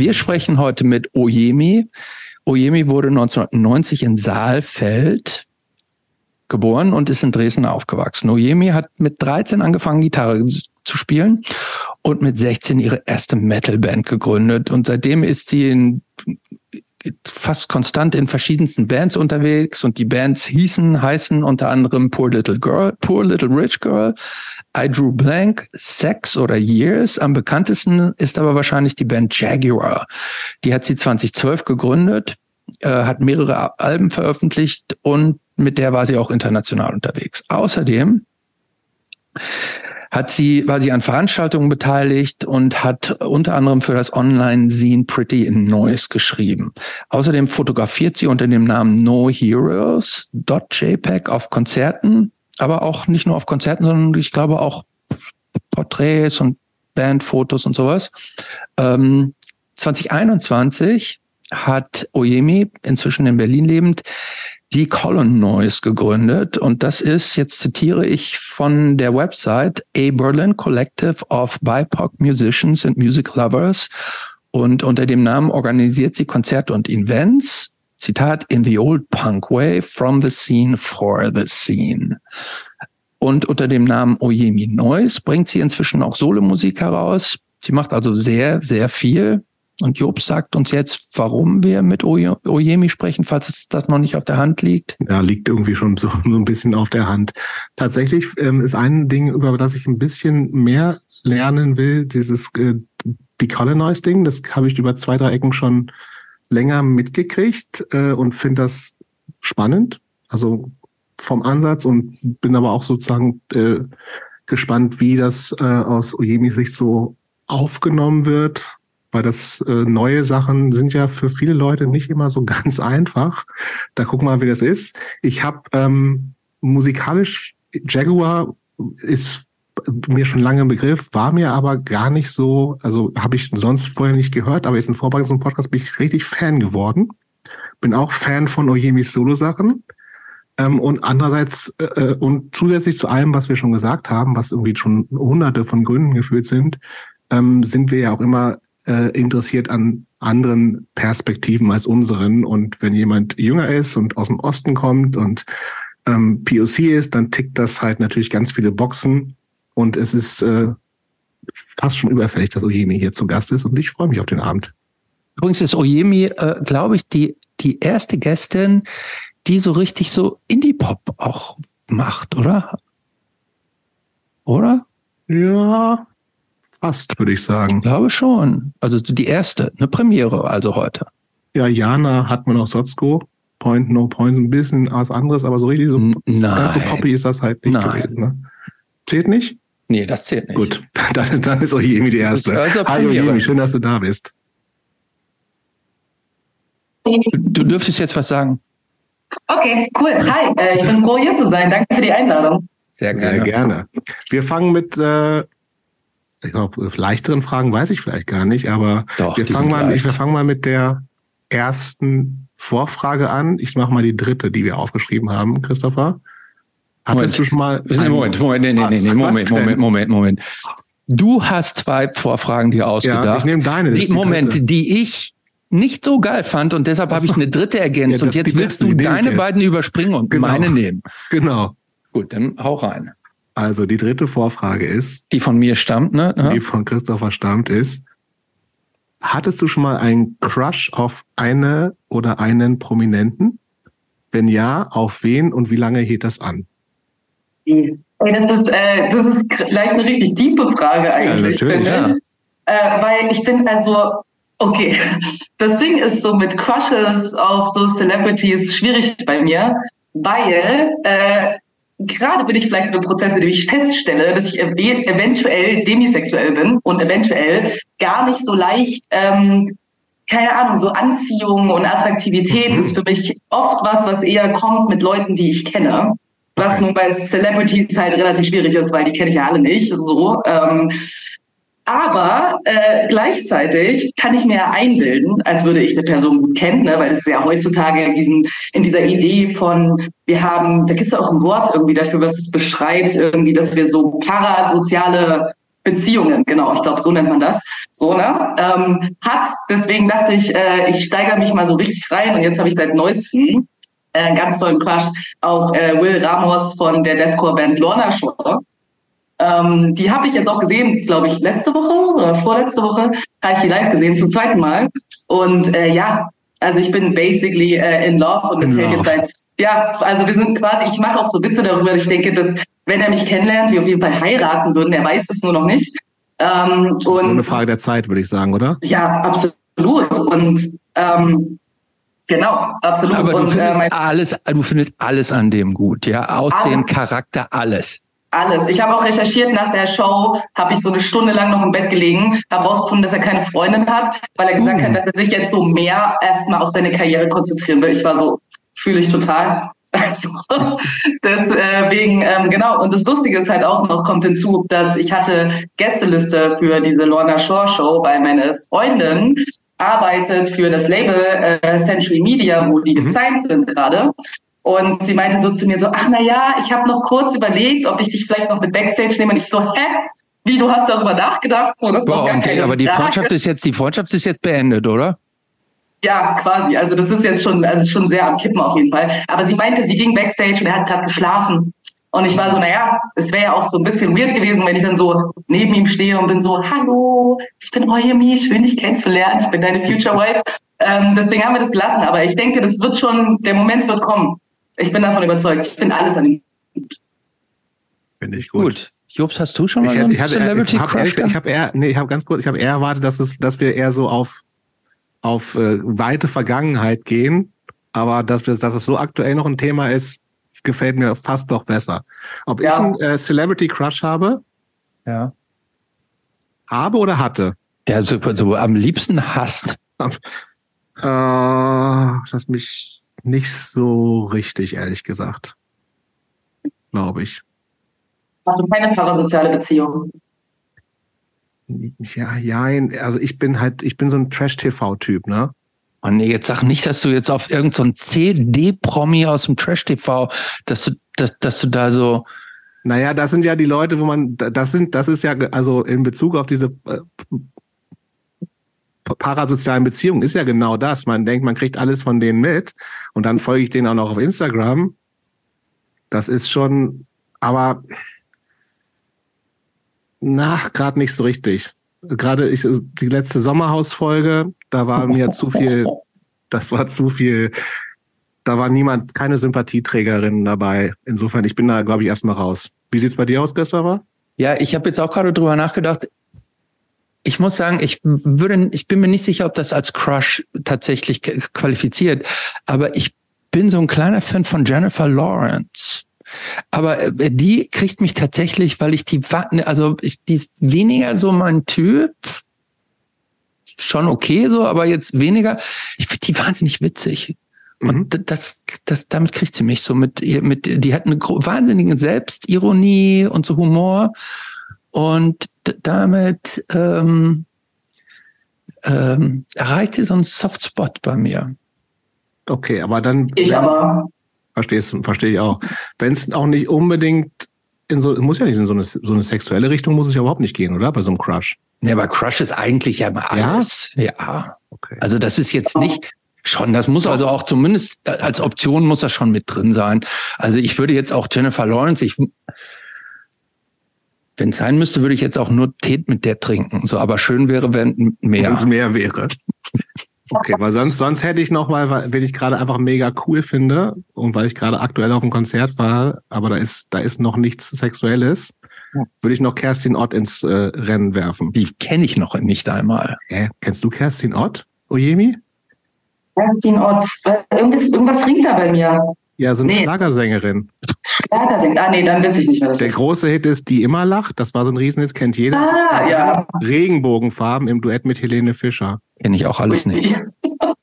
Wir sprechen heute mit Oyemi. Oyemi wurde 1990 in Saalfeld geboren und ist in Dresden aufgewachsen. Oyemi hat mit 13 angefangen, Gitarre zu spielen und mit 16 ihre erste Metalband gegründet. Und seitdem ist sie in fast konstant in verschiedensten Bands unterwegs und die Bands hießen, heißen unter anderem Poor Little Girl, Poor Little Rich Girl, I Drew Blank, Sex oder Years. Am bekanntesten ist aber wahrscheinlich die Band Jaguar. Die hat sie 2012 gegründet, äh, hat mehrere Alben veröffentlicht und mit der war sie auch international unterwegs. Außerdem hat sie, war sie an Veranstaltungen beteiligt und hat unter anderem für das Online-Scene Pretty in Noise geschrieben. Außerdem fotografiert sie unter dem Namen No Heroes .jpg auf Konzerten, aber auch nicht nur auf Konzerten, sondern ich glaube auch Porträts und Bandfotos und sowas. Ähm, 2021 hat Oyemi, inzwischen in Berlin lebend, die Colon Noise gegründet. Und das ist, jetzt zitiere ich von der Website, A Berlin Collective of BIPOC Musicians and Music Lovers. Und unter dem Namen organisiert sie Konzerte und Events. Zitat, in the old punk way, from the scene for the scene. Und unter dem Namen Oyemi Noise bringt sie inzwischen auch Solomusik heraus. Sie macht also sehr, sehr viel. Und Job sagt uns jetzt, warum wir mit Oyemi sprechen, falls es das noch nicht auf der Hand liegt. Ja, liegt irgendwie schon so, so ein bisschen auf der Hand. Tatsächlich ähm, ist ein Ding, über das ich ein bisschen mehr lernen will, dieses äh, Decolonize-Ding. Das habe ich über zwei, drei Ecken schon länger mitgekriegt äh, und finde das spannend. Also vom Ansatz und bin aber auch sozusagen äh, gespannt, wie das äh, aus Oyemis Sicht so aufgenommen wird weil das äh, neue Sachen sind ja für viele Leute nicht immer so ganz einfach. Da gucken wir mal, wie das ist. Ich habe ähm, musikalisch Jaguar ist mir schon lange ein Begriff, war mir aber gar nicht so, also habe ich sonst vorher nicht gehört, aber jetzt in Vorbereitung zum Podcast bin ich richtig Fan geworden. Bin auch Fan von Oyemis Solo-Sachen. Ähm, und andererseits äh, äh, und zusätzlich zu allem, was wir schon gesagt haben, was irgendwie schon hunderte von Gründen geführt sind, ähm, sind wir ja auch immer äh, interessiert an anderen Perspektiven als unseren. Und wenn jemand jünger ist und aus dem Osten kommt und ähm, POC ist, dann tickt das halt natürlich ganz viele Boxen. Und es ist äh, fast schon überfällig, dass Oyemi hier zu Gast ist. Und ich freue mich auf den Abend. Übrigens ist Oyemi, äh, glaube ich, die, die erste Gästin, die so richtig so Indie-Pop auch macht, oder? Oder? Ja, Fast, würde ich sagen. Ich glaube schon. Also die erste, eine Premiere, also heute. Ja, Jana hat man auch Sotzko. Point, No Point, ein bisschen was anderes, aber so richtig so, Nein. ganz so poppy ist das halt nicht Nein. gewesen. Ne? Zählt nicht? Nee, das zählt nicht. Gut, dann, dann ist auch Jemi die erste. Also Hallo Jemi, schön, dass du da bist. Du dürftest jetzt was sagen. Okay, cool. Hi, äh, ich bin froh, hier zu sein. Danke für die Einladung. Sehr gerne. Sehr gerne. Wir fangen mit äh, ich glaube, leichteren Fragen weiß ich vielleicht gar nicht, aber Doch, wir, fangen mal, ich, wir fangen mal mit der ersten Vorfrage an. Ich mache mal die dritte, die wir aufgeschrieben haben, Christopher. Hattest du schon mal. Moment, Moment, nee, nee, nee, nee, Moment, Moment, Moment, Moment. Du hast zwei Vorfragen dir ausgedacht. Ja, ich nehme deine. Die, die Moment, dritte. die ich nicht so geil fand und deshalb habe ich eine dritte ergänzt. Ja, und jetzt willst du deine beiden überspringen und genau. meine nehmen. Genau. Gut, dann hau rein. Also die dritte Vorfrage ist. Die von mir stammt, ne? Ja. Die von Christopher stammt ist. Hattest du schon mal einen Crush auf eine oder einen Prominenten? Wenn ja, auf wen und wie lange hielt das an? Hey, das ist, äh, das ist gleich eine richtig tiefe Frage eigentlich, ja, finde ja. ich. Äh, weil ich bin also, okay, das Ding ist so mit Crushes auf so Celebrities schwierig bei mir, weil äh, gerade bin ich vielleicht in einem Prozess, in dem ich feststelle, dass ich eventuell demisexuell bin und eventuell gar nicht so leicht, ähm, keine Ahnung, so Anziehung und Attraktivität mhm. ist für mich oft was, was eher kommt mit Leuten, die ich kenne. Was nun bei Celebrities halt relativ schwierig ist, weil die kenne ich ja alle nicht. So. Ähm, aber äh, gleichzeitig kann ich mir einbilden, als würde ich eine Person gut kennen, ne? weil es ist ja heutzutage in, diesen, in dieser Idee von, wir haben, da gibt es ja auch ein Wort irgendwie dafür, was es beschreibt, irgendwie, dass wir so parasoziale Beziehungen, genau, ich glaube, so nennt man das, so, ne, ähm, hat. Deswegen dachte ich, äh, ich steigere mich mal so richtig rein und jetzt habe ich seit neuestem äh, einen ganz tollen Crush auf äh, Will Ramos von der Deathcore-Band Lorna Shore. Ähm, die habe ich jetzt auch gesehen, glaube ich, letzte Woche oder vorletzte Woche, habe ich die live gesehen, zum zweiten Mal. Und äh, ja, also ich bin basically äh, in love und es hält jetzt seit, ja, also wir sind quasi, ich mache auch so Witze darüber, ich denke, dass wenn er mich kennenlernt, wir auf jeden Fall heiraten würden, er weiß es nur noch nicht. Ähm, und eine Frage der Zeit, würde ich sagen, oder? Ja, absolut. Und ähm, Genau, absolut. Aber du und, findest äh, alles, du findest alles an dem gut, ja, Aussehen, alles. Charakter, alles. Alles. Ich habe auch recherchiert nach der Show, habe ich so eine Stunde lang noch im Bett gelegen, habe rausgefunden, dass er keine Freundin hat, weil er gesagt uh. hat, dass er sich jetzt so mehr erstmal auf seine Karriere konzentrieren will. Ich war so, fühle ich total. Also, deswegen, ähm, genau. Und das Lustige ist halt auch noch, kommt hinzu, dass ich hatte Gästeliste für diese Lorna Shore Show, weil meine Freundin arbeitet für das Label äh, Century Media, wo die mhm. gesigned sind gerade. Und sie meinte so zu mir so, ach na ja, ich habe noch kurz überlegt, ob ich dich vielleicht noch mit Backstage nehme. Und ich so, hä? Wie, du hast darüber nachgedacht? So, das Boah, keine aber die Freundschaft ist jetzt, die Freundschaft ist jetzt beendet, oder? Ja, quasi. Also das ist jetzt schon, also schon sehr am Kippen auf jeden Fall. Aber sie meinte, sie ging Backstage und er hat gerade geschlafen. Und ich war so, naja, es wäre ja auch so ein bisschen weird gewesen, wenn ich dann so neben ihm stehe und bin so, hallo, ich bin Oyemi, schön dich kennenzulernen, ich bin deine Future Wife. Ähm, deswegen haben wir das gelassen. Aber ich denke, das wird schon, der Moment wird kommen. Ich bin davon überzeugt. Ich finde alles an ihm gut. Finde ich gut. Gut. Jobs, hast du schon mal ich, so einen ich Celebrity ich hab, Crush? Ich habe eher, nee, ich habe ganz kurz, ich habe eher erwartet, dass es, dass wir eher so auf auf äh, weite Vergangenheit gehen, aber dass wir, dass es so aktuell noch ein Thema ist, gefällt mir fast doch besser. Ob ja. ich einen äh, Celebrity Crush habe? Ja. Habe oder hatte? Ja, so, so am liebsten hasst. Äh, das mich nicht so richtig, ehrlich gesagt. Glaube ich. Hast du keine parasoziale Beziehung? Ja, ja, also ich bin halt, ich bin so ein Trash-TV-Typ, ne? Oh nee, jetzt sag nicht, dass du jetzt auf irgendein so CD-Promi aus dem Trash-TV, dass du, dass, dass du da so. Naja, das sind ja die Leute, wo man, das sind, das ist ja, also in Bezug auf diese äh, parasozialen Beziehungen ist ja genau das. Man denkt, man kriegt alles von denen mit und dann folge ich denen auch noch auf Instagram. Das ist schon, aber nach gerade nicht so richtig. Gerade ich, die letzte Sommerhausfolge, da war mir zu viel, das war zu viel, da war niemand, keine Sympathieträgerin dabei. Insofern, ich bin da, glaube ich, erstmal raus. Wie sieht's bei dir aus, Christopher? Ja, ich habe jetzt auch gerade drüber nachgedacht ich muss sagen, ich würde, ich bin mir nicht sicher, ob das als Crush tatsächlich qualifiziert, aber ich bin so ein kleiner Fan von Jennifer Lawrence. Aber äh, die kriegt mich tatsächlich, weil ich die, also ich, die ist weniger so mein Typ. Schon okay so, aber jetzt weniger. Ich finde die wahnsinnig witzig. Und mhm. das, das, damit kriegt sie mich so mit, mit, die hat eine wahnsinnige Selbstironie und so Humor. Und damit ähm, ähm, erreicht sie so einen Softspot bei mir. Okay, aber dann. Ich aber. Verstehst, verstehe ich auch. Wenn es auch nicht unbedingt in so, muss ja nicht in so eine, so eine sexuelle Richtung, muss es ja überhaupt nicht gehen, oder? Bei so einem Crush. Ja, aber Crush ist eigentlich ja mal alles. Ja. ja. Okay. Also das ist jetzt nicht, Schon, das muss also auch zumindest als Option muss das schon mit drin sein. Also ich würde jetzt auch Jennifer Lawrence, ich wenn es sein müsste, würde ich jetzt auch nur Tee mit der trinken. So, aber schön wäre, wenn mehr. Wenn es mehr wäre. Okay, weil sonst, sonst hätte ich noch mal, weil ich gerade einfach mega cool finde und weil ich gerade aktuell auf einem Konzert war, aber da ist, da ist noch nichts Sexuelles, würde ich noch Kerstin Ott ins äh, Rennen werfen. Die kenne ich noch nicht einmal. Hä? Kennst du Kerstin Ott, Ojemi? Kerstin Ott, irgendwas, irgendwas ringt da bei mir. Ja, so eine nee. Schlagersängerin. Schlagersängerin, ah nee, dann weiß ich nicht, was das Der ist. große Hit ist Die immer lacht, das war so ein Riesenhit, kennt jeder. Ah, ja. Regenbogenfarben im Duett mit Helene Fischer. Kenne ich auch alles nicht.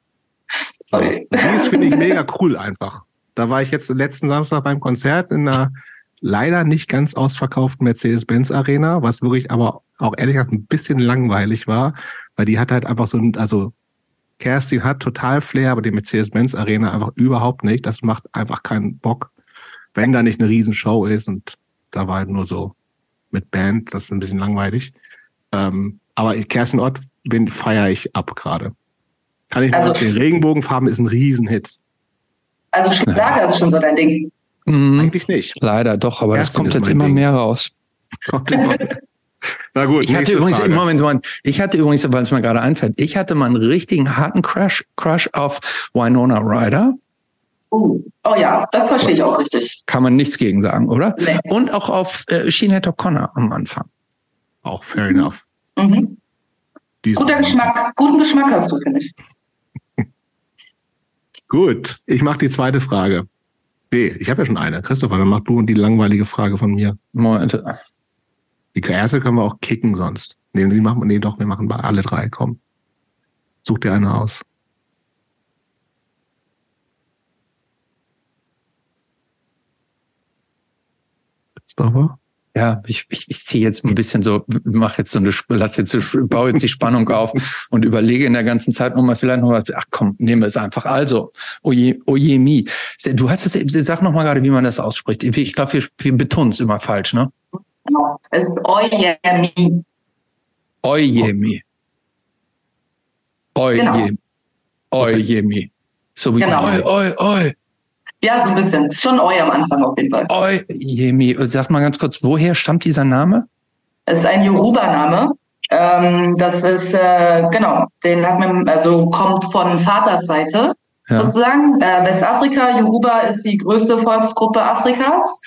Sorry. Das finde ich mega cool einfach. Da war ich jetzt letzten Samstag beim Konzert in einer leider nicht ganz ausverkauften Mercedes-Benz Arena, was wirklich aber auch ehrlich gesagt ein bisschen langweilig war, weil die hat halt einfach so ein, also Kerstin hat total Flair, aber die Mercedes-Benz Arena einfach überhaupt nicht. Das macht einfach keinen Bock, wenn da nicht eine Riesenshow ist. Und da war halt nur so mit Band, das ist ein bisschen langweilig. Ähm, aber Kerstin Ott feiere ich ab gerade. Kann ich also, sagen, Regenbogenfarben ist ein Riesenhit. Also Schlager ist schon so dein Ding. Mhm. Eigentlich nicht. Leider doch, aber Kerstin das kommt jetzt immer Ding. mehr raus. Na gut. Ich hatte übrigens, Frage. Moment, Moment, ich hatte übrigens, weil es mir gerade einfällt, ich hatte mal einen richtigen harten Crush, Crush auf Winona Ryder. Oh, oh ja, das verstehe ich auch richtig. Kann man nichts gegen sagen, oder? Nee. Und auch auf äh, Sinead O'Connor am Anfang. Auch fair enough. Mhm. Guter Geschmack, guten Geschmack hast du, finde ich. Gut, ich mache die zweite Frage. Nee, ich habe ja schon eine. Christopher, dann mach du die langweilige Frage von mir. Moment. Die erste können wir auch kicken sonst. Nee, die machen, nee doch, wir machen alle drei. Komm. Such dir eine aus. Christopher? Ja, ich, ich, ich ziehe jetzt ein bisschen so, mache jetzt so eine, lass jetzt, baue jetzt die Spannung auf und überlege in der ganzen Zeit nochmal vielleicht nochmal, ach komm, nehmen wir es einfach. Also, oje, oje mi. Du hast es, sag nochmal gerade, wie man das ausspricht. Ich glaube, wir, wir betonen es immer falsch, ne? Oje mi. Oje mi. Oje, genau. oje mi. So wie genau. oi, oi, oi. Ja, so ein bisschen. Schon Eu am Anfang auf jeden Fall. Eu, Jemi, sag mal ganz kurz, woher stammt dieser Name? Es ist ein Yoruba-Name. Ähm, das ist, äh, genau, den hat man, also kommt von Vatersseite ja. sozusagen. Äh, Westafrika, Yoruba ist die größte Volksgruppe Afrikas.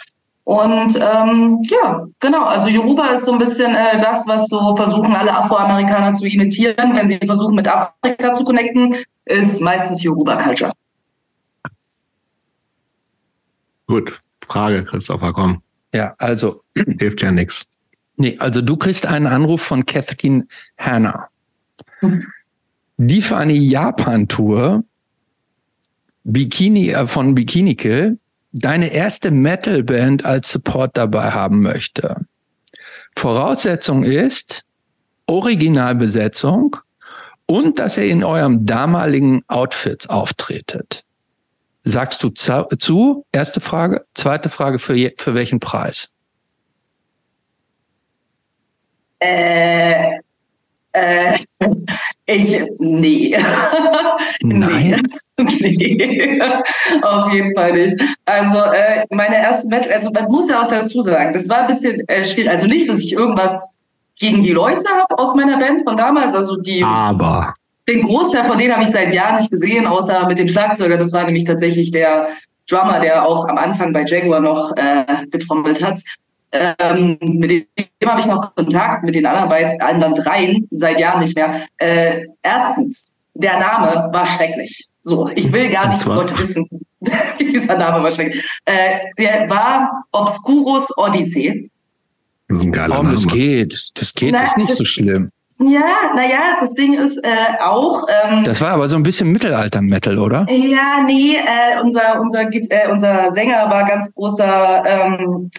Und ähm, ja, genau, also Yoruba ist so ein bisschen äh, das, was so versuchen alle Afroamerikaner zu imitieren, wenn sie versuchen mit Afrika zu connecten, ist meistens Yoruba-Culture. Gut, Frage, Christopher, komm. Ja, also. Hilft ja nichts. Nee, also du kriegst einen Anruf von Kathleen Hanna, die für eine Japan-Tour Bikini, äh, von Bikini Kill deine erste Metal-Band als Support dabei haben möchte. Voraussetzung ist Originalbesetzung und dass ihr in eurem damaligen Outfits auftretet. Sagst du zu? Erste Frage. Zweite Frage, für, je, für welchen Preis? Äh, äh, ich, nee. Nein. nee. Auf jeden Fall nicht. Also, äh, meine erste Metal, also man muss ja auch dazu sagen, das war ein bisschen äh, schwierig. Also nicht, dass ich irgendwas gegen die Leute habe aus meiner Band von damals, also die. Aber den Großteil von denen habe ich seit Jahren nicht gesehen, außer mit dem Schlagzeuger. Das war nämlich tatsächlich der Drummer, der auch am Anfang bei Jaguar noch äh, getrommelt hat. Ähm, mit dem habe ich noch Kontakt, mit den anderen, beiden, anderen dreien seit Jahren nicht mehr. Äh, erstens, der Name war schrecklich. So, ich will gar nicht, dass Leute wissen, wie dieser Name war schrecklich. Äh, der war Obscurus Odyssey. Das ist ein geiler Name. Das geht, das geht, Na, ist nicht das, so schlimm. Ja, naja, das Ding ist äh, auch. Ähm, das war aber so ein bisschen Mittelalter-Metal, oder? Ja, nee, äh, unser, unser, äh, unser Sänger war ganz großer. Ähm,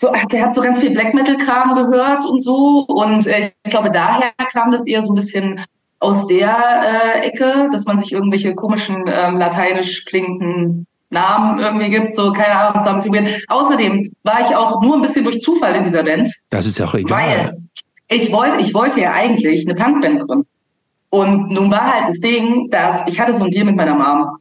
so, der hat so ganz viel Black Metal-Kram gehört und so. Und äh, ich glaube, daher kam das eher so ein bisschen aus der äh, Ecke, dass man sich irgendwelche komischen ähm, lateinisch klingenden Namen irgendwie gibt, so keine Ahnung, was da bisschen weird. Außerdem war ich auch nur ein bisschen durch Zufall in dieser Band. Das ist ja auch egal. Weil ich wollte, ich wollte ja eigentlich eine Punkband gründen. Und nun war halt das Ding, dass ich hatte so ein Deal mit meiner Mom.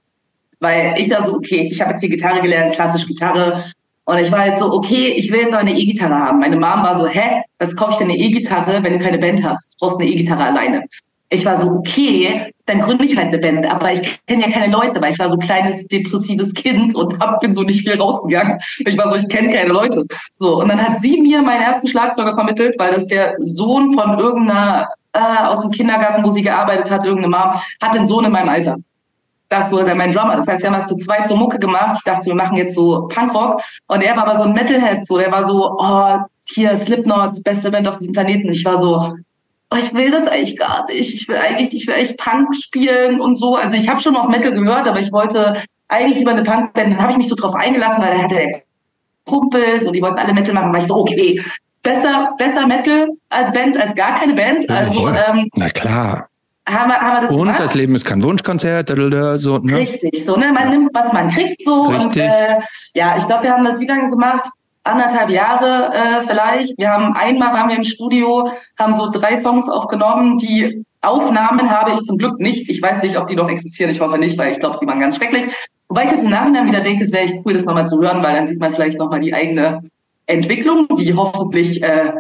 Weil ich da so, okay, ich habe jetzt hier Gitarre gelernt, klassische Gitarre. Und ich war halt so, okay, ich will jetzt auch eine E-Gitarre haben. Meine Mom war so, hä, was kaufe ich denn eine E-Gitarre, wenn du keine Band hast? Du brauchst eine E-Gitarre alleine. Ich war so, okay, dann gründe ich halt eine Band. Aber ich kenne ja keine Leute, weil ich war so ein kleines, depressives Kind und hab, bin so nicht viel rausgegangen. Ich war so, ich kenne keine Leute. So, und dann hat sie mir meinen ersten Schlagzeuger vermittelt, weil das der Sohn von irgendeiner äh, aus dem Kindergarten, wo sie gearbeitet hat, irgendeine Mom, hat den Sohn in meinem Alter. Das wurde dann mein Drummer. Das heißt, wir haben das zu zweit zur Mucke gemacht. Ich dachte, wir machen jetzt so Punkrock. Und er war aber so ein Metalhead, so. Der war so, oh, hier Slipknot, beste Band auf diesem Planeten. Ich war so, oh, ich will das eigentlich gar nicht. Ich will eigentlich, ich will echt Punk spielen und so. Also ich habe schon noch Metal gehört, aber ich wollte eigentlich lieber eine Punkband. Dann habe ich mich so drauf eingelassen, weil er hatte der Kumpels und die wollten alle Metal machen. War ich so, okay, besser, besser Metal als Band, als gar keine Band. Also, ähm, Na klar. Haben wir, haben wir das und gemacht? das Leben ist kein Wunschkonzert, so, ne? Richtig, so, ne? Man nimmt, was man kriegt, so. Richtig. Und äh, ja, ich glaube, wir haben das wie lange gemacht? anderthalb Jahre äh, vielleicht. Wir haben einmal waren wir im Studio, haben so drei Songs aufgenommen. Die Aufnahmen habe ich zum Glück nicht. Ich weiß nicht, ob die noch existieren. Ich hoffe nicht, weil ich glaube, sie waren ganz schrecklich. Wobei ich jetzt im Nachhinein wieder denke, es wäre echt cool, das nochmal zu hören, weil dann sieht man vielleicht nochmal die eigene Entwicklung, die hoffentlich äh,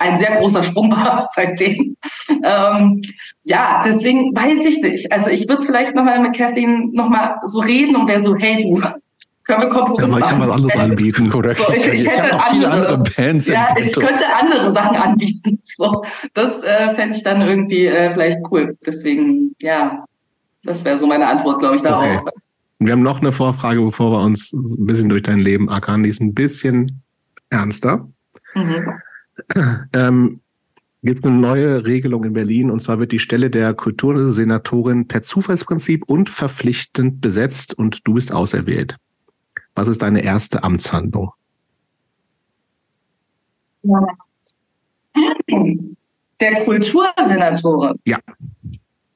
ein sehr großer Sprung war seitdem. Ähm, ja, deswegen weiß ich nicht. Also ich würde vielleicht nochmal mit Kathleen nochmal so reden und wäre so, hey du, können wir Kompromiss ja, machen? kann was anderes anbieten, korrekt. So, ich, ich, hätte andere, andere, Bands ja, ich könnte andere Sachen anbieten. So, das äh, fände ich dann irgendwie äh, vielleicht cool. Deswegen, ja, das wäre so meine Antwort, glaube ich, darauf. Okay. Wir haben noch eine Vorfrage, bevor wir uns ein bisschen durch dein Leben ackern. Die ist ein bisschen ernster. Mhm. Ähm, gibt eine neue Regelung in Berlin und zwar wird die Stelle der Kultursenatorin per Zufallsprinzip und verpflichtend besetzt und du bist auserwählt. Was ist deine erste Amtshandlung? Der Kultursenatorin. Ja.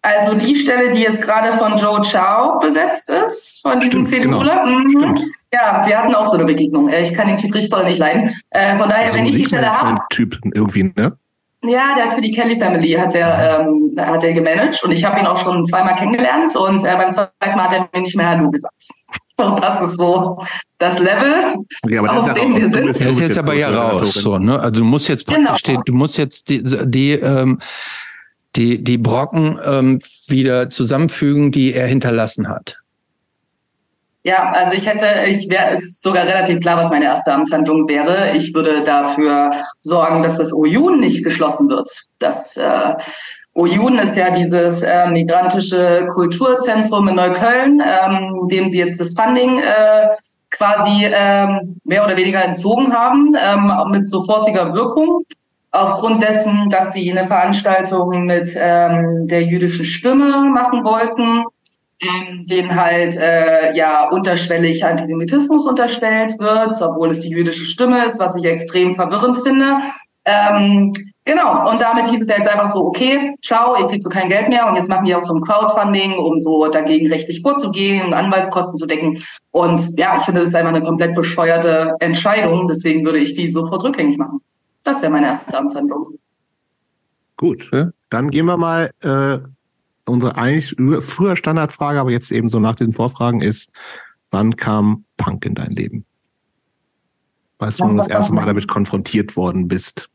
Also die Stelle, die jetzt gerade von Joe Chow besetzt ist, von diesem CDUler. Genau. Mhm. Ja, wir hatten auch so eine Begegnung. Äh, ich kann den Typ richtig toll nicht leiden. Äh, von daher, also wenn ich die Stelle habe. Typ irgendwie, ne? Ja, der hat für die Kelly Family hat der, ähm, hat der gemanagt und ich habe ihn auch schon zweimal kennengelernt und äh, beim zweiten Mal hat er mir nicht mehr Hallo gesagt. So, das ist so das Level, okay, aber auf dem wir sind. Der ist jetzt aber ja raus, so, ne? Also du musst jetzt praktisch, genau. die, du musst jetzt die, die ähm, die, die Brocken ähm, wieder zusammenfügen, die er hinterlassen hat. Ja, also ich hätte, ich wäre, es sogar relativ klar, was meine erste Amtshandlung wäre. Ich würde dafür sorgen, dass das OJUN nicht geschlossen wird. Das äh, OJUN ist ja dieses äh, migrantische Kulturzentrum in Neukölln, ähm, dem sie jetzt das Funding äh, quasi ähm, mehr oder weniger entzogen haben, ähm, mit sofortiger Wirkung aufgrund dessen, dass sie eine Veranstaltung mit ähm, der jüdischen Stimme machen wollten, ähm, denen halt äh, ja unterschwellig Antisemitismus unterstellt wird, obwohl es die jüdische Stimme ist, was ich extrem verwirrend finde. Ähm, genau, und damit hieß es ja jetzt einfach so, okay, ciao, ihr kriegt so kein Geld mehr und jetzt machen wir auch so ein Crowdfunding, um so dagegen rechtlich vorzugehen und Anwaltskosten zu decken. Und ja, ich finde, das ist einfach eine komplett bescheuerte Entscheidung, deswegen würde ich die sofort rückgängig machen. Das wäre meine erste Amtshandlung. Gut, dann gehen wir mal äh, unsere eigentlich früher Standardfrage, aber jetzt eben so nach den Vorfragen ist, wann kam Punk in dein Leben? Weißt du, wann du das erste Mal damit konfrontiert worden bist?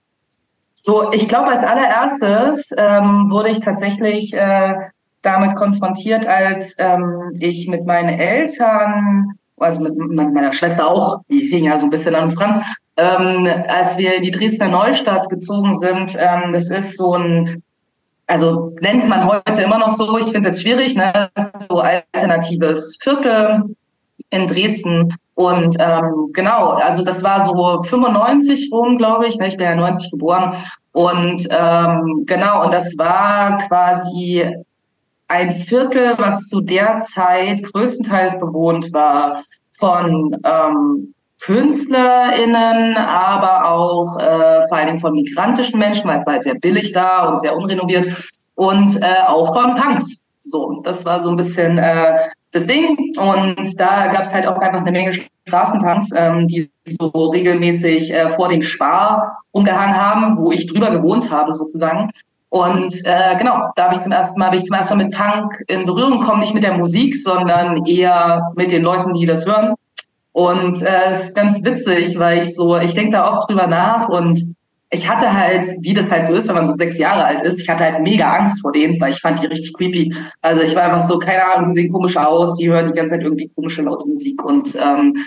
So, ich glaube, als allererstes ähm, wurde ich tatsächlich äh, damit konfrontiert, als ähm, ich mit meinen Eltern, also mit, mit meiner Schwester auch, die hing ja so ein bisschen an uns dran, ähm, als wir in die Dresdner Neustadt gezogen sind, ähm, das ist so ein, also nennt man heute immer noch so, ich finde es jetzt schwierig, ne? So alternatives Viertel in Dresden. Und ähm, genau, also das war so 95 rum, glaube ich. Ne? Ich bin ja 90 geboren. Und ähm, genau, und das war quasi ein Viertel, was zu der Zeit größtenteils bewohnt war von ähm, KünstlerInnen, aber auch äh, vor allen Dingen von migrantischen Menschen, weil es war halt sehr billig da und sehr unrenoviert und äh, auch von Punks. So, das war so ein bisschen äh, das Ding. Und da gab es halt auch einfach eine Menge Straßenpunks, ähm, die so regelmäßig äh, vor dem Spar umgehangen haben, wo ich drüber gewohnt habe sozusagen. Und äh, genau, da habe ich zum ersten Mal, habe ich zum ersten Mal mit Punk in Berührung gekommen, nicht mit der Musik, sondern eher mit den Leuten, die das hören. Und äh, es ist ganz witzig, weil ich so, ich denke da oft drüber nach und ich hatte halt, wie das halt so ist, wenn man so sechs Jahre alt ist, ich hatte halt mega Angst vor denen, weil ich fand die richtig creepy. Also ich war einfach so, keine Ahnung, die sehen komisch aus, die hören die ganze Zeit irgendwie komische laute Musik und ähm,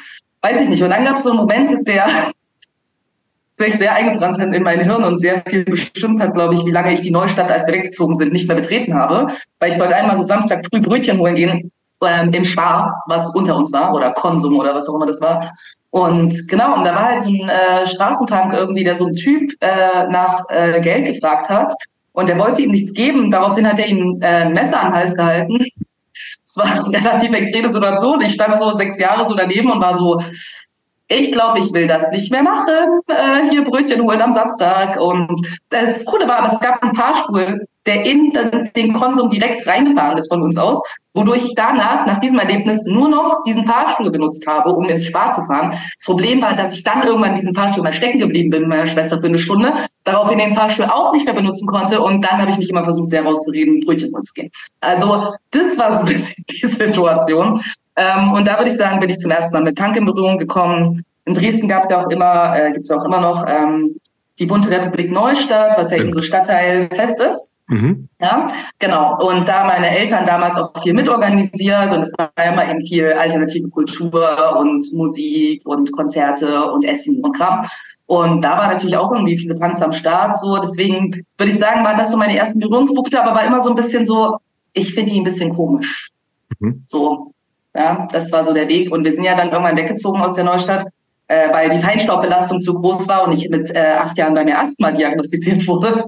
weiß ich nicht. Und dann gab es so einen Moment, der sich sehr eingebrannt hat in mein Hirn und sehr viel bestimmt hat, glaube ich, wie lange ich die Neustadt, als wir weggezogen sind, nicht mehr betreten habe. Weil ich sollte einmal so Samstag früh Brötchen holen gehen ähm, im Spar, was unter uns war, oder Konsum oder was auch immer das war. Und genau, und da war halt so ein äh, Straßenpunk irgendwie, der so ein Typ äh, nach äh, Geld gefragt hat. Und der wollte ihm nichts geben. Daraufhin hat er ihm äh, ein Messer an den Hals gehalten. Es war eine relativ extreme Situation. Ich stand so sechs Jahre so daneben und war so, ich glaube, ich will das nicht mehr machen, äh, hier Brötchen holen am Samstag. Und das Coole war, es gab einen Fahrstuhl, der in den Konsum direkt reingefahren ist von uns aus, wodurch ich danach, nach diesem Erlebnis, nur noch diesen Fahrstuhl benutzt habe, um ins Spar zu fahren. Das Problem war, dass ich dann irgendwann diesen Fahrstuhl mal stecken geblieben bin mit meiner Schwester für eine Stunde, daraufhin den Fahrstuhl auch nicht mehr benutzen konnte und dann habe ich mich immer versucht, sehr rauszureden, Brötchen holen zu gehen. Also das war so ein bisschen die Situation. Ähm, und da würde ich sagen, bin ich zum ersten Mal mit Punk in Berührung gekommen. In Dresden gab es ja auch immer, äh, gibt es auch immer noch ähm, die Bunte Republik Neustadt, was ja eben so Stadtteilfest ist. Mhm. Ja, genau. Und da meine Eltern damals auch viel mitorganisiert und es war ja immer eben viel alternative Kultur und Musik und Konzerte und Essen und Kram. Und da war natürlich auch irgendwie viele Punks am Start. So, deswegen würde ich sagen, waren das so meine ersten Berührungspunkte, aber war immer so ein bisschen so, ich finde die ein bisschen komisch. Mhm. So, ja, das war so der Weg. Und wir sind ja dann irgendwann weggezogen aus der Neustadt, äh, weil die Feinstaubbelastung zu groß war und ich mit äh, acht Jahren bei mir Asthma diagnostiziert wurde.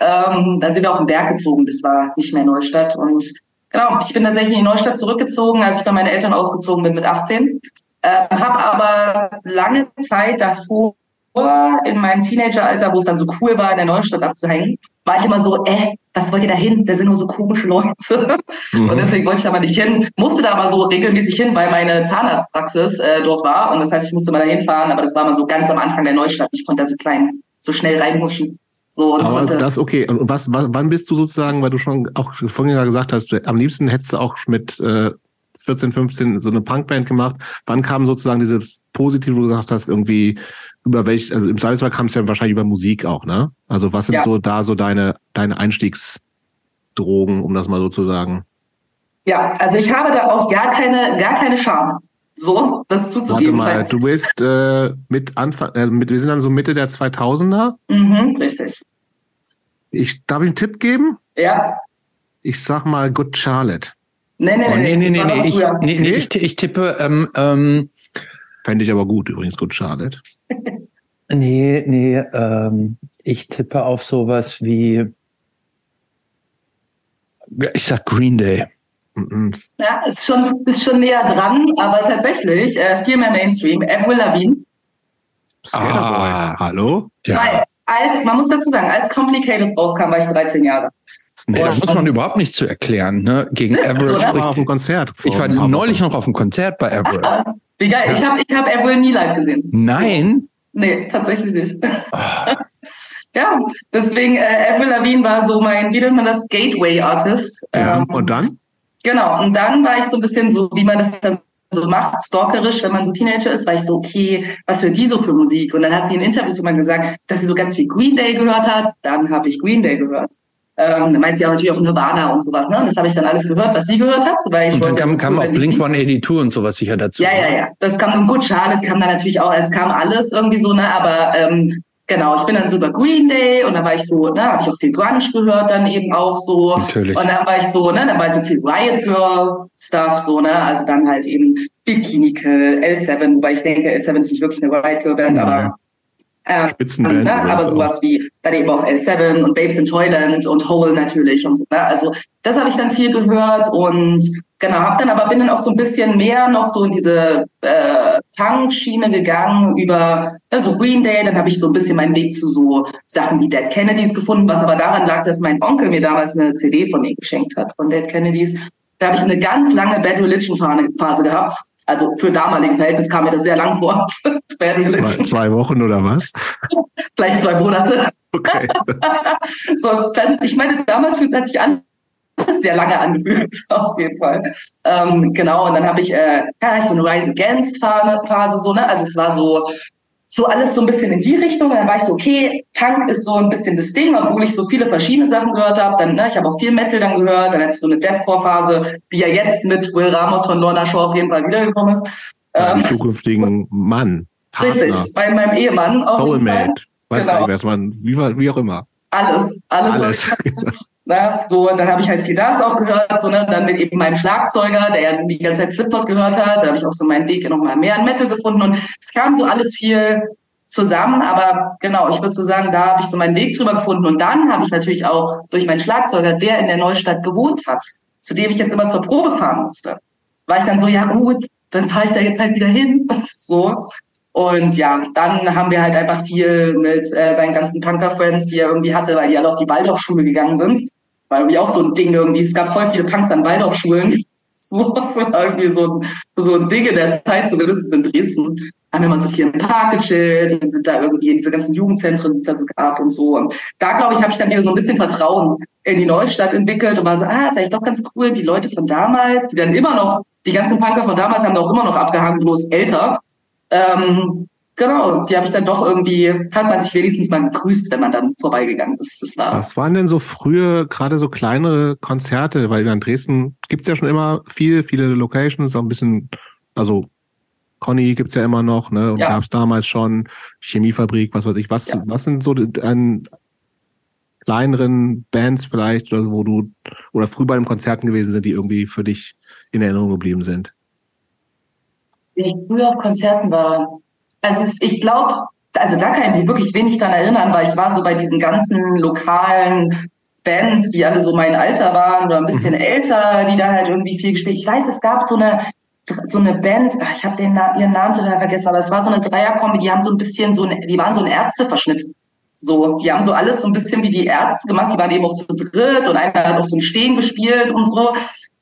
Ähm, dann sind wir auf den Berg gezogen. Das war nicht mehr Neustadt. Und genau, ich bin tatsächlich in die Neustadt zurückgezogen, als ich bei meinen Eltern ausgezogen bin mit 18. Äh, habe aber lange Zeit davor in meinem Teenageralter, wo es dann so cool war, in der Neustadt abzuhängen, war ich immer so, äh, was wollt ihr da hin? Da sind nur so komische Leute. Mhm. Und deswegen wollte ich da mal nicht hin. Musste da aber so regelmäßig hin, weil meine Zahnarztpraxis äh, dort war. Und das heißt, ich musste mal da hinfahren, aber das war mal so ganz am Anfang der Neustadt. Ich konnte da so klein, so schnell reinhuschen. So, aber konnte, das okay. Und was, was, wann bist du sozusagen, weil du schon auch vorhin gesagt hast, am liebsten hättest du auch mit äh, 14, 15 so eine Punkband gemacht. Wann kam sozusagen dieses Positive, wo du gesagt hast, irgendwie über welch, also im Zweifelsfall kam es ja wahrscheinlich über Musik auch, ne? Also was sind ja. so da so deine, deine Einstiegsdrogen, um das mal so zu sagen? Ja, also ich habe da auch gar keine, gar keine Scham. So, das zuzugeben. Warte mal, du bist äh, mit Anfang, äh, mit, wir sind dann so Mitte der 2000er. Mhm, richtig. Ich, darf ich einen Tipp geben? Ja. Ich sag mal Good Charlotte. Nee, nee, oh, nee, nee, nee, nee, ich, nee, nee, ich, ich tippe, ähm, ähm, Fände ich aber gut, übrigens, Good Charlotte. Nee, nee, ähm, ich tippe auf sowas wie, ich sag Green Day. Ja, ist schon, ist schon näher dran, aber tatsächlich äh, viel mehr Mainstream. Avril Lavigne. Ah, hallo? Ja. Weil, als, man muss dazu sagen, als Complicated rauskam, war ich 13 Jahre. Nee, da muss man überhaupt nicht zu erklären. Ne? Gegen Avril spricht. auf dem Konzert. Ich war neulich noch auf dem Konzert bei Avril. Wie geil. Ich habe ich hab Avril nie live gesehen. Nein? Nee, tatsächlich nicht. Oh. ja, deswegen, äh, Avril Lavigne war so mein, wie nennt man das, Gateway-Artist. Ja, ähm, und dann? Genau, und dann war ich so ein bisschen so, wie man das dann so macht, stalkerisch, wenn man so Teenager ist, war ich so, okay, was hört die so für Musik? Und dann hat sie in Interviews immer gesagt, dass sie so ganz viel Green Day gehört hat. Dann habe ich Green Day gehört. Ähm, da meint sie auch natürlich auch Nirvana und sowas. Ne? Und das habe ich dann alles gehört, was sie gehört hat. Weil ich und dann kam, kam auch Blink 182 und sowas sicher dazu. Ja, ja, ja. Das kam und gut, Charlotte kam dann natürlich auch, es kam alles irgendwie so, ne? Aber ähm, genau, ich bin dann so über Green Day und dann war ich so, ne, habe ich auch viel Grunge gehört, dann eben auch so. Natürlich. Und dann war ich so, ne, dann war so viel Riot Girl Stuff, so, ne, also dann halt eben Bikini Kill, L7, wobei ich denke, L7 ist nicht wirklich eine Riot Girl Band, aber ähm, Spitzenband. Ne? Aber sowas wie dann eben auch L7 und Babes in Toyland und Hole natürlich und so. Ne? Also das habe ich dann viel gehört und genau, habe dann aber bin dann auch so ein bisschen mehr noch so in diese äh, Punk-Schiene gegangen über also Green Day. Dann habe ich so ein bisschen meinen Weg zu so Sachen wie Dead Kennedys gefunden, was aber daran lag, dass mein Onkel mir damals eine CD von mir geschenkt hat von Dead Kennedys. Da habe ich eine ganz lange Bad Religion Phase gehabt also für damalige Verhältnis kam mir das sehr lang vor. zwei Wochen oder was? Vielleicht zwei Monate. Okay. so, ich meine, damals fühlt es sich an, sehr lange angefühlt, auf jeden Fall. Ähm, genau, und dann habe ich, äh, ja, so eine Rise Against Phase, so, ne? Also es war so, so alles so ein bisschen in die Richtung. Und dann war ich so, okay, Punk ist so ein bisschen das Ding, obwohl ich so viele verschiedene Sachen gehört habe. Dann, ne, ich habe auch viel Metal dann gehört. Dann hatte ich so eine Deathcore-Phase, die ja jetzt mit Will Ramos von Lorna Shaw auf jeden Fall wiedergekommen ist. Ähm, zukünftigen Mann. Partner. Richtig, bei meinem Ehemann. Soulmate. Weiß genau. nicht, was man, wie, wie auch immer. Alles, alles. alles. Ne? So, dann habe ich halt viel das auch gehört, so, ne? dann mit eben meinem Schlagzeuger, der ja die ganze Zeit Slipknot gehört hat, da habe ich auch so meinen Weg nochmal mehr in Metal gefunden und es kam so alles viel zusammen, aber genau, ich würde so sagen, da habe ich so meinen Weg drüber gefunden und dann habe ich natürlich auch durch meinen Schlagzeuger, der in der Neustadt gewohnt hat, zu dem ich jetzt immer zur Probe fahren musste, war ich dann so, ja gut, dann fahre ich da jetzt halt wieder hin, so. Und ja, dann haben wir halt einfach viel mit äh, seinen ganzen Punker-Friends, die er irgendwie hatte, weil die alle auf die Waldorfschule gegangen sind. War irgendwie auch so ein Ding irgendwie. Es gab voll viele Punks an Waldorfschulen. So, das irgendwie so ein, so ein Ding in der Zeit, zumindest in Dresden. Haben wir mal so viel im Park gechillt und sind da irgendwie in diese ganzen Jugendzentren, die es da so gab und so. Und da, glaube ich, habe ich dann wieder so ein bisschen Vertrauen in die Neustadt entwickelt und war so, ah, ist eigentlich doch ganz cool, die Leute von damals, die dann immer noch, die ganzen Punker von damals haben da auch immer noch abgehangen, bloß älter. Ähm, genau, die habe ich dann doch irgendwie, hat man sich wenigstens mal gegrüßt, wenn man dann vorbeigegangen ist. Das war Was waren denn so frühe, gerade so kleinere Konzerte? Weil in Dresden gibt's ja schon immer viel, viele Locations, auch ein bisschen, also Conny gibt's ja immer noch, ne? Und ja. gab's damals schon Chemiefabrik, was weiß ich. Was, ja. was sind so an kleineren Bands vielleicht, oder wo du, oder früh bei einem Konzerten gewesen sind, die irgendwie für dich in Erinnerung geblieben sind? Wenn ich früher auf Konzerten war, also ich glaube, also da kann ich mich wirklich wenig daran erinnern, weil ich war so bei diesen ganzen lokalen Bands, die alle so mein Alter waren oder ein bisschen mhm. älter, die da halt irgendwie viel gespielt. Ich weiß, es gab so eine so eine Band, ich habe den ihren Namen total vergessen, aber es war so eine Dreierkombi, die haben so ein bisschen so ein, die waren so ein Ärzteverschnitt. So, die haben so alles so ein bisschen wie die Ärzte gemacht, die waren eben auch zu dritt und einer hat auch so ein Stehen gespielt und so.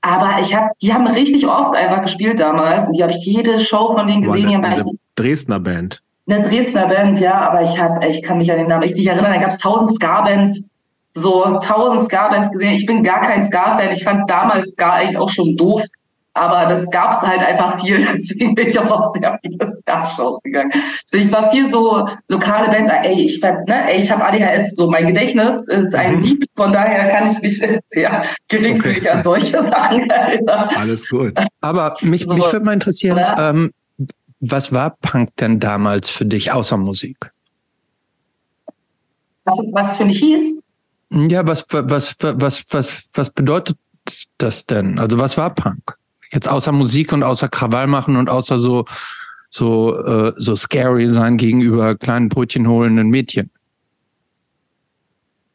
Aber ich habe, die haben richtig oft einfach gespielt damals und die habe ich jede Show von denen gesehen. Eine, eine Dresdner Band. Eine Dresdner Band, ja, aber ich habe, ich kann mich an den Namen richtig erinnern. Da gab es tausend Ska-Bands, so tausend Ska-Bands gesehen. Ich bin gar kein Ska-Fan. Ich fand damals Ska eigentlich auch schon doof. Aber das gab es halt einfach viel, deswegen bin ich auch auf sehr viele Star-Shows gegangen. So, ich war viel so lokale Bands, ey, ich, ne, ey, ich habe ADHS, so mein Gedächtnis ist ein mhm. Sieb, von daher kann ich mich sehr geringfügig okay. an solche Sachen erinnern. Alles gut. Aber mich, so, mich würde mal interessieren, ähm, was war Punk denn damals für dich außer Musik? Was, ist, was es für mich hieß? Ja, was, was, was, was, was bedeutet das denn? Also was war Punk? Jetzt außer Musik und außer Krawall machen und außer so so äh, so scary sein gegenüber kleinen Brötchen holenden Mädchen.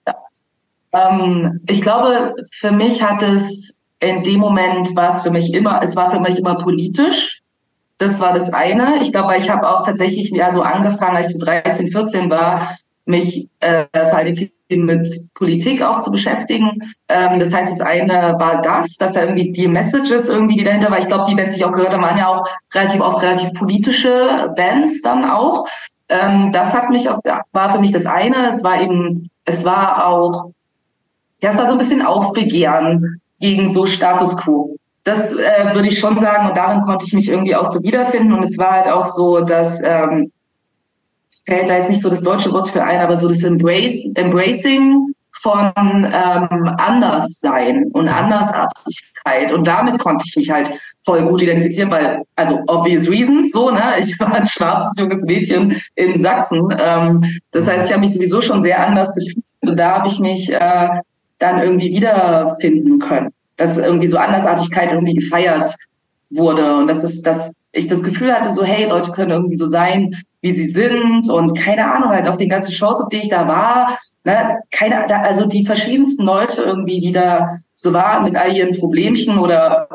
Ja. Ähm, ich glaube, für mich hat es in dem Moment war es für mich immer, es war für mich immer politisch. Das war das eine. Ich glaube, ich habe auch tatsächlich ja so angefangen, als ich so 13, 14 war, mich äh, vor allem mit Politik auch zu beschäftigen. Ähm, das heißt, das eine war das, dass da irgendwie die Messages irgendwie, die dahinter war. Ich glaube, die Bands, die ich auch gehört habe, waren ja auch relativ oft relativ politische Bands dann auch. Ähm, das hat mich auch, war für mich das eine. Es war eben, es war auch, ja, es war so ein bisschen Aufbegehren gegen so Status Quo. Das äh, würde ich schon sagen und darin konnte ich mich irgendwie auch so wiederfinden und es war halt auch so, dass ähm, fällt da jetzt nicht so das deutsche Wort für ein, aber so das Embrace, Embracing von ähm, Anderssein und Andersartigkeit. Und damit konnte ich mich halt voll gut identifizieren, weil, also obvious reasons, so, ne? Ich war ein schwarzes junges Mädchen in Sachsen. Ähm, das heißt, ich habe mich sowieso schon sehr anders gefühlt. Und da habe ich mich äh, dann irgendwie wiederfinden können. Dass irgendwie so Andersartigkeit irgendwie gefeiert wurde. Und das ist, dass ich das Gefühl hatte, so, hey, Leute können irgendwie so sein, wie sie sind und keine Ahnung, halt auf den ganzen Shows, auf denen ich da war, ne, keine, also die verschiedensten Leute irgendwie, die da so waren mit all ihren Problemchen oder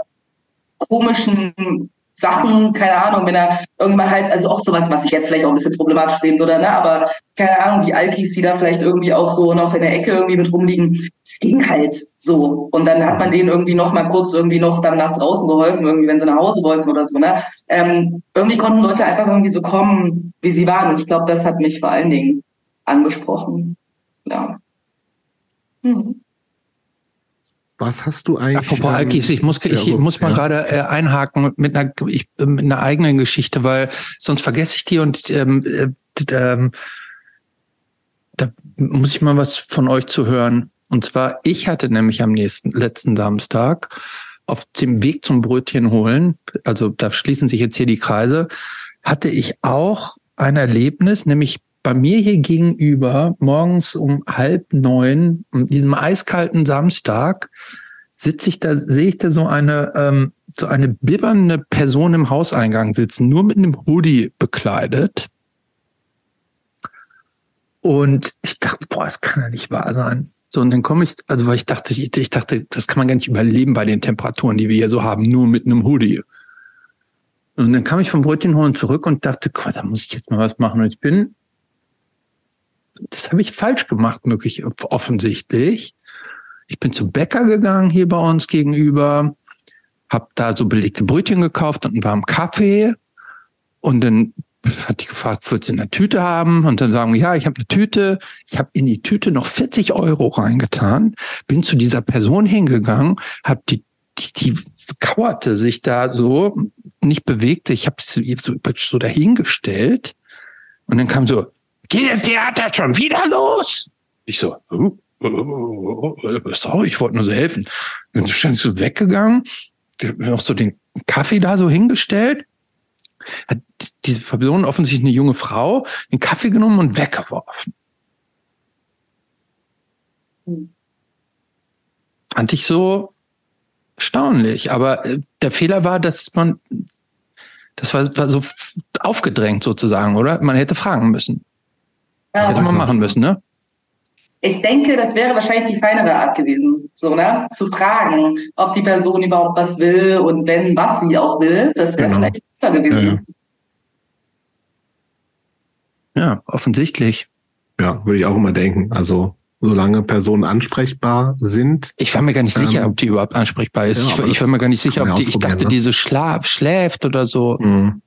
komischen Sachen, keine Ahnung, wenn er irgendwann halt, also auch sowas, was ich jetzt vielleicht auch ein bisschen problematisch sehen würde, ne, aber keine Ahnung, die Alkis, die da vielleicht irgendwie auch so noch in der Ecke irgendwie mit rumliegen, es ging halt so. Und dann hat man denen irgendwie noch mal kurz irgendwie noch dann nach draußen geholfen, irgendwie, wenn sie nach Hause wollten oder so, ne. Ähm, irgendwie konnten Leute einfach irgendwie so kommen, wie sie waren. Und ich glaube, das hat mich vor allen Dingen angesprochen. Ja. Hm. Was hast du eigentlich? Apropos Alkis, ich muss, ich ja, muss mal ja. gerade äh, einhaken mit einer, ich, mit einer eigenen Geschichte, weil sonst vergesse ich die und ähm, äh, da muss ich mal was von euch zu hören. Und zwar, ich hatte nämlich am nächsten, letzten Samstag auf dem Weg zum Brötchen holen, also da schließen sich jetzt hier die Kreise, hatte ich auch ein Erlebnis, nämlich bei mir hier gegenüber morgens um halb neun, um diesem eiskalten Samstag, sitze ich da, sehe ich da so eine, ähm, so eine bibbernde Person im Hauseingang sitzen, nur mit einem Hoodie bekleidet. Und ich dachte, boah, das kann ja nicht wahr sein. So, und dann komme ich, also weil ich dachte, ich, ich dachte, das kann man gar nicht überleben bei den Temperaturen, die wir hier so haben, nur mit einem Hoodie. Und dann kam ich vom Brötchen holen zurück und dachte, Gott, da muss ich jetzt mal was machen. Und ich bin, das habe ich falsch gemacht, möglich offensichtlich. Ich bin zum Bäcker gegangen hier bei uns gegenüber, habe da so belegte Brötchen gekauft und einen warmen Kaffee. Und dann hat die gefragt, würdest du eine Tüte haben? Und dann sagen wir, ja, ich habe eine Tüte. Ich habe in die Tüte noch 40 Euro reingetan, bin zu dieser Person hingegangen, habe die die, die kauerte sich da so, nicht bewegte. Ich habe sie so, so dahingestellt. Und dann kam so, geht das Theater schon wieder los? Ich so, oh, oh, oh, sorry, ich wollte nur so helfen. Und so stand so weggegangen, noch so den Kaffee da so hingestellt, hat diese Person, offensichtlich eine junge Frau, den Kaffee genommen und weggeworfen. Fand ich so erstaunlich. Aber äh, der Fehler war, dass man, das war, war so aufgedrängt sozusagen, oder? Man hätte fragen müssen. Ja, hätte man machen müssen, ne? Ich denke, das wäre wahrscheinlich die feinere Art gewesen, so, ne? Zu fragen, ob die Person überhaupt was will und wenn, was sie auch will. Das wäre genau. vielleicht besser gewesen. Ja, ja. ja, offensichtlich. Ja, würde ich auch immer denken. Also, solange Personen ansprechbar sind. Ich war mir gar nicht ähm, sicher, ob die überhaupt ansprechbar ist. Ja, ich, ich, war mir gar nicht sicher, ob die, ich dachte, ne? diese Schlaf, schläft oder so. Mhm.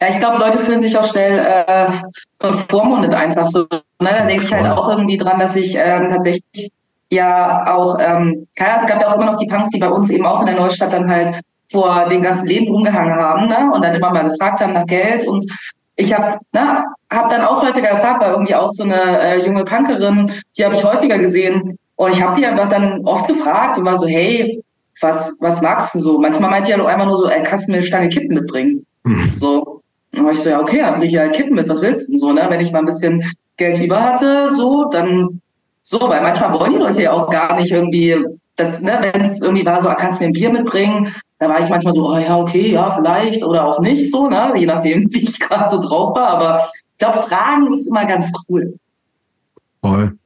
Ja, ich glaube, Leute fühlen sich auch schnell äh, bevormundet einfach so. Ne? Da denke ich halt auch irgendwie dran, dass ich ähm, tatsächlich ja auch, ähm, keine es gab ja auch immer noch die Punks, die bei uns eben auch in der Neustadt dann halt vor den ganzen Läden rumgehangen haben ne? und dann immer mal gefragt haben nach Geld und ich habe ne, hab dann auch häufiger gefragt, war irgendwie auch so eine äh, junge Punkerin, die habe ich häufiger gesehen und ich habe die einfach dann oft gefragt und war so, hey, was, was magst du so? Manchmal meinte die ja einfach nur so, ey, kannst du mir eine Stange Kippen mitbringen? Mhm. So, dann war ich so, ja, okay, hab ich ja Kippen mit, was willst du denn so, ne? Wenn ich mal ein bisschen Geld über hatte, so, dann so, weil manchmal wollen die Leute ja auch gar nicht irgendwie, das, ne, wenn es irgendwie war, so, ah, kannst du mir ein Bier mitbringen, da war ich manchmal so, oh ja, okay, ja, vielleicht oder auch nicht so, ne? Je nachdem, wie ich gerade so drauf war. Aber ich glaube, Fragen ist immer ganz cool. Voll.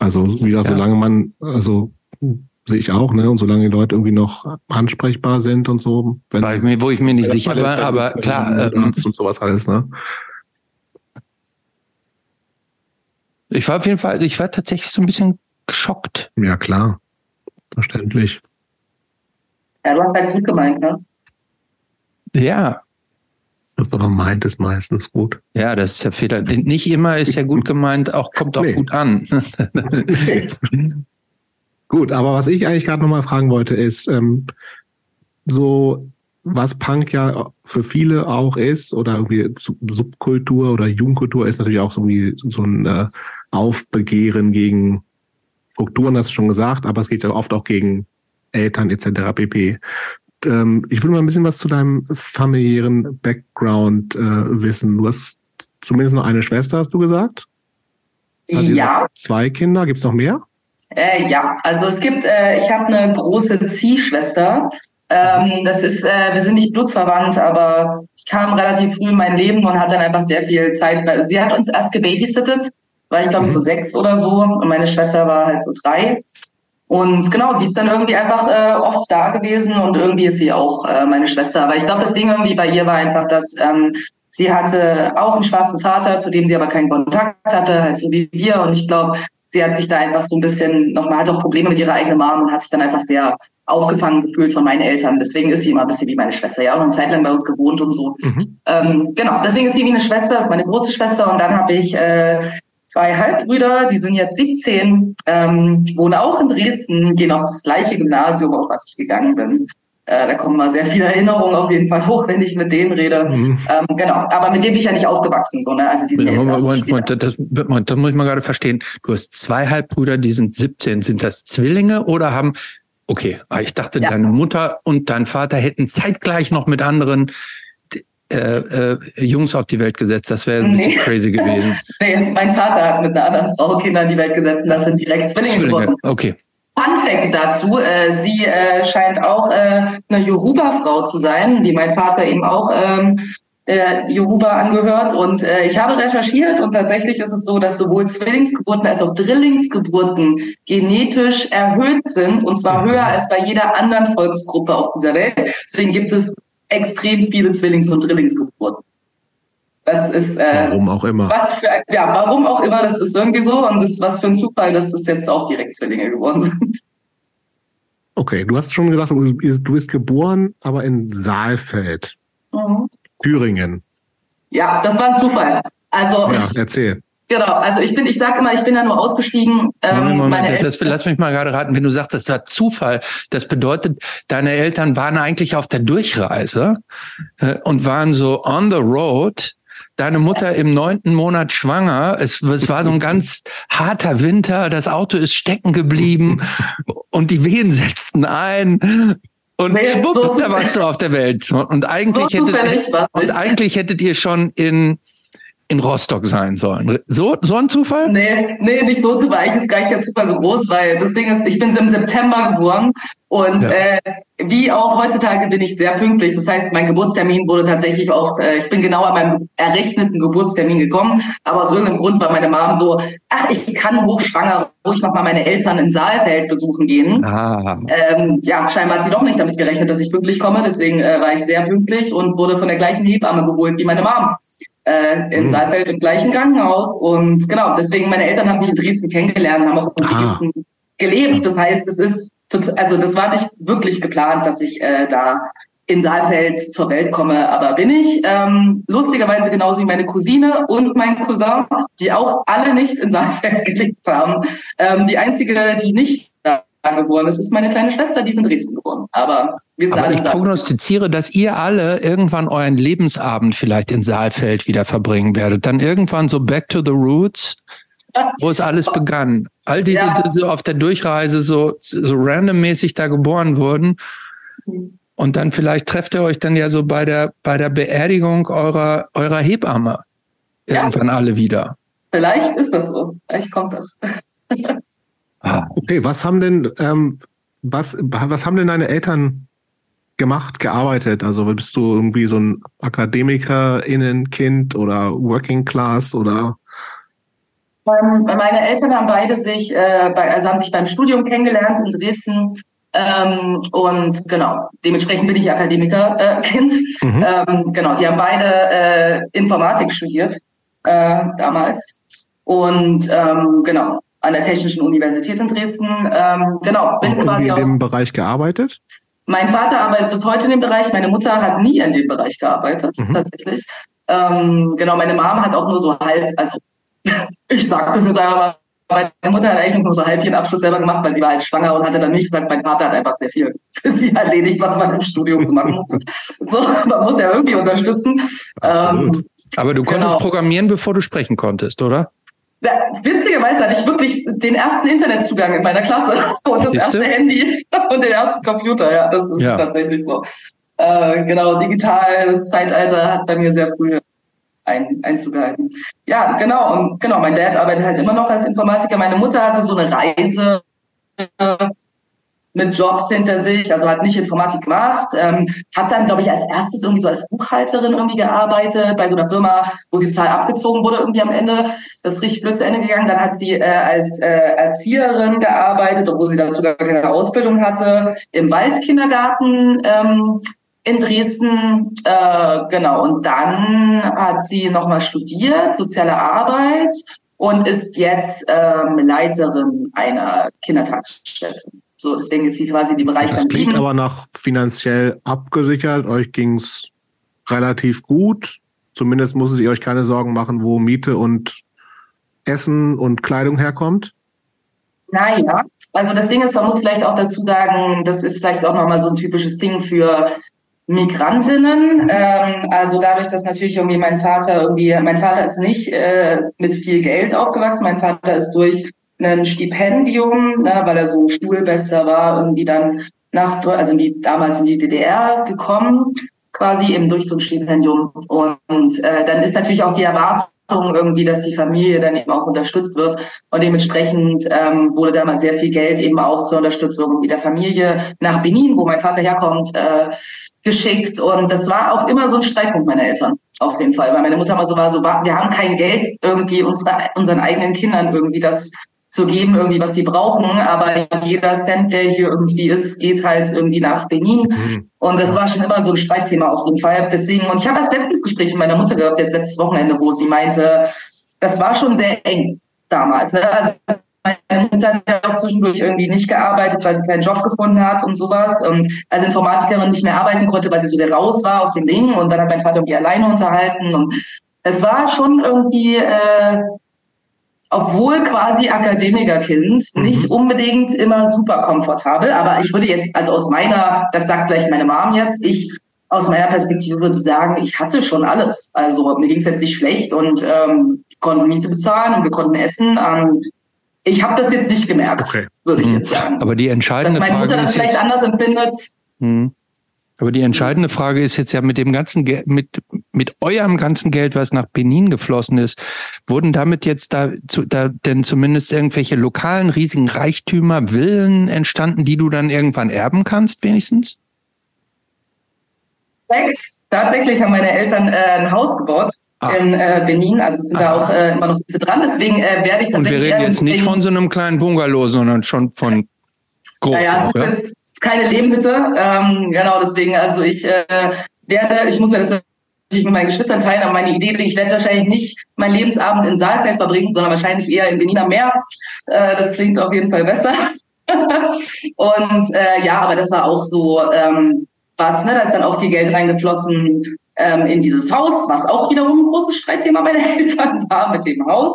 Also wieder, ja. solange man, also sehe ich auch, ne? Und solange die Leute irgendwie noch ansprechbar sind und so. Wenn, ich mir, wo ich mir nicht sicher war, aber klar. Ähm, und sowas alles, ne? Ich war auf jeden Fall, ich war tatsächlich so ein bisschen geschockt. Ja, klar. Verständlich. Ja, du hast halt gut gemeint, ne? Ja. Was man meint, ist meistens gut. Ja, das ist der Fehler. Nicht immer ist ja gut gemeint, auch kommt auch nee. gut an. nee. Gut, aber was ich eigentlich gerade nochmal fragen wollte, ist, ähm, so was Punk ja für viele auch ist, oder irgendwie Subkultur oder Jugendkultur ist natürlich auch so wie so ein äh, Aufbegehren gegen Strukturen, hast du schon gesagt, aber es geht ja oft auch gegen Eltern etc. pp. Ähm, ich will mal ein bisschen was zu deinem familiären Background äh, wissen. Du hast zumindest noch eine Schwester, hast du gesagt? Also ja. Zwei Kinder, gibt es noch mehr? Äh, ja, also es gibt, äh, ich habe eine große Ziehschwester. Ähm, das ist, äh, wir sind nicht blutsverwandt, aber ich kam relativ früh in mein Leben und hatte dann einfach sehr viel Zeit. Sie hat uns erst gebabysittet, war ich glaube so mhm. sechs oder so und meine Schwester war halt so drei. Und genau, die ist dann irgendwie einfach äh, oft da gewesen und irgendwie ist sie auch äh, meine Schwester. Aber ich glaube, das Ding irgendwie bei ihr war einfach, dass ähm, sie hatte auch einen schwarzen Vater, zu dem sie aber keinen Kontakt hatte, halt so wie wir. Und ich glaube, sie hat sich da einfach so ein bisschen nochmal, hat auch Probleme mit ihrer eigenen Mom und hat sich dann einfach sehr aufgefangen gefühlt von meinen Eltern. Deswegen ist sie immer ein bisschen wie meine Schwester. Ja, auch eine Zeit lang bei uns gewohnt und so. Mhm. Ähm, genau, deswegen ist sie wie eine Schwester, ist meine große Schwester. Und dann habe ich äh, zwei Halbbrüder, die sind jetzt 17, ähm, wohnen auch in Dresden, gehen auf das gleiche Gymnasium, auf was ich gegangen bin. Äh, da kommen mal sehr viele Erinnerungen auf jeden Fall hoch, wenn ich mit denen rede. Mhm. Ähm, genau, aber mit dem bin ich ja nicht aufgewachsen. So, ne? also die sind ja, Moment, Moment, Moment, das, das muss ich mal gerade verstehen. Du hast zwei Halbbrüder, die sind 17. Sind das Zwillinge oder haben Okay, ah, ich dachte, ja. deine Mutter und dein Vater hätten zeitgleich noch mit anderen äh, äh, Jungs auf die Welt gesetzt. Das wäre ein nee. bisschen crazy gewesen. nee, mein Vater hat mit einer anderen Frau Kinder in die Welt gesetzt und das sind direkt Zwillinge, Zwillinge. geworden. Okay. Fun Fact dazu, äh, sie äh, scheint auch äh, eine Yoruba-Frau zu sein, die mein Vater eben auch ähm, der Yoruba angehört. Und äh, ich habe recherchiert und tatsächlich ist es so, dass sowohl Zwillingsgeburten als auch Drillingsgeburten genetisch erhöht sind und zwar höher als bei jeder anderen Volksgruppe auf dieser Welt. Deswegen gibt es extrem viele Zwillings- und Drillingsgeburten. Das ist äh, warum auch immer. Was für ja, warum auch immer, das ist irgendwie so und das ist was für ein Zufall, dass das jetzt auch direkt Zwillinge geworden sind. Okay, du hast schon gesagt, du bist geboren, aber in Saalfeld, mhm. Thüringen. Ja, das war ein Zufall. Also ja, erzähl. Genau, also ich bin, ich sage immer, ich bin da nur ausgestiegen. Ähm, Moment, Moment das, lass mich mal gerade raten, wenn du sagst, das war Zufall, das bedeutet, deine Eltern waren eigentlich auf der Durchreise äh, und waren so on the road. Deine Mutter im neunten Monat schwanger. Es, es war so ein ganz harter Winter. Das Auto ist stecken geblieben und die Wehen setzten ein. Und nee, schwupp, so da warst du auf der Welt. Und eigentlich, so hättet, und eigentlich hättet ihr schon in in Rostock sein sollen. So, so ein Zufall? Nee, nee, nicht so Zufall. Eigentlich ist gar nicht der Zufall so groß, weil das Ding ist, ich bin so im September geboren und ja. äh, wie auch heutzutage bin ich sehr pünktlich. Das heißt, mein Geburtstermin wurde tatsächlich auch, äh, ich bin genau an meinem errechneten Geburtstermin gekommen, aber aus irgendeinem Grund war meine Mom so, ach, ich kann hochschwanger ruhig nochmal meine Eltern in Saalfeld besuchen gehen. Ah. Ähm, ja, scheinbar hat sie doch nicht damit gerechnet, dass ich pünktlich komme, deswegen äh, war ich sehr pünktlich und wurde von der gleichen Hebamme geholt wie meine Mom äh, in mhm. Saalfeld im gleichen Krankenhaus. Und genau, deswegen, meine Eltern haben sich in Dresden kennengelernt, haben auch in ah. Dresden gelebt. Das heißt, es ist, also das war nicht wirklich geplant, dass ich äh, da in Saalfeld zur Welt komme, aber bin ich. Ähm, lustigerweise genauso wie meine Cousine und mein Cousin, die auch alle nicht in Saalfeld gelebt haben. Ähm, die einzige, die nicht geboren. Das ist meine kleine Schwester, die ist in Dresden geboren. Aber wir sind Aber alle ich prognostiziere, dass ihr alle irgendwann euren Lebensabend vielleicht in Saalfeld wieder verbringen werdet. Dann irgendwann so back to the roots, wo es alles begann. All diese, ja. diese auf der Durchreise so, so randommäßig da geboren wurden. Und dann vielleicht trefft ihr euch dann ja so bei der, bei der Beerdigung eurer, eurer Hebamme irgendwann ja. alle wieder. Vielleicht ist das so. Vielleicht kommt das. Ah. Okay, was haben denn, ähm, was, was haben denn deine Eltern gemacht, gearbeitet? Also bist du irgendwie so ein AkademikerInnen-Kind oder Working Class oder? Ähm, meine Eltern haben beide sich, äh, bei, also haben sich beim Studium kennengelernt in Dresden. Ähm, und genau, dementsprechend bin ich Akademiker-Kind. Äh, mhm. ähm, genau, die haben beide äh, Informatik studiert äh, damals. Und ähm, genau, an der Technischen Universität in Dresden. Ähm, genau, bin Auch quasi in dem Bereich gearbeitet? Mein Vater arbeitet bis heute in dem Bereich. Meine Mutter hat nie in dem Bereich gearbeitet, mhm. tatsächlich. Ähm, genau, meine Mom hat auch nur so halb, also ich sagte das jetzt aber, meine Mutter hat eigentlich nur so halb ihren Abschluss selber gemacht, weil sie war halt schwanger und hatte dann nicht gesagt, mein Vater hat einfach sehr viel für sie erledigt, was man im Studium so machen musste. So, man muss ja irgendwie unterstützen. Ähm, aber du konntest genau. programmieren, bevor du sprechen konntest, oder? Witzigerweise hatte ich wirklich den ersten Internetzugang in meiner Klasse und das erste Handy und den ersten Computer. Ja, das ist ja. tatsächlich so. Äh, genau, digitales Zeitalter hat bei mir sehr früh ein, Einzug gehalten. Ja, genau. Und genau, mein Dad arbeitet halt immer noch als Informatiker. Meine Mutter hatte so eine Reise mit Jobs hinter sich, also hat nicht Informatik gemacht, ähm, hat dann, glaube ich, als erstes irgendwie so als Buchhalterin irgendwie gearbeitet bei so einer Firma, wo sie total abgezogen wurde irgendwie am Ende. Das ist richtig blöd zu Ende gegangen. Dann hat sie äh, als äh, Erzieherin gearbeitet, obwohl sie dazu gar keine Ausbildung hatte, im Waldkindergarten ähm, in Dresden, äh, genau. Und dann hat sie nochmal studiert, soziale Arbeit und ist jetzt ähm, Leiterin einer Kindertagesstätte. So, deswegen ist sie quasi in die Bereich Das klingt Leben. aber nach finanziell abgesichert. Euch ging es relativ gut. Zumindest musstet ihr euch keine Sorgen machen, wo Miete und Essen und Kleidung herkommt. Naja, also das Ding ist, man muss vielleicht auch dazu sagen, das ist vielleicht auch nochmal so ein typisches Ding für Migrantinnen. Ähm, also dadurch, dass natürlich irgendwie mein Vater irgendwie, mein Vater ist nicht äh, mit viel Geld aufgewachsen, mein Vater ist durch ein Stipendium, ne, weil er so Schulbester war, irgendwie dann nach, also in die, damals in die DDR gekommen, quasi eben durch so ein Stipendium. Und äh, dann ist natürlich auch die Erwartung irgendwie, dass die Familie dann eben auch unterstützt wird. Und dementsprechend ähm, wurde damals sehr viel Geld eben auch zur Unterstützung der Familie nach Benin, wo mein Vater herkommt, äh, geschickt. Und das war auch immer so ein Streitpunkt meiner Eltern, auf jeden Fall. Weil meine Mutter mal so war, so wir haben kein Geld irgendwie unsere, unseren eigenen Kindern irgendwie das zu geben, irgendwie, was sie brauchen. Aber jeder Cent, der hier irgendwie ist, geht halt irgendwie nach Benin. Mhm. Und das war schon immer so ein Streitthema auf jeden Fall. Deswegen, und ich habe das letztes Gespräch mit meiner Mutter gehabt, jetzt letztes Wochenende, wo sie meinte, das war schon sehr eng damals. Ne? Also meine Mutter hat auch zwischendurch irgendwie nicht gearbeitet, weil sie keinen Job gefunden hat und sowas. Und als Informatikerin nicht mehr arbeiten konnte, weil sie so sehr raus war aus dem Ding. Und dann hat mein Vater irgendwie alleine unterhalten. Und es war schon irgendwie, äh, obwohl quasi Akademikerkind, mhm. nicht unbedingt immer super komfortabel. Aber ich würde jetzt, also aus meiner, das sagt gleich meine Mom jetzt, ich aus meiner Perspektive würde sagen, ich hatte schon alles. Also mir ging es jetzt nicht schlecht und ähm, konnten Miete bezahlen und wir konnten essen. Ähm, ich habe das jetzt nicht gemerkt, okay. würde ich mhm. jetzt sagen. Aber die entscheidende Dass meine Mutter das vielleicht jetzt, anders empfindet. Mh. Aber die entscheidende Frage ist jetzt ja mit dem ganzen Geld, mit, mit eurem ganzen Geld, was nach Benin geflossen ist, wurden damit jetzt da, zu, da denn zumindest irgendwelche lokalen riesigen Reichtümer, Villen entstanden, die du dann irgendwann erben kannst, wenigstens? Tatsächlich haben meine Eltern äh, ein Haus gebaut Ach. in äh, Benin, also sind Ach. da auch äh, immer noch so dran. Deswegen äh, werde ich tatsächlich. Und wir reden jetzt nicht von so einem kleinen Bungalow, sondern schon von groß. Naja, ist, ist keine Lehmhütte. Ähm, genau, deswegen, also ich äh, werde, ich muss mir das natürlich mit meinen Geschwistern teilen, aber meine Idee, ich werde wahrscheinlich nicht meinen Lebensabend in Saalfeld verbringen, sondern wahrscheinlich eher in Benin am Meer. Äh, das klingt auf jeden Fall besser. und äh, ja, aber das war auch so ähm, was, ne? Da ist dann auch viel Geld reingeflossen ähm, in dieses Haus, was auch wiederum ein großes Streitthema meiner Eltern war mit dem Haus.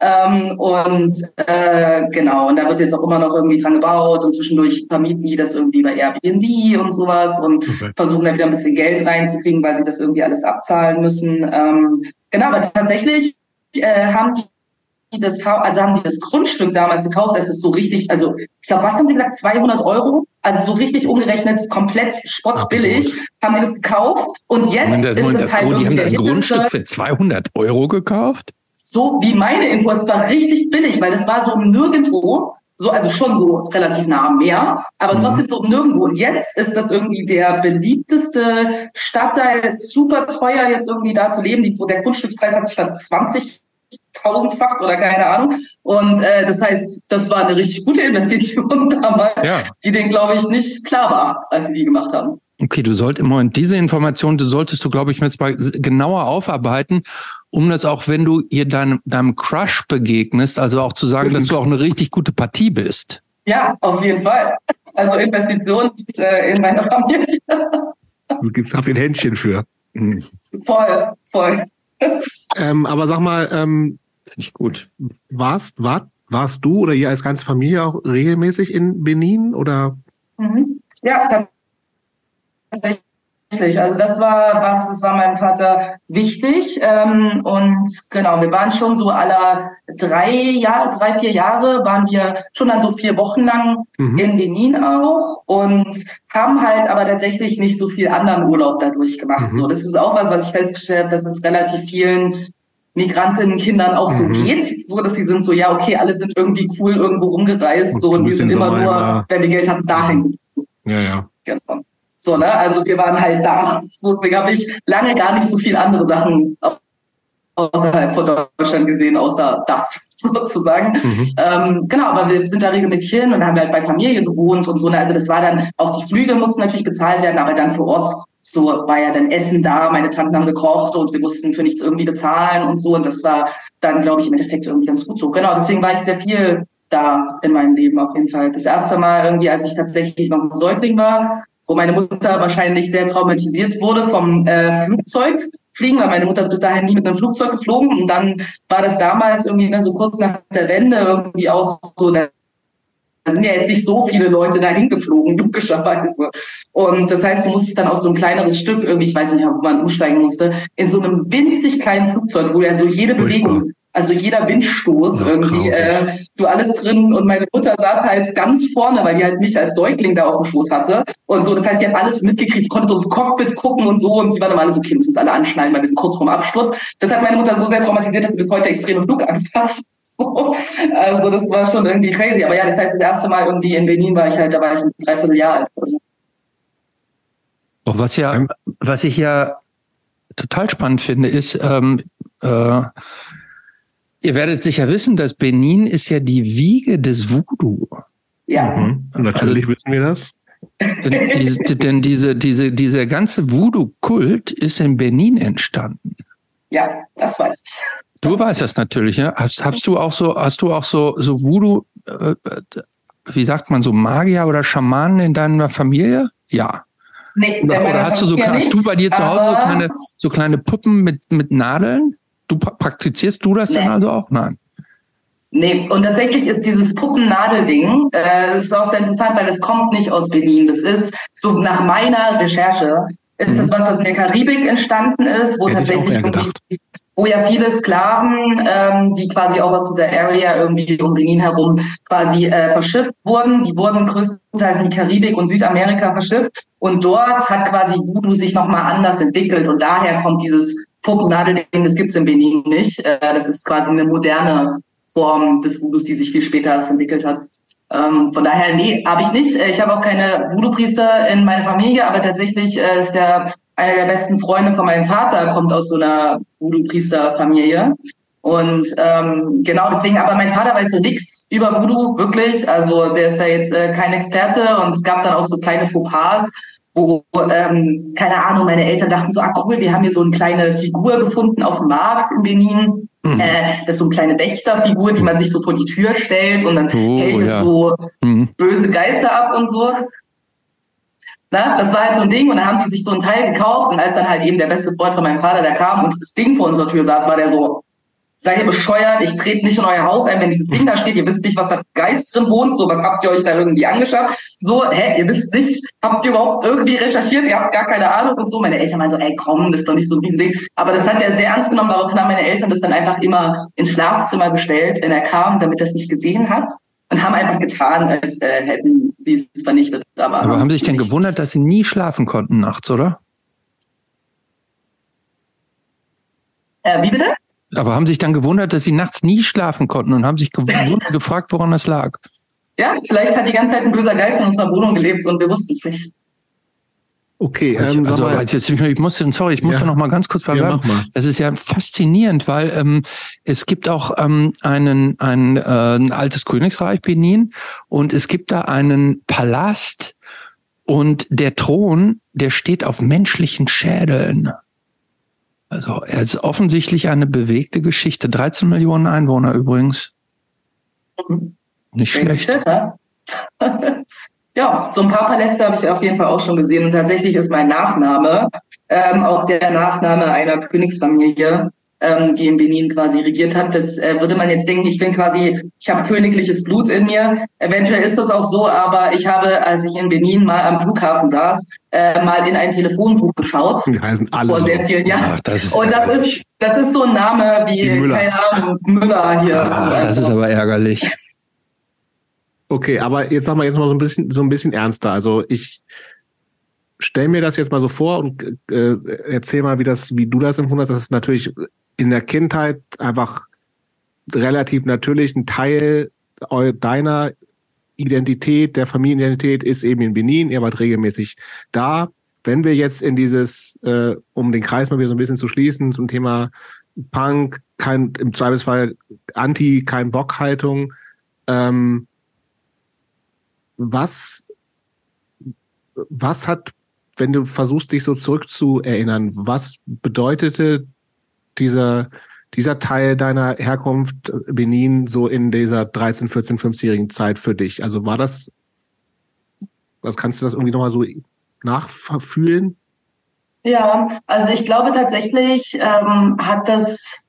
Ähm, und äh, genau, und da wird jetzt auch immer noch irgendwie dran gebaut und zwischendurch vermieten die das irgendwie bei Airbnb und sowas und okay. versuchen da wieder ein bisschen Geld reinzukriegen, weil sie das irgendwie alles abzahlen müssen. Ähm, genau, aber tatsächlich äh, haben die das also haben die das Grundstück damals gekauft, das ist so richtig, also ich glaube, was haben sie gesagt, 200 Euro? Also so richtig umgerechnet, komplett spottbillig, Absolut. haben die das gekauft und jetzt das, ist das, das halt Die haben das Grundstück für 200 Euro gekauft? So wie meine Info, es war richtig billig, weil es war so nirgendwo, so, also schon so relativ nah am Meer, aber mhm. trotzdem so nirgendwo. Und jetzt ist das irgendwie der beliebteste Stadtteil, ist super teuer jetzt irgendwie da zu leben. Die, der Grundstückspreis hat sich ver 20 tausendfacht oder keine Ahnung. Und äh, das heißt, das war eine richtig gute Investition damals, ja. die denen, glaube ich, nicht klar war, als sie die gemacht haben. Okay, du solltest im Moment diese Information, du solltest du, glaube ich, jetzt mal genauer aufarbeiten, um das auch, wenn du ihr deinem, deinem Crush begegnest, also auch zu sagen, dass du auch eine richtig gute Partie bist. Ja, auf jeden Fall. Also Investition äh, in meiner Familie. Du gibst auf ein Händchen für. Mhm. Voll, voll. ähm, aber sag mal, ähm, finde ich gut. Warst, war, warst du oder ihr als ganze Familie auch regelmäßig in Benin oder? Mhm. Ja, tatsächlich. Also das war was, das war meinem Vater wichtig. Ähm, und genau, wir waren schon so aller drei Jahre, drei, vier Jahre waren wir schon dann so vier Wochen lang mhm. in Benin auch und haben halt aber tatsächlich nicht so viel anderen Urlaub dadurch gemacht. Mhm. So, das ist auch was, was ich festgestellt habe, dass es relativ vielen Migrantinnenkindern auch so mhm. geht, so dass sie sind so, ja, okay, alle sind irgendwie cool irgendwo rumgereist, und so und wir sind immer nur, wenn wir Geld hatten, dahin. Ja, ja. Genau. So, ne? Also wir waren halt da. Deswegen habe ich lange gar nicht so viel andere Sachen außerhalb von Deutschland gesehen, außer das sozusagen. Mhm. Ähm, genau, aber wir sind da regelmäßig hin und haben halt bei Familie gewohnt und so. Ne? Also das war dann, auch die Flüge mussten natürlich bezahlt werden, aber dann vor Ort so war ja dann Essen da, meine Tanten haben gekocht und wir mussten für nichts irgendwie bezahlen und so. Und das war dann, glaube ich, im Endeffekt irgendwie ganz gut so. Genau, deswegen war ich sehr viel da in meinem Leben auf jeden Fall. Das erste Mal irgendwie, als ich tatsächlich noch ein Säugling war, wo meine Mutter wahrscheinlich sehr traumatisiert wurde vom äh, Flugzeugfliegen, weil meine Mutter ist bis dahin nie mit einem Flugzeug geflogen. Und dann war das damals irgendwie ne, so kurz nach der Wende irgendwie auch so, da sind ja jetzt nicht so viele Leute dahin geflogen, logischerweise. Und das heißt, du musstest dann auch so ein kleineres Stück irgendwie, ich weiß nicht, wo man umsteigen musste, in so einem winzig kleinen Flugzeug, wo ja so jede Bewegung also jeder Windstoß ja, irgendwie, äh, du alles drin und meine Mutter saß halt ganz vorne, weil die halt mich als Säugling da auf dem Schoß hatte und so. Das heißt, die hat alles mitgekriegt, konnte so ins Cockpit gucken und so und die waren immer alle so, okay, müssen uns alle anschneiden, weil wir sind kurz vorm Absturz. Das hat meine Mutter so sehr traumatisiert, dass sie bis heute extreme Flugangst hat. So. Also das war schon irgendwie crazy. Aber ja, das heißt, das erste Mal irgendwie in Berlin war ich halt, da war ich ein Dreivierteljahr alt oder so. Was ja, was ich ja total spannend finde, ist, ähm, äh, Ihr werdet sicher wissen, dass Benin ist ja die Wiege des Voodoo. Ja. Mhm. Natürlich also, wissen wir das. Denn, diese, denn diese, diese, dieser ganze Voodoo-Kult ist in Benin entstanden. Ja, das weiß ich. Du weißt das natürlich, ja? Hast, hast du auch so, hast du auch so, so Voodoo, äh, wie sagt man so, Magier oder Schamanen in deiner Familie? Ja. Nee, oder, oder hast du so, hast du bei dir zu Hause so kleine, so kleine Puppen mit, mit Nadeln? Du praktizierst du das nee. dann also auch? Nein. Nee, und tatsächlich ist dieses Puppennadelding, äh, das ist auch sehr interessant, weil es kommt nicht aus Berlin. Das ist so nach meiner Recherche, ist mhm. das was, was in der Karibik entstanden ist, wo Hätte tatsächlich wo ja viele Sklaven, ähm, die quasi auch aus dieser Area irgendwie um Benin herum quasi äh, verschifft wurden, die wurden größtenteils in die Karibik und Südamerika verschifft und dort hat quasi Voodoo sich nochmal anders entwickelt und daher kommt dieses Puppennadelding, das gibt's in Benin nicht. Äh, das ist quasi eine moderne Form des Voodoos, die sich viel später entwickelt hat. Ähm, von daher, nee, habe ich nicht. Ich habe auch keine Voodoo-Priester in meiner Familie, aber tatsächlich äh, ist der einer der besten Freunde von meinem Vater kommt aus so einer Voodoo-Priester-Familie. Und ähm, genau deswegen, aber mein Vater weiß so nichts über Voodoo, wirklich. Also der ist ja jetzt äh, kein Experte und es gab dann auch so kleine Fauxpas, wo, ähm, keine Ahnung, meine Eltern dachten so, ah cool, wir haben hier so eine kleine Figur gefunden auf dem Markt in Benin. Mhm. Äh, das ist so eine kleine Wächterfigur, die man sich so vor die Tür stellt und dann oh, hält ja. es so mhm. böse Geister ab und so. Na, das war halt so ein Ding und dann haben die sich so ein Teil gekauft und als dann halt eben der beste Freund von meinem Vater, der kam und das Ding vor unserer Tür saß, war der so, seid ihr bescheuert, ich trete nicht in euer Haus ein, wenn dieses Ding da steht, ihr wisst nicht, was da Geist drin wohnt, so, was habt ihr euch da irgendwie angeschafft? So, hä, ihr wisst nicht, habt ihr überhaupt irgendwie recherchiert, ihr habt gar keine Ahnung und so. Meine Eltern meinen so, ey, komm, das ist doch nicht so ein Riesending. Aber das hat er sehr ernst genommen, daraufhin haben meine Eltern das dann einfach immer ins Schlafzimmer gestellt, wenn er kam, damit er es nicht gesehen hat und haben einfach getan, als äh, hätten sie es vernichtet. Aber, Aber haben sie sich denn gewundert, dass sie nie schlafen konnten nachts, oder? Äh, wie bitte? Aber haben sich dann gewundert, dass sie nachts nie schlafen konnten und haben sich gewundert, gefragt, woran das lag. Ja, vielleicht hat die ganze Zeit ein böser Geist in unserer Wohnung gelebt und wir wussten es nicht. Okay, ähm, also, also jetzt, ich musste, sorry, ich musste ja. noch mal ganz kurz bewerben. Ja, das ist ja faszinierend, weil ähm, es gibt auch ähm, einen ein, äh, ein altes Königsreich Benin und es gibt da einen Palast und der Thron, der steht auf menschlichen Schädeln. Also er ist offensichtlich eine bewegte Geschichte. 13 Millionen Einwohner übrigens. Nicht schlecht. Ja, so ein paar Paläste habe ich auf jeden Fall auch schon gesehen. Und tatsächlich ist mein Nachname ähm, auch der Nachname einer Königsfamilie, ähm, die in Benin quasi regiert hat. Das äh, würde man jetzt denken, ich bin quasi, ich habe königliches Blut in mir. Eventuell ist das auch so, aber ich habe, als ich in Benin mal am Flughafen saß, äh, mal in ein Telefonbuch geschaut. Die heißen alle vor sehr vielen Jahren. Ach, das ist Und das ist, das ist so ein Name wie, keine Ahnung, Müller hier. Ach, das ist aber ärgerlich. Okay, aber jetzt sag mal jetzt mal so ein bisschen so ein bisschen ernster. Also ich stell mir das jetzt mal so vor und äh, erzähl mal, wie das, wie du das empfunden hast. Das ist natürlich in der Kindheit einfach relativ natürlich ein Teil deiner Identität, der Familienidentität ist eben in Benin. Ihr wart regelmäßig da. Wenn wir jetzt in dieses, äh, um den Kreis mal wieder so ein bisschen zu schließen, zum Thema Punk, kein, im Zweifelsfall Anti, kein Bock-Haltung, ähm, was, was hat, wenn du versuchst, dich so zurückzuerinnern, was bedeutete dieser, dieser Teil deiner Herkunft Benin so in dieser 13, 14, 15-jährigen Zeit für dich? Also war das, was kannst du das irgendwie nochmal so nachfühlen? Ja, also ich glaube tatsächlich ähm, hat das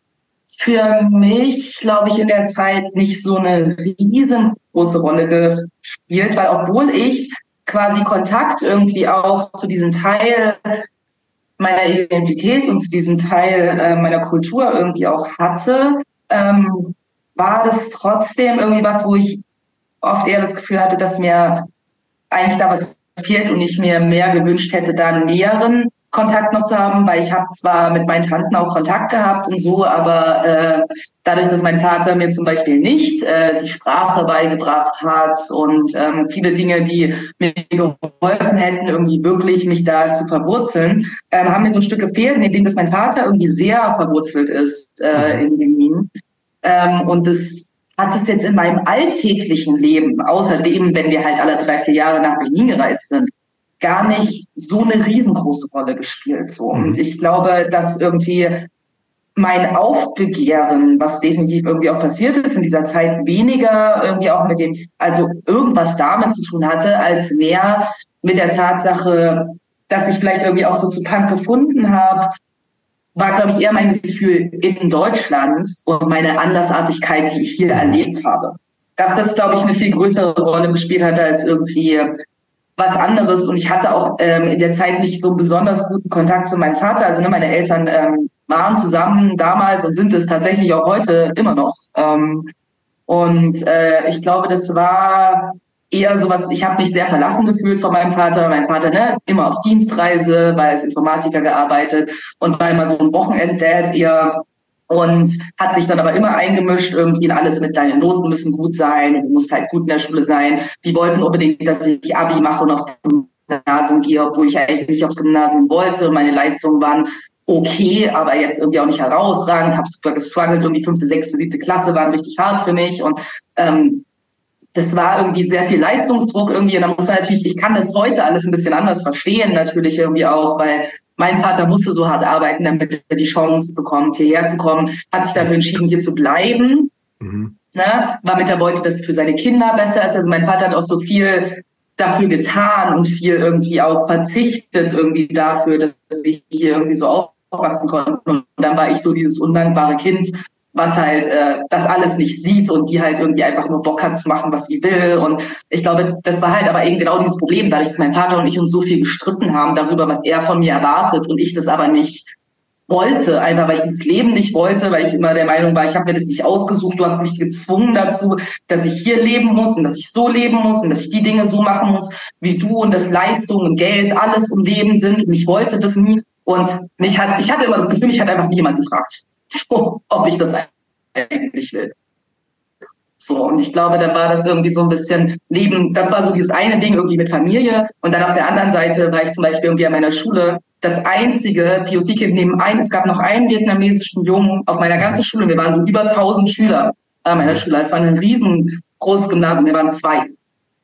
für mich, glaube ich, in der Zeit nicht so eine riesengroße Rolle gespielt, weil obwohl ich quasi Kontakt irgendwie auch zu diesem Teil meiner Identität und zu diesem Teil äh, meiner Kultur irgendwie auch hatte, ähm, war das trotzdem irgendwie was, wo ich oft eher das Gefühl hatte, dass mir eigentlich da was fehlt und ich mir mehr gewünscht hätte, da einen näheren Kontakt noch zu haben, weil ich habe zwar mit meinen Tanten auch Kontakt gehabt und so, aber äh, dadurch, dass mein Vater mir zum Beispiel nicht äh, die Sprache beigebracht hat und ähm, viele Dinge, die mir geholfen hätten, irgendwie wirklich mich da zu verwurzeln, ähm, haben mir so ein Stück gefehlt, neben dem, dass mein Vater irgendwie sehr verwurzelt ist äh, in Benin. Ähm, und das hat es jetzt in meinem alltäglichen Leben, außerdem, wenn wir halt alle drei, vier Jahre nach Berlin gereist sind, gar nicht so eine riesengroße Rolle gespielt. So. Und mhm. ich glaube, dass irgendwie mein Aufbegehren, was definitiv irgendwie auch passiert ist in dieser Zeit, weniger irgendwie auch mit dem, also irgendwas damit zu tun hatte, als mehr mit der Tatsache, dass ich vielleicht irgendwie auch so zu Punk gefunden habe, war, glaube ich, eher mein Gefühl in Deutschland und meine Andersartigkeit, die ich hier erlebt habe. Dass das, glaube ich, eine viel größere Rolle gespielt hat als irgendwie was anderes. Und ich hatte auch ähm, in der Zeit nicht so besonders guten Kontakt zu meinem Vater. Also ne, meine Eltern ähm, waren zusammen damals und sind es tatsächlich auch heute immer noch. Ähm, und äh, ich glaube, das war eher sowas, ich habe mich sehr verlassen gefühlt von meinem Vater. Mein Vater, ne, immer auf Dienstreise, war als Informatiker gearbeitet und war immer so ein Wochenenddad eher und hat sich dann aber immer eingemischt, irgendwie in alles mit deinen Noten müssen gut sein, du musst halt gut in der Schule sein. Die wollten unbedingt, dass ich Abi mache und aufs Gymnasium gehe, obwohl ich eigentlich nicht aufs Gymnasium wollte. Meine Leistungen waren okay, aber jetzt irgendwie auch nicht herausragend. Habe super gestruggelt, irgendwie fünfte, sechste, siebte Klasse waren richtig hart für mich und ähm, das war irgendwie sehr viel Leistungsdruck irgendwie. Und da muss man natürlich, ich kann das heute alles ein bisschen anders verstehen, natürlich irgendwie auch, weil mein Vater musste so hart arbeiten, damit er die Chance bekommt, hierher zu kommen, hat sich dafür entschieden, hier zu bleiben. Mhm. Ne? Damit er wollte, dass es für seine Kinder besser ist. Also mein Vater hat auch so viel dafür getan und viel irgendwie auch verzichtet irgendwie dafür, dass ich hier irgendwie so aufwachsen konnte. Und dann war ich so dieses undankbare Kind, was halt äh, das alles nicht sieht und die halt irgendwie einfach nur Bock hat zu machen, was sie will. Und ich glaube, das war halt aber eben genau dieses Problem, dadurch, dass mein Vater und ich uns so viel gestritten haben darüber, was er von mir erwartet und ich das aber nicht wollte, einfach weil ich dieses Leben nicht wollte, weil ich immer der Meinung war, ich habe mir das nicht ausgesucht, du hast mich gezwungen dazu, dass ich hier leben muss und dass ich so leben muss und dass ich die Dinge so machen muss wie du und dass Leistung und Geld alles im Leben sind und ich wollte das nie und ich hatte immer das Gefühl, mich hat einfach nie jemand gefragt. So, ob ich das eigentlich will. So, und ich glaube, dann war das irgendwie so ein bisschen neben, das war so dieses eine Ding irgendwie mit Familie. Und dann auf der anderen Seite war ich zum Beispiel irgendwie an meiner Schule das einzige POC-Kind neben ein. Es gab noch einen vietnamesischen Jungen auf meiner ganzen Schule. Wir waren so über 1000 Schüler an meiner Schule. Es war ein riesengroßes Gymnasium. Wir waren zwei.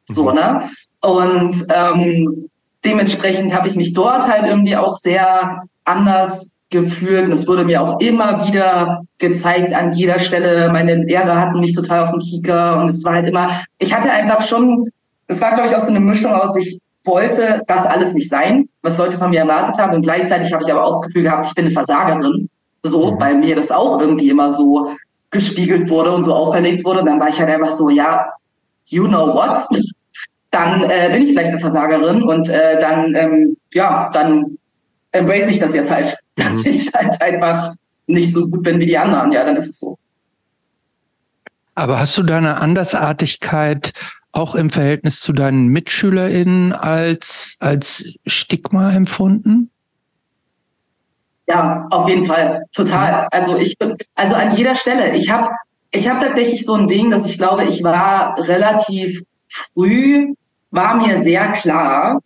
So, mhm. ne? Und ähm, dementsprechend habe ich mich dort halt irgendwie auch sehr anders gefühlt. Das wurde mir auch immer wieder gezeigt an jeder Stelle. Meine Lehrer hatten mich total auf dem Kieker und es war halt immer, ich hatte einfach schon, es war glaube ich auch so eine Mischung aus, ich wollte das alles nicht sein, was Leute von mir erwartet haben und gleichzeitig habe ich aber auch das Gefühl gehabt, ich bin eine Versagerin. So, mhm. weil mir das auch irgendwie immer so gespiegelt wurde und so auferlegt wurde. Und dann war ich halt einfach so, ja, you know what? Dann äh, bin ich vielleicht eine Versagerin und äh, dann, ähm, ja, dann embrace ich das jetzt halt, dass mhm. ich halt einfach nicht so gut bin wie die anderen. Ja, dann ist es so. Aber hast du deine Andersartigkeit auch im Verhältnis zu deinen MitschülerInnen als, als Stigma empfunden? Ja, auf jeden Fall. Total. Also ich bin, also an jeder Stelle. Ich habe ich hab tatsächlich so ein Ding, dass ich glaube, ich war relativ früh, war mir sehr klar,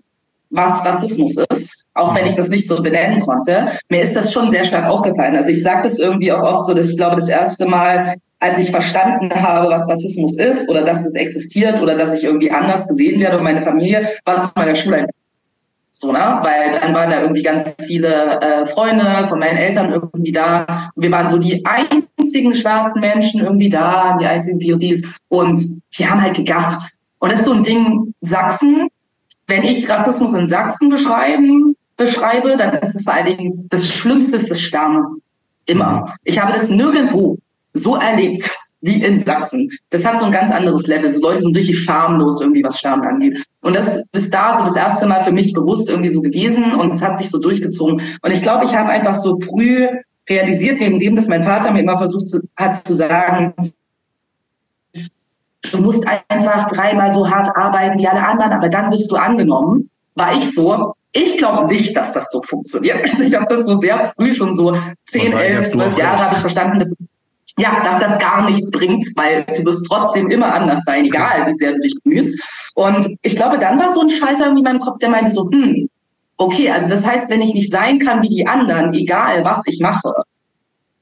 was Rassismus ist auch wenn ich das nicht so benennen konnte. Mir ist das schon sehr stark aufgefallen. Also ich sage das irgendwie auch oft so, dass ich glaube, das erste Mal, als ich verstanden habe, was Rassismus ist oder dass es existiert oder dass ich irgendwie anders gesehen werde und meine Familie, war das meiner Schule. So, ne? Weil dann waren da irgendwie ganz viele äh, Freunde von meinen Eltern irgendwie da. Und wir waren so die einzigen schwarzen Menschen irgendwie da, die einzigen POCs. Und die haben halt gegafft. Und das ist so ein Ding, Sachsen, wenn ich Rassismus in Sachsen beschreiben beschreibe, dann ist es vor allen Dingen das Schlimmste ist das Sterben. Immer. Ich habe das nirgendwo so erlebt wie in Sachsen. Das hat so ein ganz anderes Level. So Leute sind richtig schamlos irgendwie, was Sterben angeht. Und das ist da so das erste Mal für mich bewusst irgendwie so gewesen und es hat sich so durchgezogen. Und ich glaube, ich habe einfach so früh realisiert, neben dem, dass mein Vater mir immer versucht zu, hat zu sagen, du musst einfach dreimal so hart arbeiten wie alle anderen, aber dann wirst du angenommen. War ich so, ich glaube nicht, dass das so funktioniert. Ich habe das so sehr früh, schon so zehn, elf, zwölf Jahre habe ich verstanden, dass es, ja, dass das gar nichts bringt, weil du wirst trotzdem immer anders sein, egal wie sehr du dich bemühst. Und ich glaube, dann war so ein Schalter in meinem Kopf, der meinte so, hm, okay, also das heißt, wenn ich nicht sein kann wie die anderen, egal was ich mache,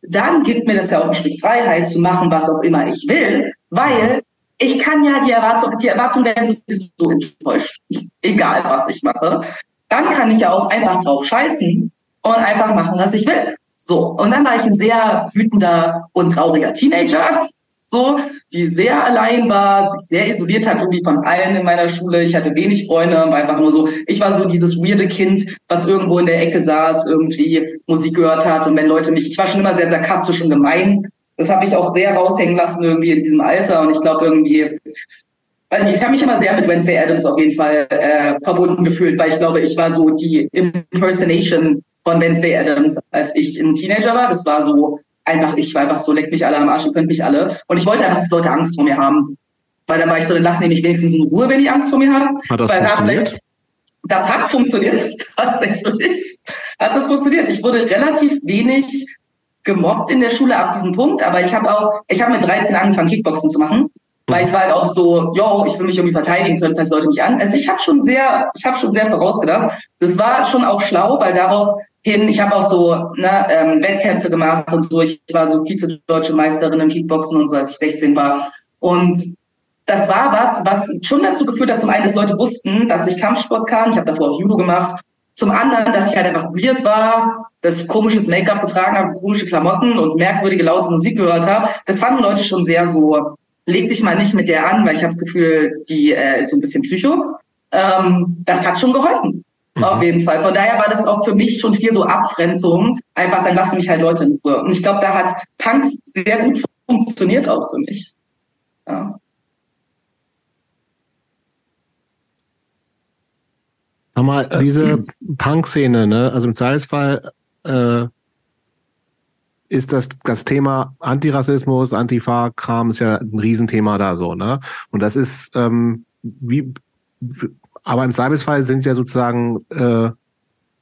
dann gibt mir das ja auch ein Stück Freiheit zu machen, was auch immer ich will, weil ich kann ja die Erwartung, die Erwartungen werden sowieso enttäuscht, egal was ich mache. Dann kann ich ja auch einfach drauf scheißen und einfach machen, was ich will. So, und dann war ich ein sehr wütender und trauriger Teenager, so, die sehr allein war, sich sehr isoliert hat irgendwie von allen in meiner Schule. Ich hatte wenig Freunde, war einfach nur so, ich war so dieses weirde Kind, was irgendwo in der Ecke saß, irgendwie Musik gehört hat und wenn Leute mich, ich war schon immer sehr sarkastisch und gemein. Das habe ich auch sehr raushängen lassen irgendwie in diesem Alter und ich glaube irgendwie, weiß nicht, ich habe mich immer sehr mit Wednesday Adams auf jeden Fall äh, verbunden gefühlt, weil ich glaube, ich war so die Impersonation von Wednesday Adams, als ich ein Teenager war. Das war so einfach, ich war einfach so, leckt mich alle am Arsch, ihr könnt mich alle. Und ich wollte einfach, dass Leute Angst vor mir haben. Weil dann war ich so, dann lassen die mich wenigstens in Ruhe, wenn die Angst vor mir haben. Hat das Weil funktioniert? das hat funktioniert, tatsächlich. Hat das funktioniert. Ich wurde relativ wenig gemobbt in der Schule ab diesem Punkt, aber ich habe auch, ich habe mit 13 angefangen, Kickboxen zu machen. Weil ich war halt auch so, yo, ich will mich irgendwie verteidigen können, falls Leute mich an. Also ich habe schon sehr, ich habe schon sehr vorausgedacht. Das war schon auch schlau, weil darauf hin, ich habe auch so ne, ähm, Wettkämpfe gemacht und so. Ich war so Vize-Deutsche Meisterin im Kickboxen und so, als ich 16 war. Und das war was, was schon dazu geführt hat, zum einen, dass Leute wussten, dass ich Kampfsport kann. Ich habe davor auch Judo gemacht. Zum anderen, dass ich halt einfach weird war, dass ich komisches Make-up getragen habe, komische Klamotten und merkwürdige laute Musik gehört habe. Das fanden Leute schon sehr so, leg dich mal nicht mit der an, weil ich habe das Gefühl, die äh, ist so ein bisschen psycho. Ähm, das hat schon geholfen. Mhm. Auf jeden Fall. Von daher war das auch für mich schon viel so Abgrenzung. Einfach, dann lassen mich halt Leute in Ruhe. Und ich glaube, da hat Punk sehr gut funktioniert auch für mich. Ja. Sag mal, äh, diese Punk-Szene, ne? Also im Zweifelsfall äh, ist das, das Thema Antirassismus, Antifa-Kram ist ja ein Riesenthema da so, ne? Und das ist, ähm, wie, aber im Zweifelsfall sind ja sozusagen äh,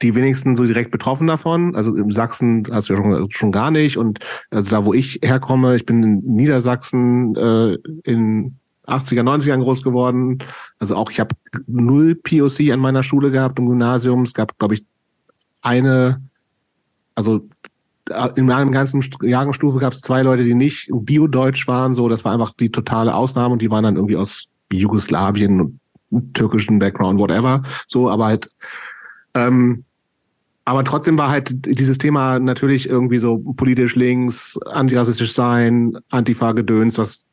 die wenigsten so direkt betroffen davon. Also im Sachsen hast du ja schon, schon gar nicht. Und also da, wo ich herkomme, ich bin in Niedersachsen äh, in 80er, 90ern groß geworden. Also auch ich habe null POC an meiner Schule gehabt im Gymnasium. Es gab, glaube ich, eine, also in meinem ganzen Jahrgangsstufe gab es zwei Leute, die nicht Bio-Deutsch waren. So, das war einfach die totale Ausnahme und die waren dann irgendwie aus Jugoslawien türkischen Background, whatever. So, aber halt, ähm, aber trotzdem war halt dieses Thema natürlich irgendwie so politisch links, antirassistisch sein, Antifa-Gedöns, was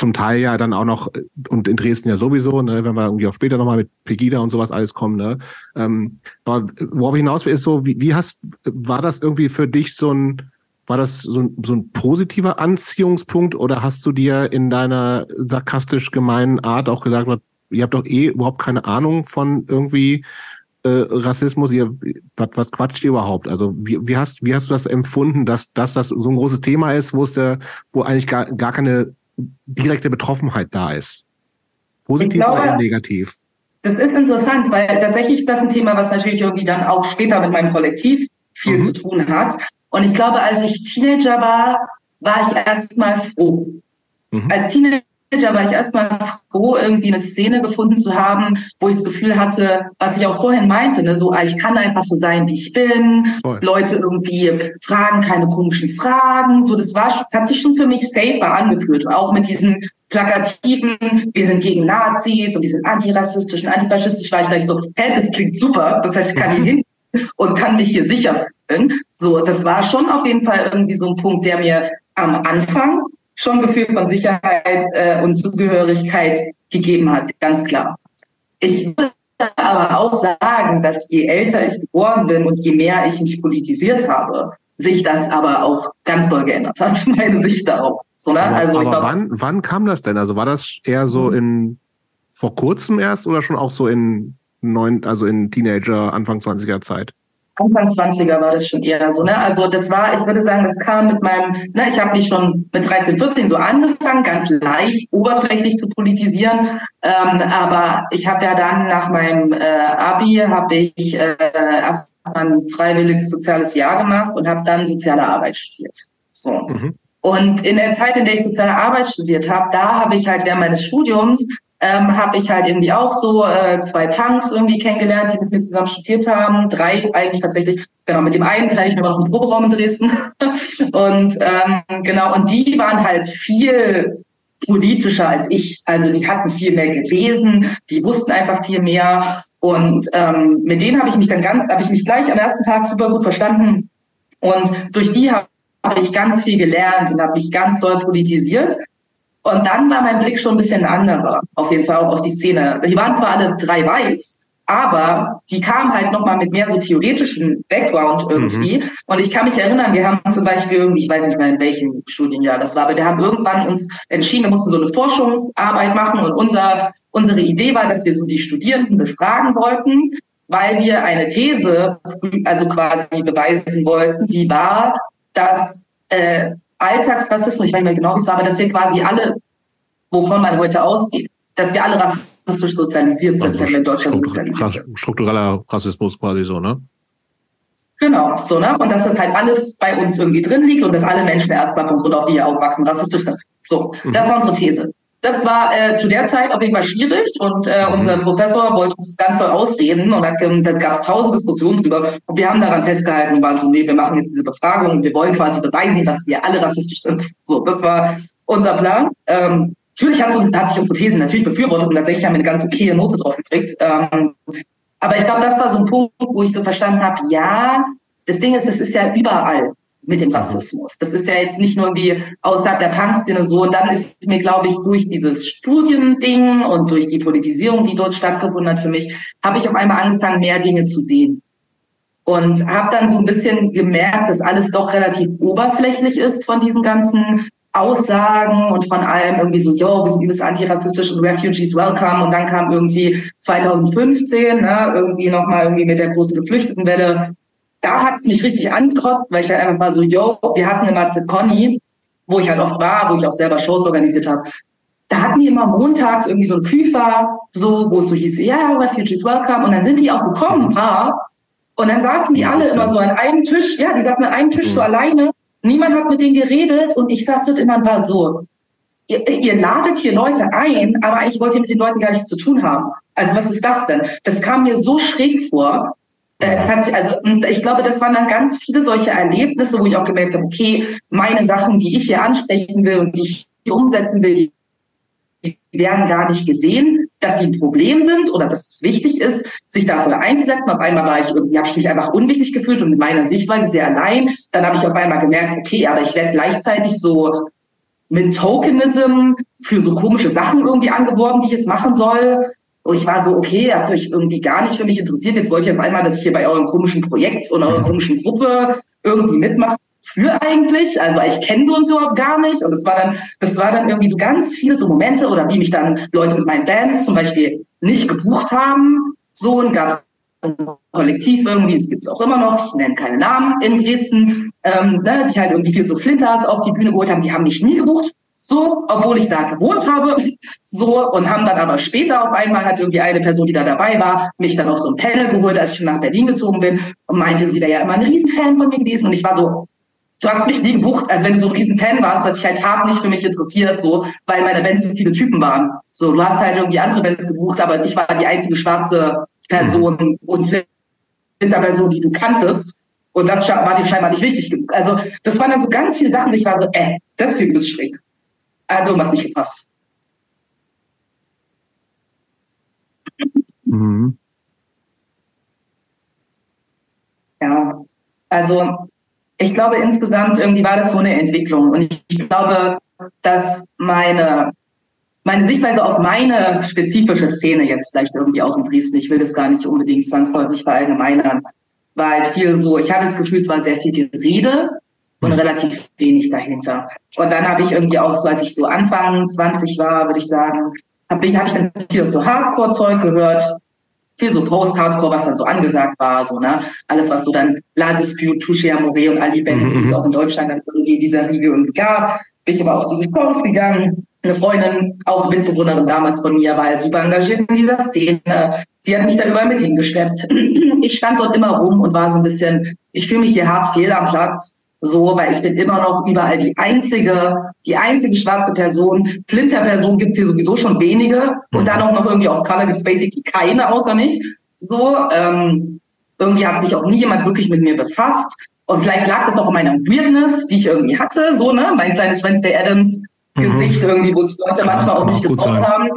zum Teil ja dann auch noch, und in Dresden ja sowieso, ne, wenn wir irgendwie auch später nochmal mit Pegida und sowas alles kommen, ne. Ähm, aber worauf ich hinaus will, ist so, wie, wie hast, war das irgendwie für dich so ein, war das so ein, so ein positiver Anziehungspunkt oder hast du dir in deiner sarkastisch gemeinen Art auch gesagt, ihr habt doch eh überhaupt keine Ahnung von irgendwie äh, Rassismus, ihr, was, was quatscht ihr überhaupt? Also wie, wie, hast, wie hast du das empfunden, dass, dass das so ein großes Thema ist, wo es der, wo eigentlich gar, gar keine direkte Betroffenheit da ist? Positiv glaube, oder negativ? Das ist interessant, weil tatsächlich ist das ein Thema, was natürlich irgendwie dann auch später mit meinem Kollektiv viel mhm. zu tun hat. Und ich glaube, als ich Teenager war, war ich erstmal froh. Mhm. Als Teenager war ich erstmal froh, irgendwie eine Szene gefunden zu haben, wo ich das Gefühl hatte, was ich auch vorhin meinte, ne, so, ah, ich kann einfach so sein, wie ich bin. Voll. Leute irgendwie fragen keine komischen Fragen. So, das war, das hat sich schon für mich safer angefühlt. Auch mit diesen plakativen, wir sind gegen Nazis und wir sind antirassistisch und antifaschistisch, war ich gleich so, hä, das klingt super. Das heißt, ich kann hier hin und kann mich hier sicher fühlen. So, das war schon auf jeden Fall irgendwie so ein Punkt, der mir am Anfang schon ein Gefühl von Sicherheit äh, und Zugehörigkeit gegeben hat, ganz klar. Ich würde aber auch sagen, dass je älter ich geboren bin und je mehr ich mich politisiert habe, sich das aber auch ganz doll geändert hat, meine Sicht darauf. So, ne? also aber glaub, wann, wann kam das denn? Also war das eher so in vor kurzem erst oder schon auch so in neun, also in Teenager, Anfang 20er Zeit? Anfang 20er war das schon eher so, ne? Also das war, ich würde sagen, das kam mit meinem, ne, ich habe mich schon mit 13, 14 so angefangen, ganz leicht, oberflächlich zu politisieren. Ähm, aber ich habe ja dann nach meinem äh, Abi habe ich äh, erst ein freiwilliges soziales Jahr gemacht und habe dann soziale Arbeit studiert. So. Mhm. Und in der Zeit, in der ich soziale Arbeit studiert habe, da habe ich halt während meines Studiums ähm, habe ich halt irgendwie auch so äh, zwei Punks irgendwie kennengelernt, die mit mir zusammen studiert haben. Drei eigentlich tatsächlich. Genau, mit dem einen teile ich mir noch einen Proberaum in Dresden. und ähm, genau, und die waren halt viel politischer als ich. Also die hatten viel mehr gelesen, die wussten einfach viel mehr. Und ähm, mit denen habe ich mich dann ganz, habe ich mich gleich am ersten Tag super gut verstanden. Und durch die habe hab ich ganz viel gelernt und habe mich ganz doll politisiert. Und dann war mein Blick schon ein bisschen anderer, auf jeden Fall auch auf die Szene. Die waren zwar alle drei weiß, aber die kamen halt nochmal mit mehr so theoretischem Background irgendwie. Mhm. Und ich kann mich erinnern, wir haben zum Beispiel irgendwie, ich weiß nicht mehr in welchem Studienjahr das war, aber wir haben irgendwann uns entschieden, wir mussten so eine Forschungsarbeit machen und unser, unsere Idee war, dass wir so die Studierenden befragen wollten, weil wir eine These, also quasi beweisen wollten, die war, dass äh, Alltagsrassismus, ich weiß nicht mehr genau, wie es war, aber dass wir quasi alle, wovon man heute ausgeht, dass wir alle rassistisch sozialisiert sind, also wenn wir in Deutschland sozialisiert sind. Struktureller Rassismus quasi so, ne? Genau, so, ne? Und dass das halt alles bei uns irgendwie drin liegt und dass alle Menschen erstmal vom Grund auf, die hier aufwachsen, rassistisch sind. So, mhm. das war unsere These. Das war äh, zu der Zeit auf jeden Fall schwierig und äh, mhm. unser Professor wollte uns ganz doll ausreden und ähm, da gab es tausend Diskussionen drüber und wir haben daran festgehalten und waren so, nee, wir machen jetzt diese Befragung und wir wollen quasi beweisen, dass wir alle rassistisch sind. So, das war unser Plan. Ähm, natürlich hat, uns, hat sich unsere These natürlich befürwortet und tatsächlich haben wir eine ganz okaye Note drauf gekriegt. Ähm, aber ich glaube, das war so ein Punkt, wo ich so verstanden habe, ja, das Ding ist, es ist ja überall mit dem Rassismus. Das ist ja jetzt nicht nur irgendwie außerhalb der Punk-Szene so. Und dann ist mir, glaube ich, durch dieses Studiending und durch die Politisierung, die dort stattgefunden hat für mich, habe ich auf einmal angefangen, mehr Dinge zu sehen. Und habe dann so ein bisschen gemerkt, dass alles doch relativ oberflächlich ist von diesen ganzen Aussagen und von allem irgendwie so, yo, wir sind übelst antirassistisch und Refugees welcome. Und dann kam irgendwie 2015, ne, irgendwie nochmal irgendwie mit der großen Geflüchtetenwelle da hat es mich richtig angekotzt, weil ich halt einfach mal so, yo, wir hatten immer Conny, wo ich halt oft war, wo ich auch selber Shows organisiert habe. Da hatten die immer montags irgendwie so ein Küfer, so, wo es so hieß, ja, yeah, Refugees welcome. Und dann sind die auch gekommen, ein paar. Und dann saßen die alle immer so an einem Tisch, ja, die saßen an einem Tisch so mhm. alleine. Niemand hat mit denen geredet und ich saß dort immer und war so, ihr, ihr ladet hier Leute ein, aber ich wollte mit den Leuten gar nichts zu tun haben. Also was ist das denn? Das kam mir so schräg vor. Äh, es hat sich, also ich glaube, das waren dann ganz viele solche Erlebnisse, wo ich auch gemerkt habe, okay, meine Sachen, die ich hier ansprechen will und die ich hier umsetzen will, die werden gar nicht gesehen, dass sie ein Problem sind oder dass es wichtig ist, sich dafür einzusetzen. Auf einmal war ich irgendwie, habe ich mich einfach unwichtig gefühlt und mit meiner Sichtweise sehr allein. Dann habe ich auf einmal gemerkt, okay, aber ich werde gleichzeitig so mit Tokenism für so komische Sachen irgendwie angeworben, die ich jetzt machen soll. Und ich war so, okay, ihr habt euch irgendwie gar nicht für mich interessiert. Jetzt wollt ihr auf einmal, dass ich hier bei eurem komischen Projekt und eurer komischen Gruppe irgendwie mitmache. Für eigentlich, also ich kenne uns überhaupt gar nicht. Und es war dann, das war dann irgendwie so ganz viele so Momente oder wie mich dann Leute mit meinen Bands zum Beispiel nicht gebucht haben. So und gab es ein Kollektiv irgendwie, es gibt es auch immer noch, ich nenne keine Namen in Dresden, ähm, ne, die halt irgendwie viel so Flinters auf die Bühne geholt haben, die haben mich nie gebucht so, obwohl ich da gewohnt habe, so, und haben dann aber später auf einmal hat irgendwie eine Person, die da dabei war, mich dann auf so ein Panel geholt, als ich schon nach Berlin gezogen bin und meinte, sie wäre ja immer ein Riesenfan von mir gewesen und ich war so, du hast mich nie gebucht, also wenn du so ein Riesenfan warst, was sich halt hart nicht für mich interessiert, so, weil meine Bands so viele Typen waren. So, du hast halt irgendwie andere Bands gebucht, aber ich war die einzige schwarze Person und Person, die du kanntest. Und das war dir scheinbar nicht wichtig. Also, das waren dann so ganz viele Sachen, ich war so, äh, das hier ist schräg. Also was nicht gepasst. Mhm. Ja, also ich glaube insgesamt irgendwie war das so eine Entwicklung und ich glaube, dass meine meine Sichtweise auf meine spezifische Szene jetzt vielleicht irgendwie auch in Dresden, ich will das gar nicht unbedingt zwangsläufig verallgemeinern, war halt viel so, ich hatte das Gefühl, es war sehr viel Gerede und relativ wenig dahinter. Und dann habe ich irgendwie auch so, als ich so Anfang 20 war, würde ich sagen, habe ich, hab ich dann viel so Hardcore-Zeug gehört, viel so Post-Hardcore, was dann so angesagt war, so, ne? Alles, was so dann La Dispute, Touche Amore und all die Bands, die es mhm. auch in Deutschland dann irgendwie in dieser Riege irgendwie gab. Bin ich aber auf diese Shows gegangen. Eine Freundin, auch Mitbewohnerin damals von mir, war halt super engagiert in dieser Szene. Sie hat mich da überall mit hingeschleppt. Ich stand dort immer rum und war so ein bisschen, ich fühle mich hier hart fehl am Platz So, weil ich bin immer noch überall die einzige, die einzige schwarze Person. Flinter-Person gibt's hier sowieso schon wenige. Und dann auch noch irgendwie auf Color gibt's basically keine außer mich. So, ähm, irgendwie hat sich auch nie jemand wirklich mit mir befasst. Und vielleicht lag das auch in meiner Weirdness, die ich irgendwie hatte, so, ne? Mein kleines Wednesday Adams mhm. Gesicht irgendwie, wo sich Leute manchmal auch nicht getraut haben.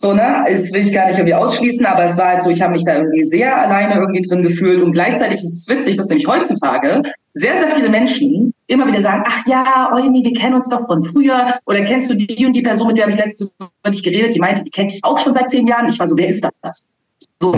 So, ne? Das will ich gar nicht irgendwie ausschließen, aber es war halt so, ich habe mich da irgendwie sehr alleine irgendwie drin gefühlt und gleichzeitig ist es witzig, dass nämlich heutzutage sehr, sehr viele Menschen immer wieder sagen, ach ja, Eumi, wir kennen uns doch von früher oder kennst du die und die Person, mit der habe ich letzte über dich geredet, die meinte, die kennt ich auch schon seit zehn Jahren. Ich war so, wer ist das? So,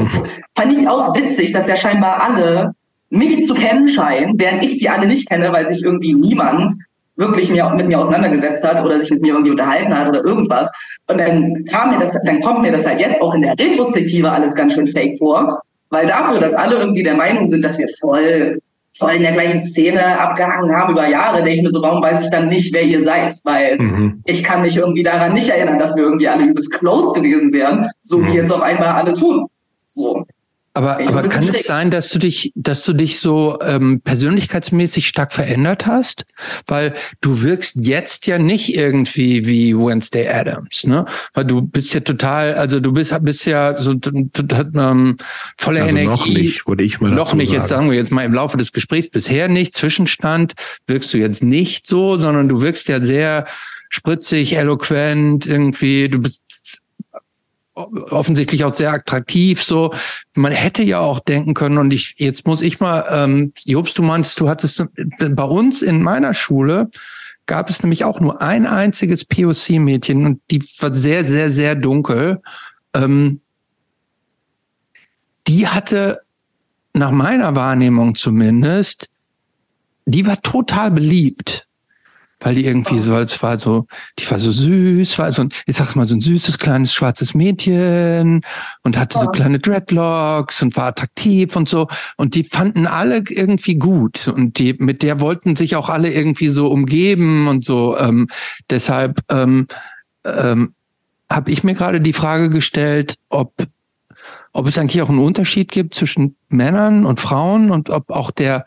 fand ich auch witzig, dass ja scheinbar alle mich zu kennen scheinen, während ich die alle nicht kenne, weil sich irgendwie niemand wirklich mit mir auseinandergesetzt hat oder sich mit mir irgendwie unterhalten hat oder irgendwas. Und dann kam mir das, dann kommt mir das halt jetzt auch in der Retrospektive alles ganz schön fake vor, weil dafür, dass alle irgendwie der Meinung sind, dass wir voll, voll in der gleichen Szene abgehangen haben über Jahre, denke ich mir so, warum weiß ich dann nicht, wer ihr seid? Weil mhm. ich kann mich irgendwie daran nicht erinnern, dass wir irgendwie alle übelst close gewesen wären, so mhm. wie jetzt auf einmal alle tun. So. Aber, aber kann es sein, dass du dich, dass du dich so ähm, persönlichkeitsmäßig stark verändert hast? Weil du wirkst jetzt ja nicht irgendwie wie Wednesday Adams, ne? Weil du bist ja total, also du bist, bist ja so ähm, voller also Energie. Noch nicht, würde ich mal Noch nicht, sagen. jetzt sagen wir jetzt mal im Laufe des Gesprächs bisher nicht. Zwischenstand wirkst du jetzt nicht so, sondern du wirkst ja sehr spritzig, eloquent, irgendwie, du bist offensichtlich auch sehr attraktiv. So, man hätte ja auch denken können. Und ich jetzt muss ich mal, ähm, Jobst, du meinst, du hattest bei uns in meiner Schule gab es nämlich auch nur ein einziges POC-Mädchen und die war sehr, sehr, sehr dunkel. Ähm, die hatte nach meiner Wahrnehmung zumindest, die war total beliebt weil die irgendwie so, es war so, die war so süß, war so ein, ich sag's mal, so ein süßes kleines schwarzes Mädchen und hatte so kleine Dreadlocks und war attraktiv und so. Und die fanden alle irgendwie gut und die, mit der wollten sich auch alle irgendwie so umgeben und so. Ähm, deshalb ähm, ähm, habe ich mir gerade die Frage gestellt, ob ob es eigentlich auch einen Unterschied gibt zwischen Männern und Frauen und ob auch der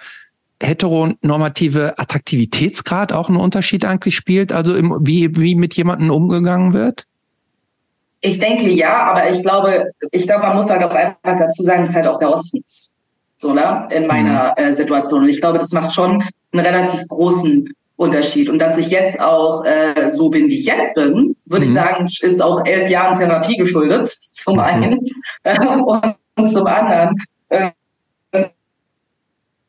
heteronormative Attraktivitätsgrad auch einen Unterschied eigentlich spielt? Also im, wie, wie mit jemandem umgegangen wird? Ich denke ja, aber ich glaube, ich glaube, man muss halt auch einfach dazu sagen, es ist halt auch der Osten. So, ne? In meiner mhm. äh, Situation. Und ich glaube, das macht schon einen relativ großen Unterschied. Und dass ich jetzt auch äh, so bin, wie ich jetzt bin, würde mhm. ich sagen, ist auch elf Jahren Therapie geschuldet, zum mhm. einen. Mhm. und zum anderen äh,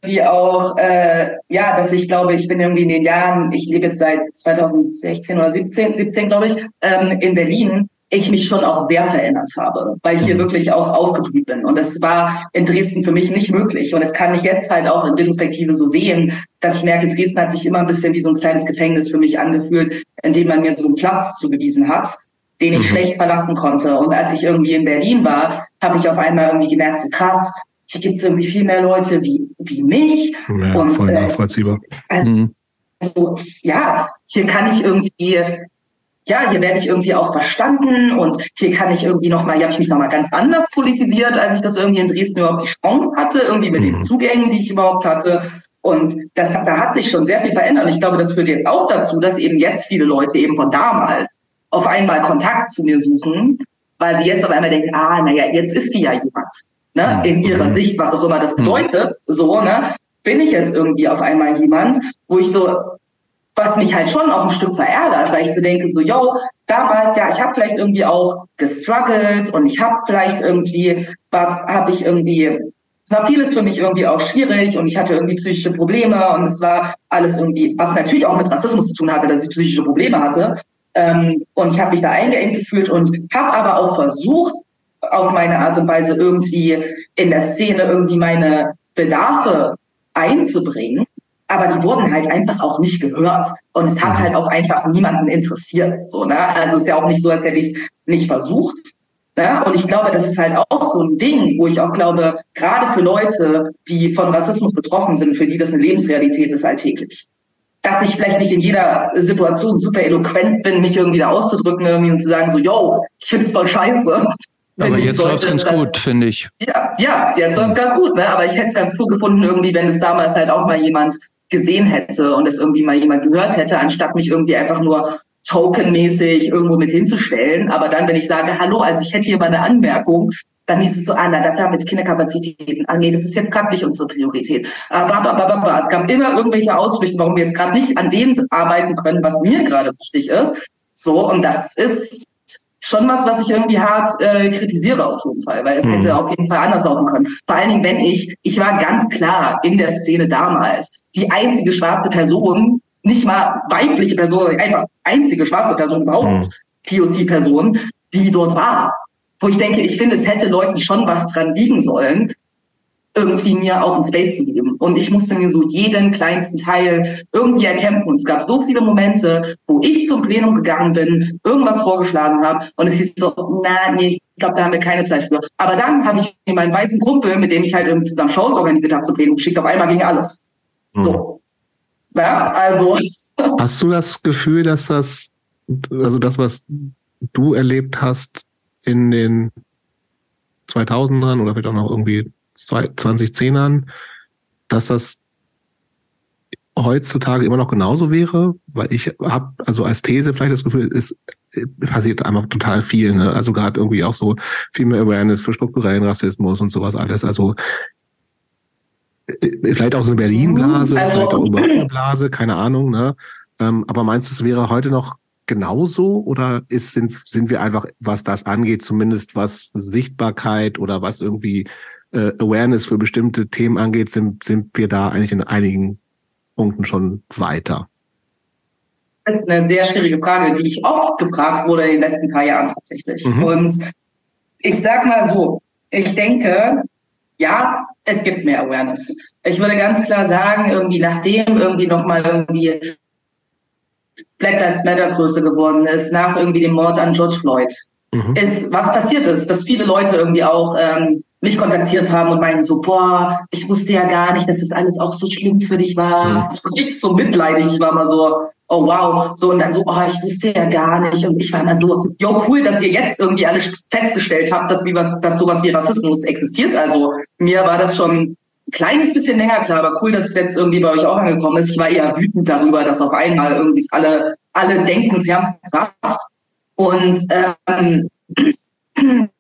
wie auch, äh, ja, dass ich glaube, ich bin irgendwie in den Jahren, ich lebe jetzt seit 2016 oder 17, 17 glaube ich, ähm, in Berlin, ich mich schon auch sehr verändert habe, weil ich hier mhm. wirklich auch aufgeblüht bin. Und das war in Dresden für mich nicht möglich. Und das kann ich jetzt halt auch in Retrospektive so sehen, dass ich merke, Dresden hat sich immer ein bisschen wie so ein kleines Gefängnis für mich angefühlt, in dem man mir so einen Platz zugewiesen hat, den ich mhm. schlecht verlassen konnte. Und als ich irgendwie in Berlin war, habe ich auf einmal irgendwie gemerkt, so krass, hier gibt es irgendwie viel mehr Leute wie, wie mich. Ja, und, voll äh, nachvollziehbar. Äh, mhm. also, ja, hier kann ich irgendwie, ja, hier werde ich irgendwie auch verstanden und hier kann ich irgendwie nochmal, hier habe ich mich nochmal ganz anders politisiert, als ich das irgendwie in Dresden überhaupt die Chance hatte, irgendwie mit mhm. den Zugängen, die ich überhaupt hatte. Und das, da hat sich schon sehr viel verändert. Ich glaube, das führt jetzt auch dazu, dass eben jetzt viele Leute eben von damals auf einmal Kontakt zu mir suchen, weil sie jetzt auf einmal denken, ah, naja, jetzt ist sie ja jemand ne, in ihrer Sicht, was auch immer das bedeutet, so, ne, bin ich jetzt irgendwie auf einmal jemand, wo ich so, was mich halt schon auch ein Stück verärgert, weil ich so denke, so, yo, damals, ja, ich habe vielleicht irgendwie auch gestruggelt und ich habe vielleicht irgendwie, war, habe ich irgendwie, war vieles für mich irgendwie auch schwierig und ich hatte irgendwie psychische Probleme und es war alles irgendwie, was natürlich auch mit Rassismus zu tun hatte, dass ich psychische Probleme hatte. Ähm, und ich habe mich da eingeengt gefühlt und habe aber auch versucht, auf meine Art und Weise irgendwie in der Szene irgendwie meine Bedarfe einzubringen. Aber die wurden halt einfach auch nicht gehört. Und es hat mhm. halt auch einfach niemanden interessiert. So, ne? Also es ist ja auch nicht so, als hätte ich es nicht versucht. Ne? Und ich glaube, das ist halt auch so ein Ding, wo ich auch glaube, gerade für Leute, die von Rassismus betroffen sind, für die das eine Lebensrealität ist alltäglich. Dass ich vielleicht nicht in jeder Situation super eloquent bin, mich irgendwie da auszudrücken irgendwie und zu sagen so, yo, ich finde es voll scheiße. Aber jetzt läuft es ganz gut, finde ich. Ja, ja, jetzt läuft es ganz gut, ne? Aber ich hätte es ganz cool gefunden, irgendwie, wenn es damals halt auch mal jemand gesehen hätte und es irgendwie mal jemand gehört hätte, anstatt mich irgendwie einfach nur tokenmäßig irgendwo mit hinzustellen. Aber dann, wenn ich sage, hallo, also ich hätte hier mal eine Anmerkung, dann hieß es so, ah, na, dafür haben wir jetzt Kinderkapazitäten. Ah, nee, das ist jetzt gerade nicht unsere Priorität. Aber es gab immer irgendwelche Ausflüchte, warum wir jetzt gerade nicht an dem arbeiten können, was mir gerade wichtig ist. So, und das ist schon was, was ich irgendwie hart äh, kritisiere auf jeden Fall, weil es mhm. hätte auf jeden Fall anders laufen können. Vor allen Dingen, wenn ich, ich war ganz klar in der Szene damals die einzige schwarze Person, nicht mal weibliche Person, einfach einzige schwarze Person überhaupt, mhm. POC-Person, die dort war. Wo ich denke, ich finde, es hätte Leuten schon was dran liegen sollen, irgendwie mir auch einen Space zu geben. Und ich musste mir so jeden kleinsten Teil irgendwie erkämpfen. Und es gab so viele Momente, wo ich zum Plenum gegangen bin, irgendwas vorgeschlagen habe und es hieß so, na, nee, ich glaube, da haben wir keine Zeit für. Aber dann habe ich mir meinen weißen Kumpel, mit dem ich halt irgendwie zusammen Shows organisiert habe, zum Plenum geschickt. Auf einmal ging alles. So. Mhm. Ja, also. Hast du das Gefühl, dass das, also das, was du erlebt hast in den 2000ern oder vielleicht auch noch irgendwie 2010ern, dass das heutzutage immer noch genauso wäre, weil ich habe also als These vielleicht das Gefühl, es passiert einfach total viel. Ne? Also gerade irgendwie auch so viel mehr Awareness für strukturellen Rassismus und sowas alles. Also äh, vielleicht auch so eine Berlin-Blase, also, vielleicht auch eine Blase, keine Ahnung. Ne? Ähm, aber meinst du, es wäre heute noch genauso oder ist, sind, sind wir einfach, was das angeht, zumindest was Sichtbarkeit oder was irgendwie äh, Awareness für bestimmte Themen angeht, sind, sind wir da eigentlich in einigen Punkten schon weiter? Das ist eine sehr schwierige Frage, die ich oft gefragt wurde in den letzten paar Jahren tatsächlich. Mhm. Und ich sag mal so, ich denke, ja, es gibt mehr Awareness. Ich würde ganz klar sagen, irgendwie nachdem irgendwie nochmal irgendwie Black Lives Matter größer geworden ist, nach irgendwie dem Mord an George Floyd, mhm. ist was passiert ist, dass viele Leute irgendwie auch ähm, mich kontaktiert haben und meinen so, boah, ich wusste ja gar nicht, dass das alles auch so schlimm für dich war. Mhm. Richtig so mitleidig. Ich war mal so, oh wow. So und dann so, oh, ich wusste ja gar nicht. Und ich war mal so, jo, cool, dass ihr jetzt irgendwie alle festgestellt habt, dass, wie was, dass sowas wie Rassismus existiert. Also mir war das schon ein kleines bisschen länger klar, aber cool, dass es jetzt irgendwie bei euch auch angekommen ist. Ich war eher wütend darüber, dass auf einmal irgendwie alle, alle denken, sie haben es gebracht. Und ähm,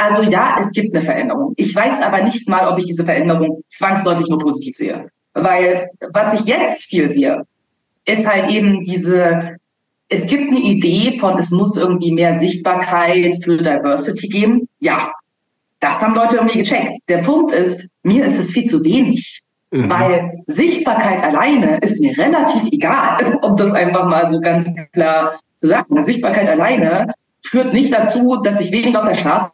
Also ja, es gibt eine Veränderung. Ich weiß aber nicht mal, ob ich diese Veränderung zwangsläufig nur positiv sehe. Weil was ich jetzt viel sehe, ist halt eben diese, es gibt eine Idee von, es muss irgendwie mehr Sichtbarkeit für Diversity geben. Ja, das haben Leute irgendwie gecheckt. Der Punkt ist, mir ist es viel zu wenig. Mhm. Weil Sichtbarkeit alleine ist mir relativ egal, um das einfach mal so ganz klar zu sagen. Sichtbarkeit alleine führt nicht dazu, dass ich weniger auf der Straße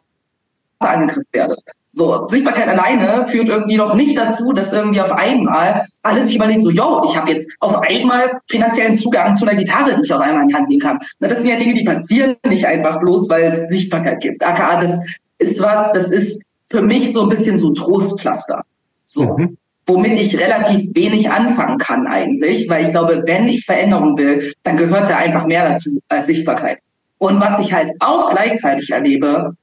angegriffen werde. So, Sichtbarkeit alleine führt irgendwie noch nicht dazu, dass irgendwie auf einmal alle sich überlegen, so, yo, ich habe jetzt auf einmal finanziellen Zugang zu einer Gitarre, die ich auf einmal in die Hand nehmen kann. Na, das sind ja Dinge, die passieren nicht einfach bloß, weil es Sichtbarkeit gibt. AKA, das ist was, das ist für mich so ein bisschen so Trostpflaster. So. Mhm. Womit ich relativ wenig anfangen kann eigentlich, weil ich glaube, wenn ich Veränderung will, dann gehört da einfach mehr dazu als Sichtbarkeit. Und was ich halt auch gleichzeitig erlebe,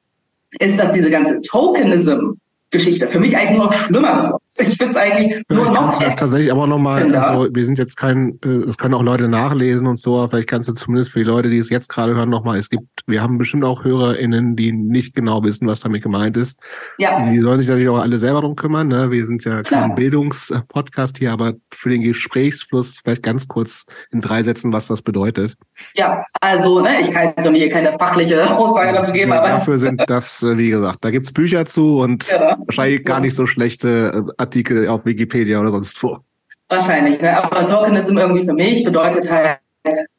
ist, dass diese ganze Tokenism Geschichte für mich eigentlich nur noch schlimmer Ich finde es eigentlich nur noch. Kannst du das tatsächlich aber nochmal, also wir sind jetzt kein, äh, es können auch Leute nachlesen und so, vielleicht kannst du zumindest für die Leute, die es jetzt gerade hören, nochmal, es gibt, wir haben bestimmt auch HörerInnen, die nicht genau wissen, was damit gemeint ist. Ja. Die sollen sich natürlich auch alle selber drum kümmern, ne? Wir sind ja Klar. kein Bildungspodcast hier, aber für den Gesprächsfluss vielleicht ganz kurz in drei Sätzen, was das bedeutet. Ja, also, ne, ich kann so hier keine fachliche Aussage dazu geben, nee, aber. Dafür sind das, äh, wie gesagt, da gibt's Bücher zu und ja. wahrscheinlich gar nicht so schlechte äh, Artikel auf Wikipedia oder sonst wo. Wahrscheinlich, ne? aber Tokenism irgendwie für mich bedeutet halt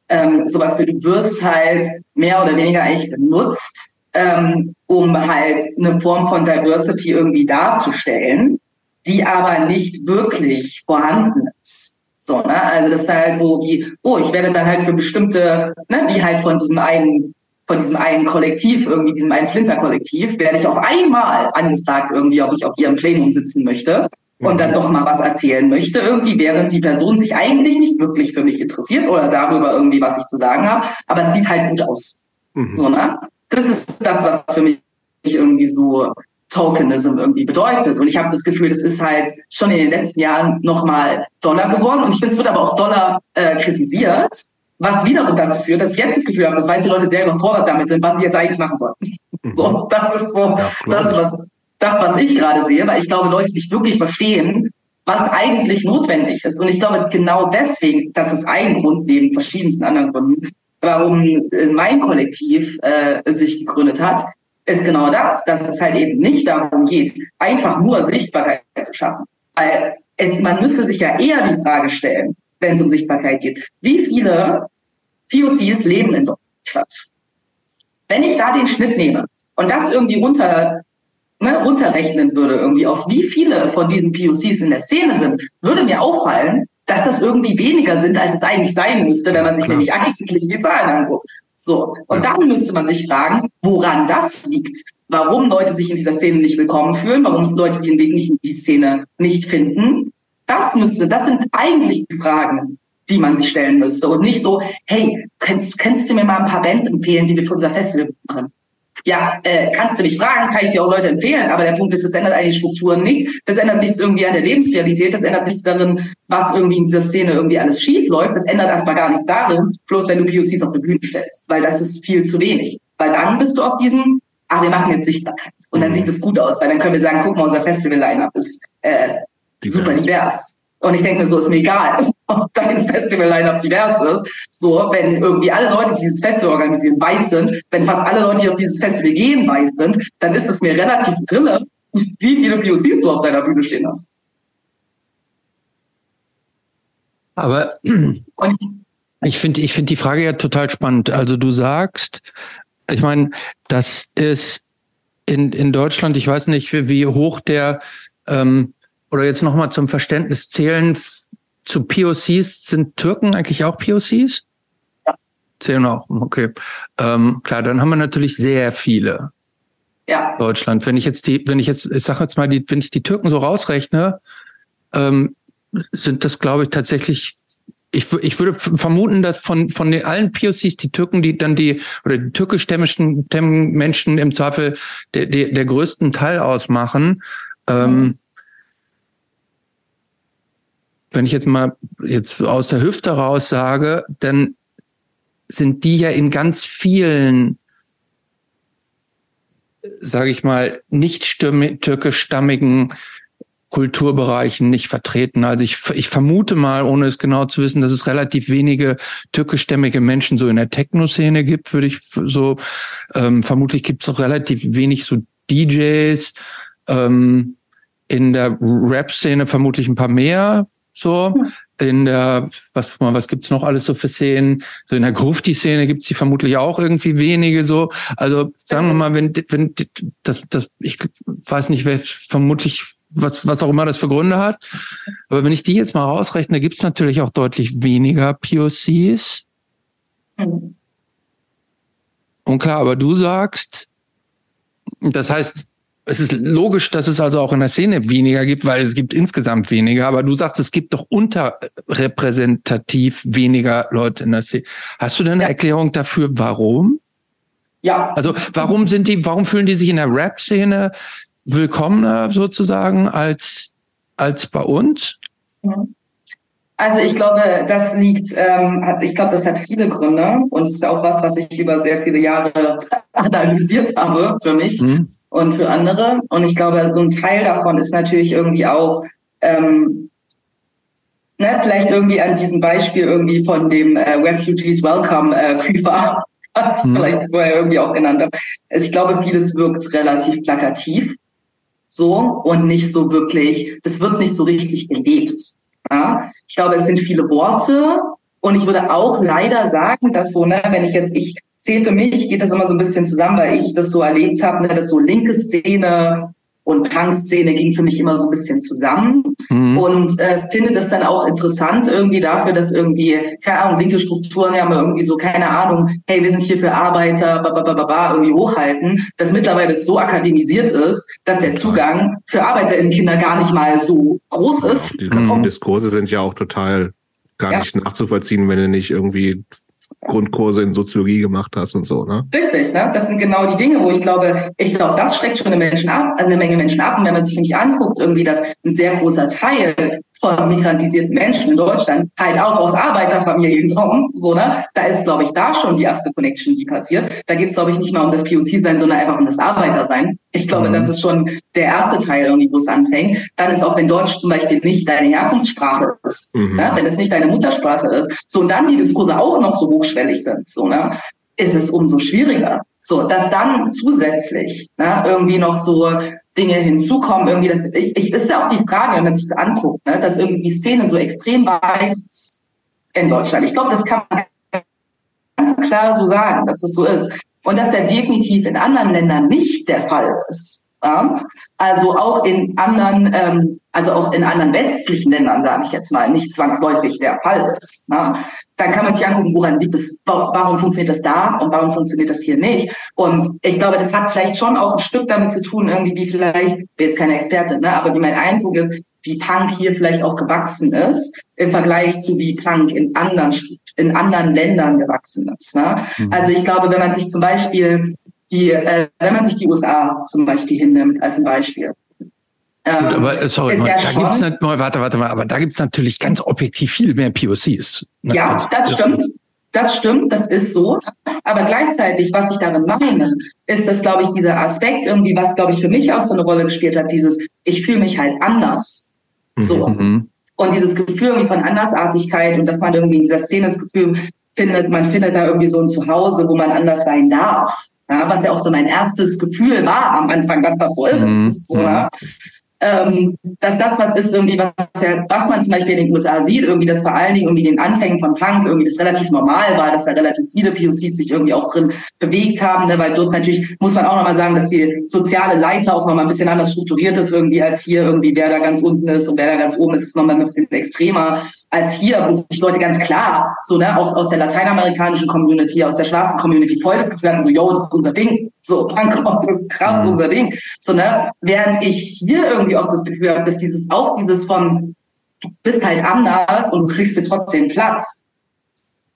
ähm, sowas wie du wirst halt mehr oder weniger eigentlich benutzt, ähm, um halt eine Form von Diversity irgendwie darzustellen, die aber nicht wirklich vorhanden ist. So, ne? Also das ist halt so wie, oh, ich werde dann halt für bestimmte, ne, wie halt von diesem einen von diesem einen Kollektiv, irgendwie diesem einen Flinter-Kollektiv, werde ich auf einmal angefragt, irgendwie, ob ich auf ihrem Plenum sitzen möchte und dann doch mal was erzählen möchte, irgendwie, während die Person sich eigentlich nicht wirklich für mich interessiert oder darüber irgendwie, was ich zu sagen habe, aber es sieht halt gut aus. Mhm. So, ne? Das ist das, was für mich irgendwie so Tokenism irgendwie bedeutet. Und ich habe das Gefühl, das ist halt schon in den letzten Jahren nochmal Dollar geworden. Und ich finde, es wird aber auch Dollar äh, kritisiert, was wiederum dazu führt, dass ich jetzt das Gefühl habe, dass weiße Leute sehr überfordert damit sind, was sie jetzt eigentlich machen sollen. Mhm. So, das ist so ja, das, was, das, was ich gerade sehe, weil ich glaube, Leute nicht wirklich verstehen, was eigentlich notwendig ist. Und ich glaube, genau deswegen, das ist ein Grund neben verschiedensten anderen Gründen, warum mein Kollektiv äh, sich gegründet hat, ist genau das, dass es halt eben nicht darum geht, einfach nur Sichtbarkeit zu schaffen. Weil es, man müsste sich ja eher die Frage stellen, wenn es um Sichtbarkeit geht, wie viele POCs leben in Deutschland? Wenn ich da den Schnitt nehme und das irgendwie runter, ne, runterrechnen würde, irgendwie auf wie viele von diesen POCs in der Szene sind, würde mir auffallen, dass das irgendwie weniger sind, als es eigentlich sein müsste, wenn man sich Klar. nämlich eigentlich die Zahlen anguckt. So. Und ja. dann müsste man sich fragen, woran das liegt. Warum Leute sich in dieser Szene nicht willkommen fühlen, warum Leute den Weg nicht in die Szene nicht finden. Das müsste, das sind eigentlich die Fragen, die man sich stellen müsste. Und nicht so, hey, kennst, kennst du mir mal ein paar Bands empfehlen, die wir für unser Festival machen? Ja, äh, kannst du mich fragen, kann ich dir auch Leute empfehlen, aber der Punkt ist, das ändert eigentlich Strukturen nichts, das ändert nichts irgendwie an der Lebensrealität, das ändert nichts darin, was irgendwie in dieser Szene irgendwie alles schief läuft, das ändert erstmal gar nichts darin, bloß wenn du POCs auf die Bühne stellst, weil das ist viel zu wenig. Weil dann bist du auf diesem, ah, wir machen jetzt Sichtbarkeit. Und dann mhm. sieht es gut aus, weil dann können wir sagen, guck mal, unser Festival-Line-Up ist äh, super divers. Und ich denke mir so, ist mir egal, ob dein Festival-Line-Up divers ist. So, wenn irgendwie alle Leute, die dieses Festival organisieren, weiß sind, wenn fast alle Leute, die auf dieses Festival gehen, weiß sind, dann ist es mir relativ drille, wie viele POCs du auf deiner Bühne stehen hast. Aber ich finde ich finde die Frage ja total spannend. Also du sagst, ich meine, das ist in, in Deutschland, ich weiß nicht, wie, wie hoch der ähm, oder jetzt nochmal zum Verständnis zählen zu POCs, sind Türken eigentlich auch POCs? Ja. Zählen auch, okay. Ähm, klar, dann haben wir natürlich sehr viele. Ja. Deutschland. Wenn ich jetzt die, wenn ich jetzt, ich sage jetzt mal, die, wenn ich die Türken so rausrechne, ähm, sind das, glaube ich, tatsächlich ich, ich würde vermuten, dass von, von den allen POCs die Türken, die dann die, oder die türkischstämmigen Menschen im Zweifel der, der, der größten Teil ausmachen. Ähm, mhm wenn ich jetzt mal jetzt aus der Hüfte raus sage, dann sind die ja in ganz vielen, sage ich mal, nicht türkischstammigen Kulturbereichen nicht vertreten. Also ich, ich vermute mal, ohne es genau zu wissen, dass es relativ wenige türkischstämmige Menschen so in der Techno-Szene gibt, würde ich so, ähm, vermutlich gibt es auch relativ wenig so DJs, ähm, in der Rap-Szene vermutlich ein paar mehr, so. In der, was, was gibt's noch alles so für Szenen? So in der Grufti-Szene gibt's die vermutlich auch irgendwie wenige so. Also sagen wir mal, wenn, wenn das, das, ich weiß nicht, wer vermutlich was, was auch immer das für Gründe hat. Aber wenn ich die jetzt mal rausrechne, gibt's natürlich auch deutlich weniger POCs. Mhm. Und klar, aber du sagst, das heißt, es ist logisch, dass es also auch in der Szene weniger gibt, weil es gibt insgesamt weniger. Aber du sagst, es gibt doch unterrepräsentativ weniger Leute in der Szene. Hast du denn eine ja. Erklärung dafür, warum? Ja. Also warum sind die, warum fühlen die sich in der Rap-Szene willkommener sozusagen als als bei uns? Also ich glaube, das liegt, ähm, hat, ich glaube, das hat viele Gründe und es ist auch was, was ich über sehr viele Jahre analysiert habe für mich. Mhm und für andere. Und ich glaube, so ein Teil davon ist natürlich irgendwie auch, ähm, ne, vielleicht irgendwie an diesem Beispiel irgendwie von dem äh, Refugees Welcome äh, Küfer, was hm. vielleicht vorher irgendwie auch genannt habe. Also ich glaube, vieles wirkt relativ plakativ so und nicht so wirklich, das wird nicht so richtig gelebt. Ja? Ich glaube, es sind viele Worte und ich würde auch leider sagen, dass so, ne, wenn ich jetzt, ich sehe für mich, geht das immer so ein bisschen zusammen, weil ich das so erlebt habe, ne, dass so linke Szene und Punk-Szene ging für mich immer so ein bisschen zusammen mhm. und äh, finde das dann auch interessant irgendwie dafür, dass irgendwie, keine Ahnung, linke Strukturen ja mal irgendwie so, keine Ahnung, hey, wir sind hier für Arbeiter, ba, irgendwie hochhalten, dass mittlerweile es so akademisiert ist, dass der Zugang für Arbeiter in Kinder gar nicht mal so groß ist. Die ganzen mhm. Diskurse sind ja auch total gar ja. nicht nachzuvollziehen, wenn du nicht irgendwie Grundkurse in Soziologie gemacht hast und so, ne? Richtig, ne? Das sind genau die Dinge, wo ich glaube, ich glaube, das schreckt schon eine, Menschen ab, eine Menge Menschen ab. Und wenn man sich nämlich anguckt, irgendwie, dass ein sehr großer Teil von migrantisierten Menschen in Deutschland halt auch aus Arbeiterfamilien kommen, so, ne? Da ist, glaube ich, da schon die erste Connection, die passiert. Da geht es, glaube ich, nicht mal um das POC-Sein, sondern einfach um das Arbeitersein. Ich glaube, mhm. das ist schon der erste Teil, irgendwie, wo es anfängt. Dann ist auch, wenn Deutsch zum Beispiel nicht deine Herkunftssprache ist, mhm. ne? wenn es nicht deine Muttersprache ist, so und dann die Diskurse auch noch so hochschwellig sind, so, ne? ist es umso schwieriger. So, dass dann zusätzlich ne, irgendwie noch so Dinge hinzukommen, irgendwie das, ich, ich ist ja auch die Frage, wenn man sich das anguckt, ne, dass irgendwie die Szene so extrem weiß in Deutschland. Ich glaube, das kann man ganz klar so sagen, dass das so ist. Und dass ja definitiv in anderen Ländern nicht der Fall ist. Ja? Also auch in anderen, ähm, also auch in anderen westlichen Ländern, sage ich jetzt mal, nicht zwangsläufig der Fall ist. Ne? Dann kann man sich angucken, woran liegt es, warum funktioniert das da und warum funktioniert das hier nicht. Und ich glaube, das hat vielleicht schon auch ein Stück damit zu tun, irgendwie wie vielleicht, ich bin jetzt keine Expertin, ne, aber wie mein Eindruck ist, wie Punk hier vielleicht auch gewachsen ist im Vergleich zu wie Punk in anderen in anderen Ländern gewachsen ist. Ne? Mhm. Also ich glaube, wenn man sich zum Beispiel die, äh, wenn man sich die USA zum Beispiel hinnimmt als ein Beispiel. Ähm, Gut, aber äh, sorry, mal, ja da gibt's nicht, mal, warte, warte mal, aber da gibt's natürlich ganz objektiv viel mehr POCs. Ne? Ja, also, das stimmt. Das stimmt, das ist so. Aber gleichzeitig, was ich darin meine, ist, dass, glaube ich, dieser Aspekt irgendwie, was, glaube ich, für mich auch so eine Rolle gespielt hat, dieses, ich fühle mich halt anders. So. Mhm. Und dieses Gefühl irgendwie von Andersartigkeit und dass man irgendwie in dieser Szene das Gefühl findet, man findet da irgendwie so ein Zuhause, wo man anders sein darf. Ja, was ja auch so mein erstes Gefühl war am Anfang, dass das so ist. Mhm. So, ja ähm, dass das was ist, irgendwie, was, was man zum Beispiel in den USA sieht, irgendwie, dass vor allen Dingen irgendwie den Anfängen von Punk irgendwie das relativ normal war, dass da relativ viele POCs sich irgendwie auch drin bewegt haben, ne, weil dort natürlich muss man auch nochmal sagen, dass die soziale Leiter auch nochmal ein bisschen anders strukturiert ist irgendwie als hier irgendwie, wer da ganz unten ist und wer da ganz oben ist, ist nochmal ein bisschen extremer als hier, wo sich Leute ganz klar, so, ne, auch aus der lateinamerikanischen Community, aus der schwarzen Community voll das Gefühl hatten, so, yo, das ist unser Ding. So, das ist krass mhm. unser Ding. So, ne, während ich hier irgendwie auch das Gefühl habe, dass dieses, auch dieses von, du bist halt anders und du kriegst dir trotzdem Platz.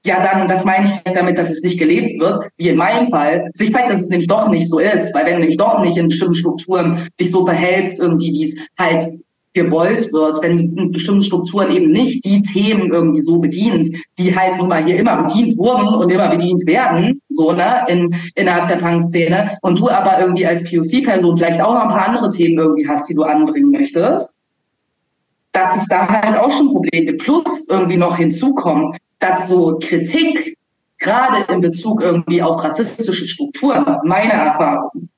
Ja, dann, das meine ich damit, dass es nicht gelebt wird, wie in meinem Fall. Sich zeigt, dass es nämlich doch nicht so ist, weil wenn du nämlich doch nicht in bestimmten Strukturen dich so verhältst, irgendwie, wie es halt gewollt wird, wenn in bestimmten Strukturen eben nicht die Themen irgendwie so bedienst, die halt nun mal hier immer bedient wurden und immer bedient werden, so, ne, in, innerhalb der Punk-Szene, und du aber irgendwie als POC-Person vielleicht auch noch ein paar andere Themen irgendwie hast, die du anbringen möchtest, dass es da halt auch schon Probleme gibt. Plus irgendwie noch hinzukommt, dass so Kritik, gerade in Bezug irgendwie auf rassistische Strukturen, meine Erfahrung,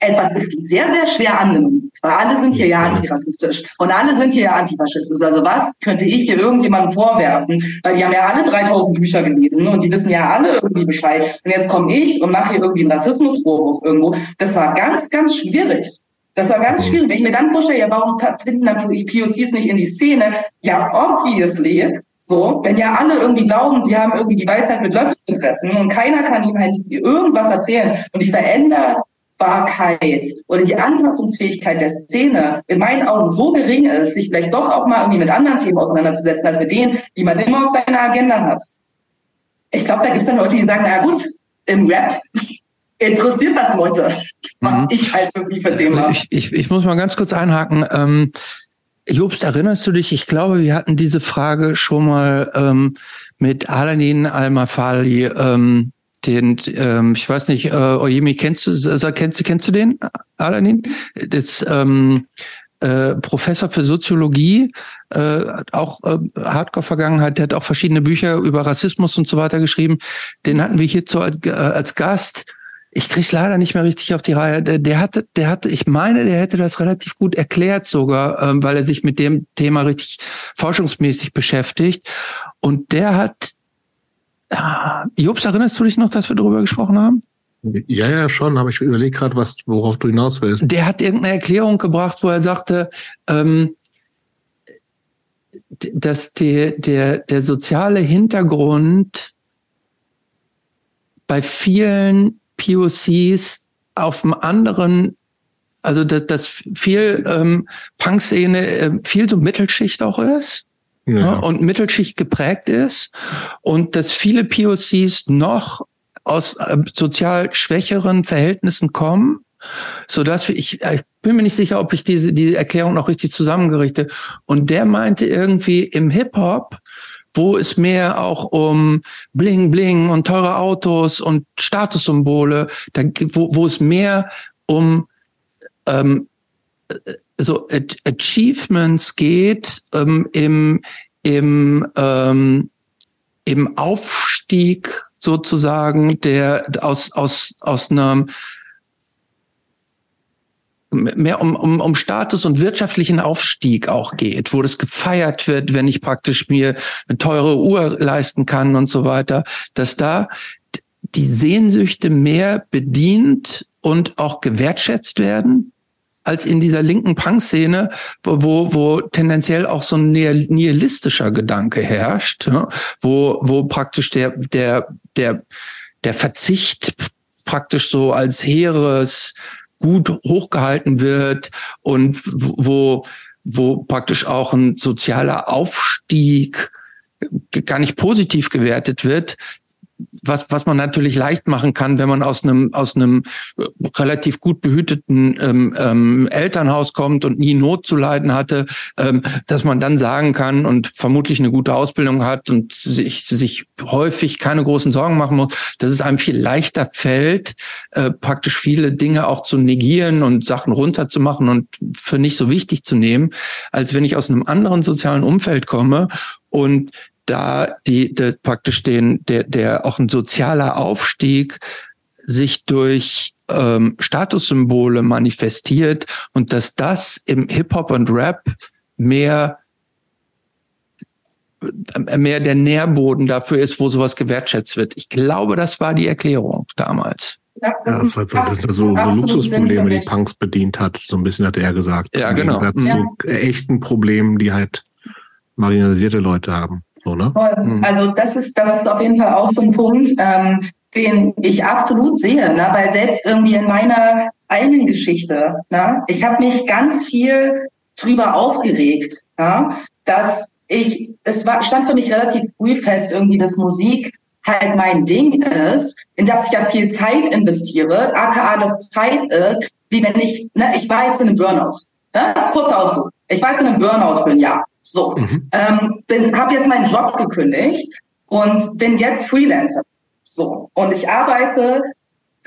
etwas ist sehr, sehr schwer angenommen. Weil alle sind hier ja antirassistisch und alle sind hier ja antifaschistisch. Also was könnte ich hier irgendjemandem vorwerfen? Weil die haben ja alle 3000 Bücher gelesen und die wissen ja alle irgendwie Bescheid. Und jetzt komme ich und mache hier irgendwie einen Rassismusvorwurf irgendwo. Das war ganz, ganz schwierig. Das war ganz schwierig. Wenn ich mir dann vorstelle, ja, warum finden dann POCs nicht in die Szene? Ja, obviously. So, wenn ja alle irgendwie glauben, sie haben irgendwie die Weisheit mit Löffeln gefressen und keiner kann ihnen halt irgendwas erzählen und die verändert Anpassbarkeit oder die Anpassungsfähigkeit der Szene in meinen Augen so gering ist, sich vielleicht doch auch mal irgendwie mit anderen Themen auseinanderzusetzen, als mit denen, die man immer auf seiner Agenda hat. Ich glaube, da gibt es dann Leute, die sagen, na gut, im Rap interessiert das Leute, was mhm. ich halt irgendwie für Themen habe. Ich, ich, ich muss mal ganz kurz einhaken. Ähm, Jobst, erinnerst du dich? Ich glaube, wir hatten diese Frage schon mal ähm, mit Alanin Al-Mafali ähm, den, ähm, ich weiß nicht, äh, Oyemi, kennst du, kennst du, kennst du den, Alanin? Das ähm, äh, Professor für Soziologie, äh, auch äh, Hardcore-Vergangenheit, der hat auch verschiedene Bücher über Rassismus und so weiter geschrieben. Den hatten wir hierzu als, äh, als Gast. Ich krieg's leider nicht mehr richtig auf die Reihe. Der, der hatte, der hatte, ich meine, der hätte das relativ gut erklärt sogar, ähm, weil er sich mit dem Thema richtig forschungsmäßig beschäftigt. Und der hat Ah, Jobs, erinnerst du dich noch, dass wir darüber gesprochen haben? Ja, ja, schon, aber ich überlege gerade, was, worauf du hinaus willst. Der hat irgendeine Erklärung gebracht, wo er sagte, ähm, dass der, der, der soziale Hintergrund bei vielen POCs auf dem anderen, also dass, dass viel ähm, Punk-Szene äh, viel so Mittelschicht auch ist ja. Ne, und Mittelschicht geprägt ist und dass viele POCs noch aus äh, sozial schwächeren Verhältnissen kommen, so dass ich, ich bin mir nicht sicher, ob ich diese die Erklärung noch richtig zusammengerichte. Und der meinte irgendwie im Hip Hop wo es mehr auch um Bling Bling und teure Autos und Statussymbole, da, wo, wo es mehr um ähm, so Achievements geht ähm, im im ähm, im Aufstieg sozusagen der aus aus aus einer mehr um, um, um Status und wirtschaftlichen Aufstieg auch geht, wo das gefeiert wird, wenn ich praktisch mir eine teure Uhr leisten kann und so weiter, dass da die Sehnsüchte mehr bedient und auch gewertschätzt werden als in dieser linken Punk-Szene, wo, wo tendenziell auch so ein nihilistischer Gedanke herrscht, wo, wo praktisch der, der, der, der Verzicht praktisch so als hehres gut hochgehalten wird und wo, wo praktisch auch ein sozialer Aufstieg gar nicht positiv gewertet wird, was, was man natürlich leicht machen kann, wenn man aus einem, aus einem äh, relativ gut behüteten ähm, ähm, Elternhaus kommt und nie Not zu leiden hatte, ähm, dass man dann sagen kann und vermutlich eine gute Ausbildung hat und sich, sich häufig keine großen Sorgen machen muss, dass es einem viel leichter fällt, äh, praktisch viele Dinge auch zu negieren und Sachen runterzumachen und für nicht so wichtig zu nehmen, als wenn ich aus einem anderen sozialen Umfeld komme und da die, die praktisch den, der, der auch ein sozialer Aufstieg sich durch ähm, Statussymbole manifestiert und dass das im Hip-Hop und Rap mehr äh, mehr der Nährboden dafür ist, wo sowas gewertschätzt wird. Ich glaube, das war die Erklärung damals. Ja, das ist halt so, das sind so, so Luxusprobleme, die Punks bedient hat, so ein bisschen hat er gesagt. Ja, genau. Im Gegensatz ja. zu echten Problemen, die halt marginalisierte Leute haben. So, ne? Mhm. Also das ist, das ist auf jeden Fall auch so ein Punkt, ähm, den ich absolut sehe, ne? weil selbst irgendwie in meiner eigenen Geschichte, ne? ich habe mich ganz viel drüber aufgeregt, ne? dass ich, es war, stand für mich relativ früh fest, irgendwie, dass Musik halt mein Ding ist, in das ich ja viel Zeit investiere, aka das Zeit ist, wie wenn ich, ne, ich war jetzt in einem Burnout. Ne? Kurzer Ausflug. Ich war jetzt in einem Burnout für ein Jahr. So, mhm. ähm, bin, habe jetzt meinen Job gekündigt und bin jetzt Freelancer. So, und ich arbeite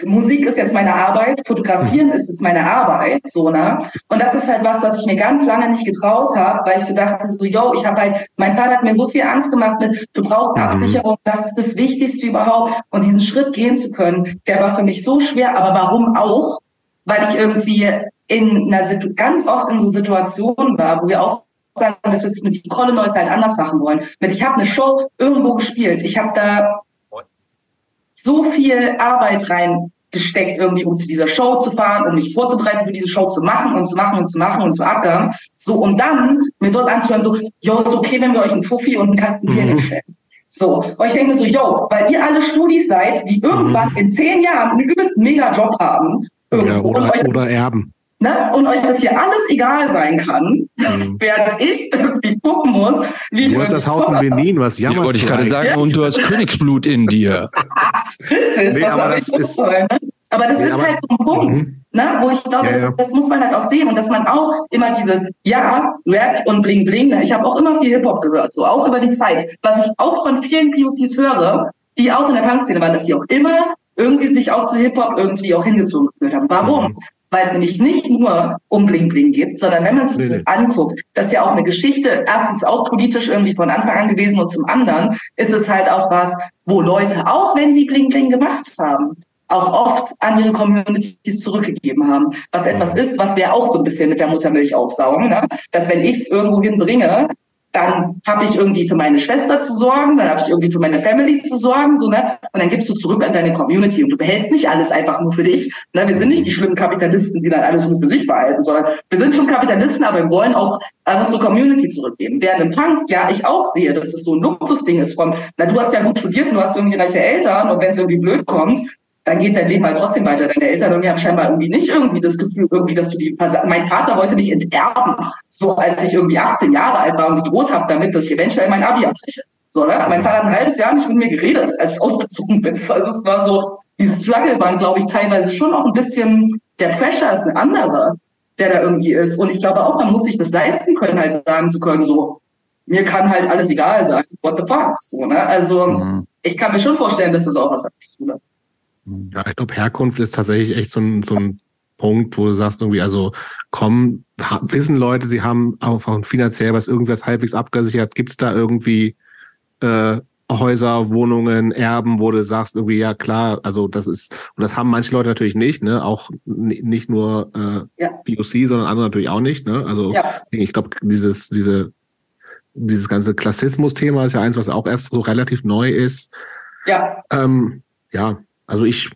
Musik ist jetzt meine Arbeit, Fotografieren ist jetzt meine Arbeit, so, ne? Und das ist halt was, was ich mir ganz lange nicht getraut habe, weil ich so dachte, so, yo, ich habe halt, mein Vater hat mir so viel Angst gemacht mit, du brauchst mhm. Absicherung, das ist das Wichtigste überhaupt. Und diesen Schritt gehen zu können, der war für mich so schwer, aber warum auch? Weil ich irgendwie in einer, ganz oft in so Situationen war, wo wir auch sagen, dass wir es mit Kolle Neues halt anders machen wollen. Ich habe eine Show irgendwo gespielt, ich habe da so viel Arbeit reingesteckt, irgendwie, um zu dieser Show zu fahren, um mich vorzubereiten, für diese Show zu machen und zu machen und zu machen und zu ackern. So, um dann mir dort anzuhören, so, jo, ist okay, wenn wir euch einen Fuffi und einen Kasten Bier mhm. hinstellen. So, und ich denke mir so, yo, weil ihr alle Studis seid, die irgendwann mhm. in zehn Jahren einen übelsten Mega-Job haben. Ja, oder, oder erben ne, und euch das hier alles egal sein kann, mhm. während ich irgendwie gucken muss, wie ich. Du hast das Haus in Benin, was jammerst ja, wollte ich gerade sagen, und du hast Königsblut in dir. Richtig, nee, was aber das ist, soll, ne? Aber das nee, ist halt so ein Punkt, mhm. ne, wo ich glaube, ja, ja. Das, das, muss man halt auch sehen und dass man auch immer dieses, ja, Rap und Bling Bling, ne, ich habe auch immer viel Hip-Hop gehört, so auch über die Zeit. Was ich auch von vielen POCs höre, die auch in der Punk-Szene waren, dass die auch immer irgendwie sich auch zu Hip-Hop irgendwie auch hingezogen gefühlt haben. Warum? Mhm weil es nämlich nicht nur um Bling Bling geht, sondern wenn man sich das anguckt, das ist ja auch eine Geschichte, erstens auch politisch irgendwie von Anfang an gewesen und zum anderen ist es halt auch was, wo Leute, auch wenn sie Bling Bling gemacht haben, auch oft an ihre Communities zurückgegeben haben. Was etwas ist, was wir auch so ein bisschen mit der Muttermilch aufsaugen, ne? dass wenn ich es irgendwo hinbringe, dann habe ich irgendwie für meine Schwester zu sorgen, dann habe ich irgendwie für meine Family zu sorgen, so ne, und dann gibst du zurück an deine Community und du behältst nicht alles einfach nur für dich. Ne, wir sind nicht die schlimmen Kapitalisten, die dann alles nur für sich behalten, sondern wir sind schon Kapitalisten, aber wir wollen auch an unsere Community zurückgeben. Während im Punk ja ich auch sehe, dass es so ein Luxusding ist von, na du hast ja gut studiert, du hast irgendwie reiche Eltern und wenn es irgendwie blöd kommt, dann geht dein Leben halt trotzdem weiter. Deine Eltern und mir haben scheinbar irgendwie nicht irgendwie das Gefühl, irgendwie, dass du die, mein Vater wollte mich enterben, so als ich irgendwie 18 Jahre alt war und gedroht habe damit, dass ich eventuell mein Abi abbreche. So, ne? Mein Vater hat ein halbes Jahr nicht mit mir geredet, als ich ausgezogen bin. Also es war so, die Struggle waren, glaube ich, teilweise schon auch ein bisschen, der Pressure ist ein anderer, der da irgendwie ist. Und ich glaube auch, man muss sich das leisten können, halt sagen zu können, so, mir kann halt alles egal sein. What the fuck? So, ne? Also, mhm. ich kann mir schon vorstellen, dass das auch was hat. Ja, ich glaube, Herkunft ist tatsächlich echt so ein, so ein Punkt, wo du sagst irgendwie, also kommen, wissen Leute, sie haben auch finanziell was irgendwas halbwegs abgesichert, gibt es da irgendwie äh, Häuser, Wohnungen, Erben, wo du sagst irgendwie, ja klar, also das ist, und das haben manche Leute natürlich nicht, ne, auch nicht nur äh, ja. BOC, sondern andere natürlich auch nicht, ne, also ja. ich glaube, dieses, diese, dieses ganze Klassismus-Thema ist ja eins, was auch erst so relativ neu ist. Ja. Ähm, ja, also ich,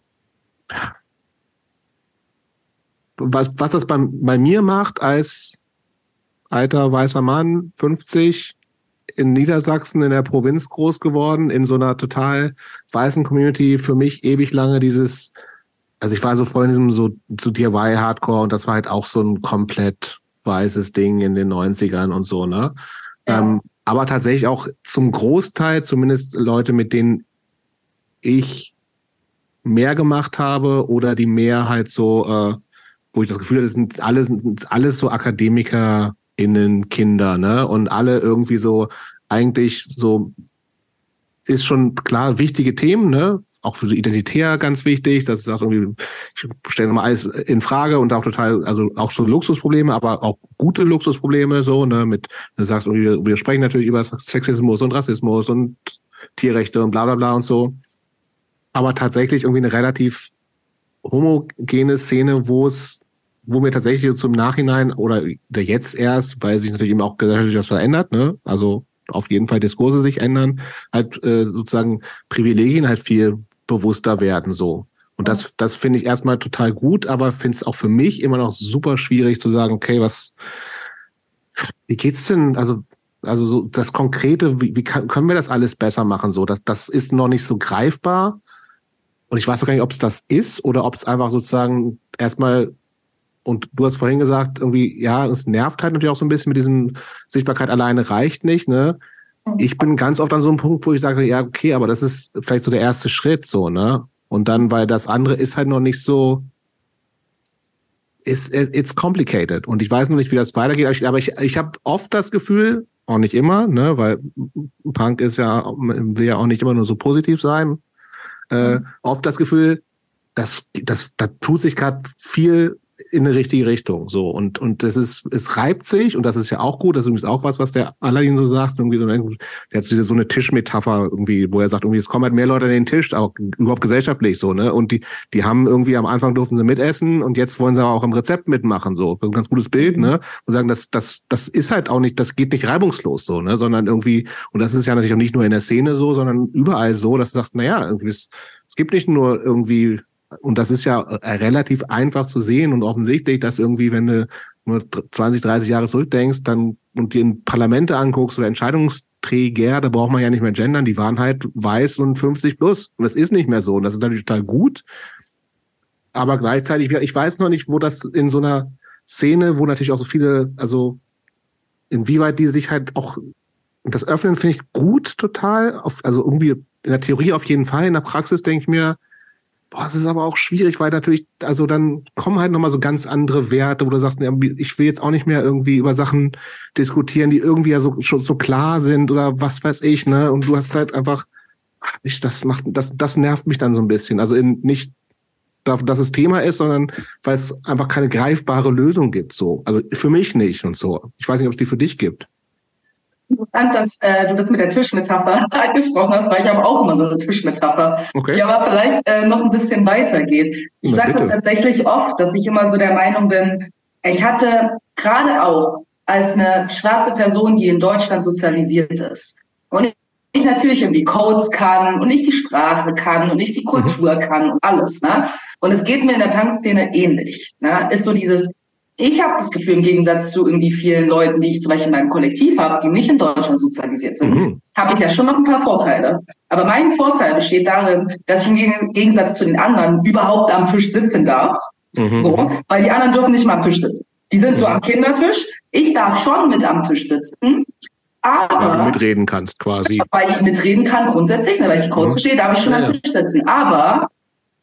was, was das bei, bei mir macht als alter weißer Mann, 50, in Niedersachsen in der Provinz groß geworden, in so einer total weißen Community, für mich ewig lange dieses, also ich war so voll in diesem so, so DIY-Hardcore und das war halt auch so ein komplett weißes Ding in den 90ern und so, ne? Ja. Ähm, aber tatsächlich auch zum Großteil, zumindest Leute, mit denen ich mehr gemacht habe oder die mehr halt so, äh, wo ich das Gefühl hatte, das sind alles, sind alles so AkademikerInnen, Kinder, ne? Und alle irgendwie so, eigentlich so, ist schon klar wichtige Themen, ne? Auch für so Identitär ganz wichtig, dass sagst irgendwie, ich stelle mal alles in Frage und auch total, also auch so Luxusprobleme, aber auch gute Luxusprobleme, so, ne, mit, du sagst irgendwie, wir sprechen natürlich über Sexismus und Rassismus und Tierrechte und bla bla bla und so aber tatsächlich irgendwie eine relativ homogene Szene, wo es, wo mir tatsächlich zum Nachhinein oder der jetzt erst, weil sich natürlich eben auch gesellschaftlich was verändert, ne? Also auf jeden Fall Diskurse sich ändern, halt äh, sozusagen Privilegien halt viel bewusster werden so. Und das, das finde ich erstmal total gut, aber finde es auch für mich immer noch super schwierig zu sagen, okay, was, wie geht's denn, also, also so das Konkrete, wie, wie kann, können wir das alles besser machen? So, das, das ist noch nicht so greifbar. Und ich weiß auch gar nicht, ob es das ist oder ob es einfach sozusagen erstmal, und du hast vorhin gesagt, irgendwie, ja, es nervt halt natürlich auch so ein bisschen mit diesem Sichtbarkeit alleine reicht nicht, ne? Mhm. Ich bin ganz oft an so einem Punkt, wo ich sage, ja, okay, aber das ist vielleicht so der erste Schritt, so, ne? Und dann, weil das andere ist halt noch nicht so, it's, it's complicated. Und ich weiß noch nicht, wie das weitergeht, aber ich, ich habe oft das Gefühl, auch nicht immer, ne, weil Punk ist ja, will ja auch nicht immer nur so positiv sein, äh, oft das Gefühl, dass das, da tut sich gerade viel in eine richtige Richtung. So und und das ist es reibt sich und das ist ja auch gut. Das ist übrigens auch was, was der Aladdin so sagt. Irgendwie so, der hat so eine Tischmetapher irgendwie, wo er sagt, irgendwie es kommen halt mehr Leute an den Tisch, auch überhaupt gesellschaftlich so ne. Und die die haben irgendwie am Anfang durften sie mitessen und jetzt wollen sie aber auch im Rezept mitmachen so. Ist ein ganz gutes Bild ne. Und sagen, das das das ist halt auch nicht, das geht nicht reibungslos so ne, sondern irgendwie und das ist ja natürlich auch nicht nur in der Szene so, sondern überall so, dass du sagst, na ja, irgendwie es, es gibt nicht nur irgendwie und das ist ja äh, relativ einfach zu sehen und offensichtlich, dass irgendwie, wenn du nur 20, 30 Jahre zurückdenkst, dann und dir Parlamente anguckst oder Entscheidungsträger, da braucht man ja nicht mehr gendern, die waren halt weiß und 50 plus. Und das ist nicht mehr so. Und das ist natürlich total gut. Aber gleichzeitig, ich weiß noch nicht, wo das in so einer Szene, wo natürlich auch so viele, also inwieweit die sich halt auch das Öffnen finde ich gut total. also irgendwie in der Theorie auf jeden Fall. In der Praxis denke ich mir, Boah, es ist aber auch schwierig, weil natürlich, also dann kommen halt nochmal so ganz andere Werte, wo du sagst, ich will jetzt auch nicht mehr irgendwie über Sachen diskutieren, die irgendwie ja so, schon so klar sind oder was weiß ich, ne? Und du hast halt einfach, ich, das macht, das, das nervt mich dann so ein bisschen. Also in, nicht, dass es Thema ist, sondern weil es einfach keine greifbare Lösung gibt, so. Also für mich nicht und so. Ich weiß nicht, ob es die für dich gibt interessant, dass äh, du das mit der Tischmetapher angesprochen hast, weil ich habe auch immer so eine Tischmetapher, okay. die aber vielleicht äh, noch ein bisschen weitergeht. Ich sage das tatsächlich oft, dass ich immer so der Meinung bin, ich hatte gerade auch als eine schwarze Person, die in Deutschland sozialisiert ist und ich natürlich irgendwie Codes kann und ich die Sprache kann und ich die Kultur mhm. kann und alles. Ne? Und es geht mir in der Punk-Szene ähnlich. Ne? Ist so dieses, ich habe das Gefühl, im Gegensatz zu irgendwie vielen Leuten, die ich zum Beispiel in meinem Kollektiv habe, die nicht in Deutschland sozialisiert sind, mhm. habe ich ja schon noch ein paar Vorteile. Aber mein Vorteil besteht darin, dass ich im Gegensatz zu den anderen überhaupt am Tisch sitzen darf. Mhm. So, weil die anderen dürfen nicht mal am Tisch sitzen. Die sind mhm. so am Kindertisch. Ich darf schon mit am Tisch sitzen. Aber, weil du mitreden kannst quasi. Weil ich mitreden kann grundsätzlich, ne, weil ich die Codes mhm. verstehe, darf ich schon ja, am Tisch sitzen. Aber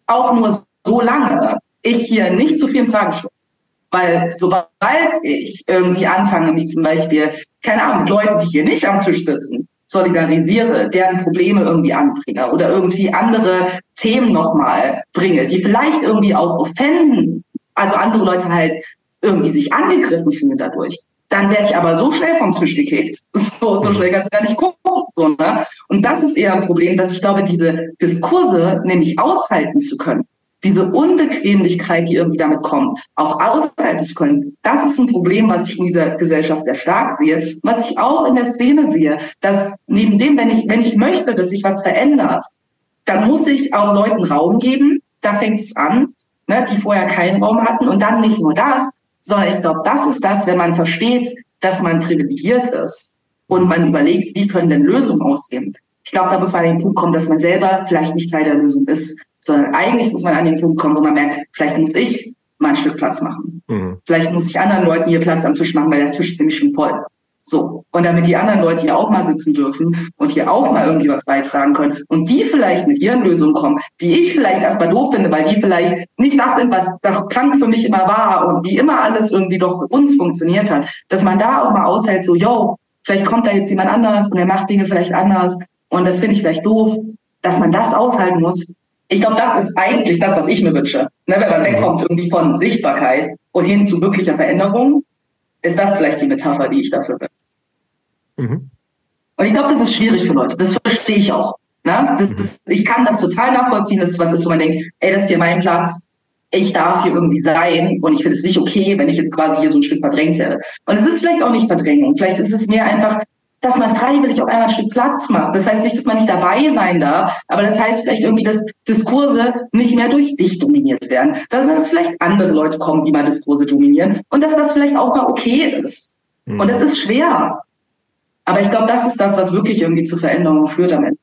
auch nur so lange ich hier nicht zu vielen Fragen stelle. Weil sobald ich irgendwie anfange, mich zum Beispiel, keine Ahnung, mit Leuten, die hier nicht am Tisch sitzen, solidarisiere, deren Probleme irgendwie anbringe oder irgendwie andere Themen nochmal bringe, die vielleicht irgendwie auch offenden, also andere Leute halt irgendwie sich angegriffen fühlen dadurch, dann werde ich aber so schnell vom Tisch gekickt. So, so schnell kannst du gar nicht gucken. So, ne? Und das ist eher ein Problem, dass ich glaube, diese Diskurse nämlich aushalten zu können, diese Unbequemlichkeit, die irgendwie damit kommt, auch aushalten zu können, das ist ein Problem, was ich in dieser Gesellschaft sehr stark sehe, was ich auch in der Szene sehe, dass neben dem, wenn ich, wenn ich möchte, dass sich was verändert, dann muss ich auch Leuten Raum geben, da fängt es an, ne, die vorher keinen Raum hatten. Und dann nicht nur das, sondern ich glaube, das ist das, wenn man versteht, dass man privilegiert ist und man überlegt, wie können denn Lösungen aussehen. Ich glaube, da muss man an den Punkt kommen, dass man selber vielleicht nicht Teil der Lösung ist, sondern eigentlich muss man an den Punkt kommen, wo man merkt, vielleicht muss ich mal ein Stück Platz machen. Mhm. Vielleicht muss ich anderen Leuten hier Platz am Tisch machen, weil der Tisch ist nämlich schon voll. So. Und damit die anderen Leute hier auch mal sitzen dürfen und hier auch mal irgendwie was beitragen können und die vielleicht mit ihren Lösungen kommen, die ich vielleicht erstmal doof finde, weil die vielleicht nicht das sind, was das krank für mich immer war und wie immer alles irgendwie doch für uns funktioniert hat, dass man da auch mal aushält, so, yo, vielleicht kommt da jetzt jemand anders und er macht Dinge vielleicht anders und das finde ich vielleicht doof, dass man das aushalten muss. Ich glaube, das ist eigentlich das, was ich mir wünsche. Ne, wenn man wegkommt irgendwie von Sichtbarkeit und hin zu wirklicher Veränderung, ist das vielleicht die Metapher, die ich dafür bin. Mhm. Und ich glaube, das ist schwierig für Leute. Das verstehe ich auch. Ne? Das mhm. ist, ich kann das total nachvollziehen. Das ist was ist, wo man denkt, ey, das ist hier mein Platz. Ich darf hier irgendwie sein und ich finde es nicht okay, wenn ich jetzt quasi hier so ein Stück verdrängt werde. Und es ist vielleicht auch nicht Verdrängung. Vielleicht ist es mehr einfach, dass man freiwillig auf einmal ein Stück Platz macht. Das heißt nicht, dass man nicht dabei sein darf, aber das heißt vielleicht irgendwie, dass Diskurse nicht mehr durch dich dominiert werden. Dass es vielleicht andere Leute kommen, die mal Diskurse dominieren und dass das vielleicht auch mal okay ist. Mhm. Und das ist schwer. Aber ich glaube, das ist das, was wirklich irgendwie zu Veränderungen führt am Ende.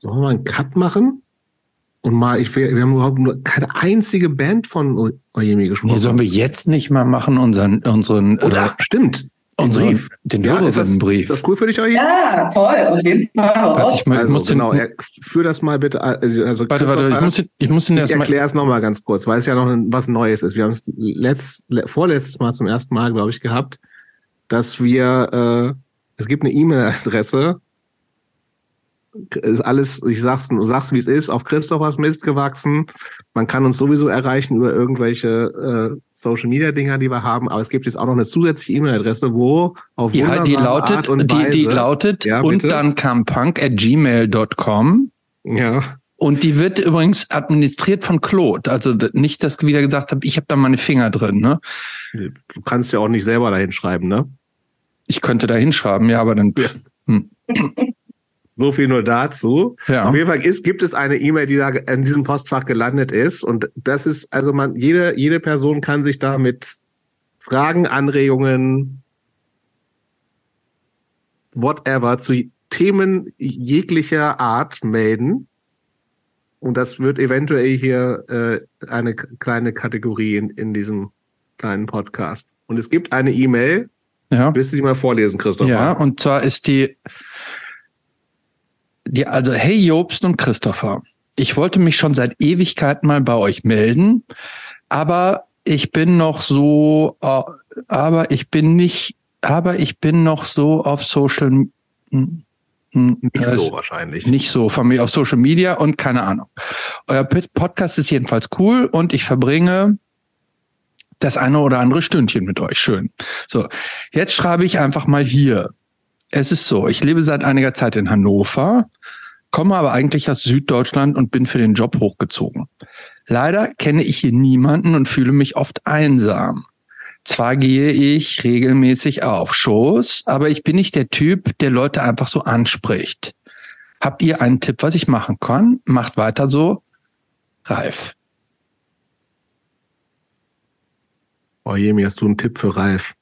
Sollen wir mal einen Cut machen? Und mal, ich, wir haben überhaupt nur keine einzige Band von Oyemi gesprochen. Nee, sollen wir jetzt nicht mal machen, unseren, unseren, Oder, äh, stimmt. Unseren Brief. Den ja, Hörerinnenbrief. Ist, ist das cool für dich, Oyemi? Ja, toll, auf jeden Fall. Warte, ich, also, muss genau, den, führ das mal bitte, also, also warte, warte, ich muss, ich muss den ich erkläre es nochmal ganz kurz, weil es ja noch was Neues ist. Wir haben es letzt, vorletztes Mal zum ersten Mal, glaube ich, gehabt, dass wir, äh, es gibt eine E-Mail-Adresse, ist alles, ich sag's, sag's wie es ist, auf Christophers Mist gewachsen. Man kann uns sowieso erreichen über irgendwelche äh, Social Media Dinger, die wir haben, aber es gibt jetzt auch noch eine zusätzliche E-Mail-Adresse, wo auf ja, die lautet, Art und Weise, die, die lautet ja, und dann kam punk at gmail.com. Ja. Und die wird übrigens administriert von Claude. Also nicht, dass du wieder gesagt hast, ich habe da meine Finger drin. Ne? Du kannst ja auch nicht selber dahin schreiben, ne? Ich könnte da hinschreiben, ja, aber dann. Ja. Hm. So viel nur dazu. Ja. Auf jeden Fall ist, gibt es eine E-Mail, die da in diesem Postfach gelandet ist. Und das ist, also man, jede, jede Person kann sich da mit Fragen, Anregungen, whatever, zu Themen jeglicher Art melden. Und das wird eventuell hier äh, eine kleine Kategorie in, in diesem kleinen Podcast. Und es gibt eine E-Mail. Ja. Willst du die mal vorlesen, Christoph? Ja, und zwar ist die die, also, hey Jobst und Christopher, ich wollte mich schon seit Ewigkeit mal bei euch melden, aber ich bin noch so, äh, aber ich bin nicht, aber ich bin noch so auf Social, nicht äh, so wahrscheinlich. Nicht so von mir auf Social Media und keine Ahnung. Euer Podcast ist jedenfalls cool und ich verbringe das eine oder andere Stündchen mit euch. Schön. So, jetzt schreibe ich einfach mal hier. Es ist so, ich lebe seit einiger Zeit in Hannover, komme aber eigentlich aus Süddeutschland und bin für den Job hochgezogen. Leider kenne ich hier niemanden und fühle mich oft einsam. Zwar gehe ich regelmäßig auf Shows, aber ich bin nicht der Typ, der Leute einfach so anspricht. Habt ihr einen Tipp, was ich machen kann? Macht weiter so. Ralf. Oh Jemi, hast du einen Tipp für Ralf?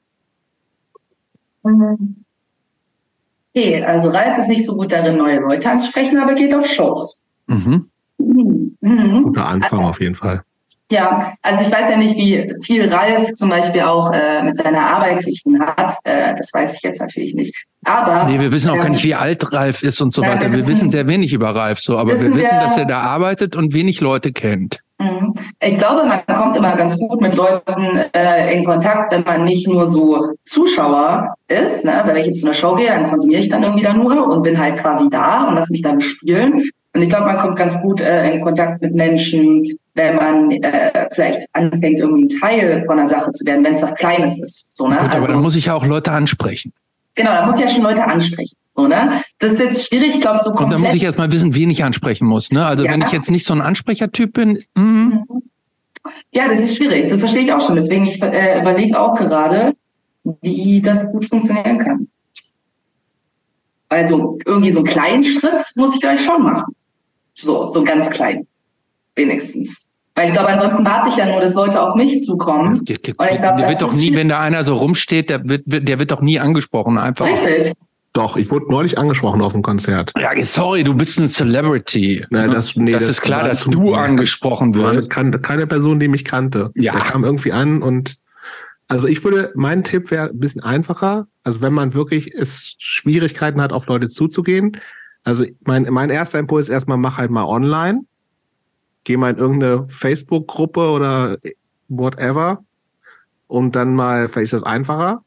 Mhm. Okay, also Ralf ist nicht so gut darin, neue Leute anzusprechen, aber geht auf Shows. Mhm. Mhm. Guter Anfang auf jeden Fall. Ja, also ich weiß ja nicht, wie viel Ralf zum Beispiel auch äh, mit seiner Arbeit zu tun hat. Äh, das weiß ich jetzt natürlich nicht. Aber nee, wir wissen auch äh, gar nicht, wie alt Ralf ist und so weiter. Wir, wissen, sehr wenig über Ralf so, aber wissen wir wissen, dass er da arbeitet und wenig Leute kennt. Mhm. Ich glaube, man kommt immer ganz gut mit Leuten äh, in Kontakt, wenn man nicht nur so Zuschauer ist. Ne? Wenn ich jetzt zu einer Show gehe, dann konsumiere ich dann irgendwie da nur und bin halt quasi da und lasse mich dann spielen. Und ich glaube, man kommt ganz gut äh, in Kontakt mit Menschen, wenn man äh, vielleicht anfängt, irgendwie ein Teil von einer Sache zu werden, wenn es was Kleines ist. So, ne? Gut, also, aber dann muss ich ja auch Leute ansprechen. Genau, da muss ich ja schon Leute ansprechen. So, ne? Das ist jetzt schwierig, ich glaube, so komplett. Und dann muss ich erst mal wissen, wen ich ansprechen muss. Ne? Also ja. wenn ich jetzt nicht so ein Ansprechertyp bin. Mm. Ja, das ist schwierig. Das verstehe ich auch schon. Deswegen ich äh, überlege auch gerade, wie das gut funktionieren kann. Also irgendwie so einen kleinen Schritt muss ich gleich schon machen. So, so ganz klein. Wenigstens. Weil ich glaube, ansonsten warte ich ja nur, dass Leute auf mich zukommen. Und ich glaub, der wird doch nie, wenn da einer so rumsteht, der wird, der wird doch nie angesprochen. Einfach. Richtig. Doch, ich wurde neulich angesprochen auf dem Konzert. Ja, sorry, du bist ein Celebrity. Nein, das, nee, das, das ist klar, dass du angesprochen wirst. Kann, keine Person, die mich kannte. Ja. Der kam irgendwie an und also ich würde, mein Tipp wäre ein bisschen einfacher. Also wenn man wirklich es Schwierigkeiten hat, auf Leute zuzugehen, also mein, mein erster Impuls ist erstmal, mach halt mal online. Geh mal in irgendeine Facebook-Gruppe oder whatever. Und dann mal, vielleicht ist das einfacher.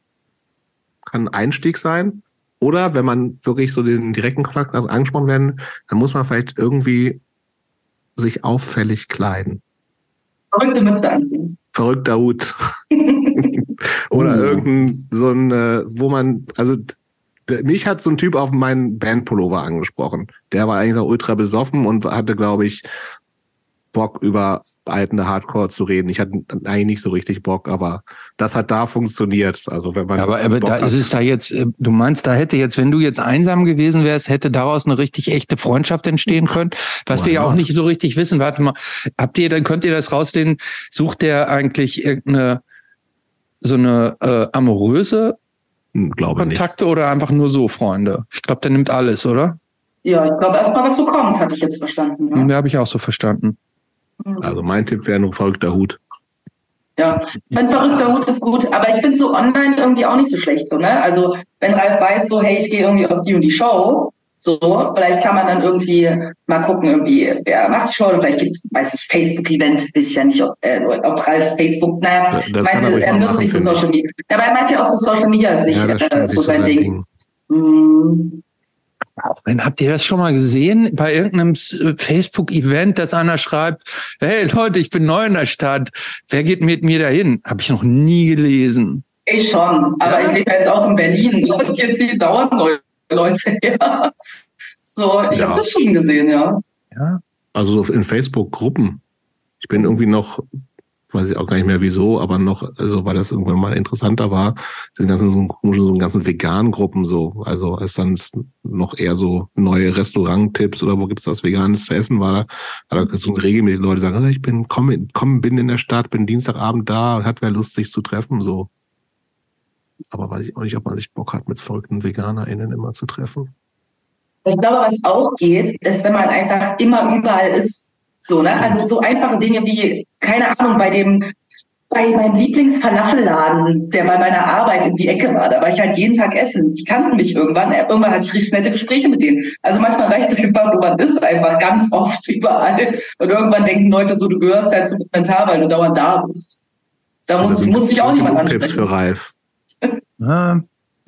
Kann ein Einstieg sein. Oder wenn man wirklich so den direkten Kontakt angesprochen werden, dann muss man vielleicht irgendwie sich auffällig kleiden. Verrückte Mütze anziehen. Verrückter Hut. Oder uh. irgendein, so ein, äh, wo man, also mich hat so ein Typ auf meinen Bandpullover angesprochen. Der war eigentlich auch ultra besoffen und hatte, glaube ich, Bock über altende Hardcore zu reden. Ich hatte eigentlich nicht so richtig Bock, aber das hat da funktioniert. Also wenn man aber, aber da ist es da jetzt, äh, du meinst, da hätte jetzt, wenn du jetzt einsam gewesen wärst, hätte daraus eine richtig echte Freundschaft entstehen können, was Boah, wir ja auch nicht so richtig wissen. Warte mal, habt ihr, dann könnt ihr das rauslehnen? Sucht der eigentlich irgendeine so eine äh, amoröse hm, glaube Kontakte nicht. oder einfach nur so Freunde? Ich glaube, der nimmt alles, oder? Ja, ich glaube erstmal, was so kommt, hatte ich jetzt verstanden. Ja, ja habe ich auch so verstanden. Also mein Tipp wäre nur verrückter Hut. Ja, mein verrückter Hut ist gut, aber ich finde so online irgendwie auch nicht so schlecht, so, ne? Also, wenn Ralf weiß, so, hey, ich gehe irgendwie auf die und die Show, so, vielleicht kann man dann irgendwie mal gucken, irgendwie, wer macht die Show, oder vielleicht gibt es, weiß ich, Facebook-Event, weiß ich ja nicht, ob, äh, ob Ralf Facebook, naja, das meinte, er nutzt nicht so Social Media. Aber er meinte ja auch so Social Media ist nicht ja, äh, so sein Ding. Ding. Mhm. Wenn habt ihr das schon mal gesehen bei irgendeinem äh, Facebook-Event, dass einer schreibt, hey Leute, ich bin neu in der Stadt, wer geht mit mir dahin? Habe ich noch nie gelesen. Ich schon, aber ja. ich lebe jetzt auch in Berlin und jetzt hier dauernd neue Leute her. So, ich ja. habe das schon gesehen, ja. Ja. Also in Facebook-Gruppen. Ich bin irgendwie noch, weiß ich auch gar nicht mehr wieso, aber noch, also weil das irgendwann mal interessanter war, den ganzen so, so ganzen veganen Gruppen so. Also als dann noch eher so neue Restaurant-Tipps oder wo gibt's was Veganes zu essen war, da, da so regelmäßig Leute sagen, ich bin, komm, komm, bin in der Stadt, bin Dienstagabend da und hat wer Lust, sich zu treffen, so. Aber weiß ich auch nicht, ob man sich Bock hat, mit verrückten VeganerInnen immer zu treffen. Ich glaube, was auch geht, ist, wenn man einfach immer überall ist. So, ne? Also so einfache Dinge wie, keine Ahnung, bei dem, bei meinem Lieblingsfalafelladen, der bei meiner Arbeit in die Ecke war, da war ich halt jeden Tag essen. Die kannten mich irgendwann. Irgendwann hatte ich richtig nette Gespräche mit denen. Also manchmal reicht es einfach, man ist einfach ganz oft überall. Und irgendwann denken Leute so, du gehörst halt zum Kommentar, weil du dauernd da bist. Da muss, muss sich auch niemand ansprechen. Tipps für Ralf.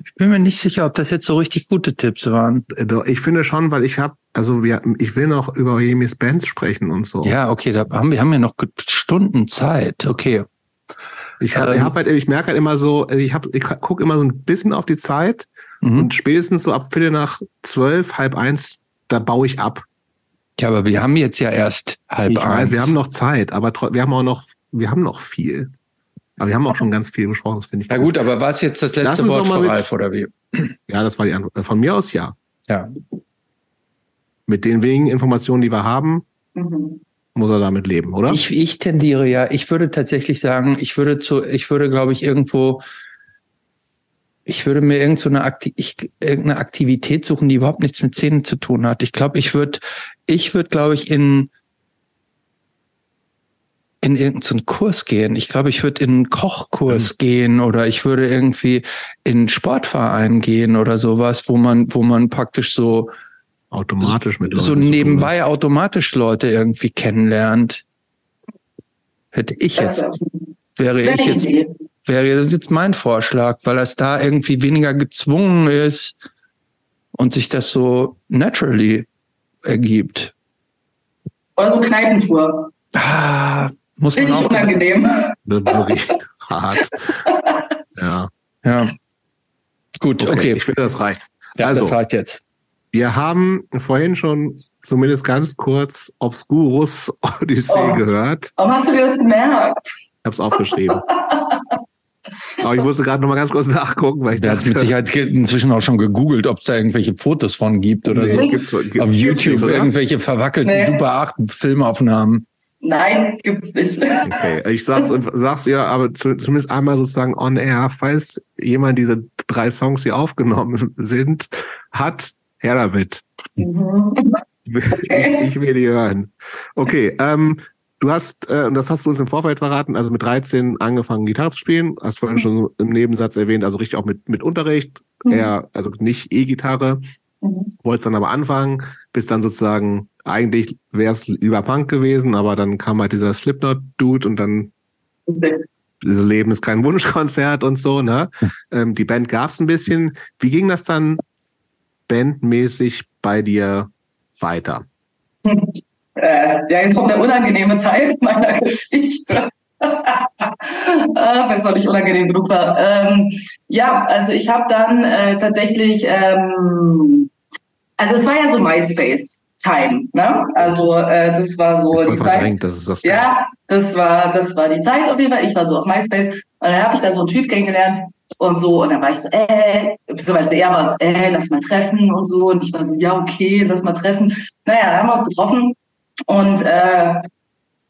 Ich bin mir nicht sicher, ob das jetzt so richtig gute Tipps waren. Äh, ich finde schon, weil ich habe, also wir, ich will noch über Jemis Bands sprechen und so. Ja, okay, da haben wir haben ja noch Stunden Zeit. Okay. Ich, hab, ähm, ich, hab halt, ich merke halt immer so, also ich, hab, ich gucke immer so ein bisschen auf die Zeit mhm. und spätestens so ab Viertel nach zwölf, halb eins, da baue ich ab. Ja, aber wir haben jetzt ja erst halb ich eins. Weiß, wir haben noch Zeit, aber wir haben auch noch, wir haben noch viel. Aber wir haben auch schon ganz viel besprochen, das finde ich. Ja gut, aber war es jetzt das letzte Wort von Ralf oder wie? Ja, das war die Antwort. Von mir aus ja. Ja. Mit den wenigen Informationen, die wir haben, mhm. muss er damit leben, oder? Ich, ich tendiere ja, ich würde tatsächlich sagen, ich würde zu, ich würde, glaube ich, irgendwo, ich würde mir irgend so eine, Akti ich, irgendeine Aktivität suchen, die überhaupt nichts mit Zähnen zu tun hat. Ich glaube, ich würde, ich würde, glaube ich, in, in irgendeinen Kurs gehen. Ich glaube, ich würde in einen Kochkurs mhm. gehen oder ich würde irgendwie in einen Sportverein gehen oder sowas, wo man, wo man praktisch so automatisch mit Leuten so nebenbei so automatisch Leute irgendwie kennenlernt. Hätte ich jetzt, wäre ich jetzt, wäre das jetzt mein Vorschlag, weil das da irgendwie weniger gezwungen ist und sich das so naturally ergibt. Oder so Kneipentour. Ah, muss man auch. unangenehm. Wirklich hart. Ja. Ja. Gut, okay. okay. Ich finde, das reicht. Ja, also, das reicht jetzt. Wir haben vorhin schon zumindest ganz kurz Obscurus Odyssee oh. gehört. Warum hast du dir das gemerkt? Ich habe es aufgeschrieben. Aber ich musste gerade noch mal ganz kurz nachgucken, weil ich Der hat mit Sicherheit inzwischen auch schon gegoogelt, ob es da irgendwelche Fotos von gibt oder nee, so. Gibt's, gibt's, Auf YouTube gibt's, irgendwelche verwackelten nee. Super 8 Filmaufnahmen. Nein, gibt's nicht. Okay, ich sag's, sag's ja, aber zumindest einmal sozusagen on air, falls jemand diese drei Songs hier aufgenommen sind, hat, Her damit. Mhm. Okay. Ich, will die hören. Okay, ähm, du hast, äh, und das hast du uns im Vorfeld verraten, also mit 13 angefangen, Gitarre zu spielen. Hast vorhin schon im Nebensatz erwähnt, also richtig auch mit, mit Unterricht. Mhm. Eher, also nicht E-Gitarre. Mhm. Wolltest dann aber anfangen, bist dann sozusagen, eigentlich wäre es lieber Punk gewesen, aber dann kam halt dieser Slipknot-Dude und dann okay. dieses Leben ist kein Wunschkonzert und so, ne? Ähm, die Band gab es ein bisschen. Wie ging das dann bandmäßig bei dir weiter? Äh, ja, jetzt kommt der unangenehme Teil meiner Geschichte. Falls noch nicht unangenehm genug war. Ähm, ja, also ich habe dann äh, tatsächlich, ähm, also es war ja so MySpace. Time, ne? Also äh, das war so die Zeit. Das ist das ja, das war das war die Zeit auf jeden Fall. Ich war so auf MySpace und dann habe ich da so einen Typ kennengelernt, und so. Und dann war ich so, äh, beziehungsweise er war so, äh, lass mal treffen und so. Und ich war so, ja, okay, lass mal treffen. Naja, dann haben wir uns getroffen. Und äh,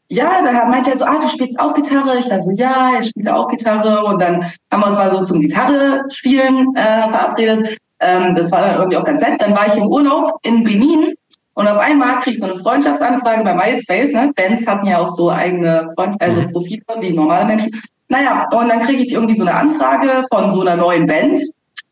ja, da meinte er so, ah, du spielst auch Gitarre. Ich war so, ja, er spielt auch Gitarre. Und dann haben wir uns mal so zum Gitarre spielen äh, verabredet. Ähm, das war dann irgendwie auch ganz nett. Dann war ich im Urlaub in Benin und auf einmal krieg ich so eine Freundschaftsanfrage bei MySpace. Ne? Bands hatten ja auch so eigene Freund also mhm. Profile wie normale Menschen. Naja, und dann kriege ich irgendwie so eine Anfrage von so einer neuen Band,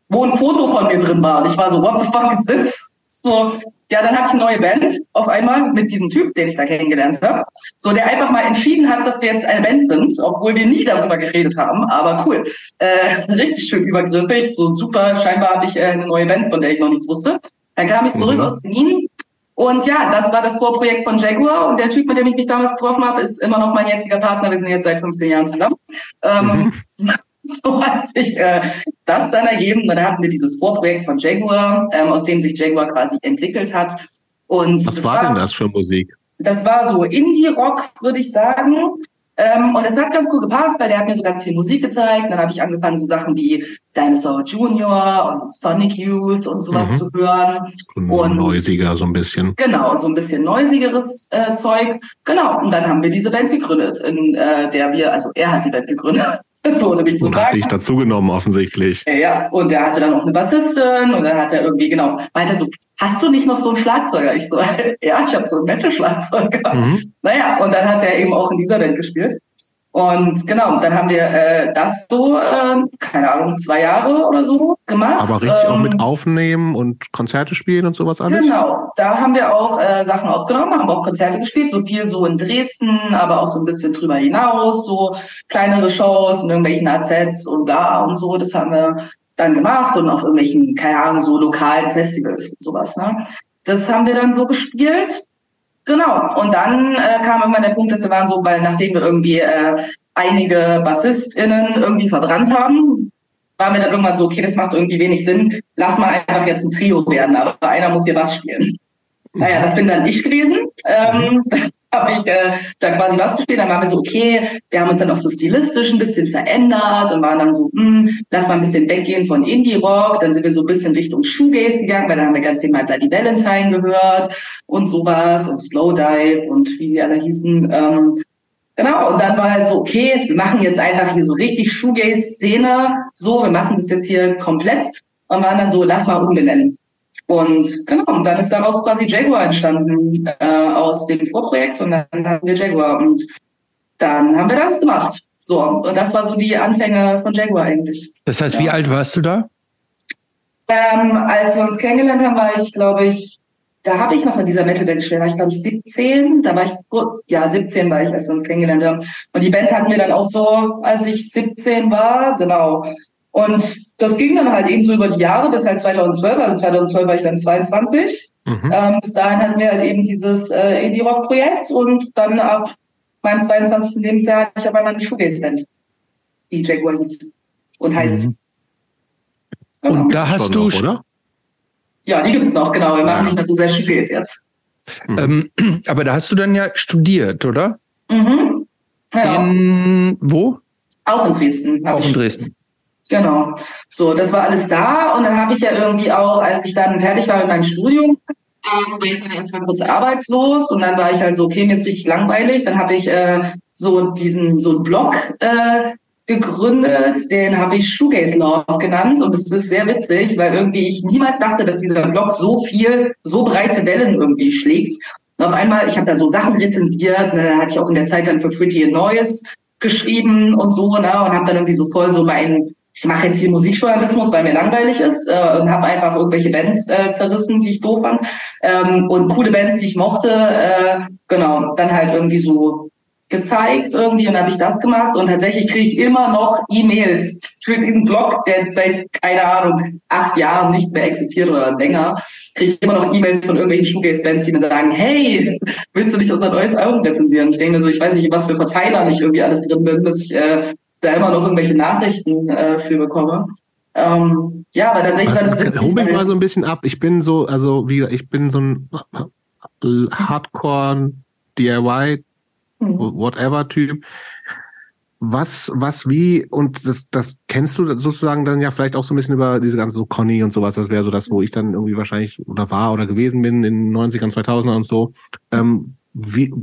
wo ein Foto von mir drin war. Und ich war so, what the fuck is this? So, ja, dann hatte ich eine neue Band auf einmal mit diesem Typ, den ich da kennengelernt habe. So, der einfach mal entschieden hat, dass wir jetzt eine Band sind, obwohl wir nie darüber geredet haben. Aber cool. Äh, richtig schön übergriffig. So super. Scheinbar habe ich äh, eine neue Band, von der ich noch nichts wusste. Dann kam ich zurück mhm. aus Berlin und ja, das war das Vorprojekt von Jaguar und der Typ, mit dem ich mich damals getroffen habe, ist immer noch mein jetziger Partner. Wir sind jetzt seit 15 Jahren zusammen. Ähm, mhm. so hat sich äh, das dann ergeben. Dann hatten wir dieses Vorprojekt von Jaguar, ähm, aus dem sich Jaguar quasi entwickelt hat. Und Was war denn das für Musik? Das war so Indie-Rock, würde ich sagen. Ähm, und es hat ganz cool gepasst, weil der hat mir so ganz viel Musik gezeigt. Und dann habe ich angefangen, so Sachen wie Dinosaur Junior und Sonic Youth und sowas mhm. zu hören. Und neusiger so ein bisschen. Genau, so ein bisschen neusigeres äh, Zeug. Genau. Und dann haben wir diese Band gegründet, in äh, der wir, also er hat die Band gegründet. so nämlich zu und sagen. hat dich dazugenommen offensichtlich. Ja, und er hatte dann noch eine Bassistin und dann hat er irgendwie, genau, meinte so, hast du nicht noch so einen Schlagzeuger? Ich so, ja, ich habe so ein Metal-Schlagzeuger. Mhm. Naja, und dann hat er eben auch in dieser Band gespielt. Und genau, dann haben wir äh, das so, äh, keine Ahnung, zwei Jahre oder so gemacht. Aber richtig ähm, auch mit ähm, Aufnehmen und Konzerte spielen und sowas alles? Genau, da haben wir auch äh, Sachen aufgenommen, haben auch Konzerte gespielt, so viel so in Dresden, aber auch so ein bisschen drüber hinaus, so kleinere Shows in irgendwelchen AZs und da und so, das haben wir dann gemacht und auf irgendwelchen, keine Ahnung, so lokalen Festivals und sowas. Ne? Das haben wir dann so gespielt. Genau. Und dann äh, kam irgendwann der Punkt, dass wir waren so, weil nachdem wir irgendwie äh, einige BassistInnen irgendwie verbrannt haben, waren wir dann irgendwann so, okay, das macht irgendwie wenig Sinn, lass mal einfach jetzt ein Trio werden, aber einer muss hier was spielen. Naja, das bin dann ich gewesen. Ähm, habe ich äh, da quasi was gespielt. Dann waren wir so, okay, wir haben uns dann auch so stilistisch ein bisschen verändert und waren dann so, hm, lass mal ein bisschen weggehen von Indie-Rock. Dann sind wir so ein bisschen Richtung Shoegaze gegangen, weil da haben wir ganz viel mal Bloody Valentine gehört und sowas und Slowdive und wie sie alle hießen. Ähm, Genau, und dann war halt so, okay, wir machen jetzt einfach hier so richtig Shoegaze-Szene, so, wir machen das jetzt hier komplett und waren dann so, lass mal umbenennen. Und genau, dann ist daraus quasi Jaguar entstanden äh, aus dem Vorprojekt und dann hatten wir Jaguar und dann haben wir das gemacht. So, und das war so die Anfänge von Jaguar eigentlich. Das heißt, ja. wie alt warst du da? Ähm, als wir uns kennengelernt haben, war ich, glaube ich, da habe ich noch in dieser Metalband gespielt, da war ich glaube ich 17, da war ich, ja 17 war ich, als wir uns kennengelernt haben. Und die Band hatten wir dann auch so, als ich 17 war, genau. Und das ging dann halt eben so über die Jahre bis halt 2012, also 2012 war ich dann 22. Mhm. Ähm, bis dahin hatten wir halt eben dieses äh, Indie-Rock-Projekt und dann ab meinem 22. Lebensjahr hatte ich aber meine Shoegaze-Band, die Jaguar hieß und heißt. Mhm. Genau. Und da hast du, noch, oder? Ja, die gibt's noch, genau. Wir machen ja. nicht mehr so sehr Shoegaze jetzt. Mhm. Ähm, aber da hast du dann ja studiert, oder? Mhm. Ja. In wo? Auch in Dresden. Auch in Dresden. Genau. So, das war alles da und dann habe ich ja irgendwie auch, als ich dann fertig war mit meinem Studium, ähm, war ich dann erstmal kurz arbeitslos und dann war ich halt so, okay, mir ist richtig langweilig. Dann habe ich äh, so diesen so einen Blog äh, gegründet, den habe ich Shoegaze Love genannt und es ist sehr witzig, weil irgendwie ich niemals dachte, dass dieser Blog so viel, so breite Wellen irgendwie schlägt. Und auf einmal, ich habe da so Sachen rezensiert, ne, dann hatte ich auch in der Zeit dann für Pretty and Noise geschrieben und so, ne, und habe dann irgendwie so voll so mein ich mache jetzt hier Musikjournalismus, weil mir langweilig ist äh, und habe einfach irgendwelche Bands äh, zerrissen, die ich doof fand ähm, und coole Bands, die ich mochte. Äh, genau, dann halt irgendwie so gezeigt irgendwie und habe ich das gemacht und tatsächlich kriege ich immer noch E-Mails für diesen Blog, der seit, keine Ahnung, acht Jahren nicht mehr existiert oder länger, kriege ich immer noch E-Mails von irgendwelchen Shoegaze-Bands, die mir sagen, hey, willst du nicht unser neues Album rezensieren? Ich denke mir so, ich weiß nicht, was für Verteiler ich irgendwie alles drin bin, dass ich äh, da immer noch irgendwelche Nachrichten äh, für bekomme. Ähm, ja, aber tatsächlich war das. Hol mich mal so ein bisschen ab. Ich bin so, also wie ich bin so ein Hardcore DIY mhm. whatever Typ. Was, was, wie, und das, das kennst du sozusagen dann ja vielleicht auch so ein bisschen über diese ganze so Conny und sowas. Das wäre so das, wo ich dann irgendwie wahrscheinlich oder war oder gewesen bin in den 90ern, 2000er und so. Ähm, wie,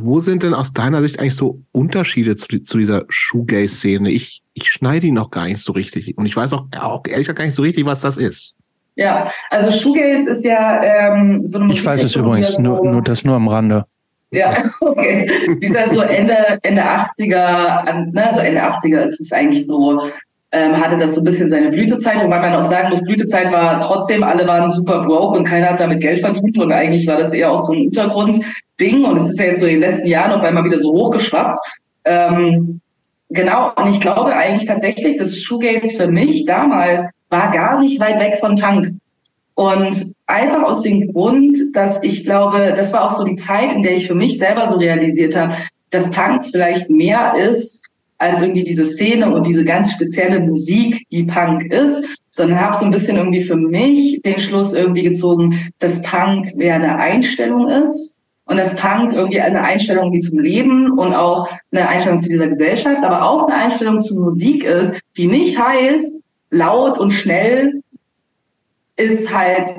wo sind denn aus deiner Sicht eigentlich so Unterschiede zu, zu dieser Shoegaze-Szene? Ich, ich schneide ihn noch gar nicht so richtig. Und ich weiß auch, auch ehrlich gesagt gar nicht so richtig, was das ist. Ja, also Shoegaze ist ja ähm, so eine Ich weiß es übrigens, so, nur, nur das nur am Rande. Ja, okay. Dieser so Ende, Ende 80er, ne, so Ende 80er ist es eigentlich so, ähm, hatte das so ein bisschen seine Blütezeit, wobei man auch sagen muss, Blütezeit war trotzdem, alle waren super broke und keiner hat damit Geld verdient und eigentlich war das eher auch so ein Untergrundding und es ist ja jetzt so in den letzten Jahren auf einmal wieder so hochgeschwappt. Ähm, genau, und ich glaube eigentlich tatsächlich, das Shoegaze für mich damals war gar nicht weit weg von Punk. Und einfach aus dem Grund, dass ich glaube, das war auch so die Zeit, in der ich für mich selber so realisiert habe, dass Punk vielleicht mehr ist als irgendwie diese Szene und diese ganz spezielle Musik, die Punk ist, sondern habe so ein bisschen irgendwie für mich den Schluss irgendwie gezogen, dass Punk mehr eine Einstellung ist und dass Punk irgendwie eine Einstellung wie zum Leben und auch eine Einstellung zu dieser Gesellschaft, aber auch eine Einstellung zu Musik ist, die nicht heißt, laut und schnell ist halt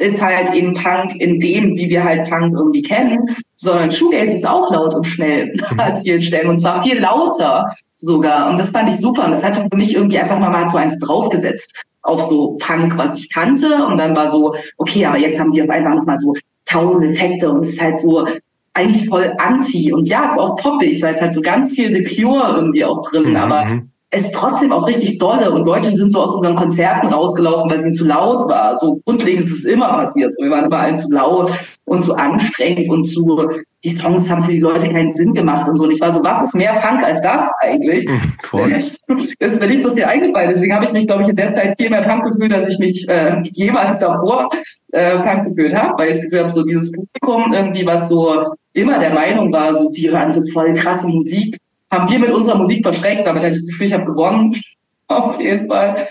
ist halt eben Punk in dem, wie wir halt Punk irgendwie kennen, sondern Shoegaze ist auch laut und schnell mhm. an vielen Stellen und zwar viel lauter sogar und das fand ich super und das hat für mich irgendwie einfach mal, mal so eins draufgesetzt auf so Punk, was ich kannte und dann war so, okay, aber jetzt haben die auf einmal nochmal so tausend Effekte und es ist halt so eigentlich voll anti und ja, es ist auch poppig, weil es halt so ganz viel The Cure irgendwie auch drin, mhm. aber es ist trotzdem auch richtig dolle und Leute sind so aus unseren Konzerten rausgelaufen, weil es ihnen zu laut war. So grundlegend ist es immer passiert. So, wir waren überall zu laut und zu anstrengend und zu, die Songs haben für die Leute keinen Sinn gemacht und so. Und ich war so, was ist mehr Punk als das eigentlich? Mhm, voll. Das ist mir nicht so viel eingefallen. Deswegen habe ich mich, glaube ich, in der Zeit viel mehr Punk gefühlt, als ich mich äh, jemals davor äh, Punk gefühlt habe, weil ich das Gefühl habe, so dieses Publikum irgendwie, was so immer der Meinung war, so sie hören so voll krasse Musik haben wir mit unserer Musik verschreckt. Damit hatte ich das Gefühl, ich habe gewonnen. Auf jeden Fall.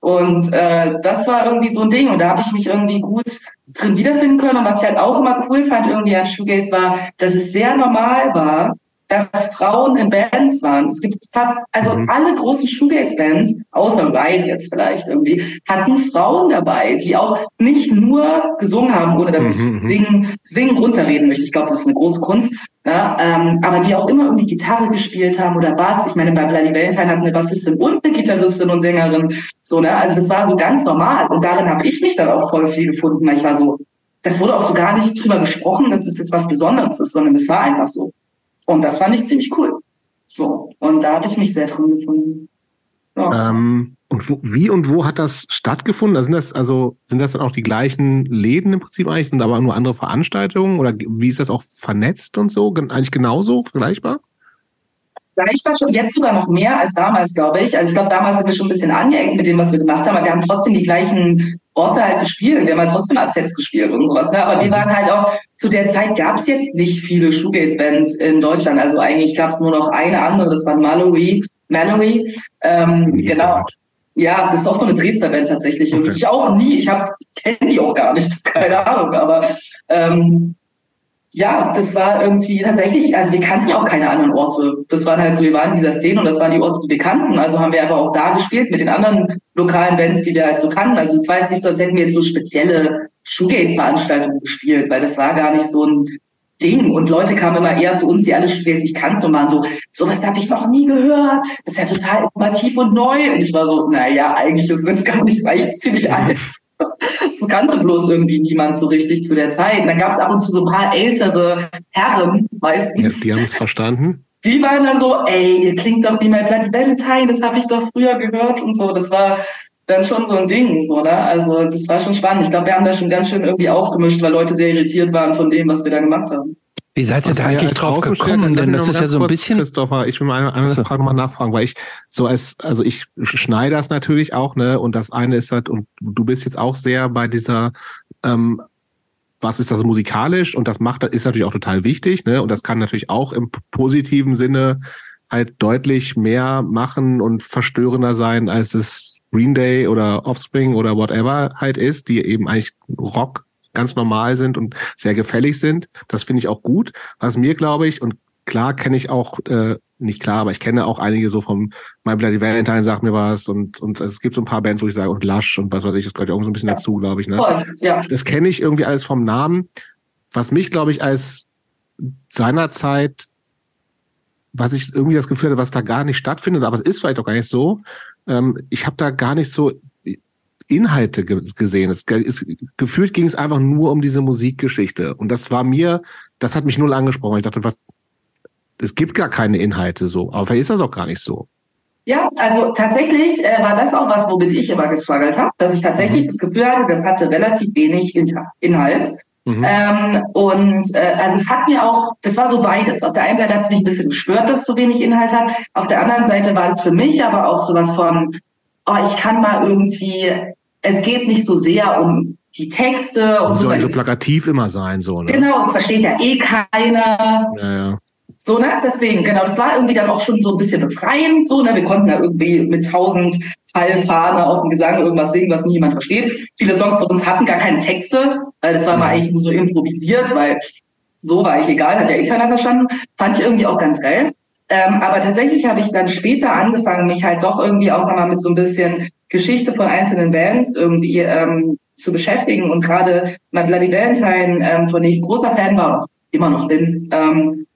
Und äh, das war irgendwie so ein Ding. Und da habe ich mich irgendwie gut drin wiederfinden können. Und was ich halt auch immer cool fand irgendwie an Shoegaze war, dass es sehr normal war, dass Frauen in Bands waren. Es gibt fast, also mhm. alle großen Shoegaze-Bands, außer Ride jetzt vielleicht irgendwie, hatten Frauen dabei, die auch nicht nur gesungen haben, ohne dass mhm. ich mhm. singen, singen runterreden möchte. Ich glaube, das ist eine große Kunst. Ja, ähm, aber die auch immer irgendwie Gitarre gespielt haben oder Bass. Ich meine, bei Bloody Valentine hatten eine Bassistin und eine Gitarristin und Sängerin. So, ne? Also das war so ganz normal. Und darin habe ich mich dann auch voll viel gefunden, weil ich war so, das wurde auch so gar nicht drüber gesprochen, dass es jetzt was Besonderes ist, sondern es war einfach so. Und das fand ich ziemlich cool. So. Und da habe ich mich sehr drin gefunden. Ja. Ähm, und wo, wie und wo hat das stattgefunden? Also sind das, also sind das dann auch die gleichen Läden im Prinzip eigentlich, sind aber nur andere Veranstaltungen oder wie ist das auch vernetzt und so? Eigentlich genauso vergleichbar? Vergleichbar schon jetzt sogar noch mehr als damals, glaube ich. Also ich glaube, damals sind wir schon ein bisschen angeeckt mit dem, was wir gemacht haben, aber wir haben trotzdem die gleichen Orte halt gespielt. Wir haben halt trotzdem AZs gespielt und sowas. Ne? Aber wir mhm. waren halt auch, zu der Zeit gab es jetzt nicht viele Shoegaze-Bands in Deutschland. Also eigentlich gab es nur noch eine andere, das war Mallory. Mallory. Ähm, ja. Genau. Ja, das ist auch so eine Dresdner Band tatsächlich. Okay. Und ich auch nie, ich habe kenne die auch gar nicht, keine Ahnung. Aber ähm, ja, das war irgendwie tatsächlich, also wir kannten ja auch keine anderen Orte. Das waren halt so, wir waren in dieser Szene und das waren die Orte, die wir kannten. Also haben wir einfach auch da gespielt mit den anderen lokalen Bands, die wir halt so kannten. Also es war jetzt nicht so, als hätten wir jetzt so spezielle Shoegaze-Veranstaltungen gespielt, weil das war gar nicht so ein Ding. Und Leute kamen immer eher zu uns, die alle Shoegaze nicht kannten und waren so, sowas habe ich noch nie gehört. Das ist ja total innovativ und neu. Und ich war so, naja, eigentlich ist es gar nicht, eigentlich ziemlich alt. Das kannte bloß irgendwie niemand so richtig zu der Zeit. Und dann gab es ab und zu so ein paar ältere Herren meistens. Ja, die haben es verstanden. Die waren dann so, ey, ihr klingt doch wie mein Bloody Valentine, das habe ich doch früher gehört und so. Das war dann schon so ein Ding, so, ne? Also das war schon spannend. Ich glaube, wir haben da schon ganz schön irgendwie aufgemischt, weil Leute sehr irritiert waren von dem, was wir da gemacht haben. Wie seid ihr da eigentlich drauf gekommen? Denn das ist ja so ein bisschen. Christopher, ich will mal eine, eine so. Frage nochmal nachfragen, weil ich so als, also ich schneide das natürlich auch, ne? Und das eine ist halt, und du bist jetzt auch sehr bei dieser, ähm, was ist das musikalisch? Und das macht, ist natürlich auch total wichtig, ne? Und das kann natürlich auch im positiven Sinne halt deutlich mehr machen und verstörender sein, als es Green Day oder Offspring oder whatever halt ist, die eben eigentlich Rock ganz normal sind und sehr gefällig sind. Das finde ich auch gut. Was mir, glaube ich, und klar kenne ich auch, äh, nicht klar, aber ich kenne auch einige so vom My Bloody Valentine sagt mir was und, und es gibt so ein paar Bands, wo ich sage, und Lush und was weiß ich, das gehört ja auch so ein bisschen ja. dazu, glaube ich. Ne? Voll, ja. Das kenne ich irgendwie alles vom Namen. Was mich, glaube ich, als seinerzeit, was ich irgendwie das Gefühl hatte, was da gar nicht stattfindet, aber es ist vielleicht auch gar nicht so. Ähm, ich habe da gar nicht so Inhalte gesehen. Es, es, gefühlt ging es einfach nur um diese Musikgeschichte. Und das war mir, das hat mich null angesprochen. Ich dachte, was, es gibt gar keine Inhalte so. Aber vielleicht ist das auch gar nicht so. Ja, also tatsächlich äh, war das auch was, womit ich immer gestruggelt habe, dass ich tatsächlich mhm. das Gefühl hatte, das hatte relativ wenig Inhalt. Mhm. Ähm, und äh, also es hat mir auch, das war so beides. Auf der einen Seite hat es mich ein bisschen gestört, dass es so wenig Inhalt hat. Auf der anderen Seite war es für mich aber auch sowas von, oh, ich kann mal irgendwie, es geht nicht so sehr um die Texte und so. Soll so plakativ immer sein, so, ne? Genau, es versteht ja eh keiner. Ja, ja. So, ne, deswegen, genau, das war irgendwie dann auch schon so ein bisschen befreiend, so, ne, wir konnten da irgendwie mit tausend Fallfahne auf dem Gesang irgendwas singen, was nie jemand versteht. Viele Songs von uns hatten gar keine Texte, weil das war mal eigentlich nur so improvisiert, weil so war ich egal, hat ja eh keiner verstanden. Fand ich irgendwie auch ganz geil. Ähm, aber tatsächlich habe ich dann später angefangen, mich halt doch irgendwie auch nochmal mit so ein bisschen Geschichte von einzelnen Bands irgendwie ähm, zu beschäftigen. Und gerade bei Bloody Valentine, ähm, von dem ich großer Fan war und immer noch bin, ähm,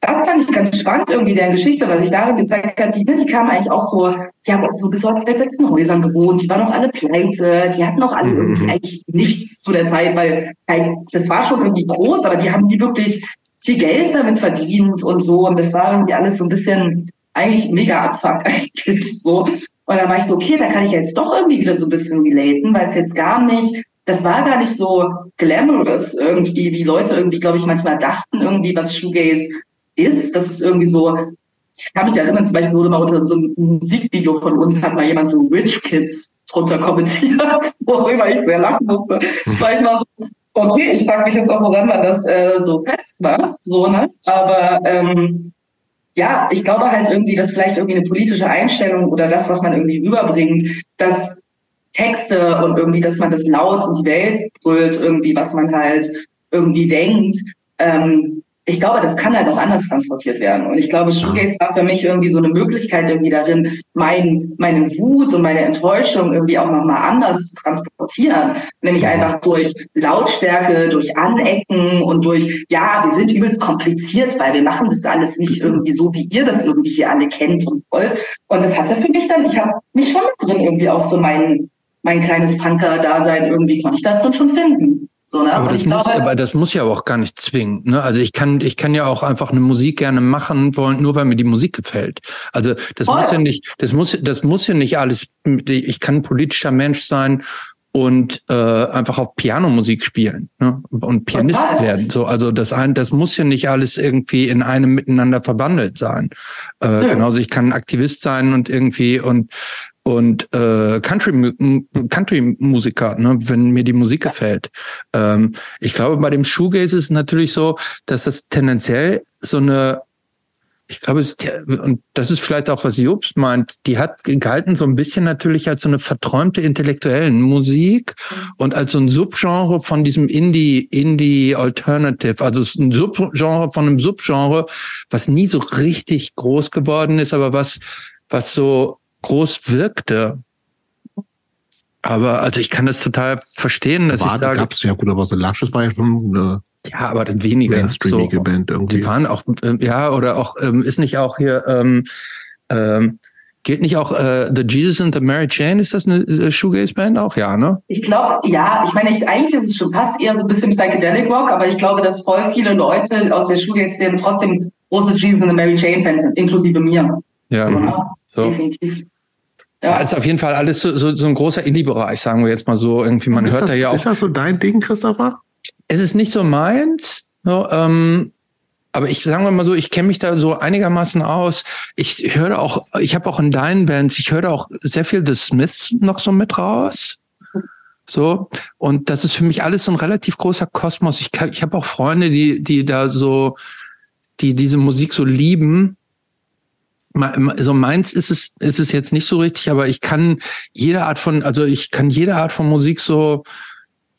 das fand ich ganz spannend, irgendwie deren Geschichte, weil sich darin gezeigt hat, die, ne, die kamen eigentlich auch so, die haben auch so besorgt besetzten Häusern gewohnt, die waren auch alle pleite, die hatten auch alle mhm. irgendwie eigentlich nichts zu der Zeit, weil halt, das war schon irgendwie groß, aber die haben die wirklich viel Geld damit verdient und so. Und das war irgendwie alles so ein bisschen eigentlich mega abfuck eigentlich so. Und dann war ich so, okay, da kann ich jetzt doch irgendwie wieder so ein bisschen relaten, weil es jetzt gar nicht, das war gar nicht so glamorous irgendwie, wie Leute irgendwie, glaube ich, manchmal dachten irgendwie, was Shoegaze ist. Das ist irgendwie so, ich kann mich erinnern, zum Beispiel wurde mal unter so einem Musikvideo von uns, hat mal jemand so Rich Kids drunter kommentiert, worüber ich sehr lachen musste. Weil ich war so, okay, ich frage mich jetzt auch, woran man das äh, so festmacht, so, ne? Aber ähm, ja, ich glaube halt irgendwie, dass vielleicht irgendwie eine politische Einstellung oder das, was man irgendwie rüberbringt, dass Texte und irgendwie, dass man das laut in die Welt brüllt, irgendwie, was man halt irgendwie denkt, ähm, ich glaube, das kann halt auch anders transportiert werden. Und ich glaube, Shoegaze war für mich irgendwie so eine Möglichkeit irgendwie darin, mein, meine Wut und meine Enttäuschung irgendwie auch nochmal anders zu transportieren. Nämlich einfach durch Lautstärke, durch Anecken und durch, ja, wir sind übelst kompliziert, weil wir machen das alles nicht irgendwie so, wie ihr das irgendwie hier alle kennt und wollt. Und das hatte für mich dann, ich habe mich schon drin irgendwie auch so mein, mein kleines Punker-Dasein irgendwie, konnte ich davon schon finden. So, ne? Aber, das muss, glaube, aber das muss ja auch gar nicht zwingen. Ne? Also ich kann, ich kann ja auch einfach eine Musik gerne machen wollen, nur weil mir die Musik gefällt. Also das voll. muss ja nicht, das muss, das muss ja nicht alles. Ich kann ein politischer Mensch sein und äh, einfach auch Pianomusik spielen ne? und Pianist Total. werden. So, also das ein, das muss ja nicht alles irgendwie in einem miteinander verbandelt sein. Äh, ja. Genauso ich kann Aktivist sein und irgendwie und und äh, Country Country Musiker, ne, wenn mir die Musik gefällt. Ähm, ich glaube, bei dem Shoegaze ist es natürlich so, dass das tendenziell so eine ich glaube, und das ist vielleicht auch, was Jobst meint, die hat gehalten so ein bisschen natürlich als so eine verträumte intellektuellen Musik und als so ein Subgenre von diesem Indie, Indie Alternative, also ein Subgenre von einem Subgenre, was nie so richtig groß geworden ist, aber was, was so groß wirkte. Aber also ich kann das total verstehen, dass war, ich sage. Gab's ja gut, aber so Lashes war ja schon eine ja, aber weniger so, Band irgendwie. Die waren auch ähm, ja oder auch ähm, ist nicht auch hier ähm, ähm, Gilt nicht auch äh, The Jesus and the Mary Chain? Ist das eine äh, Shoegaze-Band auch? Ja, ne? Ich glaube, ja. Ich meine, ich, eigentlich ist es schon fast eher so ein bisschen Psychedelic Rock, aber ich glaube, dass voll viele Leute aus der Shoegaze-Szene trotzdem große Jesus and the Mary Chain-Fans sind, inklusive mir. Ja, so, ne? So. definitiv. Ja. ja, ist auf jeden Fall alles so, so, so ein großer Indie-Bereich, sagen wir jetzt mal so. Irgendwie, man hört das, da ja auch. Ist das so dein Ding, Christopher? Es ist nicht so meins. So, ähm, aber ich sagen wir mal so, ich kenne mich da so einigermaßen aus. Ich höre auch, ich habe auch in deinen Bands, ich höre auch sehr viel The Smiths noch so mit raus. So und das ist für mich alles so ein relativ großer Kosmos. Ich, ich habe auch Freunde, die die da so, die diese Musik so lieben so meins ist es, ist es jetzt nicht so richtig, aber ich kann jede Art von, also ich kann jede Art von Musik so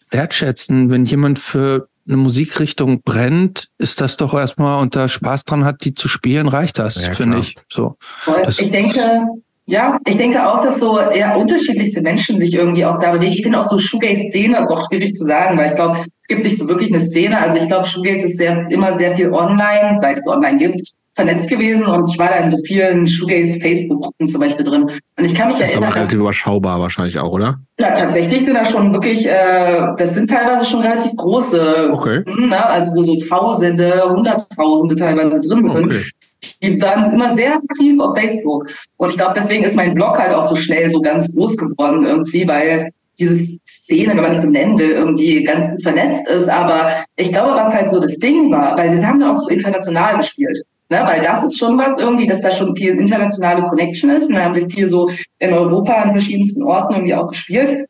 wertschätzen. Wenn jemand für eine Musikrichtung brennt, ist das doch erstmal und da Spaß dran hat, die zu spielen, reicht das, ja, finde ich. So. Das, ich denke, ja, ich denke auch, dass so eher unterschiedlichste Menschen sich irgendwie auch da bewegen. Ich finde auch so Shoegaze-Szene, das ist auch schwierig zu sagen, weil ich glaube, es gibt nicht so wirklich eine Szene. Also ich glaube, Shoegaze ist sehr, immer sehr viel online, weil es online gibt vernetzt gewesen und ich war da in so vielen Shoegaze Facebook-Gruppen zum Beispiel drin. Und ich kann mich das erinnern. Das ist aber relativ überschaubar wahrscheinlich auch, oder? Ja, tatsächlich sind da schon wirklich, äh, das sind teilweise schon relativ große okay. Gruppen, ne? also wo so Tausende, Hunderttausende teilweise drin sind. Okay. Die waren immer sehr aktiv auf Facebook. Und ich glaube, deswegen ist mein Blog halt auch so schnell so ganz groß geworden irgendwie, weil diese Szene, wenn man es so nennen will, irgendwie ganz gut vernetzt ist. Aber ich glaube, was halt so das Ding war, weil wir haben dann auch so international gespielt. Ne, weil das ist schon was irgendwie, dass da schon viel internationale Connection ist. Und da haben wir viel so in Europa an verschiedensten Orten irgendwie auch gespielt.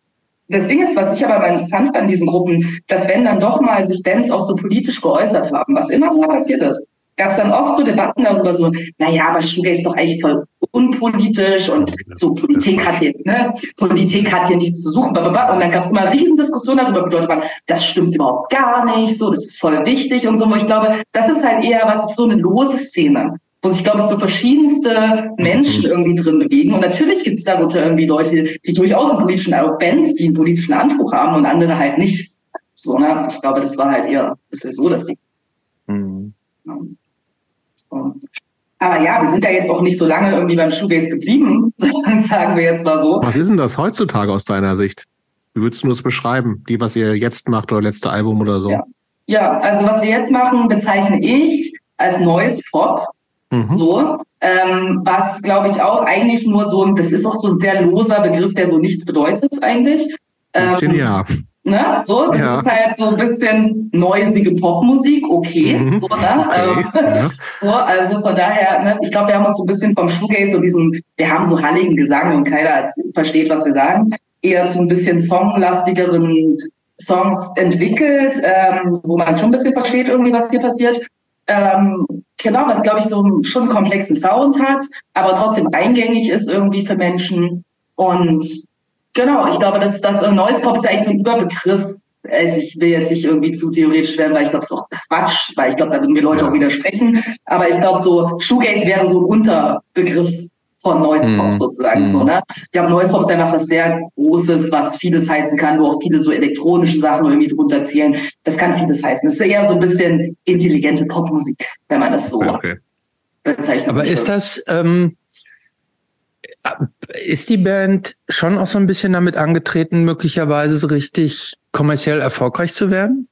Das Ding ist, was ich aber mal interessant fand an diesen Gruppen, dass wenn dann doch mal sich Bands auch so politisch geäußert haben, was immer mal passiert ist, gab es dann oft so Debatten darüber, so, naja, aber Sugar ist doch eigentlich voll unpolitisch und so Politik hat hier, ne, Politik hat hier nichts zu suchen, blablabla. und dann gab es immer Riesendiskussionen darüber, wie Leute waren, das stimmt überhaupt gar nicht, so, das ist voll wichtig und so, wo ich glaube, das ist halt eher, was ist so eine lose Szene, wo sich, glaube ich, so verschiedenste Menschen mhm. irgendwie drin bewegen. Und natürlich gibt es darunter irgendwie Leute, die durchaus einen politischen, auch Bands, die einen politischen Anspruch haben und andere halt nicht. So, ne? Ich glaube, das war halt eher ein bisschen so das Ding. Mhm. Ja. Aber ja, wir sind ja jetzt auch nicht so lange irgendwie beim Shoegaze geblieben, sagen wir jetzt mal so. Was ist denn das heutzutage aus deiner Sicht? Wie würdest du das beschreiben? Die, was ihr jetzt macht oder letzte Album oder so? Ja, ja also was wir jetzt machen, bezeichne ich als neues Pop. Mhm. So, ähm, was glaube ich auch eigentlich nur so, das ist auch so ein sehr loser Begriff, der so nichts bedeutet eigentlich. Ähm, ja. Ne? So, das ja. ist halt so ein bisschen neusige Popmusik, okay. Mhm. So, ne? Okay. Ähm, ja. so, also von daher, ne? ich glaube, wir haben uns so ein bisschen vom Shoegaze, so diesen, wir haben so halligen Gesang und keiner versteht, was wir sagen, eher zu ein bisschen songlastigeren Songs entwickelt, ähm, wo man schon ein bisschen versteht, irgendwie, was hier passiert. ähm, genau, was glaube ich so schon einen komplexen Sound hat, aber trotzdem eingängig ist irgendwie für Menschen. Und genau, ich glaube, dass das Noise Pop ist ja eigentlich so ein Überbegriff. Also ich will jetzt nicht irgendwie zu theoretisch werden, weil ich glaube, es ist auch Quatsch, weil ich glaube, da würden mir Leute ja. auch widersprechen. Aber ich glaube, so Shoegaze wäre so ein Unterbegriff von Noise Pop mm. sozusagen. Mm. So, ne? Ich glaube, Noise Pop ist einfach was sehr Großes, was vieles heißen kann, wo auch viele so elektronische Sachen irgendwie drunter zählen. Das kann vieles heißen. Es ist eher so ein bisschen intelligente Popmusik, wenn man das so okay. bezeichnet. Aber ist das, ähm, ist die Band schon auch so ein bisschen damit angetreten, möglicherweise so richtig kommerziell erfolgreich zu werden?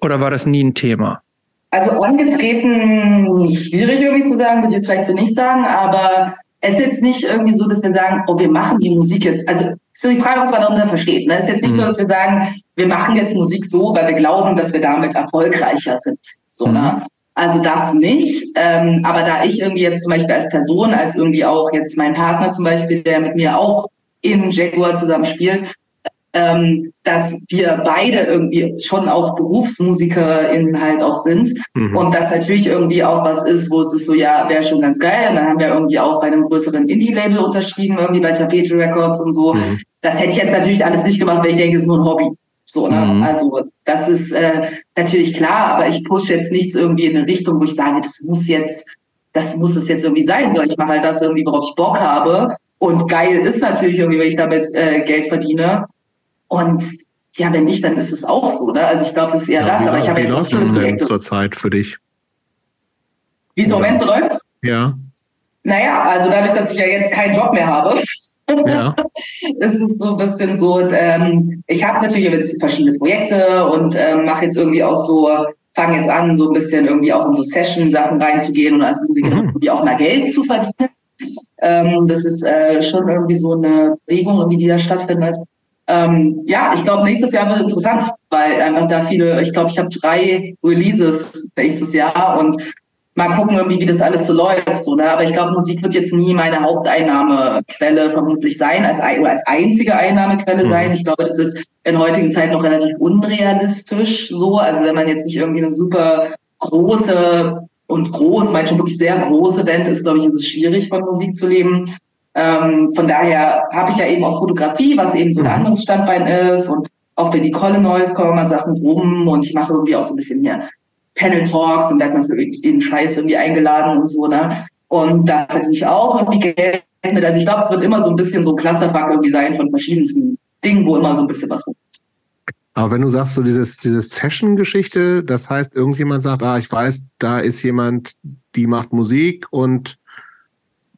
Oder war das nie ein Thema? Also angetreten, schwierig irgendwie zu sagen, würde ich jetzt vielleicht so nicht sagen, aber es ist jetzt nicht irgendwie so, dass wir sagen, oh, wir machen die Musik jetzt. Also ist so die Frage, was man darunter versteht. Ne? Es ist jetzt nicht mhm. so, dass wir sagen, wir machen jetzt Musik so, weil wir glauben, dass wir damit erfolgreicher sind. So, ne? mhm. ne? Also das nicht. Ähm, aber da ich irgendwie jetzt zum Beispiel als Person, als irgendwie auch jetzt mein Partner zum Beispiel, der mit mir auch in Jaguar zusammen spielt, ähm, dass wir beide irgendwie schon auch BerufsmusikerInnen halt auch sind. Mhm. Und das natürlich irgendwie auch was ist, wo es ist so, ja, wäre schon ganz geil. Und dann haben wir irgendwie auch bei einem größeren Indie-Label unterschrieben, irgendwie bei Tapete Records und so. Mhm. Das hätte ich jetzt natürlich alles nicht gemacht, weil ich denke, es ist nur ein Hobby. So, ne? Mhm. Also das ist äh, natürlich klar, aber ich pushe jetzt nichts irgendwie in eine Richtung, wo ich sage, das muss jetzt, das muss es jetzt irgendwie sein. So, ich mache halt das irgendwie, worauf ich Bock habe. Und geil ist natürlich irgendwie, wenn ich damit äh, Geld verdiene. Und ja, wenn nicht, dann ist es auch so. Ne? Also ich glaube, es ist eher ja, das. Aber ich habe jetzt läuft das denn zurzeit für dich? Wie es im Moment so läuft? Ja. Naja, also dadurch, dass ich ja jetzt keinen Job mehr habe, ja. ist es so ein bisschen so, ähm, ich habe natürlich jetzt verschiedene Projekte und ähm, mache jetzt irgendwie auch so, fange jetzt an, so ein bisschen irgendwie auch in so Session-Sachen reinzugehen und als Musiker mhm. irgendwie auch mal Geld zu verdienen. Ähm, das ist äh, schon irgendwie so eine Bewegung, irgendwie, die da stattfindet. Ähm, ja, ich glaube, nächstes Jahr wird interessant, weil einfach da viele, ich glaube, ich habe drei Releases nächstes Jahr und mal gucken irgendwie, wie das alles so läuft. So, ne? Aber ich glaube, Musik wird jetzt nie meine Haupteinnahmequelle vermutlich sein, als, oder als einzige Einnahmequelle mhm. sein. Ich glaube, das ist in heutigen Zeiten noch relativ unrealistisch so. Also wenn man jetzt nicht irgendwie eine super große und groß, manchmal wirklich sehr große Band ist, glaube ich, ist es schwierig, von Musik zu leben. Ähm, von daher habe ich ja eben auch Fotografie, was eben so ein mhm. anderes Standbein ist. Und auch bei die Colinois kommen mal Sachen rum und ich mache irgendwie auch so ein bisschen mehr Panel Talks und werde man für den Scheiß irgendwie eingeladen und so, ne? Und da verdiene ich auch irgendwie Geld. Also ich glaube, es wird immer so ein bisschen so ein Clusterfuck irgendwie sein von verschiedensten Dingen, wo immer so ein bisschen was rumkommt. Aber wenn du sagst, so dieses, dieses Session-Geschichte, das heißt, irgendjemand sagt, ah, ich weiß, da ist jemand, die macht Musik und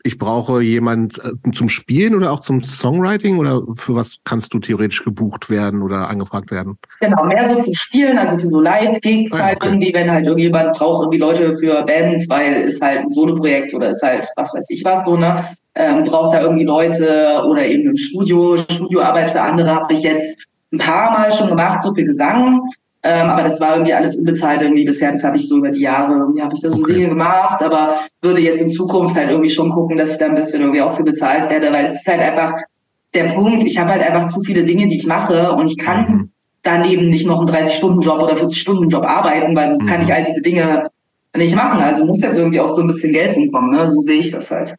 ich brauche jemand äh, zum Spielen oder auch zum Songwriting oder für was kannst du theoretisch gebucht werden oder angefragt werden? Genau, mehr so zum Spielen, also für so Live-Gigs ah, halt okay. irgendwie, wenn halt irgendjemand braucht irgendwie Leute für Band, weil ist halt ein Solo-Projekt oder ist halt was weiß ich was so, ne? Ähm, braucht da irgendwie Leute oder eben im Studio, Studioarbeit für andere habe ich jetzt ein paar Mal schon gemacht, so viel Gesang. Ähm, aber das war irgendwie alles unbezahlt irgendwie bisher. Das habe ich so über die Jahre, irgendwie habe ich da so okay. Dinge gemacht, aber würde jetzt in Zukunft halt irgendwie schon gucken, dass ich da ein bisschen irgendwie auch für bezahlt werde, weil es ist halt einfach der Punkt, ich habe halt einfach zu viele Dinge, die ich mache und ich kann mhm. daneben nicht noch einen 30-Stunden-Job oder 40-Stunden-Job arbeiten, weil sonst mhm. kann ich all diese Dinge nicht machen. Also muss jetzt irgendwie auch so ein bisschen Geld hinkommen, ne? So sehe ich das halt.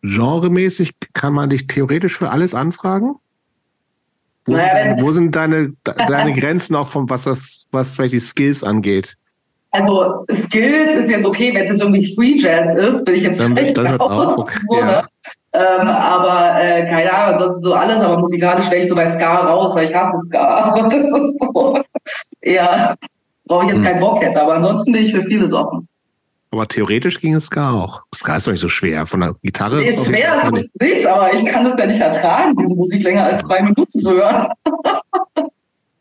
Genremäßig kann man dich theoretisch für alles anfragen? Wo, naja, sind, wo sind deine, deine Grenzen auch von was das, was welche Skills angeht? Also Skills ist jetzt okay, wenn es irgendwie Free Jazz ist, bin ich jetzt dann, vielleicht dann raus, okay, so, ja. ne? ähm, aber äh, keine Ahnung, ansonsten so alles, aber musikalisch wäre ich so bei Ska raus, weil ich hasse Ska. Aber das ist so, ja, brauche ich jetzt hm. keinen Bock hätte. Aber ansonsten bin ich für vieles offen. Aber theoretisch ging es Ska auch. Ska ist doch nicht so schwer. Von der Gitarre. Nee, schwer ist es nicht, aber ich kann es ja nicht ertragen, diese Musik länger als zwei Minuten zu hören.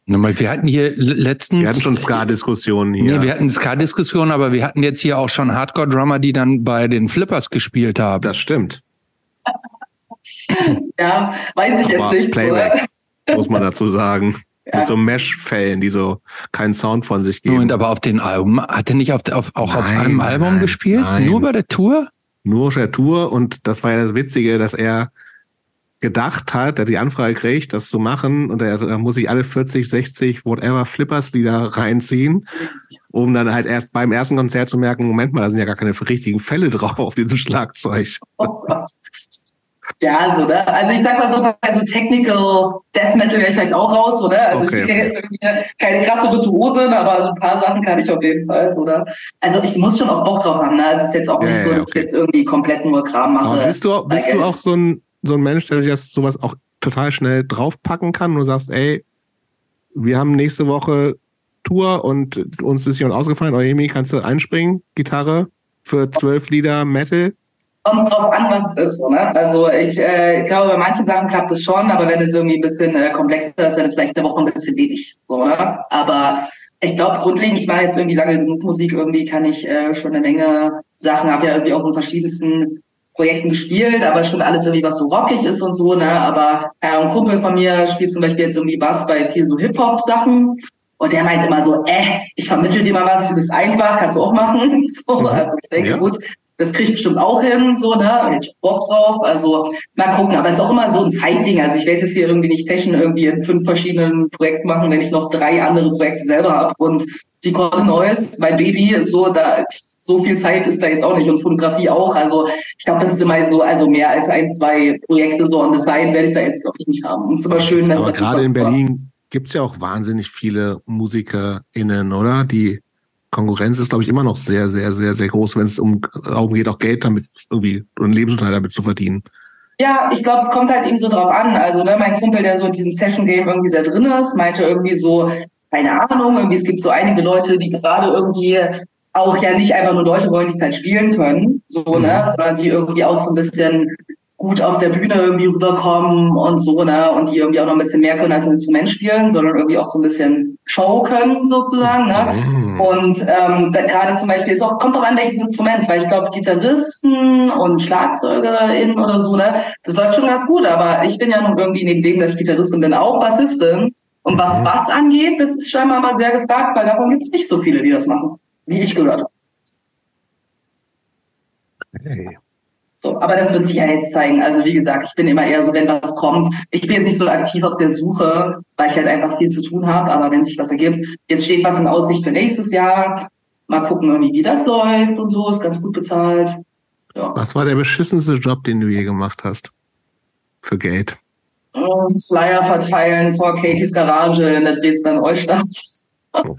Wir hatten hier letztens. Wir hatten schon Ska-Diskussionen hier. Nee, wir hatten Ska-Diskussionen, aber wir hatten jetzt hier auch schon Hardcore-Drummer, die dann bei den Flippers gespielt haben. Das stimmt. ja, weiß ich aber jetzt nicht. Playback, so. muss man dazu sagen. Ja. Mit so Mesh-Fällen, die so keinen Sound von sich geben. Und aber auf den Alben, hat er nicht auf, auf, auch nein, auf einem Album nein, gespielt? Nein. Nur bei der Tour? Nur auf der Tour und das war ja das Witzige, dass er gedacht hat, der die Anfrage kriegt, das zu machen und er, da muss ich alle 40, 60, whatever Flippers-Lieder reinziehen um dann halt erst beim ersten Konzert zu merken, Moment mal, da sind ja gar keine richtigen Fälle drauf auf diesem Schlagzeug. Oh. Ja, so, ne? Also ich sag mal so, bei so Technical Death Metal wäre ich vielleicht auch raus, oder? Also okay, ich bin jetzt irgendwie keine krasse Virtuose, aber so ein paar Sachen kann ich auf jeden Fall, oder? Also ich muss schon auch Bock drauf haben, ne? Es ist jetzt auch ja, nicht so, dass okay. ich jetzt irgendwie komplett nur Kram mache. Aber bist du, bist du auch so ein, so ein Mensch, der sich das sowas auch total schnell draufpacken kann und du sagst, ey, wir haben nächste Woche Tour und uns ist jemand ausgefallen, Euemi, kannst du einspringen, Gitarre für zwölf Lieder Metal? Kommt drauf an, was es ist. Ne? Also ich äh, glaube, bei manchen Sachen klappt es schon, aber wenn es irgendwie ein bisschen äh, komplexer ist, dann ist vielleicht eine Woche ein bisschen wenig. So, ne? Aber ich glaube, grundlegend, ich mache jetzt irgendwie lange genug Musik, irgendwie kann ich äh, schon eine Menge Sachen, habe ja irgendwie auch in verschiedensten Projekten gespielt, aber schon alles irgendwie, was so rockig ist und so, ne? Aber äh, ein Kumpel von mir spielt zum Beispiel jetzt irgendwie Bass bei viel so Hip-Hop-Sachen. Und der meint immer so, äh, ich vermittel dir mal was, du bist einfach, kannst du auch machen. So, mhm. also ich denke, ja. gut, das kriege ich bestimmt auch hin, so, ne? Hätte ich Bock drauf. Also mal gucken. Aber es ist auch immer so ein Zeitding. Also ich werde jetzt hier irgendwie nicht Session irgendwie in fünf verschiedenen Projekten machen, wenn ich noch drei andere Projekte selber habe. Und die Colin Neues, mein Baby, ist so, da so viel Zeit ist da jetzt auch nicht und Fotografie auch. Also ich glaube, das ist immer so, also mehr als ein, zwei Projekte so on the side werde ich da jetzt, glaube ich, nicht haben. Und es ist immer schön, dass Aber das gerade in Berlin gibt es ja auch wahnsinnig viele MusikerInnen, oder? Die Konkurrenz ist, glaube ich, immer noch sehr, sehr, sehr, sehr groß, wenn es um darum geht, auch Geld damit irgendwie einen Lebensunterhalt damit zu verdienen. Ja, ich glaube, es kommt halt eben so drauf an. Also, ne, mein Kumpel, der so in diesem Session-Game irgendwie sehr drin ist, meinte irgendwie so, keine Ahnung, irgendwie, es gibt so einige Leute, die gerade irgendwie auch ja nicht einfach nur Leute wollen, die es halt spielen können, so, ne, mhm. ne, sondern die irgendwie auch so ein bisschen gut auf der Bühne irgendwie rüberkommen und so, ne, und die irgendwie auch noch ein bisschen mehr können als ein Instrument spielen, sondern irgendwie auch so ein bisschen Show können, sozusagen, ne. Mhm. Und ähm, gerade zum Beispiel ist auch, kommt auch an welches Instrument, weil ich glaube, Gitarristen und SchlagzeugerInnen oder so, ne, das läuft schon ganz gut, aber ich bin ja nun irgendwie neben dem, dass ich Gitarristin bin, auch Bassistin. Und was mhm. was angeht, das ist scheinbar mal sehr gefragt, weil davon gibt es nicht so viele, die das machen, wie ich gehört habe. Okay. So, aber das wird sich ja jetzt zeigen. Also wie gesagt, ich bin immer eher so, wenn was kommt. Ich bin jetzt nicht so aktiv auf der Suche, weil ich halt einfach viel zu tun habe. Aber wenn sich was ergibt, jetzt steht was in Aussicht für nächstes Jahr. Mal gucken, irgendwie, wie das läuft und so. Ist ganz gut bezahlt. Ja. Was war der beschissenste Job, den du je gemacht hast? Für Geld? Flyer verteilen vor Katys Garage in der Dresdner Neustadt. Oh,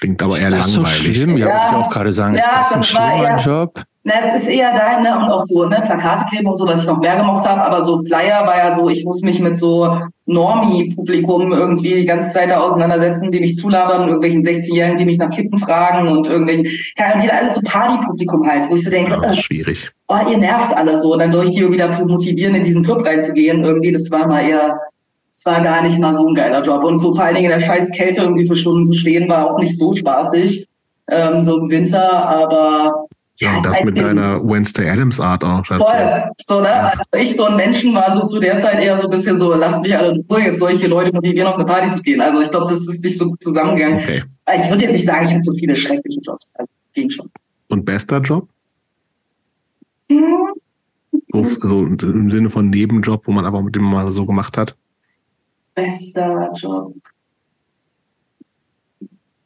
klingt aber eher langweilig. So schlimm, ja, ja, ich auch gerade sagen. Ja, ist das, das ein schlimmer Job? Na, es ist eher da, ne, und auch so, ne, Plakate kleben und so, was ich noch mehr gemacht habe, aber so Flyer war ja so, ich muss mich mit so Normie-Publikum irgendwie die ganze Zeit da auseinandersetzen, die mich zulabern, irgendwelchen 16-Jährigen, die mich nach Kippen fragen und irgendwelchen, wieder alles so Party-Publikum halt, wo ich so denke, ja, oh, schwierig. Oh, ihr nervt alle so, und dann durch die irgendwie dafür motivieren, in diesen Club reinzugehen, irgendwie, das war mal eher, es war gar nicht mal so ein geiler Job. Und so vor allen Dingen in der scheiß Kälte irgendwie für Stunden zu stehen, war auch nicht so spaßig, ähm, so im Winter, aber ja, und das mit deiner Wednesday Adams Art auch. Voll. So, ne? Also ich so ein Menschen war so zu der Zeit eher so ein bisschen so, lass mich alle in Ruhe, jetzt solche Leute motivieren, auf eine Party zu gehen. Also ich glaube, das ist nicht so gut zusammengegangen. Okay. Ich würde jetzt nicht sagen, ich hatte so viele schreckliche Jobs. Also, ging schon. Und bester Job? Mhm. So, im Sinne von Nebenjob, wo man aber mit dem mal so gemacht hat? Bester Job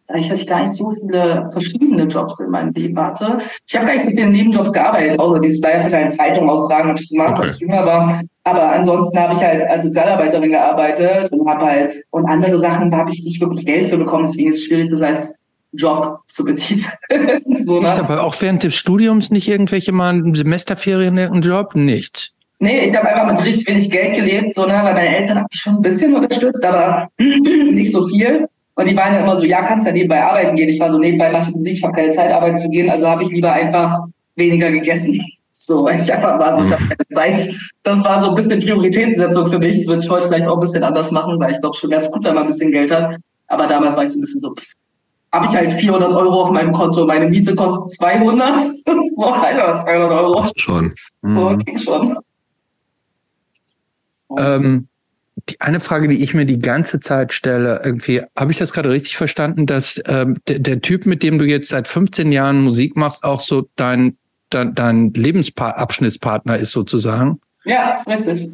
dadurch, dass ich gar nicht so viele verschiedene Jobs in meinem Leben hatte. Ich habe gar nicht so viele Nebenjobs gearbeitet, außer dieses Leierverteilen Zeitung austragen habe ich gemacht, als ich jünger war. Aber ansonsten habe ich halt als Sozialarbeiterin gearbeitet und habe halt, und andere Sachen, da habe ich nicht wirklich Geld für bekommen, deswegen ist es schwierig, das als Job zu betiteln. so, ne? aber auch während des Studiums nicht irgendwelche mal Semesterferien einen Job? Nicht. Nee, ich habe einfach mit richtig wenig Geld gelebt, so, ne, weil meine Eltern haben mich schon ein bisschen unterstützt, aber nicht so viel. Und die waren ja immer so, ja, kannst ja nebenbei arbeiten gehen. Ich war so, nebenbei mache ich Musik, ich habe keine Zeit, arbeiten zu gehen, also habe ich lieber einfach weniger gegessen. So, ich einfach war so, ich habe keine Zeit. Das war so ein bisschen Prioritätensetzung für mich. Das würde ich heute vielleicht auch ein bisschen anders machen, weil ich glaube schon ganz gut, wenn man ein bisschen Geld hat. Aber damals war ich so ein bisschen so, habe ich halt 400 Euro auf meinem Konto, meine Miete kostet 200. so, Alter, 200 Euro. Das schon. So, mhm. ging schon. Ähm, die eine Frage, die ich mir die ganze Zeit stelle, irgendwie, habe ich das gerade richtig verstanden, dass ähm, der, der Typ, mit dem du jetzt seit 15 Jahren Musik machst, auch so dein, dein, dein Lebensabschnittspartner ist sozusagen? Ja, richtig.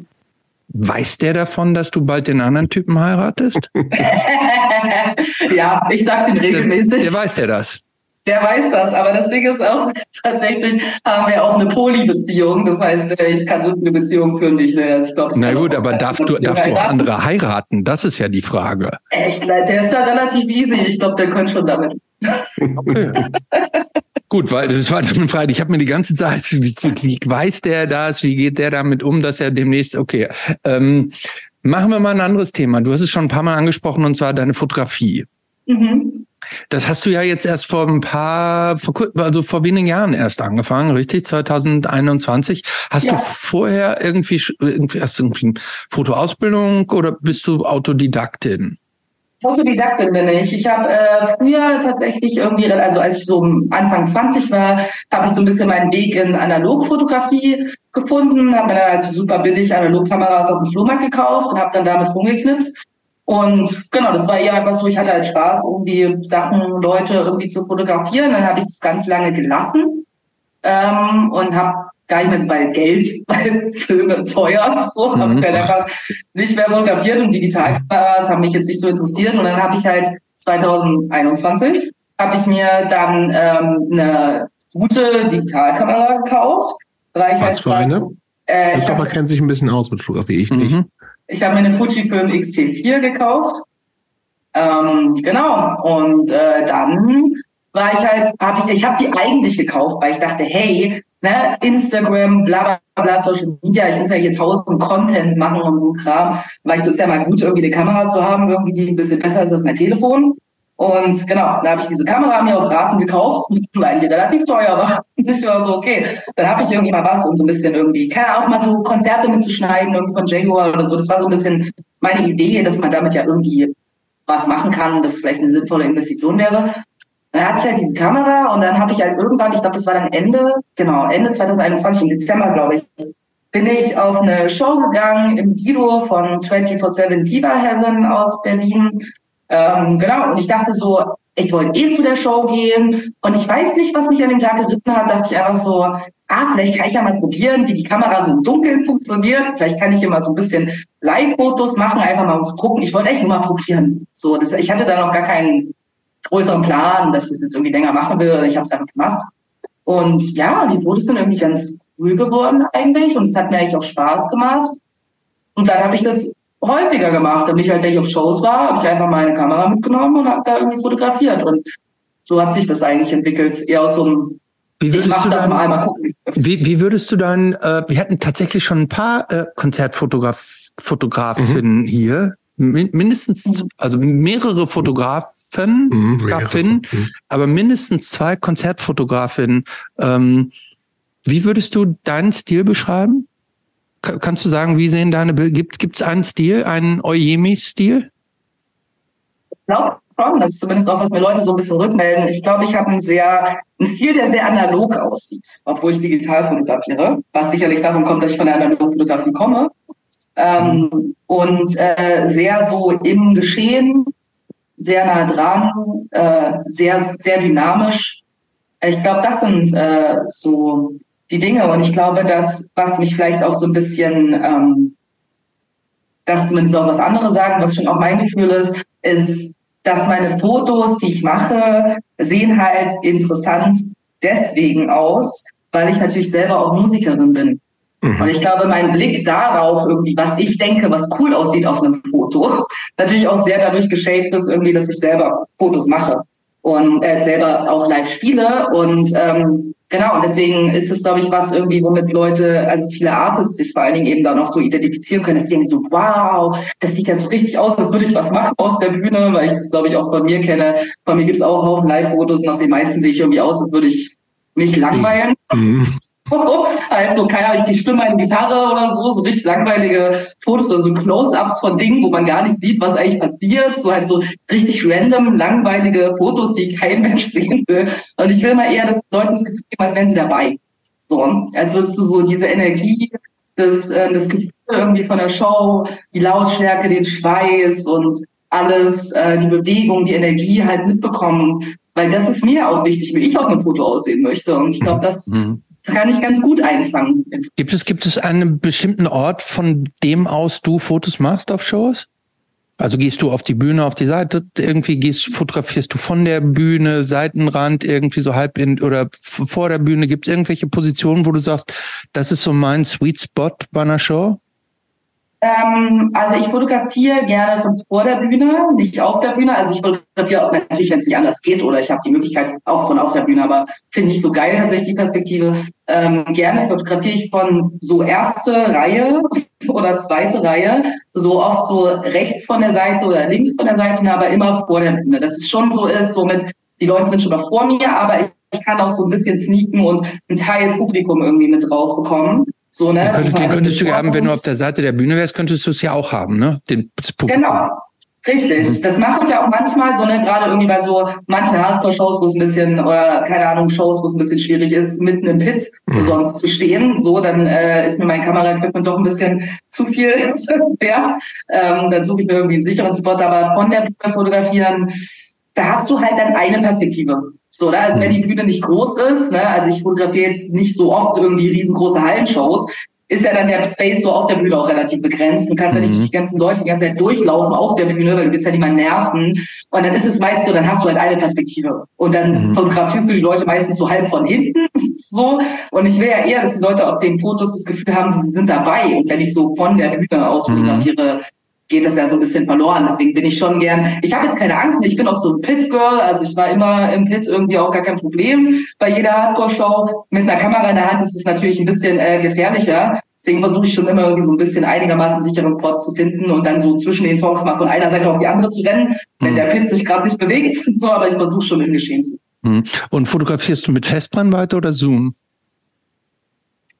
Weiß der davon, dass du bald den anderen Typen heiratest? ja, ich sag's ihm regelmäßig. Der, der weiß ja das. Der weiß das. Aber das Ding ist auch, tatsächlich haben wir auch eine Poly-Beziehung. Das heißt, äh, ich kann so eine Beziehung führen, wie ich will. Also ich glaub, Na gut, aber darfst du, darfst du auch andere heiraten? Das ist ja die Frage. Echt, der ist da relativ easy. Ich glaube, der könnte schon damit. Okay. Gut, weil das war eine Frage. Ich habe mir die ganze Zeit, wie weiß der das? Wie geht der damit um, dass er demnächst, okay. Ähm, machen wir mal ein anderes Thema. Du hast es schon ein paar Mal angesprochen und zwar deine Fotografie. Mhm. Das hast du ja jetzt erst vor ein paar, vor, also vor wenigen Jahren erst angefangen, richtig? 2021. Hast ja. du vorher irgendwie, irgendwie erst irgendwie Fotoausbildung oder bist du Autodidaktin? Autodidaktin bin ich. Ich habe äh, früher tatsächlich irgendwie, also als ich so Anfang 20 war, habe ich so ein bisschen meinen Weg in Analogfotografie gefunden, habe mir dann also super billig Analogkameras auf dem Flohmarkt gekauft und habe dann damit rumgeknipst und genau, das war eher einfach so, ich hatte halt Spaß, irgendwie Sachen, Leute irgendwie zu fotografieren. Dann habe ich das ganz lange gelassen ähm, und habe gar nicht mehr so bei Geld, weil Filme teuer, so, mhm. habe ich halt einfach nicht mehr fotografiert und Digitalkameras haben mich jetzt nicht so interessiert. Und dann habe ich halt 2021 habe ich mir dann ähm, eine gute Digitalkamera gekauft. Weil ich Was halt für eine? Äh, Christopher kennt sich ein bisschen aus mit Fotografie, ich nicht. Ich habe mir eine Fujifilm X-T4 gekauft. Ähm, genau. Und äh, dann war ich halt, habe ich, ich habe die eigentlich gekauft, weil ich dachte, hey, ne, Instagram, bla bla bla, Social Media, ich muss ja hier tausend Content machen und so Kram. Weil ich so ist ja mal gut, irgendwie eine Kamera zu haben, irgendwie die ein bisschen besser ist als mein Telefon. Und genau, da habe ich diese Kamera mir auf Raten gekauft, weil die relativ teuer war. Ich war so, okay, dann habe ich irgendwie mal was und so ein bisschen irgendwie, keine auch mal so Konzerte mitzuschneiden, irgendwie von Jaguar oder so. Das war so ein bisschen meine Idee, dass man damit ja irgendwie was machen kann, das vielleicht eine sinnvolle Investition wäre. Dann hatte ich halt diese Kamera und dann habe ich halt irgendwann, ich glaube, das war dann Ende, genau, Ende 2021, im Dezember, glaube ich, bin ich auf eine Show gegangen im Guido von 24-7 Diva Heaven aus Berlin. Ähm, genau, und ich dachte so, ich wollte eh zu der Show gehen und ich weiß nicht, was mich an dem Tag geritten hat, dachte ich einfach so, ah, vielleicht kann ich ja mal probieren, wie die Kamera so im Dunkeln funktioniert. Vielleicht kann ich hier mal so ein bisschen Live-Fotos machen, einfach mal um zu gucken. Ich wollte echt nur mal probieren. So, das, ich hatte da noch gar keinen größeren Plan, dass ich das jetzt irgendwie länger machen will. Ich habe es einfach gemacht. Und ja, die Fotos sind irgendwie ganz cool geworden eigentlich und es hat mir eigentlich auch Spaß gemacht. Und dann habe ich das häufiger gemacht. Damit ich halt, wenn ich auf Shows war, habe ich einfach meine Kamera mitgenommen und habe da irgendwie fotografiert. Und so hat sich das eigentlich entwickelt. Eher aus so einem wie ich mach das dann, mal einmal gucken. Wie, wie würdest du dann, äh, wir hatten tatsächlich schon ein paar äh, Konzertfotografinnen mhm. hier, mindestens, mhm. also mehrere Fotografen, mhm, Fotografinnen, mhm. aber mindestens zwei Konzertfotografinnen. Ähm, wie würdest du deinen Stil beschreiben? Kannst du sagen, wie sehen deine Bilder? Gibt es einen Stil, einen Oyemi-Stil? Ich glaube schon. Das ist zumindest auch, was mir Leute so ein bisschen rückmelden. Ich glaube, ich habe einen sehr, einen Stil, der sehr analog aussieht, obwohl ich digital fotografiere. Was sicherlich davon kommt, dass ich von der analogen Fotografie komme. Ähm, und äh, sehr so im Geschehen, sehr nah dran, äh, sehr, sehr dynamisch. Ich glaube, das sind äh, so die Dinge. Und ich glaube, dass, was mich vielleicht auch so ein bisschen, ähm, dass zumindest auch was anderes sagen, was schon auch mein Gefühl ist, ist, dass meine Fotos, die ich mache, sehen halt interessant deswegen aus, weil ich natürlich selber auch Musikerin bin. Mhm. Und ich glaube, mein Blick darauf, irgendwie, was ich denke, was cool aussieht auf einem Foto, natürlich auch sehr dadurch geschaped ist, irgendwie, dass ich selber Fotos mache und äh, selber auch live spiele. Und ähm, Genau, und deswegen ist es, glaube ich, was irgendwie, womit Leute, also viele Artists sich vor allen Dingen eben da noch so identifizieren können, dass sie denken so, wow, das sieht ja so richtig aus, das würde ich was machen aus der Bühne, weil ich das, glaube ich, auch von mir kenne. Von mir gibt es auch Haufen Live-Fotos und auf den meisten sehe ich irgendwie aus, als würde ich mich langweilen. Mhm. Halt so, keine Ahnung, die Stimme in Gitarre oder so, so richtig langweilige Fotos oder so Close-Ups von Dingen, wo man gar nicht sieht, was eigentlich passiert. So halt so richtig random, langweilige Fotos, die kein Mensch sehen will. Und ich will mal eher, dass Leuten das Gefühl geben, als wären sie dabei. So, als würdest du so diese Energie, das, äh, das Gefühl irgendwie von der Show, die Lautstärke, den Schweiß und alles, äh, die Bewegung, die Energie halt mitbekommen. Weil das ist mir auch wichtig, wie ich auf einem Foto aussehen möchte. Und ich glaube, das mhm kann ich ganz gut einfangen. Gibt es, gibt es einen bestimmten Ort, von dem aus du Fotos machst auf Shows? Also gehst du auf die Bühne, auf die Seite, irgendwie gehst, fotografierst du von der Bühne, Seitenrand, irgendwie so halb in oder vor der Bühne. Gibt es irgendwelche Positionen, wo du sagst, das ist so mein Sweet Spot bei einer Show? Ähm, also ich fotografiere gerne von vor der Bühne, nicht auf der Bühne. Also ich fotografiere auch natürlich, wenn es nicht anders geht oder ich habe die Möglichkeit auch von auf der Bühne, aber finde ich so geil tatsächlich die Perspektive. Ähm, gerne fotografiere ich von so erste Reihe oder zweite Reihe, so oft so rechts von der Seite oder links von der Seite, aber immer vor der Bühne. Dass es schon so ist, somit die Leute sind schon mal vor mir, aber ich, ich kann auch so ein bisschen sneaken und einen Teil Publikum irgendwie mit drauf bekommen. So, ne? Den, könntest, den könntest du haben, wenn du auf der Seite der Bühne wärst, könntest du es ja auch haben, ne? Den, genau. Richtig, mhm. das mache ich ja auch manchmal, so ne, gerade irgendwie bei so manchen Hardcore-Shows, wo es ein bisschen, oder keine Ahnung, Shows, wo es ein bisschen schwierig ist, mitten im Pit mhm. sonst zu stehen. So, dann äh, ist mir mein Kameraequipment doch ein bisschen zu viel wert. Ähm, dann suche ich mir irgendwie einen sicheren Spot, aber von der Bühne fotografieren, da hast du halt dann eine Perspektive. So, da, also wenn die Bühne nicht groß ist, ne, also ich fotografiere jetzt nicht so oft irgendwie riesengroße Hallenshows, ist ja dann der Space so auf der Bühne auch relativ begrenzt. Du kannst mhm. ja nicht mhm. die ganzen Leute die ganze Zeit durchlaufen auf der Bühne, weil du willst ja niemanden nerven. Und dann ist es meist so, dann hast du halt eine Perspektive. Und dann mhm. fotografierst du die Leute meistens so halb von hinten, so. Und ich will ja eher, dass die Leute auf den Fotos das Gefühl haben, sie sind dabei. Und wenn ich so von der Bühne aus mhm. fotografiere, geht das ja so ein bisschen verloren. Deswegen bin ich schon gern. Ich habe jetzt keine Angst, ich bin auch so ein Pit-Girl, also ich war immer im Pit irgendwie auch gar kein Problem. Bei jeder Hardcore-Show mit einer Kamera in der Hand ist es natürlich ein bisschen äh, gefährlicher. Deswegen versuche ich schon immer irgendwie so ein bisschen einigermaßen sicheren Spot zu finden und dann so zwischen den Songs mal von einer Seite auf die andere zu rennen, wenn mhm. der Pit sich gerade nicht bewegt. So, aber ich versuche schon im Geschehen zu. Mhm. Und fotografierst du mit Festbrennweite oder Zoom?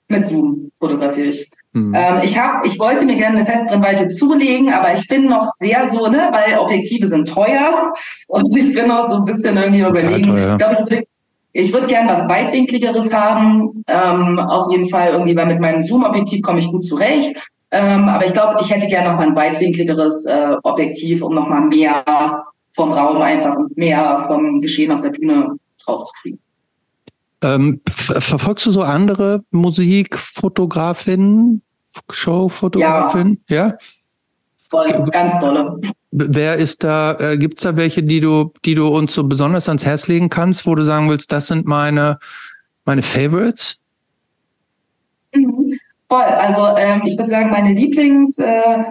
Mit Zoom fotografiere ich. Mhm. Ähm, ich habe, ich wollte mir gerne eine Festbrennweite zulegen, aber ich bin noch sehr so, ne, weil Objektive sind teuer und ich bin noch so ein bisschen irgendwie überlegen. Teuer. Ich glaube, ich würde ich würde gerne was weitwinkligeres haben. Ähm, auf jeden Fall irgendwie, weil mit meinem Zoom-Objektiv komme ich gut zurecht. Ähm, aber ich glaube, ich hätte gerne noch mal ein weitwinkligeres äh, Objektiv, um noch mal mehr vom Raum einfach und mehr vom Geschehen auf der Bühne draufzukriegen. Ähm, verfolgst du so andere Musikfotografinnen, Showfotografinnen? Ja. ja? Voll, ganz tolle. Wer ist da, äh, gibt es da welche, die du, die du uns so besonders ans Herz legen kannst, wo du sagen willst, das sind meine, meine Favorites? Mhm. Voll, also ähm, ich würde sagen, meine Lieblings äh,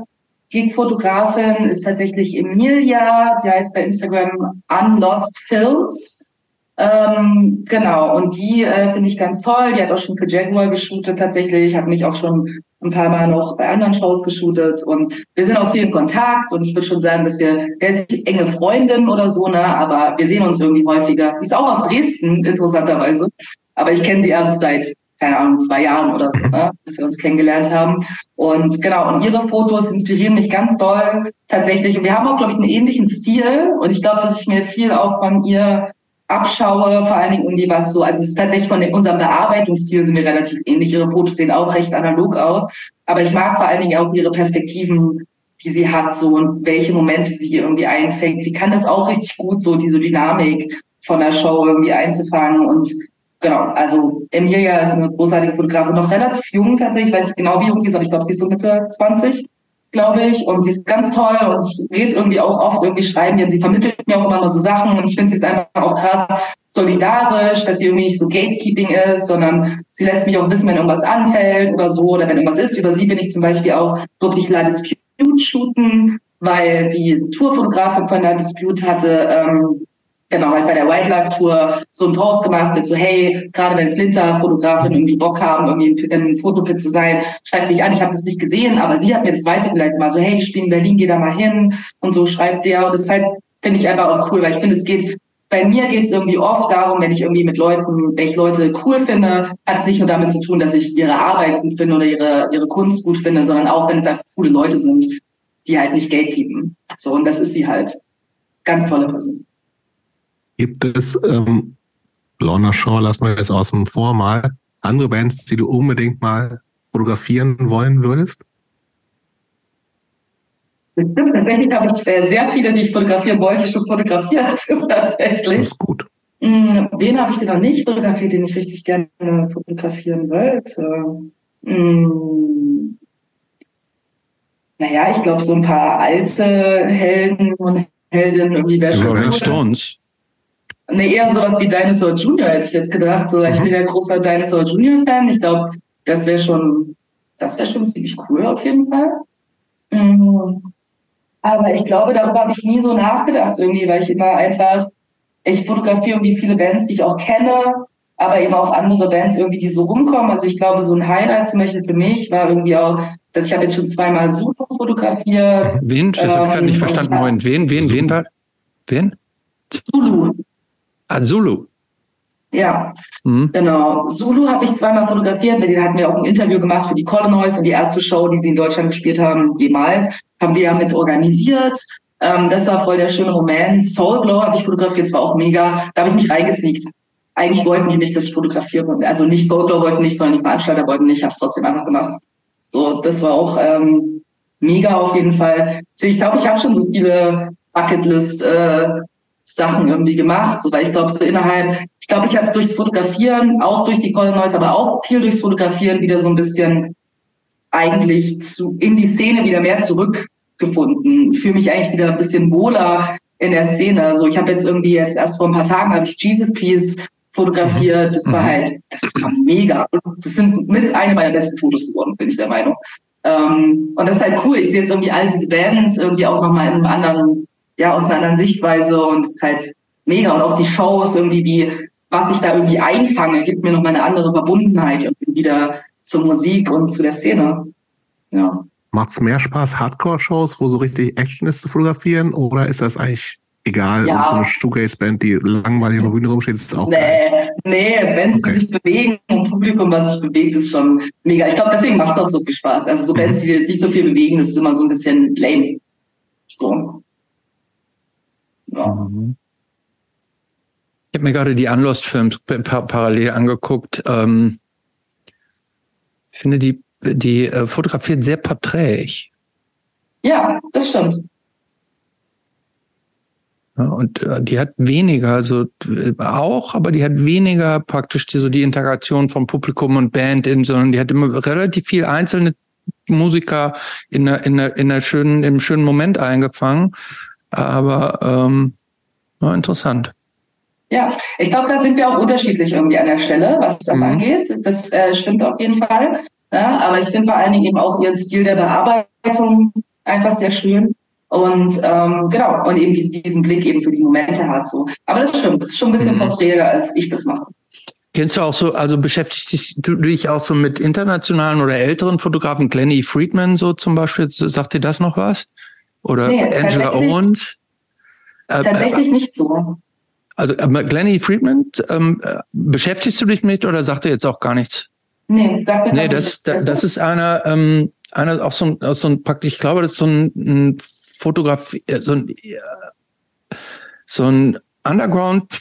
Gig-Fotografin ist tatsächlich Emilia, sie heißt bei Instagram Unlost Films. Ähm, genau, und die äh, finde ich ganz toll. Die hat auch schon für Jaguar geshootet tatsächlich, hat mich auch schon ein paar Mal noch bei anderen Shows geshootet und wir sind auch viel in Kontakt und ich würde schon sagen, dass wir, der ist enge Freundin oder so, ne, aber wir sehen uns irgendwie häufiger. Die ist auch aus Dresden, interessanterweise, aber ich kenne sie erst seit keine Ahnung, zwei Jahren oder so, ne, bis wir uns kennengelernt haben. Und genau, und ihre Fotos inspirieren mich ganz doll tatsächlich. Und wir haben auch, glaube ich, einen ähnlichen Stil. Und ich glaube, dass ich mir viel auch von ihr abschaue, vor allen Dingen irgendwie was so, also es ist tatsächlich von unserem Bearbeitungsstil sind wir relativ ähnlich. Ihre Fotos sehen auch recht analog aus, aber ich mag vor allen Dingen auch ihre Perspektiven, die sie hat, so und welche Momente sie irgendwie einfängt. Sie kann das auch richtig gut, so diese Dynamik von der Show irgendwie einzufangen und genau, also Emilia ist eine großartige Fotografin, noch relativ jung tatsächlich, weiß ich genau, wie jung sie ist, aber ich glaube, sie ist so Mitte 20 glaube ich. Und sie ist ganz toll und ich rede irgendwie auch oft irgendwie schreiben und sie vermittelt mir auch immer mal so Sachen und ich finde sie ist einfach auch krass solidarisch, dass sie irgendwie nicht so Gatekeeping ist, sondern sie lässt mich auch wissen, wenn irgendwas anfällt oder so oder wenn irgendwas ist. Über sie bin ich zum Beispiel auch, durfte ich La Dispute shooten, weil die Tourfotografin von La Dispute hatte ähm, genau, halt bei der Wildlife Tour so einen Post gemacht mit so, hey, gerade wenn Flinter-Fotografen irgendwie Bock haben, irgendwie im Fotopit zu sein, schreibt mich an, ich habe das nicht gesehen, aber sie hat mir das weitergeleitet, mal so, hey, ich spiele in Berlin, geh da mal hin und so schreibt der und das halt, finde ich einfach auch cool, weil ich finde, es geht bei mir geht es irgendwie oft darum, wenn ich irgendwie mit Leuten, wenn ich Leute cool finde, hat es nicht nur damit zu tun, dass ich ihre Arbeit gut finde oder ihre, ihre Kunst gut finde, sondern auch, wenn es einfach coole Leute sind, die halt nicht Geld geben. So, und das ist sie halt. Ganz tolle Person. Gibt es, ähm, Lorna Shaw lassen wir jetzt außen vor mal, andere Bands, die du unbedingt mal fotografieren wollen würdest? Tatsächlich habe ich äh, sehr viele, die ich fotografieren wollte, schon fotografiert. tatsächlich. Das ist gut. Mm, wen habe ich denn noch nicht fotografiert, den ich richtig gerne fotografieren wollte? Mm. naja, ich glaube, so ein paar alte Helden und Heldinnen irgendwie wäre schon. Rolling Stones. Nee, eher sowas wie Dinosaur Junior hätte ich jetzt gedacht. So, ich mhm. bin ja großer Dinosaur Junior Fan. Ich glaube, das wäre schon, das wäre schon ziemlich cool auf jeden Fall. Mhm. Aber ich glaube, darüber habe ich nie so nachgedacht irgendwie, weil ich immer einfach, ich fotografiere irgendwie viele Bands, die ich auch kenne, aber eben auch andere Bands irgendwie, die so rumkommen. Also ich glaube, so ein Highlight zum Beispiel für mich war irgendwie auch, dass ich habe jetzt schon zweimal Zulu fotografiert. Wen? Das habe ich gerade nicht ähm, verstanden. Moment, wen, wen, wen war? Wen? Zulu. Ah, Zulu. Ja, mhm. genau. Zulu habe ich zweimal fotografiert. Mit denen hatten wir auch ein Interview gemacht für die Colonels und die erste Show, die sie in Deutschland gespielt haben, jemals, haben wir ja mit organisiert. Ähm, das war voll der schöne Moment. Soul Glow habe ich fotografiert, das war auch mega. Da habe ich mich reingesneakt. Eigentlich wollten die nicht, dass ich fotografiere. Also nicht Soul Glow wollten nicht, sondern die Veranstalter wollten nicht. Ich habe es trotzdem einfach gemacht. So, das war auch ähm, mega auf jeden Fall. Ich glaube, ich habe schon so viele Bucketlist äh, Sachen irgendwie gemacht, so weil ich glaube so innerhalb, ich glaube, ich habe durchs Fotografieren, auch durch die Golden Noise, aber auch viel durchs Fotografieren wieder so ein bisschen eigentlich zu, in die Szene wieder mehr zurückgefunden. Fühle mich eigentlich wieder ein bisschen wohler in der Szene. So, also ich habe jetzt irgendwie jetzt erst vor ein paar Tagen habe ich Jesus Peace fotografiert. Das war mhm. halt, das war mega. Das sind mit einer meiner besten Fotos geworden, bin ich der Meinung. Ähm, und das ist halt cool. Ich sehe jetzt irgendwie all diese Bands irgendwie auch nochmal in einem anderen ja, aus einer anderen Sichtweise und es ist halt mega. Und auch die Shows irgendwie, wie, was ich da irgendwie einfange, gibt mir noch mal eine andere Verbundenheit irgendwie wieder zur Musik und zu der Szene. Ja. Macht's mehr Spaß, Hardcore-Shows, wo so richtig Action ist zu fotografieren, oder ist das eigentlich egal? Ja. So eine Shoegaze-Band, die langweilig auf der Bühne rumsteht, ist auch Nee, geil. nee, Bands, okay. die sich bewegen und Publikum, was sich bewegt, ist schon mega. Ich glaube, deswegen macht es auch so viel Spaß. Also so Bands, die sich so viel bewegen, das ist immer so ein bisschen lame. So. Ja. Mhm. Ich habe mir gerade die Unlost-Films parallel angeguckt. Ähm, ich finde, die, die äh, fotografiert sehr porträtig. Ja, das stimmt. Ja, und äh, die hat weniger, so äh, auch, aber die hat weniger praktisch die, so die Integration von Publikum und Band in, sondern die hat immer relativ viel einzelne Musiker in einer, in einer, in einer schönen, im schönen Moment eingefangen. Aber ähm, ja, interessant. Ja, ich glaube, da sind wir auch unterschiedlich irgendwie an der Stelle, was das mhm. angeht. Das äh, stimmt auf jeden Fall. Ja, aber ich finde vor allen Dingen eben auch ihren Stil der Bearbeitung einfach sehr schön. Und ähm, genau, und eben diesen Blick eben für die Momente hat so. Aber das stimmt, das ist schon ein bisschen mhm. porträtiger, als ich das mache. Kennst du auch so, also beschäftigst du dich auch so mit internationalen oder älteren Fotografen? Glenny Friedman so zum Beispiel, sagt dir das noch was? Oder nee, Angela Owens? Äh, Tatsächlich nicht so. Also äh, Glenny Friedman, ähm, äh, beschäftigst du dich mit oder sagt er jetzt auch gar nichts? Nee, sag mir Nee, das, das, das ist einer, ähm, einer auch so ein, so ein praktisch, ich glaube, das ist so ein, ein Fotografie, so ein, so ein Underground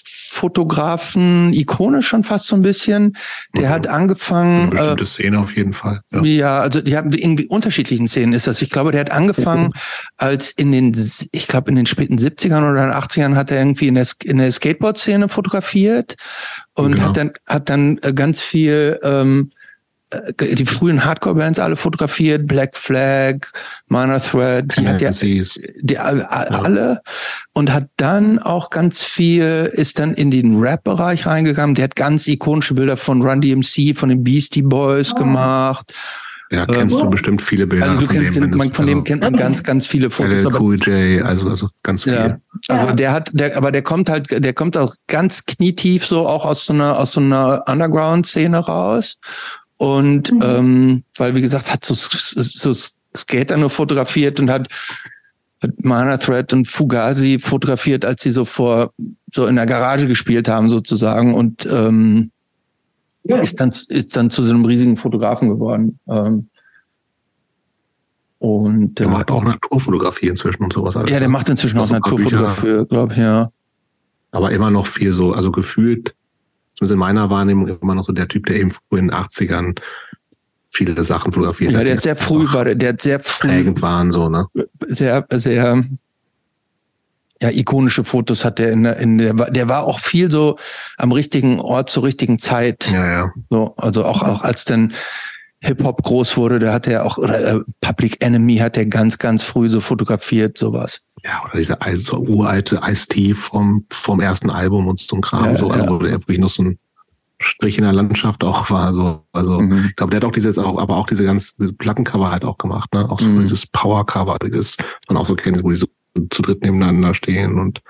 Fotografen, Ikone schon fast so ein bisschen. Der mhm. hat angefangen. Eine bestimmte äh, Szene auf jeden Fall. Ja. ja, also die haben in unterschiedlichen Szenen ist das. Ich glaube, der hat angefangen als in den, ich glaube in den späten 70ern oder 80ern hat er irgendwie in der, in der Skateboard-Szene fotografiert und genau. hat dann hat dann äh, ganz viel ähm, äh, die frühen Hardcore-Bands alle fotografiert, Black Flag, Minor Threat, die hat ja die, alle und hat dann auch ganz viel, ist dann in den Rap-Bereich reingegangen, der hat ganz ikonische Bilder von Run DMC, von den Beastie Boys oh. gemacht. Ja, kennst ähm, du bestimmt viele Bilder. Also du von kennst, dem, man, von dem also kennt man ganz, ganz viele Fotos. Aber, cool J, also, also ganz viele. Ja, also der hat, der, aber der kommt halt, der kommt auch ganz knietief so auch aus so einer, aus so einer Underground-Szene raus und mhm. ähm, weil, wie gesagt, hat so, so Skater nur fotografiert und hat, hat Mana Thread und Fugazi fotografiert, als sie so vor so in der Garage gespielt haben, sozusagen. Und ähm, ja. ist, dann, ist dann zu so einem riesigen Fotografen geworden. Ähm, und der äh, macht auch Naturfotografie inzwischen und sowas. Alles. Ja, der ne? macht inzwischen auch Naturfotografie, glaube ich, ja. Aber immer noch viel so, also gefühlt zumindest in meiner Wahrnehmung immer noch so der Typ, der eben früh in den 80ern viele Sachen fotografiert ja, hat. Der hat sehr früh war, der hat sehr früh. Prägend waren, so, ne? Sehr, sehr, ja, ikonische Fotos hat der in der, in der, der war auch viel so am richtigen Ort zur richtigen Zeit. Ja, ja. So, also auch, auch als dann Hip-Hop groß wurde, der hat ja auch, oder äh, Public Enemy hat er ganz, ganz früh so fotografiert, sowas. Ja, oder dieser also, uralte Ice-T vom, vom ersten Album und so ein Kram, ja, so, also ja. wo der wirklich noch so ein Strich in der Landschaft auch war. So, also mhm. ich glaube, der hat auch dieses, auch, aber auch diese ganze diese Plattencover halt auch gemacht, ne? Auch so mhm. dieses Power-Cover, dieses, man auch so kennt, wo die so zu dritt nebeneinander stehen und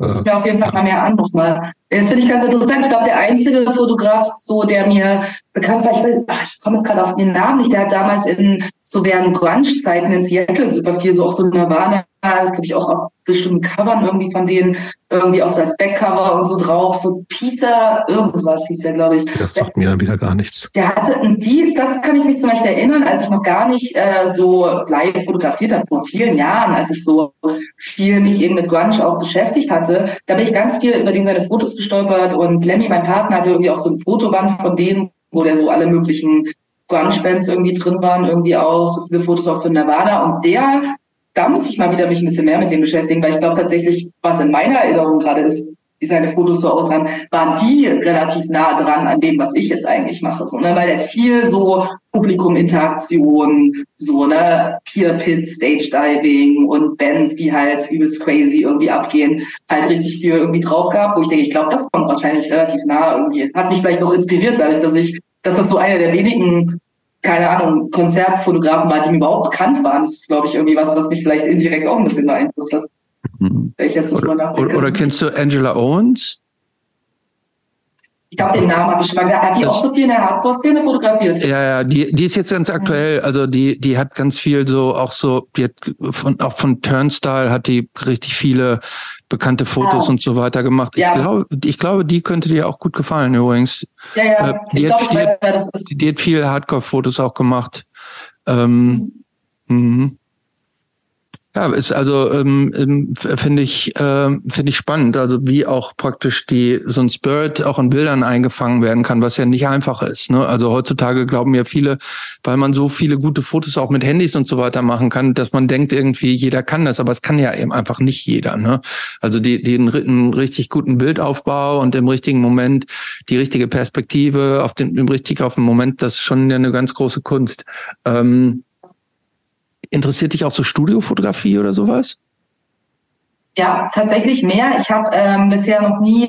ich mir auf jeden Fall mal mehr an nochmal. Das finde ich ganz interessant. Ich glaube, der einzige Fotograf, so der mir bekannt war, ich, will, ach, ich komme jetzt gerade auf den Namen nicht, der hat damals in so während Grunge-Zeiten in Seattle super viel so auch so Nirvana das glaube ich auch auf bestimmten Covern irgendwie von denen, irgendwie auch so als Backcover und so drauf, so Peter irgendwas hieß der, glaube ich. Das sagt mir dann wieder gar nichts. Der hatte die, das kann ich mich zum Beispiel erinnern, als ich noch gar nicht äh, so live fotografiert habe, vor vielen Jahren, als ich so viel mich eben mit Grunge auch beschäftigt hatte, da bin ich ganz viel über den seine Fotos gestolpert und Lemmy, mein Partner, hatte irgendwie auch so ein Fotoband von denen, wo der so alle möglichen Grunge-Bands irgendwie drin waren, irgendwie auch, so viele Fotos auch für Nirvana und der da muss ich mal wieder mich ein bisschen mehr mit dem beschäftigen, weil ich glaube tatsächlich, was in meiner Erinnerung gerade ist, wie seine Fotos so aussahen, waren die relativ nah dran an dem, was ich jetzt eigentlich mache. So, ne? Weil er viel so Publikum-Interaktion, so, ne, Peer Pit, Stage Diving und Bands, die halt übelst crazy irgendwie abgehen, halt richtig viel irgendwie drauf gab, wo ich denke, ich glaube, das kommt wahrscheinlich relativ nah irgendwie. Hat mich vielleicht noch inspiriert, dadurch, dass ich, dass das so einer der wenigen keine Ahnung, Konzertfotografen war, die mir überhaupt bekannt waren. Das ist, glaube ich, irgendwie was, was mich vielleicht indirekt auch ein bisschen beeinflusst hat. Mhm. Oder, oder, oder, kennst du Angela Owens? Ich glaube, den Namen habe ich schon mal gehört. Hat die das, auch so viel in der Hardcore-Szene fotografiert? Ja, ja, die, die ist jetzt ganz aktuell. Also die, die hat ganz viel so, auch so, die hat von, auch von Turnstyle hat die richtig viele bekannte Fotos ja. und so weiter gemacht. Ja. Ich, glaube, ich glaube, die könnte dir auch gut gefallen übrigens. Ja, ja. Äh, die, ich hat, glaub, ich weiß. Die, die hat viel Hardcore-Fotos auch gemacht. Ähm, mhm. Ja, ist also ähm, ähm finde ich äh, finde ich spannend, also wie auch praktisch die so ein Spirit auch in Bildern eingefangen werden kann, was ja nicht einfach ist. Ne? Also heutzutage glauben ja viele, weil man so viele gute Fotos auch mit Handys und so weiter machen kann, dass man denkt irgendwie jeder kann das, aber es kann ja eben einfach nicht jeder. Ne? Also die den einen richtig guten Bildaufbau und im richtigen Moment die richtige Perspektive auf den im richtig auf den Moment, das ist schon eine ganz große Kunst. Ähm, Interessiert dich auch so Studiofotografie oder sowas? Ja, tatsächlich mehr. Ich habe ähm, bisher noch nie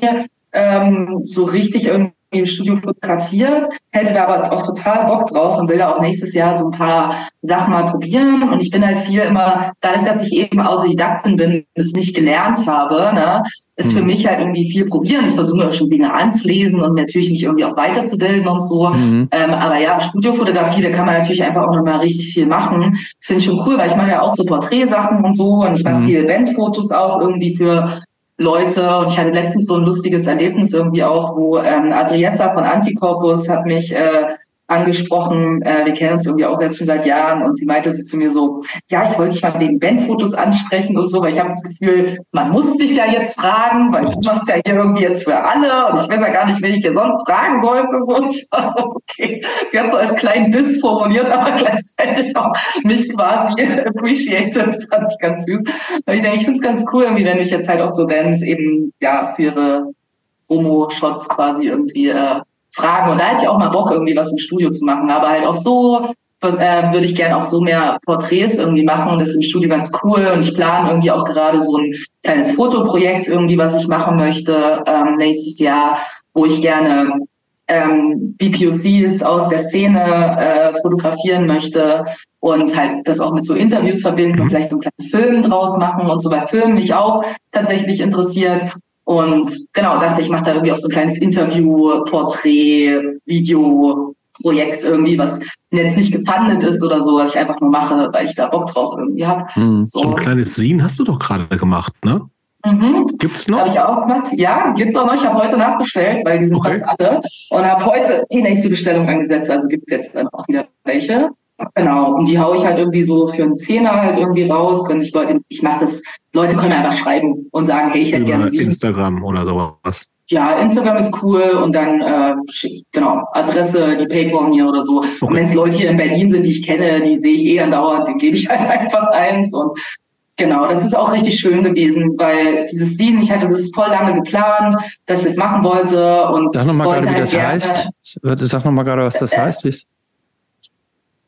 ähm, so richtig irgendwie im Studio fotografiert, hätte da aber auch total Bock drauf und will da auch nächstes Jahr so ein paar Sachen mal probieren. Und ich bin halt viel immer, dadurch, dass ich eben Autodidaktin bin, das nicht gelernt habe, ne, ist mhm. für mich halt irgendwie viel probieren. Ich versuche auch schon Dinge anzulesen und natürlich mich irgendwie auch weiterzubilden und so. Mhm. Ähm, aber ja, Studiofotografie, da kann man natürlich einfach auch nochmal richtig viel machen. Das finde ich schon cool, weil ich mache ja auch so Porträtsachen und so und ich mache mhm. viele Bandfotos auch irgendwie für Leute. Und ich hatte letztens so ein lustiges Erlebnis irgendwie auch, wo ähm, Adriessa von Anticorpus hat mich äh, angesprochen. Äh, wir kennen uns irgendwie auch jetzt schon seit Jahren und sie meinte sie zu mir so, ja, ich wollte dich mal wegen Bandfotos ansprechen und so, weil ich habe das Gefühl, man muss dich ja jetzt fragen, weil du machst ja hier irgendwie jetzt für alle und ich weiß ja gar nicht, wen ich hier sonst fragen sollte. So. Ich war so, okay. Sie hat so als kleinen Diss formuliert, aber gleichzeitig auch mich quasi appreciated. Das fand ich ganz süß. Und ich denke, ich finde es ganz cool, irgendwie, wenn mich jetzt halt auch so Bands eben ja für ihre Promo-Shots quasi irgendwie äh, fragen. Und da hätte ich auch mal Bock, irgendwie was im Studio zu machen. Aber halt auch so äh, würde ich gerne auch so mehr Porträts irgendwie machen. Das ist im Studio ganz cool. Und ich plane irgendwie auch gerade so ein kleines Fotoprojekt irgendwie, was ich machen möchte ähm, nächstes Jahr, wo ich gerne ähm, BPOCs aus der Szene äh, fotografieren möchte und halt das auch mit so Interviews verbinden und mhm. vielleicht so einen kleinen Film draus machen und so bei Filmen mich auch tatsächlich interessiert. Und genau, dachte ich, mache da irgendwie auch so ein kleines Interview, Porträt, Video, Projekt irgendwie, was jetzt nicht gefundet ist oder so, was ich einfach nur mache, weil ich da Bock drauf irgendwie habe. Hm, so. so. ein kleines Scene hast du doch gerade gemacht, ne? Mhm. Gibt's noch? Habe ich auch gemacht. Ja, gibt's auch noch. Ich habe heute nachbestellt, weil die sind okay. fast alle. Und habe heute die nächste Bestellung angesetzt. Also gibt's jetzt dann auch wieder welche. Genau, und die haue ich halt irgendwie so für einen Zehner halt irgendwie raus. Können sich Leute, ich mache das, Leute können einfach schreiben und sagen, hey, ich hätte gerne sie. Instagram oder sowas. Ja, Instagram ist cool und dann äh, genau Adresse, die PayPal mir oder so. Okay. Und wenn es Leute hier in Berlin sind, die ich kenne, die sehe ich eh andauernd, den gebe ich halt einfach eins und Genau, das ist auch richtig schön gewesen, weil dieses Scene, ich hatte das voll lange geplant, dass ich das machen wollte und Sag nochmal gerade, wie halt das heißt. Sag nochmal gerade, was das äh, heißt. Wie's?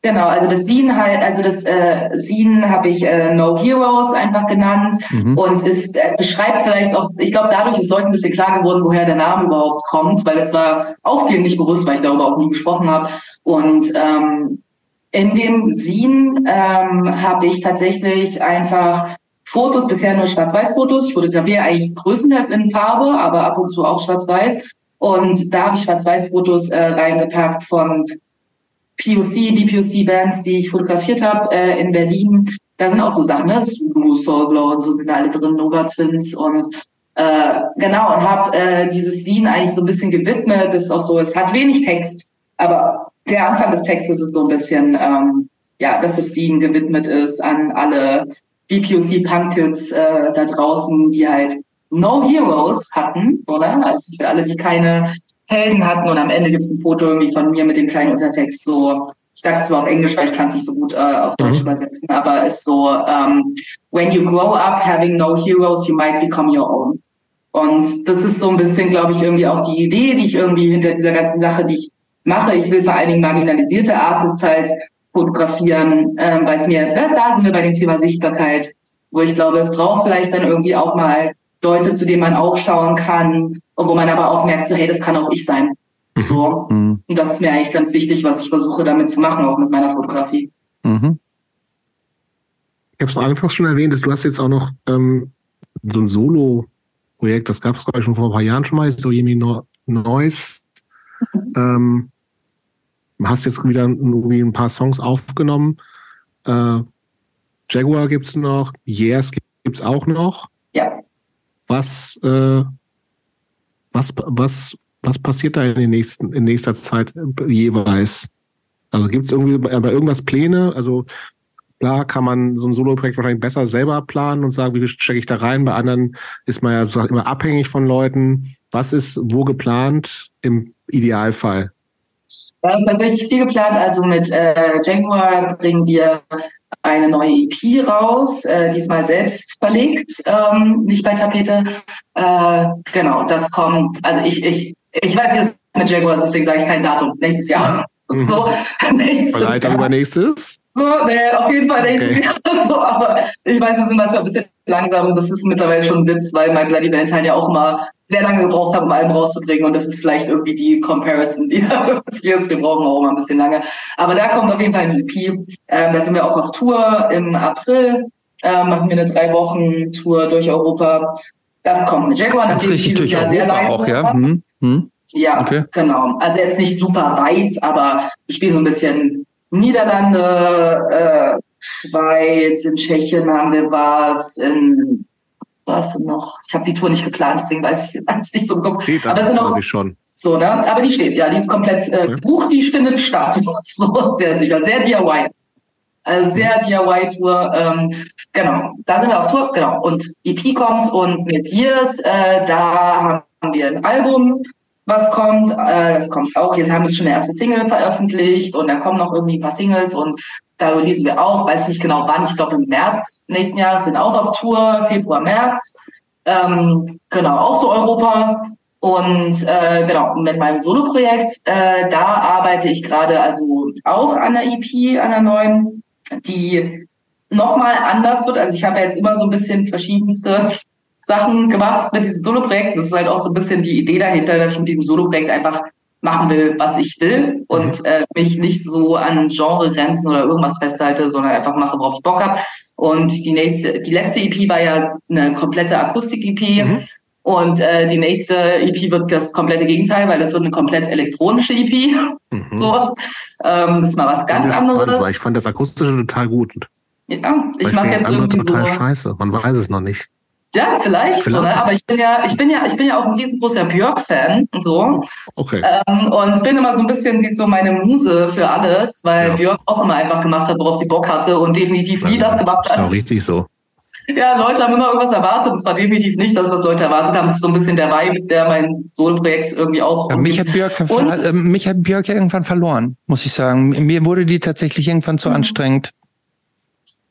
Genau, also das Scene halt, also das äh, Scene habe ich äh, No Heroes einfach genannt mhm. und es äh, beschreibt vielleicht auch, ich glaube, dadurch ist Leuten ein bisschen klar geworden, woher der Name überhaupt kommt, weil es war auch viel nicht bewusst, weil ich darüber auch nie gesprochen habe. Und ähm, in dem Scene ähm, habe ich tatsächlich einfach Fotos, bisher nur Schwarz-Weiß-Fotos. Ich fotografiere eigentlich größtenteils in Farbe, aber ab und zu auch Schwarz-Weiß. Und da habe ich Schwarz-Weiß-Fotos äh, reingepackt von POC, BPOC-Bands, die ich fotografiert habe äh, in Berlin. Da sind auch so Sachen, ne? Zulu, Soulglow und so sind alle drin, Nova Twins und äh, genau, und habe äh, dieses Scene eigentlich so ein bisschen gewidmet. Das ist auch so, es hat wenig Text, aber der Anfang des Textes ist so ein bisschen, ähm, ja, dass das Scene gewidmet ist an alle BPOC-Punk-Kids äh, da draußen, die halt No Heroes hatten, oder? Also für alle, die keine Helden hatten und am Ende gibt es ein Foto irgendwie von mir mit dem kleinen Untertext so, ich sage es zwar auf Englisch, weil ich kann es nicht so gut äh, auf Deutsch mhm. übersetzen, aber ist so, um, ähm, when you grow up having no heroes, you might become your own. Und das ist so ein bisschen, glaube ich, irgendwie auch die Idee, die ich irgendwie hinter dieser ganzen Sache, die ich mache. Ich will vor allen Dingen marginalisierte Artists halt fotografieren, ähm, weil es mir, da, da sind wir bei dem Thema Sichtbarkeit, wo ich glaube, es braucht vielleicht dann irgendwie auch mal Leute, zu denen man aufschauen kann und wo man aber auch merkt, so hey, das kann auch ich sein. Mhm. So. Mhm. Und das ist mir eigentlich ganz wichtig, was ich versuche damit zu machen, auch mit meiner Fotografie. Mhm. Ich habe es einfach schon erwähnt, dass du hast jetzt auch noch ähm, so ein Solo-Projekt, das gab es, glaube ich, schon vor ein paar Jahren schon mal, so Jimmy no Noise. Mhm. Ähm, hast jetzt wieder irgendwie ein paar Songs aufgenommen. Äh, Jaguar gibt's noch, Yes gibt's auch noch. Was, äh, was, was, was passiert da in, den nächsten, in nächster Zeit jeweils? Also gibt es irgendwie bei irgendwas Pläne? Also klar kann man so ein Solo-Projekt wahrscheinlich besser selber planen und sagen, wie stecke ich da rein. Bei anderen ist man ja immer abhängig von Leuten. Was ist wo geplant im Idealfall? Da ist tatsächlich viel geplant. Also mit äh, Jaguar bringen wir eine neue EP raus, äh, diesmal selbst verlegt, ähm, nicht bei Tapete. Äh, genau, das kommt. Also ich, ich, ich weiß, wie es mit Jaguar ist, deswegen sage ich kein Datum. Nächstes Jahr. Mhm. So, nächstes Vielleicht Jahr. übernächstes? So, nee, auf jeden Fall nächstes okay. Jahr. So, aber ich weiß, wir sind manchmal ein bisschen langsam. Das ist mittlerweile schon ein Witz, weil mein Bloody Valentine ja auch immer sehr lange gebraucht hat, um Alben rauszubringen. Und das ist vielleicht irgendwie die Comparison, die wir ist. Wir brauchen auch immer ein bisschen lange. Aber da kommt auf jeden Fall ein EP. Ähm, da sind wir auch auf Tour im April. Ähm, machen wir eine drei Wochen Tour durch Europa. Das kommt mit Jaguar. Das richtig durch Jahr Europa auch, ja. Hm, hm. Ja, okay. genau. Also jetzt nicht super weit, aber wir spielen so ein bisschen Niederlande, äh, Schweiz, in Tschechien haben wir was, in was noch? Ich habe die Tour nicht geplant, deswegen weiß ich jetzt alles nicht so genau. Aber sind noch schon. So, ne? Aber die steht, ja, die ist komplett äh, okay. Buch, die findet statt. So, sehr sicher, sehr DIY. Also sehr. DIY-Tour. Ähm, genau, da sind wir auf Tour, genau. Und EP kommt und mit Years, äh, da haben wir ein Album, was kommt. Äh, das kommt auch. Jetzt haben wir schon eine erste Single veröffentlicht und da kommen noch irgendwie ein paar Singles und da releasen wir auch, weiß nicht genau wann, ich glaube im März nächsten Jahres sind auch auf Tour, Februar, März. Ähm, genau, auch so Europa. Und äh, genau, mit meinem Solo-Projekt, äh, da arbeite ich gerade also auch an der EP, an der neuen, die nochmal anders wird. Also ich habe jetzt immer so ein bisschen verschiedenste Sachen gemacht mit diesem Solo-Projekt. Das ist halt auch so ein bisschen die Idee dahinter, dass ich mit diesem Solo-Projekt einfach machen will, was ich will und mhm. äh, mich nicht so an Genregrenzen oder irgendwas festhalte, sondern einfach mache, worauf ich Bock habe. Und die nächste, die letzte EP war ja eine komplette Akustik-EP. Mhm. Und äh, die nächste EP wird das komplette Gegenteil, weil das wird eine komplett elektronische EP. Mhm. So, ähm, das ist mal was ganz anderes. Spannend, ich fand das akustische total gut. Ja, ich mache jetzt irgendwie total so. Scheiße, man weiß es noch nicht. Ja, vielleicht, vielleicht. So, ne? aber ich bin ja, ich bin ja, ich bin ja auch ein riesengroßer Björk-Fan und so. Okay. Ähm, und bin immer so ein bisschen, sie ist so meine Muse für alles, weil ja. Björk auch immer einfach gemacht hat, worauf sie Bock hatte und definitiv nie ja, das gemacht hat. Ist auch richtig so. Ja, Leute haben immer irgendwas erwartet. Es war definitiv nicht das, was Leute erwartet haben. Das ist so ein bisschen der Vibe, der mein Solo-Projekt irgendwie auch. Ja, mich, hat Björk, äh, mich hat Björk ja irgendwann verloren, muss ich sagen. Mir wurde die tatsächlich irgendwann zu mhm. anstrengend.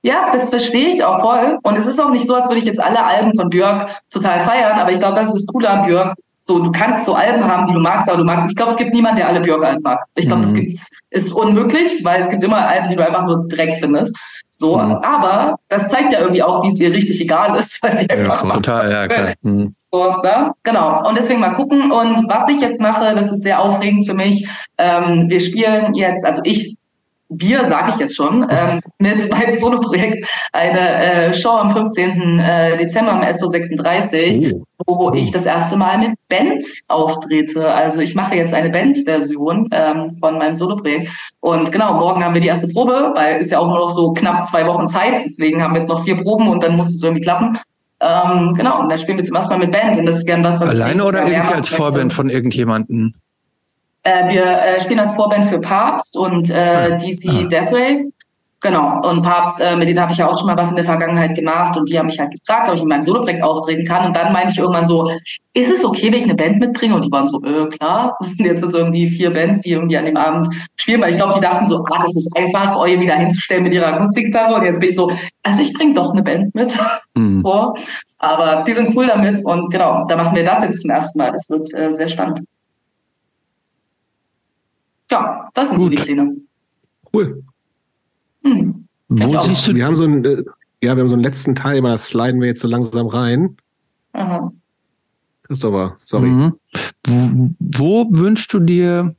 Ja, das verstehe ich auch voll. Und es ist auch nicht so, als würde ich jetzt alle Alben von Björk total feiern, aber ich glaube, das ist das Coole an Björk. So, du kannst so Alben haben, die du magst, aber du magst. Ich glaube, es gibt niemanden, der alle Björk-Alben mag. Ich glaube, mhm. das gibt's, ist unmöglich, weil es gibt immer Alben, die du einfach nur Dreck findest. So, mhm. aber das zeigt ja irgendwie auch, wie es ihr richtig egal ist, weil sie einfach. Ja, total, ja, klar. Mhm. So, ne? Genau. Und deswegen mal gucken. Und was ich jetzt mache, das ist sehr aufregend für mich. Ähm, wir spielen jetzt, also ich wir, sage ich jetzt schon, ähm, mit meinem Solo-Projekt eine äh, Show am 15. Äh, Dezember am SO36, oh. wo ich das erste Mal mit Band auftrete. Also ich mache jetzt eine Band-Version ähm, von meinem Solo-Projekt. Und genau, morgen haben wir die erste Probe, weil es ja auch nur noch so knapp zwei Wochen Zeit. Deswegen haben wir jetzt noch vier Proben und dann muss es irgendwie klappen. Ähm, genau, und dann spielen wir zum ersten Mal mit Band. Und das ist gern was, was Alleine oder irgendwie als Vorband von irgendjemandem? Äh, wir äh, spielen als Vorband für Papst und äh, ah. DC ah. Death Race. Genau. Und Papst, äh, mit denen habe ich ja auch schon mal was in der Vergangenheit gemacht und die haben mich halt gefragt, ob ich in meinem Soloprojekt auftreten kann. Und dann meinte ich irgendwann so, ist es okay, wenn ich eine Band mitbringe? Und die waren so, äh, klar. Und jetzt sind es irgendwie vier Bands, die irgendwie an dem Abend spielen, weil ich glaube, die dachten so, ah, das ist einfach, euch wieder hinzustellen mit ihrer Akustikgitarre. Und jetzt bin ich so, also ich bringe doch eine Band mit. Mhm. so. Aber die sind cool damit und genau, da machen wir das jetzt zum ersten Mal. Das wird äh, sehr spannend. Ja, das sind Gut. so die Pläne. Cool. Hm. Wo siehst du? Wir haben so einen, äh, ja, wir haben so einen letzten Teil, aber das sliden wir jetzt so langsam rein. Aha. Christopher, sorry. Mhm. Wo, wo wünschst du dir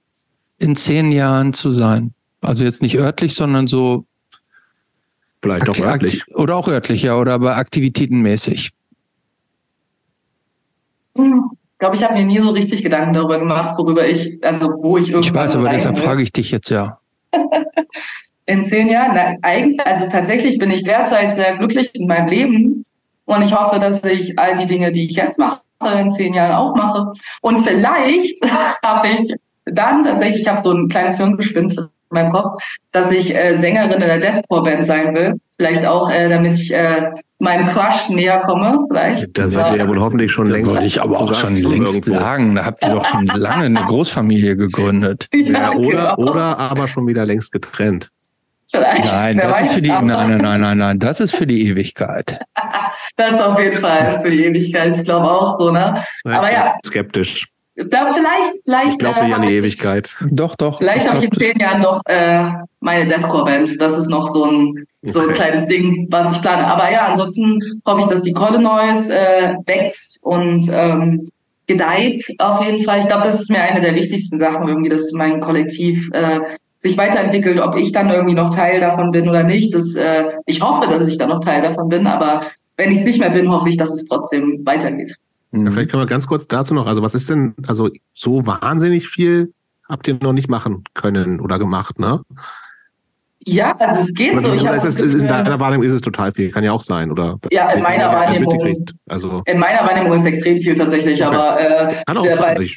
in zehn Jahren zu sein? Also jetzt nicht örtlich, sondern so. Vielleicht auch örtlich. Oder auch örtlich, ja, oder aber aktivitätenmäßig. Hm glaube, ich habe mir nie so richtig Gedanken darüber gemacht, worüber ich, also wo ich irgendwann. Ich weiß, aber deshalb frage ich dich jetzt ja. in zehn Jahren? Nein, eigentlich, also tatsächlich bin ich derzeit sehr glücklich in meinem Leben und ich hoffe, dass ich all die Dinge, die ich jetzt mache, in zehn Jahren auch mache. Und vielleicht habe ich dann tatsächlich, ich habe so ein kleines Hirngespinst in meinem Kopf, dass ich äh, Sängerin in der Deathcore-Band sein will. Vielleicht auch, äh, damit ich äh, meinem Crush näher komme, vielleicht. Da seid ihr ja wohl hoffentlich schon längst. Wollte ich aber auch schon längst irgendwo. sagen. Da habt ihr doch schon lange eine Großfamilie gegründet. Ja, ja oder, genau. oder aber schon wieder längst getrennt. Vielleicht. Nein, das ist für die, nein, nein, nein, nein, nein, das ist für die Ewigkeit. das ist auf jeden Fall für die Ewigkeit. Ich glaube auch so, ne? aber ja. Skeptisch. Da vielleicht, vielleicht. Ich glaube äh, nicht an die Ewigkeit. Doch, doch. Vielleicht habe ich in zehn Jahren noch äh, meine Deathcore-Band. Das ist noch so ein, so ein kleines Ding, was ich plane. Aber ja, ansonsten hoffe ich, dass die Colinois äh, wächst und ähm, gedeiht auf jeden Fall. Ich glaube, das ist mir eine der wichtigsten Sachen irgendwie, dass mein Kollektiv äh, sich weiterentwickelt. Ob ich dann irgendwie noch Teil davon bin oder nicht, das, äh, ich hoffe, dass ich dann noch Teil davon bin. Aber wenn ich es nicht mehr bin, hoffe ich, dass es trotzdem weitergeht. Ja, vielleicht können wir ganz kurz dazu noch, also was ist denn, also so wahnsinnig viel habt ihr noch nicht machen können oder gemacht, ne? Ja, also es geht so. Ich es, in deiner Wahrnehmung ist es total viel, kann ja auch sein, oder? Ja, in meiner Wahrnehmung. Also in meiner Wahrnehmung ist es extrem viel tatsächlich, okay. aber äh, kann auch sein.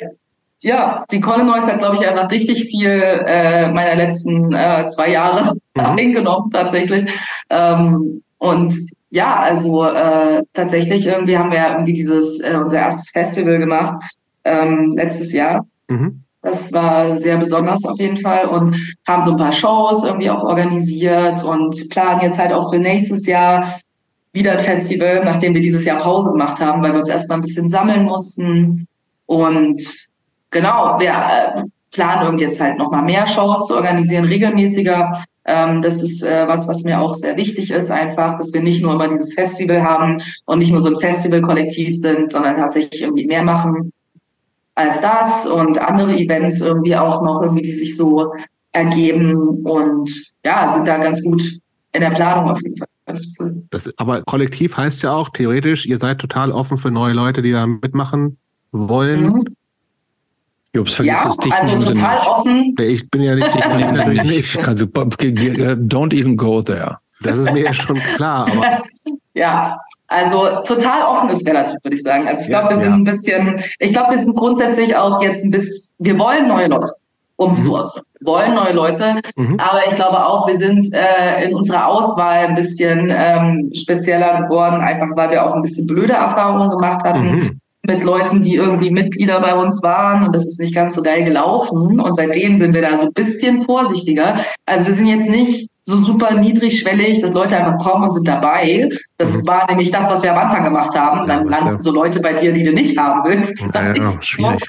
Ja, die Colinois hat, glaube ich, einfach richtig viel äh, meiner letzten äh, zwei Jahre mhm. eingenommen tatsächlich. Ähm, und ja, also äh, tatsächlich irgendwie haben wir irgendwie dieses äh, unser erstes Festival gemacht ähm, letztes Jahr. Mhm. Das war sehr besonders auf jeden Fall und haben so ein paar Shows irgendwie auch organisiert und planen jetzt halt auch für nächstes Jahr wieder ein Festival, nachdem wir dieses Jahr Pause gemacht haben, weil wir uns erstmal ein bisschen sammeln mussten. Und genau, wir äh, planen irgendwie jetzt halt nochmal mehr Shows zu organisieren, regelmäßiger. Ähm, das ist äh, was, was mir auch sehr wichtig ist, einfach, dass wir nicht nur immer dieses Festival haben und nicht nur so ein Festivalkollektiv sind, sondern tatsächlich irgendwie mehr machen als das und andere Events irgendwie auch noch irgendwie, die sich so ergeben und ja, sind da ganz gut in der Planung auf jeden Fall. Das ist cool. Das, aber kollektiv heißt ja auch theoretisch, ihr seid total offen für neue Leute, die da mitmachen wollen. Mhm. Jobs, vergiss ja, dich also total nicht. offen. Ich bin ja nicht, ich bin natürlich nicht. Also, don't even go there. Das ist mir ja schon klar. Aber ja, also total offen ist relativ, würde ich sagen. Also ich glaube, wir sind ja. ein bisschen, ich glaube, wir sind grundsätzlich auch jetzt ein bisschen, wir wollen neue Leute, um es mhm. so auszudrücken. Wir wollen neue Leute, mhm. aber ich glaube auch, wir sind äh, in unserer Auswahl ein bisschen ähm, spezieller geworden, einfach weil wir auch ein bisschen blöde Erfahrungen gemacht hatten. Mhm mit Leuten, die irgendwie Mitglieder bei uns waren und das ist nicht ganz so geil gelaufen. Und seitdem sind wir da so ein bisschen vorsichtiger. Also wir sind jetzt nicht so super niedrigschwellig, dass Leute einfach kommen und sind dabei. Das mhm. war nämlich das, was wir am Anfang gemacht haben. Dann ja, landen ja. so Leute bei dir, die du nicht haben willst. Ja, ja, schwierig.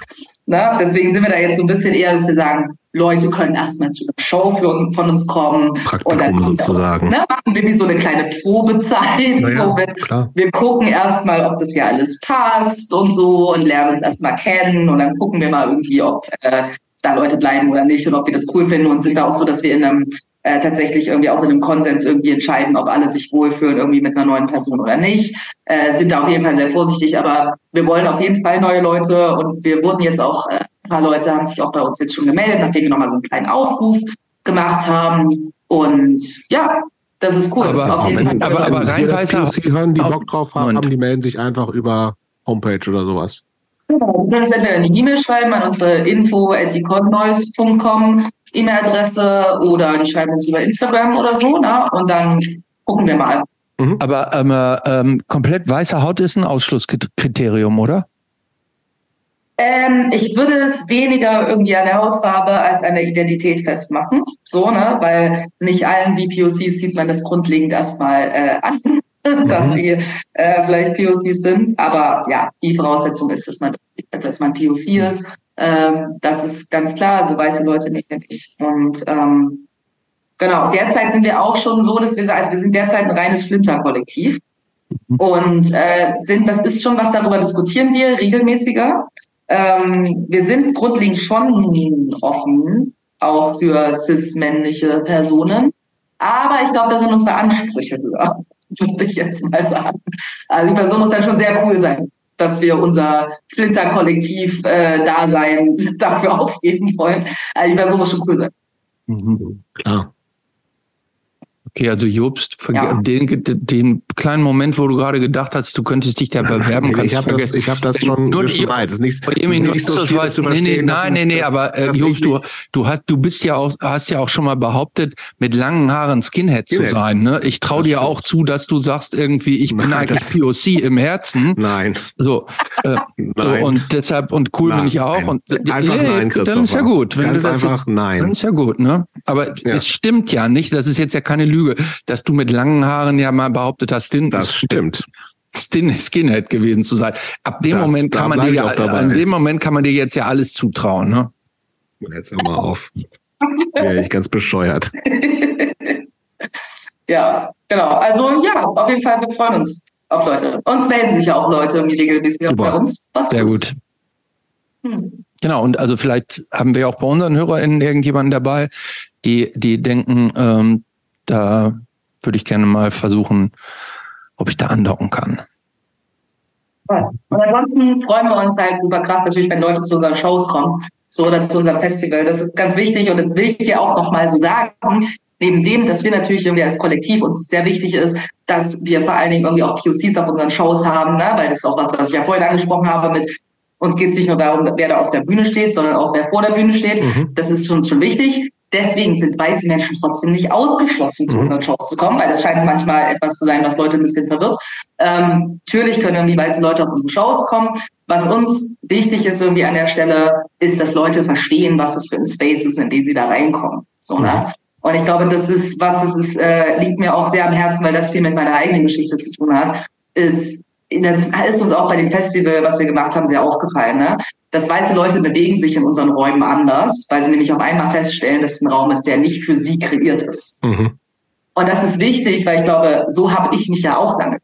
Na, deswegen sind wir da jetzt so ein bisschen eher, dass wir sagen, Leute können erstmal zu einer Show für, von uns kommen. Praktikum und dann sozusagen. Auch, ne, machen wir wie so eine kleine Probezeit. Naja, so mit, wir gucken erstmal, ob das ja alles passt und so und lernen uns erstmal kennen und dann gucken wir mal irgendwie, ob äh, da Leute bleiben oder nicht und ob wir das cool finden und sind da auch so, dass wir in einem äh, tatsächlich irgendwie auch in einem Konsens irgendwie entscheiden, ob alle sich wohlfühlen irgendwie mit einer neuen Person oder nicht. Äh, sind da auf jeden Fall sehr vorsichtig, aber wir wollen auf jeden Fall neue Leute und wir wurden jetzt auch, äh, ein paar Leute haben sich auch bei uns jetzt schon gemeldet, nachdem wir nochmal so einen kleinen Aufruf gemacht haben. Und ja, das ist cool. Aber, auf jeden wenn, Fall. aber, aber rein weißer, Sie hören, die Bock drauf haben, haben, die melden sich einfach über Homepage oder sowas. Genau, Sie können uns entweder eine E-Mail schreiben an unsere info at E-Mail-Adresse oder die schreiben uns über Instagram oder so, ne? Und dann gucken wir mal. Mhm. Aber ähm, ähm, komplett weiße Haut ist ein Ausschlusskriterium, oder? Ähm, ich würde es weniger irgendwie an der Hautfarbe als an der Identität festmachen. So, ne? Weil nicht allen BPOCs sieht man das grundlegend erstmal äh, an, dass mhm. sie äh, vielleicht POCs sind. Aber ja, die Voraussetzung ist, dass man, dass man POC ist. Ähm, das ist ganz klar, also weiße Leute nicht. nicht. Und ähm, genau, derzeit sind wir auch schon so, dass wir, also wir sind derzeit ein reines Flinter-Kollektiv. Mhm. Und äh, sind, das ist schon was, darüber diskutieren wir regelmäßiger. Ähm, wir sind grundlegend schon offen, auch für cis-männliche Personen. Aber ich glaube, da sind unsere Ansprüche höher, würde ich jetzt mal sagen. Also die Person muss dann schon sehr cool sein dass wir unser Flinter-Kollektiv-Dasein äh, dafür aufgeben wollen. Also die Person muss schon cool sein. Mhm, klar. Okay, also Jobst, ja. den, den kleinen Moment, wo du gerade gedacht hast, du könntest dich da bewerben, kannst du vergessen. Das, ich habe das schon nur die, weit. Das ist nicht, nicht so viel weiß, nee, nee, Nein, nee, nee, aber äh, Jobst, du, du, hast, du bist ja auch, hast ja auch schon mal behauptet, mit langen Haaren Skinhead, Skinhead. zu sein. Ne? Ich traue dir auch zu, dass du sagst irgendwie, ich nein, bin eigentlich POC im Herzen. Nein. So, äh, so und deshalb und cool nein, bin ich auch. Und einfach nee, nein, dann ist ja gut. Wenn du das einfach jetzt, nein. Dann ist ja gut, ne? Aber ja. es stimmt ja nicht. Das ist jetzt ja keine Lüge, dass du mit langen Haaren ja mal behauptet hast, Stin, das stimmt. Stin, Skinhead gewesen zu sein. Ab dem das, Moment kann man dir ja, an dem Moment kann man dir jetzt ja alles zutrauen, ne? Jetzt hör mal auf. Wäre ich ganz bescheuert. ja, genau. Also ja, auf jeden Fall, wir freuen uns auf Leute. Uns melden sich ja auch Leute irgendwie regelmäßig bei uns. Was Sehr gut. Hm. Genau, und also vielleicht haben wir auch bei unseren HörerInnen irgendjemanden dabei, die, die denken, ähm, da würde ich gerne mal versuchen, ob ich da andocken kann. Und ansonsten freuen wir uns halt über Kraft natürlich, wenn Leute zu unseren Shows kommen, so oder zu unserem Festival. Das ist ganz wichtig und das will ich hier auch nochmal so sagen. Neben dem, dass wir natürlich irgendwie als Kollektiv uns sehr wichtig ist, dass wir vor allen Dingen irgendwie auch POCs auf unseren Shows haben, ne? weil das ist auch was, was ich ja vorhin angesprochen habe mit uns geht es nicht nur darum, wer da auf der Bühne steht, sondern auch wer vor der Bühne steht. Mhm. Das ist uns schon wichtig. Deswegen sind weiße Menschen trotzdem nicht ausgeschlossen, zu unseren mhm. Shows zu kommen, weil das scheint manchmal etwas zu sein, was Leute ein bisschen verwirrt. Ähm, natürlich können irgendwie weiße Leute auf unsere Shows kommen. Was uns wichtig ist irgendwie an der Stelle, ist, dass Leute verstehen, was das für ein Space ist, in den sie da reinkommen. So, ne? Mhm. Und ich glaube, das ist, was es ist, äh, liegt mir auch sehr am Herzen, weil das viel mit meiner eigenen Geschichte zu tun hat, ist, das ist uns auch bei dem Festival, was wir gemacht haben, sehr aufgefallen. Ne? dass weiße Leute bewegen sich in unseren Räumen anders, weil sie nämlich auf einmal feststellen, dass es ein Raum ist, der nicht für sie kreiert ist. Mhm. Und das ist wichtig, weil ich glaube, so habe ich mich ja auch lange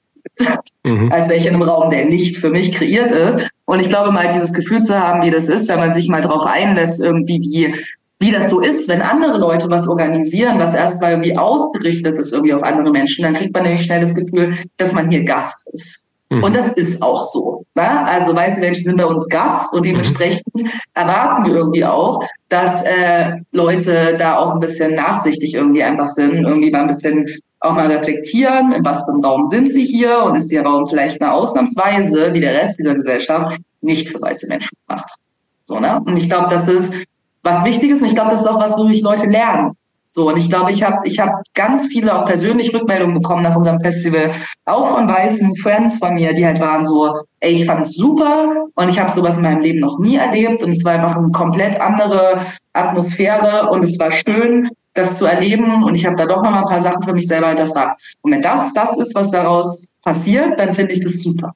mhm. als wäre ich in einem Raum, der nicht für mich kreiert ist. Und ich glaube mal, dieses Gefühl zu haben, wie das ist, wenn man sich mal drauf einlässt, irgendwie wie, wie das so ist, wenn andere Leute was organisieren, was erstmal irgendwie ausgerichtet ist irgendwie auf andere Menschen, dann kriegt man nämlich schnell das Gefühl, dass man hier Gast ist. Mhm. Und das ist auch so. Ne? Also weiße Menschen sind bei uns Gast und dementsprechend mhm. erwarten wir irgendwie auch, dass äh, Leute da auch ein bisschen nachsichtig irgendwie einfach sind, irgendwie mal ein bisschen auch mal reflektieren, in was für einem Raum sind sie hier und ist der Raum vielleicht eine Ausnahmsweise, wie der Rest dieser Gesellschaft, nicht für weiße Menschen gemacht. So, ne? Und ich glaube, das ist was Wichtiges und ich glaube, das ist auch was, wodurch Leute lernen. So, und ich glaube, ich habe ich hab ganz viele auch persönlich Rückmeldungen bekommen nach unserem Festival, auch von weißen Friends von mir, die halt waren so, ey, ich fand es super und ich habe sowas in meinem Leben noch nie erlebt und es war einfach eine komplett andere Atmosphäre und es war schön, das zu erleben und ich habe da doch noch mal ein paar Sachen für mich selber hinterfragt. Und wenn das das ist, was daraus passiert, dann finde ich das super.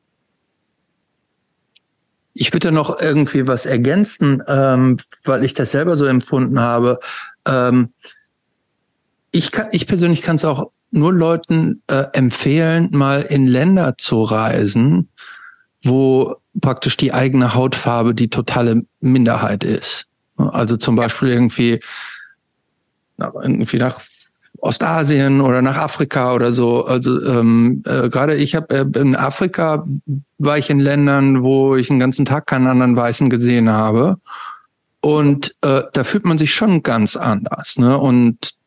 Ich würde noch irgendwie was ergänzen, ähm, weil ich das selber so empfunden habe. Ähm, ich, kann, ich persönlich kann es auch nur Leuten äh, empfehlen, mal in Länder zu reisen, wo praktisch die eigene Hautfarbe die totale Minderheit ist. Also zum Beispiel irgendwie, irgendwie nach Ostasien oder nach Afrika oder so. Also ähm, äh, gerade ich habe äh, in Afrika war ich in Ländern, wo ich einen ganzen Tag keinen anderen Weißen gesehen habe. Und äh, da fühlt man sich schon ganz anders. Ne? Und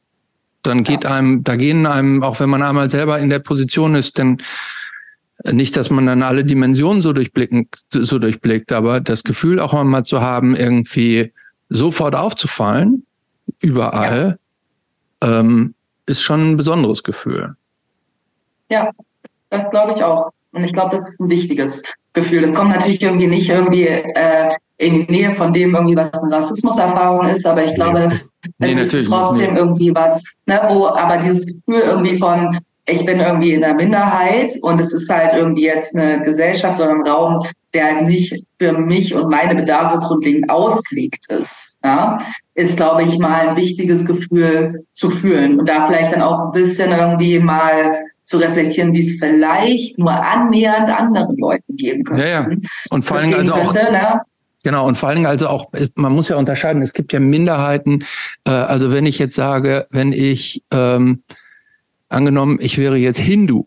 dann geht einem, da gehen einem, auch wenn man einmal selber in der Position ist, denn nicht, dass man dann alle Dimensionen so durchblicken, so durchblickt, aber das Gefühl auch einmal zu haben, irgendwie sofort aufzufallen, überall, ja. ähm, ist schon ein besonderes Gefühl. Ja, das glaube ich auch. Und ich glaube, das ist ein wichtiges Gefühl. Das kommt natürlich irgendwie nicht irgendwie äh, in die Nähe von dem irgendwie, was eine Rassismuserfahrung ist, aber ich glaube, nee, es ist trotzdem irgendwie was, ne, wo aber dieses Gefühl irgendwie von, ich bin irgendwie in der Minderheit und es ist halt irgendwie jetzt eine Gesellschaft oder ein Raum, der nicht für mich und meine Bedarfe grundlegend ausgelegt ist, ja, ist, glaube ich, mal ein wichtiges Gefühl zu fühlen und da vielleicht dann auch ein bisschen irgendwie mal zu reflektieren, wie es vielleicht nur annähernd anderen Leuten geben könnte. Ja, ja. Und vor allem also auch, könnte, ne? Genau, und vor allen Dingen also auch, man muss ja unterscheiden, es gibt ja Minderheiten. Äh, also wenn ich jetzt sage, wenn ich ähm, angenommen, ich wäre jetzt Hindu,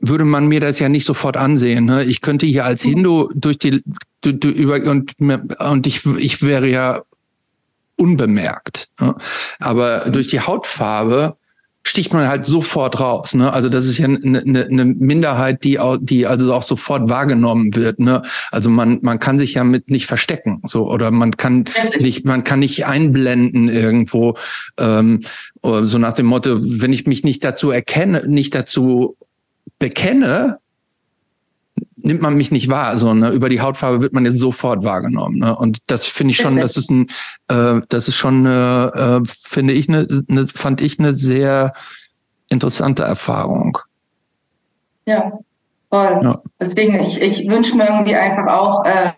würde man mir das ja nicht sofort ansehen. Ne? Ich könnte hier als Hindu durch die du, du, über und und ich ich wäre ja unbemerkt. Ne? Aber durch die Hautfarbe sticht man halt sofort raus. Ne? Also das ist ja eine, eine, eine Minderheit, die auch, die also auch sofort wahrgenommen wird. Ne? Also man man kann sich ja mit nicht verstecken, so oder man kann nicht man kann nicht einblenden irgendwo ähm, so nach dem Motto, wenn ich mich nicht dazu erkenne, nicht dazu bekenne, nimmt man mich nicht wahr, so ne? über die Hautfarbe wird man jetzt sofort wahrgenommen. Ne? Und das finde ich schon, das ist ein, äh, das ist schon, äh, finde ich eine, eine, fand ich eine sehr interessante Erfahrung. Ja, voll. Ja. Deswegen, ich, ich wünsche mir irgendwie einfach auch äh,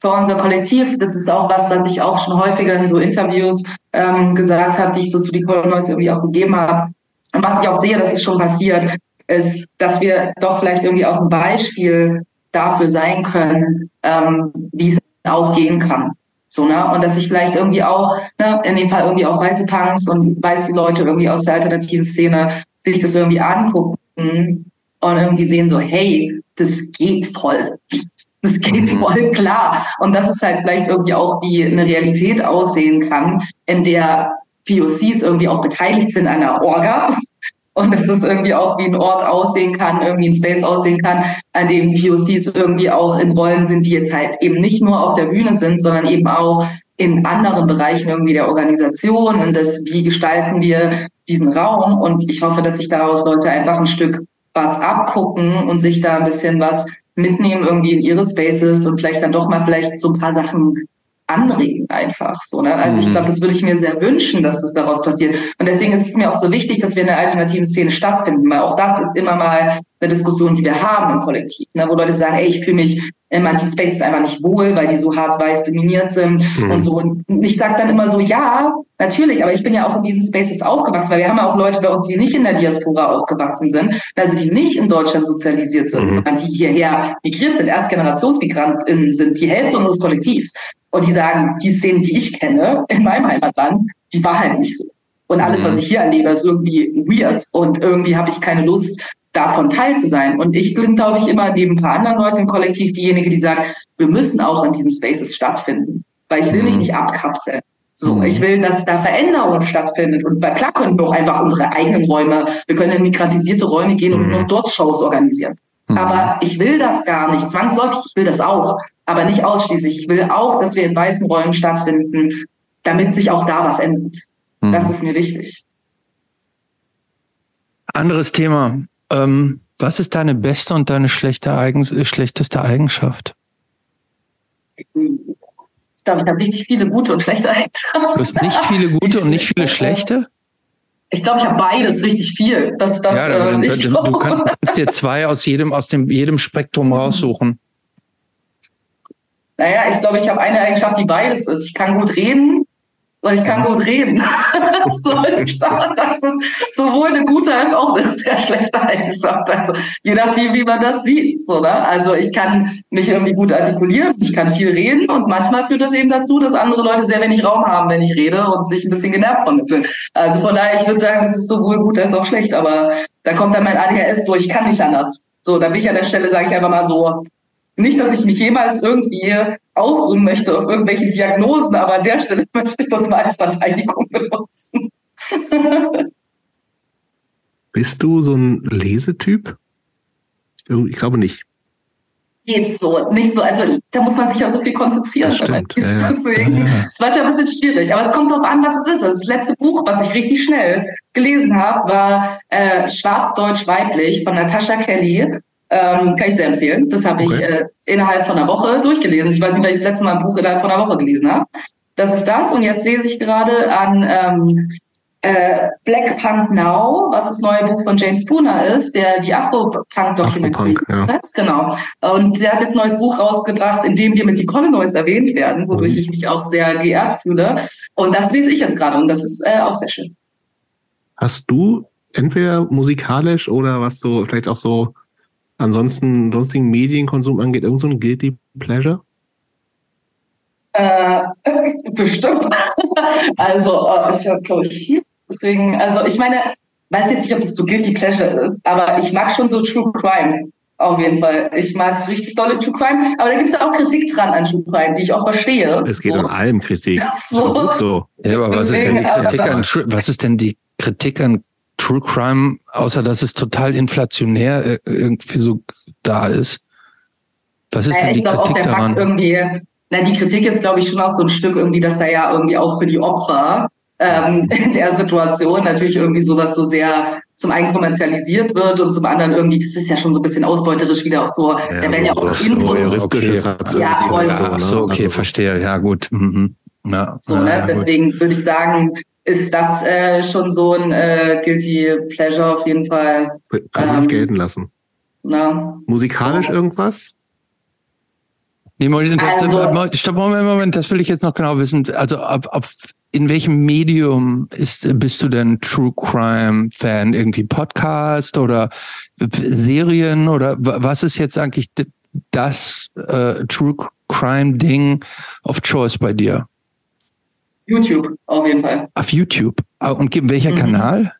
für unser Kollektiv, das ist auch was, was ich auch schon häufiger in so Interviews ähm, gesagt habe, die ich so zu die Noise irgendwie auch gegeben habe. Und was ich auch sehe, dass es schon passiert, ist, dass wir doch vielleicht irgendwie auch ein Beispiel dafür sein können, ähm, wie es auch gehen kann. So, ne? Und dass ich vielleicht irgendwie auch, ne, in dem Fall irgendwie auch weiße Punks und weiße Leute irgendwie aus der alternativen Szene sich das irgendwie angucken und irgendwie sehen so, hey, das geht voll. Das geht mhm. voll klar. Und das ist halt vielleicht irgendwie auch, wie eine Realität aussehen kann, in der POCs irgendwie auch beteiligt sind an der Orga und dass es irgendwie auch wie ein Ort aussehen kann, irgendwie ein Space aussehen kann, an dem POCs irgendwie auch in Rollen sind, die jetzt halt eben nicht nur auf der Bühne sind, sondern eben auch in anderen Bereichen irgendwie der Organisation und das, wie gestalten wir diesen Raum. Und ich hoffe, dass sich daraus Leute einfach ein Stück was abgucken und sich da ein bisschen was mitnehmen irgendwie in ihre Spaces und vielleicht dann doch mal vielleicht so ein paar Sachen anregen einfach so. Ne? Also ich mhm. glaube, das würde ich mir sehr wünschen, dass das daraus passiert. Und deswegen ist es mir auch so wichtig, dass wir in der alternativen Szene stattfinden, weil auch das ist immer mal eine Diskussion, die wir haben im Kollektiv, ne? wo Leute sagen, ey, ich fühle mich in manchen Spaces einfach nicht wohl, weil die so hart weiß dominiert sind mhm. und so. Und ich sage dann immer so, ja, natürlich, aber ich bin ja auch in diesen Spaces aufgewachsen, weil wir haben ja auch Leute bei uns, die nicht in der Diaspora aufgewachsen sind, also die nicht in Deutschland sozialisiert sind, mhm. sondern die hierher migriert sind, Erstgenerationsmigrantinnen sind, die Hälfte unseres Kollektivs. Und die sagen, die Szenen, die ich kenne in meinem Heimatland, die war halt nicht so. Und alles, was mhm. ich hier erlebe, ist irgendwie weird. Und irgendwie habe ich keine Lust, davon teil zu sein. Und ich bin, glaube ich, immer neben ein paar anderen Leuten im Kollektiv diejenige, die sagt, wir müssen auch in diesen Spaces stattfinden. Weil ich will mich mhm. nicht abkapseln. So, mhm. ich will, dass da Veränderung stattfindet. Und bei klar können wir auch einfach unsere eigenen Räume, wir können in migrantisierte Räume gehen und noch dort Shows organisieren. Aber ich will das gar nicht. Zwangsläufig, ich will das auch. Aber nicht ausschließlich. Ich will auch, dass wir in weißen Räumen stattfinden, damit sich auch da was ändert. Mhm. Das ist mir wichtig. Anderes Thema. Ähm, was ist deine beste und deine schlechte Eigens äh, schlechteste Eigenschaft? Ich glaube, ich habe richtig viele gute und schlechte Eigenschaften. Du hast nicht viele gute und nicht viele schlechte? Ich glaube, ich habe beides richtig viel. Das, das, ja, dann, äh, du, du kannst dir zwei aus jedem, aus dem, jedem Spektrum raussuchen. Naja, ich glaube, ich habe eine Eigenschaft, die beides ist. Ich kann gut reden und ich kann gut reden. so, das ist sowohl eine gute als auch eine sehr schlechte Eigenschaft. Also je nachdem, wie man das sieht. So, ne? Also ich kann mich irgendwie gut artikulieren, ich kann viel reden und manchmal führt das eben dazu, dass andere Leute sehr wenig Raum haben, wenn ich rede und sich ein bisschen genervt von mir fühlen. Also von daher, ich würde sagen, es ist sowohl gut als auch schlecht, aber da kommt dann mein ADHS durch, ich kann nicht anders. So, da bin ich an der Stelle, sage ich einfach mal so, nicht, dass ich mich jemals irgendwie ausruhen möchte auf irgendwelche Diagnosen, aber an der Stelle möchte ich das mal als Verteidigung benutzen. Bist du so ein Lesetyp? Ich glaube nicht. Geht so, nicht so. Also da muss man sich ja so viel konzentrieren. Das stimmt. Ja, Deswegen, ja, ja. es war schon ein bisschen schwierig. Aber es kommt darauf an, was es ist. Also das letzte Buch, was ich richtig schnell gelesen habe, war äh, Schwarzdeutsch weiblich von Natascha Kelly. Ähm, kann ich sehr empfehlen. Das habe okay. ich äh, innerhalb von einer Woche durchgelesen. Ich weiß nicht, weil ich das letzte Mal ein Buch innerhalb von einer Woche gelesen habe. Das ist das. Und jetzt lese ich gerade an ähm, äh, Black Punk Now, was das neue Buch von James Spooner ist, der die Afro-Punk-Dokumentation ja. hat. Genau. Und der hat jetzt ein neues Buch rausgebracht, in dem wir mit die Colinois erwähnt werden, wodurch mhm. ich mich auch sehr geehrt fühle. Und das lese ich jetzt gerade und das ist äh, auch sehr schön. Hast du entweder musikalisch oder was so, vielleicht auch so ansonsten sonstigen Medienkonsum angeht, irgend so ein Guilty Pleasure? Äh, bestimmt. also, äh, ich habe, glaube ich, viel. Deswegen, also ich meine, weiß jetzt nicht, ob das so Guilty Pleasure ist, aber ich mag schon so True Crime. Auf jeden Fall. Ich mag richtig dolle True Crime, aber da gibt es ja auch Kritik dran an True Crime, die ich auch verstehe. Es geht so. an allem Kritik. So. so. Ja, aber was ist denn die Kritik an was ist denn die Kritik an True Crime, außer dass es total inflationär äh, irgendwie so da ist. Was ist naja, denn die Kritik auch der daran? Fakt irgendwie, na, die Kritik ist, glaube ich, schon auch so ein Stück irgendwie, dass da ja irgendwie auch für die Opfer ähm, in der Situation natürlich irgendwie sowas so sehr zum einen kommerzialisiert wird und zum anderen irgendwie, das ist ja schon so ein bisschen ausbeuterisch wieder auch so, ja, da werden ja auch so Infos. Okay. Ja, voll. Ja, so, okay, also, verstehe. Ja, gut. Mhm. Ja, so, ne? Ja, Deswegen würde ich sagen, ist das äh, schon so ein äh, Guilty Pleasure auf jeden Fall. Kann ähm, gelten lassen. Na. Musikalisch irgendwas? Nee, Moment, also, stopp, Moment, Moment, das will ich jetzt noch genau wissen. Also ab, ab in welchem Medium ist, bist du denn True Crime Fan? Irgendwie Podcast oder Serien oder was ist jetzt eigentlich das äh, True Crime Ding of Choice bei dir? YouTube, auf jeden Fall. Auf YouTube. Ah, und welcher mhm. Kanal?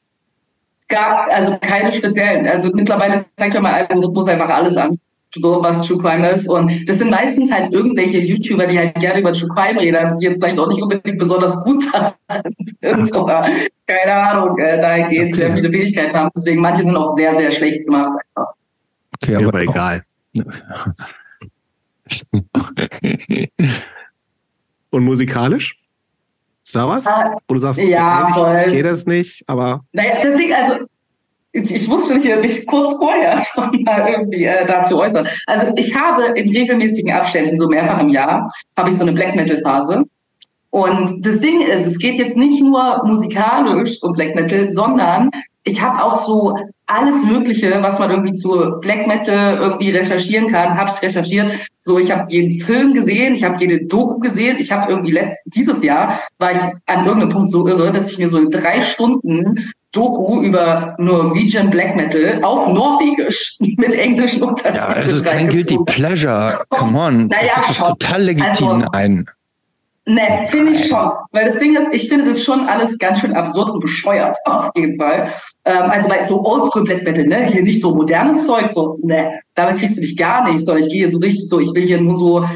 Gar, also keine speziellen. Also mittlerweile zeigt ja mein Algorithmus einfach alles an, so was True Crime ist. Und das sind meistens halt irgendwelche YouTuber, die halt gerne über True Crime reden, also die jetzt vielleicht auch nicht unbedingt besonders gut sind oder keine Ahnung, äh, da geht okay. sehr viele Fähigkeiten haben. Deswegen manche sind auch sehr, sehr schlecht gemacht einfach. Okay, aber, aber egal. Und musikalisch? Ist da was? Ah, Wo du sagst, ja, voll. ich, ich das nicht, aber. Naja, deswegen, also ich, ich musste hier mich kurz vorher schon mal irgendwie äh, dazu äußern. Also ich habe in regelmäßigen Abständen, so mehrfach im Jahr, habe ich so eine Black Metal Phase. Und das Ding ist, es geht jetzt nicht nur musikalisch um Black Metal, sondern ich habe auch so alles Mögliche, was man irgendwie zu Black Metal irgendwie recherchieren kann, habe ich recherchiert. So, ich habe jeden Film gesehen, ich habe jede Doku gesehen. Ich habe irgendwie letzt, dieses Jahr war ich an irgendeinem Punkt so irre, dass ich mir so in drei Stunden Doku über Norwegian Black Metal auf Norwegisch mit englischen Untertiteln. Ja, es ist kein Guilty Pleasure. Come on. Naja, das ist total legitim also, ein. Ne, finde ich schon. Weil das Ding ist, ich finde das schon alles ganz schön absurd und bescheuert, auf jeden Fall. Ähm, also bei so Oldschool Black Metal, ne, hier nicht so modernes Zeug, so, ne, damit kriegst du mich gar nicht, sondern ich gehe so richtig so, ich will hier nur so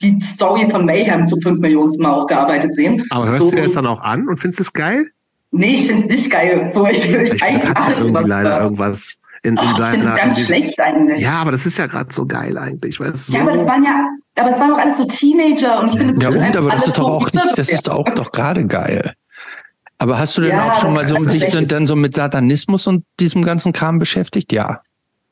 die Story von Mayhem zu fünf Millionen Mal aufgearbeitet sehen. Aber hörst so, du das dann auch an und findest es geil? Nee, ich finde es nicht geil. So, ich will ich eigentlich das hat ja irgendwie leider irgendwas in, in oh, seiner. Ich finde ganz schlecht eigentlich. Ja, aber das ist ja gerade so geil eigentlich. Weil so ja, aber das waren ja aber es waren doch alles so Teenager und ich finde das Ja, und, aber das ist doch auch nicht, das ist auch doch gerade geil. Aber hast du denn ja, auch schon mal so sich dann so mit Satanismus und diesem ganzen Kram beschäftigt? Ja.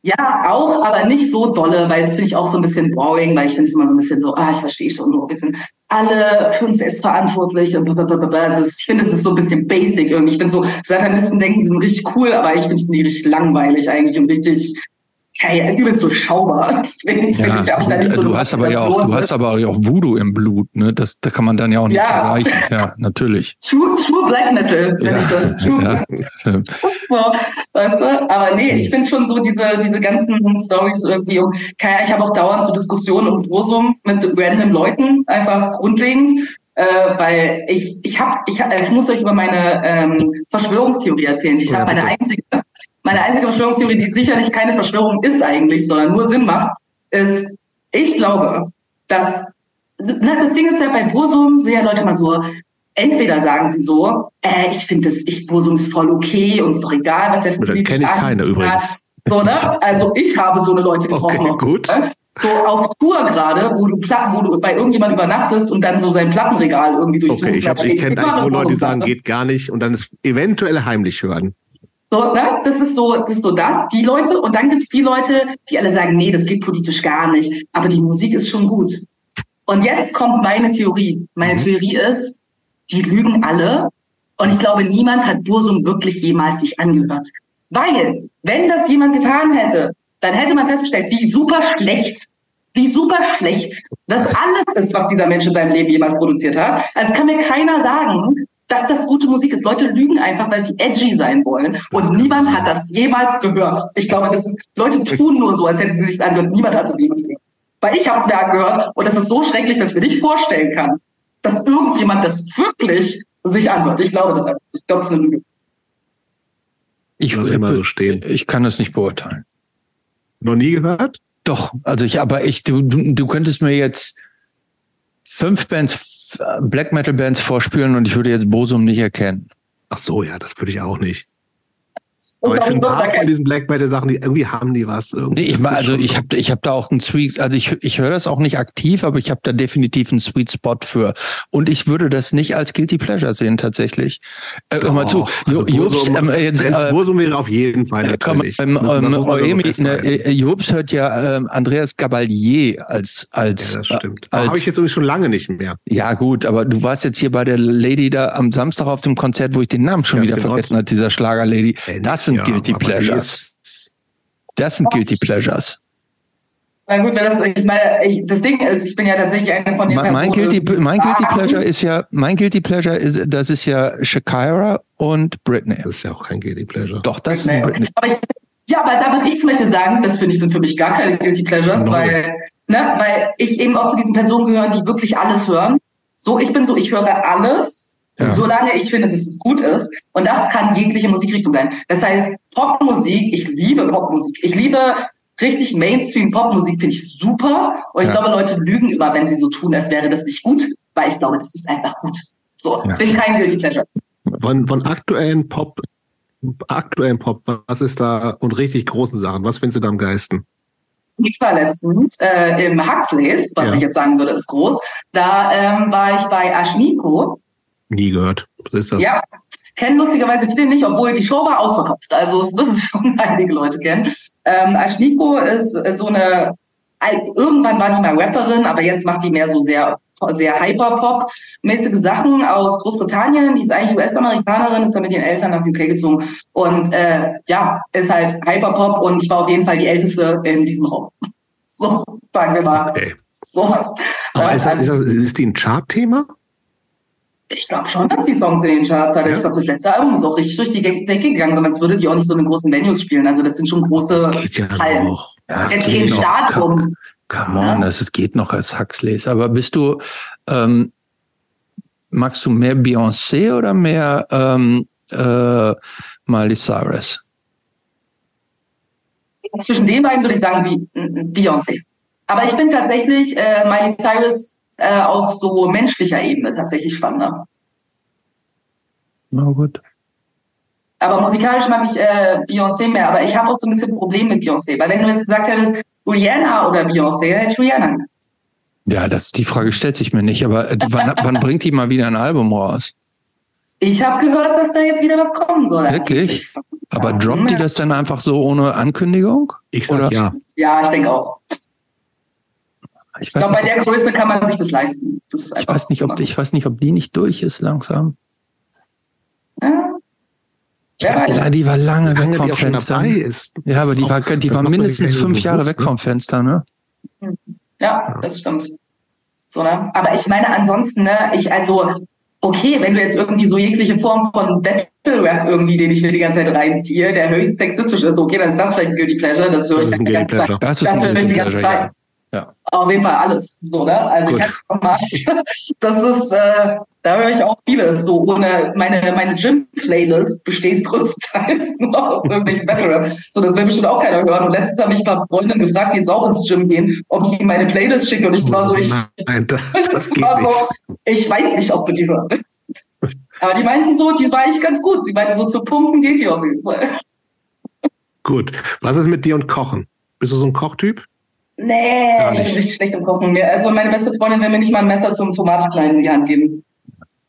Ja, auch, aber nicht so dolle, weil das finde ich auch so ein bisschen boring, weil ich finde es immer so ein bisschen so, ah, ich verstehe schon so ein bisschen, alle für uns selbst verantwortlich und blablabla. Also ich finde, es ist so ein bisschen basic irgendwie. Ich bin so, Satanisten denken, sie sind richtig cool, aber ich finde es nie richtig langweilig eigentlich und richtig ja, übelst durchschaubar. Deswegen ja, ich, ich da nicht so du hast aber ja auch, du hast aber auch Voodoo im Blut, ne? Das, da kann man dann ja auch nicht ja. vergleichen. Ja, natürlich. True, true Black Metal, wenn ja. ich das true. Ja. so, weißt du? Aber nee, ich finde schon so diese, diese ganzen Stories irgendwie um, ich habe auch dauernd so Diskussionen um Bursum mit random Leuten, einfach grundlegend. Äh, weil ich, ich habe, ich, also ich muss euch über meine ähm, Verschwörungstheorie erzählen. Ich habe meine einzige, meine einzige Verschwörungstheorie, die sicherlich keine Verschwörung ist eigentlich, sondern nur Sinn macht, ist, ich glaube, dass, na, das Ding ist ja bei Bursum, ja Leute mal so, entweder sagen sie so, äh, ich finde das, ich Bursum ist voll okay und ist doch egal, was der für kenne ich keine übrigens. So, ne? Also ich habe so eine Leute getroffen. Okay, gut. Ne? So auf Tour gerade, wo du wo du bei irgendjemand übernachtest und dann so sein Plattenregal irgendwie durchsuchst. Okay, ich, ich kenne eigentlich nur Leute, die sagen, geht gar nicht und dann es eventuell heimlich hören. So, ne? Das ist so, das ist so das, die Leute. Und dann gibt's die Leute, die alle sagen, nee, das geht politisch gar nicht. Aber die Musik ist schon gut. Und jetzt kommt meine Theorie. Meine mhm. Theorie ist, die lügen alle. Und ich glaube, niemand hat Bursum wirklich jemals sich angehört. Weil, wenn das jemand getan hätte, dann hätte man festgestellt, wie super schlecht, wie super schlecht das alles ist, was dieser Mensch in seinem Leben jemals produziert hat. Also kann mir keiner sagen, dass das gute Musik ist. Leute lügen einfach, weil sie edgy sein wollen. Und niemand hat das jemals gehört. Ich glaube, das ist, Leute tun nur so, als hätten sie sich angehört. Niemand hat es jemals gehört. Weil ich habe es mir angehört und das ist so schrecklich, dass ich mir nicht vorstellen kann, dass irgendjemand das wirklich sich anhört. Ich glaube das. Ich glaube, es ist eine Lüge. Ich muss immer so stehen. Ich kann das nicht beurteilen. Noch nie gehört? Doch, also ich, aber ich, du, du, du könntest mir jetzt fünf Bands Black Metal Bands vorspielen und ich würde jetzt Bosum nicht erkennen. Ach so, ja, das würde ich auch nicht. Aber ich finde ein paar von diesen Black Metal Sachen, die irgendwie haben die was. Irgendwie nee, ich mal, also ich habe ich hab da auch einen Sweet, also ich, ich höre das auch nicht aktiv, aber ich habe da definitiv einen Sweet Spot für. Und ich würde das nicht als Guilty Pleasure sehen, tatsächlich. Äh, hör mal zu, also Jobs, ähm, äh, jetzt, äh, Bursum wäre auf jeden Fall natürlich. Ähm, ähm, Eumi, ne, äh, Jobs hört ja ähm, Andreas Gabalier als als ja, das stimmt. Äh, habe ich jetzt irgendwie schon lange nicht mehr. Ja gut, aber du warst jetzt hier bei der Lady da am Samstag auf dem Konzert, wo ich den Namen schon ja, wieder vergessen habe, dieser Schlagerlady. Äh, das sind ja, Guilty Pleasures. Das sind Guilty Pleasures. Na gut, das, ich meine, ich, das Ding ist, ich bin ja tatsächlich einer von den mein, mein Guilty, mein Guilty Pleasure ist ja, mein Guilty Pleasure ist, das ist ja Shakira und Britney. Das ist ja auch kein Guilty Pleasure. Doch, das Britney. ist Britney. Aber ich, ja, aber da würde ich zum Beispiel sagen, das finde ich sind für mich gar keine Guilty Pleasures, no. weil, ne, weil ich eben auch zu diesen Personen gehöre, die wirklich alles hören. So, ich bin so, ich höre alles ja. Solange ich finde, dass es gut ist. Und das kann jegliche Musikrichtung sein. Das heißt, Popmusik, ich liebe Popmusik. Ich liebe richtig Mainstream-Popmusik, finde ich super. Und ich ja. glaube, Leute lügen über, wenn sie so tun, als wäre das nicht gut, weil ich glaube, das ist einfach gut. So, deswegen ja. kein Guilty Pleasure. Von, von aktuellen Pop, aktuellen Pop, was ist da und richtig großen Sachen? Was findest du da am geilsten? Ich war letztens äh, im Huxleys, was ja. ich jetzt sagen würde, ist groß. Da ähm, war ich bei Ashniko Nie gehört. Was ist das? Ja, kennen lustigerweise viele nicht, obwohl die Show war ausverkauft. Also es müssen schon einige Leute kennen. Ähm, Ashniko ist, ist so eine, irgendwann war die mal Rapperin, aber jetzt macht die mehr so sehr sehr Hyperpop-mäßige Sachen aus Großbritannien. Die ist eigentlich US-Amerikanerin, ist dann mit ihren Eltern nach UK gezogen. Und äh, ja, ist halt Hyperpop und ich war auf jeden Fall die Älteste in diesem Raum. So, sagen wir mal. Okay. So. Aber ist, das, ist, das, ist die ein Chart-Thema? Ich glaube schon, dass die Songs in den Charts hat. Ja. Ich glaube, das letzte Album ist auch richtig durch die Decke gegangen, sonst würde die auch nicht so in großen Venues spielen. Also das sind schon große ja Hallen. Ja, Jetzt kein Stadium. Come on, das es geht noch als Huxleys. Aber bist du, ähm, magst du mehr Beyoncé oder mehr ähm, äh, Miley Cyrus? Zwischen den beiden würde ich sagen Beyoncé. Aber ich finde tatsächlich äh, Miley Cyrus äh, auf so menschlicher Ebene tatsächlich spannender. Na gut. Aber musikalisch mag ich äh, Beyoncé mehr, aber ich habe auch so ein bisschen Problem mit Beyoncé, weil wenn du jetzt gesagt hättest, Rihanna oder Beyoncé, hätte ich Rihanna gesagt. Ja, das, die Frage stellt sich mir nicht, aber äh, wann, wann bringt die mal wieder ein Album raus? Ich habe gehört, dass da jetzt wieder was kommen soll. Wirklich? Aber droppt die das dann einfach so ohne Ankündigung? Ich sag Oder? ja. Ja, ich denke auch. Ich, ich glaube, bei der Größe kann man sich das leisten. Das ich, weiß nicht, ob, ich weiß nicht, ob die nicht durch ist langsam. Ja. Ja, die, die, war lange weg vom Fenster. Ist. Ja, aber die war, die war mindestens fünf Jahre weg ne? vom Fenster, ne? Ja, das stimmt. So, ne? Aber ich meine, ansonsten, ne, ich, also, okay, wenn du jetzt irgendwie so jegliche Form von Battle Rap irgendwie, den ich mir die ganze Zeit reinziehe, der höchst sexistisch ist, okay, dann ist das vielleicht ein Guilty Pleasure, das höre ich die ganze Zeit. Das, das höre ich die ganze Zeit. Auf jeden Fall alles. So, ne? Also Gut. ich habe mal, das ist, äh, da höre ich auch vieles. So ohne meine, meine Gym-Playlist besteht größtenteils nur aus irgendwelchen Battle So, das will bestimmt auch keiner hören. Und letztens habe ich ein paar Freundinnen gefragt, die jetzt auch ins Gym gehen, ob ich ihnen meine Playlist schicke. Und ich war so, ich, Nein, das, das geht war so, ich weiß nicht, ob du die hörst. Aber die meinten so, die war eigentlich ganz gut. Sie meinten so, zu pumpen geht die auf jeden Fall. Gut. Was ist mit dir und Kochen? Bist du so ein Kochtyp? Nee, ich bin richtig schlecht im Kochen. Also meine beste Freundin will mir nicht mal ein Messer zum Tomatenkleinen in die Hand geben.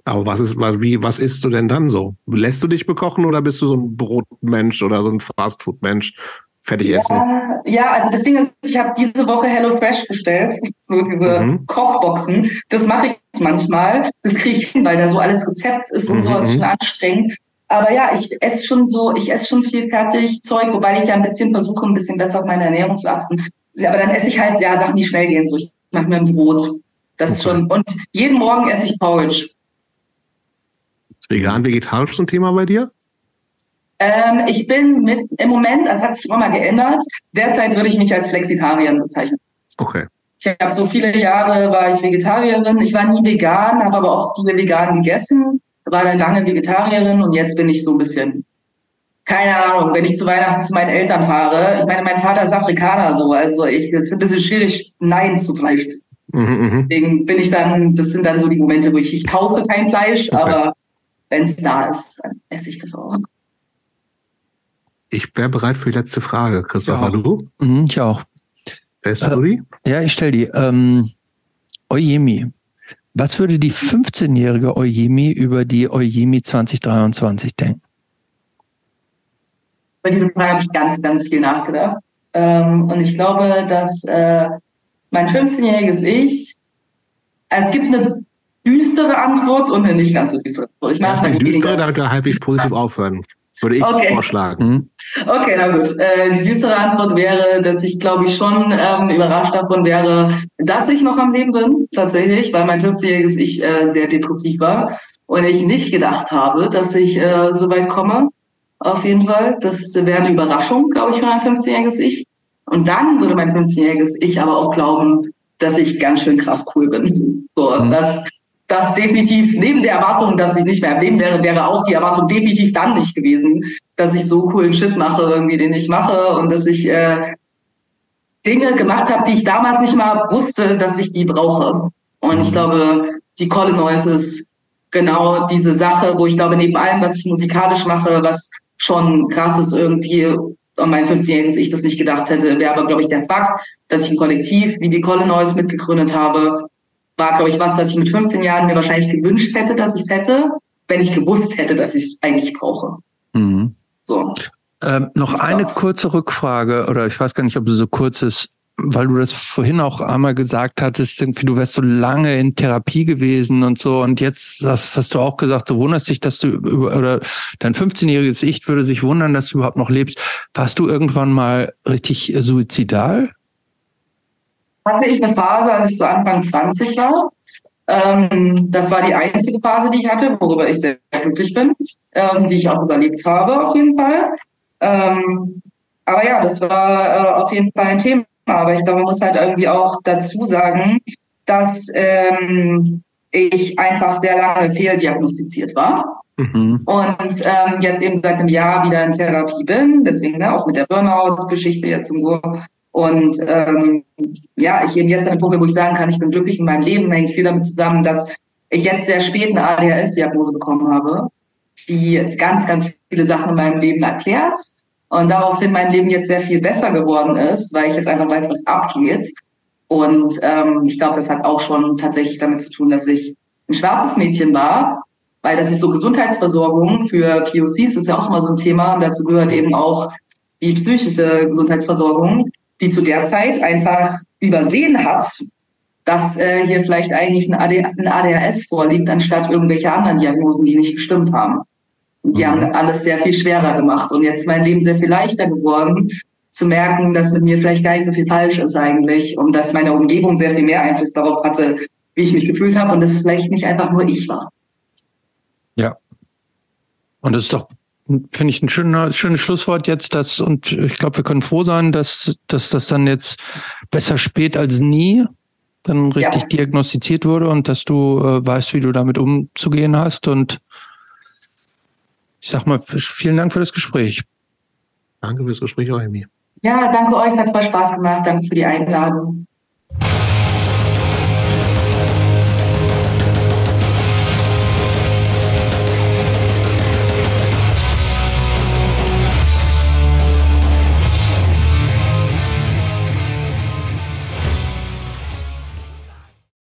Aber was ist, was, wie, was isst du denn dann so? Lässt du dich bekochen oder bist du so ein Brotmensch oder so ein Fastfood-Mensch? Fertig ja, essen? Ja, also das Ding ist, ich habe diese Woche HelloFresh bestellt, so diese mhm. Kochboxen. Das mache ich manchmal. Das kriege ich hin, weil da so alles Rezept ist und mhm. sowas schon anstrengend. Aber ja, ich esse schon so, ich esse schon viel fertig Zeug, wobei ich ja ein bisschen versuche, ein bisschen besser auf meine Ernährung zu achten. Aber dann esse ich halt ja Sachen, die schnell gehen. So, ich mache mir ein Brot. Das ist schon. Und jeden Morgen esse ich Porridge. Ist vegan, vegetarisch so ein Thema bei dir? Ähm, ich bin mit, im Moment, das hat sich immer mal geändert. Derzeit würde ich mich als Flexitarierin bezeichnen. Okay. Ich habe so viele Jahre war ich Vegetarierin. Ich war nie vegan, habe aber auch viele vegan gegessen. War dann lange Vegetarierin und jetzt bin ich so ein bisschen keine Ahnung, wenn ich zu Weihnachten zu meinen Eltern fahre. Ich meine, mein Vater ist Afrikaner so, also ich es ist ein bisschen schwierig, Nein zu Fleisch. Mhm, mhm, Deswegen bin ich dann, das sind dann so die Momente, wo ich, ich kaufe kein Fleisch, okay. aber wenn es da ist, dann esse ich das auch. Ich wäre bereit für die letzte Frage. Christopher, du? Mhm, ich auch. Weißt du die? Äh, ja, ich stelle die. Ähm, Oyemi. Was würde die 15-jährige Oyemi über die Oyemi 2023 denken? Über diese Frage habe ich ganz, ganz viel nachgedacht. Ähm, und ich glaube, dass äh, mein 15-jähriges Ich, es gibt eine düstere Antwort und eine nicht ganz so düstere Antwort. Ich mache die düstere, damit wir halbwegs positiv aufhören. Würde ich okay. vorschlagen. Mhm. Okay, na gut. Äh, die düstere Antwort wäre, dass ich, glaube ich, schon ähm, überrascht davon wäre, dass ich noch am Leben bin, tatsächlich, weil mein 15-jähriges Ich äh, sehr depressiv war und ich nicht gedacht habe, dass ich äh, so weit komme auf jeden Fall. Das wäre eine Überraschung, glaube ich, für ein 15-jähriges Ich. Und dann würde mein 15-jähriges Ich aber auch glauben, dass ich ganz schön krass cool bin. So, mhm. das, das definitiv neben der Erwartung, dass ich nicht mehr am Leben wäre, wäre auch die Erwartung definitiv dann nicht gewesen, dass ich so coolen Shit mache, irgendwie, den ich mache und dass ich äh, Dinge gemacht habe, die ich damals nicht mal wusste, dass ich die brauche. Und ich mhm. glaube, die Colin Noise ist genau diese Sache, wo ich glaube, neben allem, was ich musikalisch mache, was schon krass ist irgendwie, an mein 15-jähriges Ich das nicht gedacht hätte, wäre aber, glaube ich, der Fakt, dass ich ein Kollektiv wie die Colinois mitgegründet habe, war, glaube ich, was, das ich mit 15 Jahren mir wahrscheinlich gewünscht hätte, dass ich es hätte, wenn ich gewusst hätte, dass ich es eigentlich brauche. Mhm. So. Ähm, noch eine kurze Rückfrage, oder ich weiß gar nicht, ob sie so kurz ist weil du das vorhin auch einmal gesagt hattest, irgendwie, du wärst so lange in Therapie gewesen und so. Und jetzt hast, hast du auch gesagt, du wunderst dich, dass du oder dein 15-jähriges Ich würde sich wundern, dass du überhaupt noch lebst. Warst du irgendwann mal richtig suizidal? Hatte ich eine Phase, als ich so Anfang 20 war. Ähm, das war die einzige Phase, die ich hatte, worüber ich sehr glücklich bin, ähm, die ich auch überlebt habe, auf jeden Fall. Ähm, aber ja, das war äh, auf jeden Fall ein Thema aber ich glaube, man muss halt irgendwie auch dazu sagen, dass ähm, ich einfach sehr lange fehldiagnostiziert war. Mhm. Und ähm, jetzt eben seit einem Jahr wieder in Therapie bin, deswegen ne, auch mit der Burnout-Geschichte jetzt und so. Und ähm, ja, ich eben jetzt an einem Punkt, wo ich sagen kann, ich bin glücklich in meinem Leben, hängt viel damit zusammen, dass ich jetzt sehr spät eine ADHS-Diagnose bekommen habe, die ganz, ganz viele Sachen in meinem Leben erklärt und daraufhin mein Leben jetzt sehr viel besser geworden ist, weil ich jetzt einfach weiß, was abgeht. Und ähm, ich glaube, das hat auch schon tatsächlich damit zu tun, dass ich ein schwarzes Mädchen war weil das ist so Gesundheitsversorgung für POCs, ist ja auch immer so ein Thema. Und dazu gehört eben auch die psychische Gesundheitsversorgung, die zu der Zeit einfach übersehen hat, dass äh, hier vielleicht eigentlich ein, AD, ein ADHS vorliegt, anstatt irgendwelche anderen Diagnosen, die nicht gestimmt haben. Die mhm. haben alles sehr viel schwerer gemacht. Und jetzt ist mein Leben sehr viel leichter geworden, zu merken, dass mit mir vielleicht gar nicht so viel falsch ist eigentlich und dass meine Umgebung sehr viel mehr Einfluss darauf hatte, wie ich mich gefühlt habe und es vielleicht nicht einfach nur ich war. Ja. Und das ist doch, finde ich, ein schöner, schönes Schlusswort jetzt, dass, und ich glaube, wir können froh sein, dass, dass das dann jetzt besser spät als nie dann richtig ja. diagnostiziert wurde und dass du äh, weißt, wie du damit umzugehen hast. Und ich sag mal, vielen Dank für das Gespräch. Danke fürs Gespräch, Euemi. Ja, danke euch, es hat voll Spaß gemacht. Danke für die Einladung.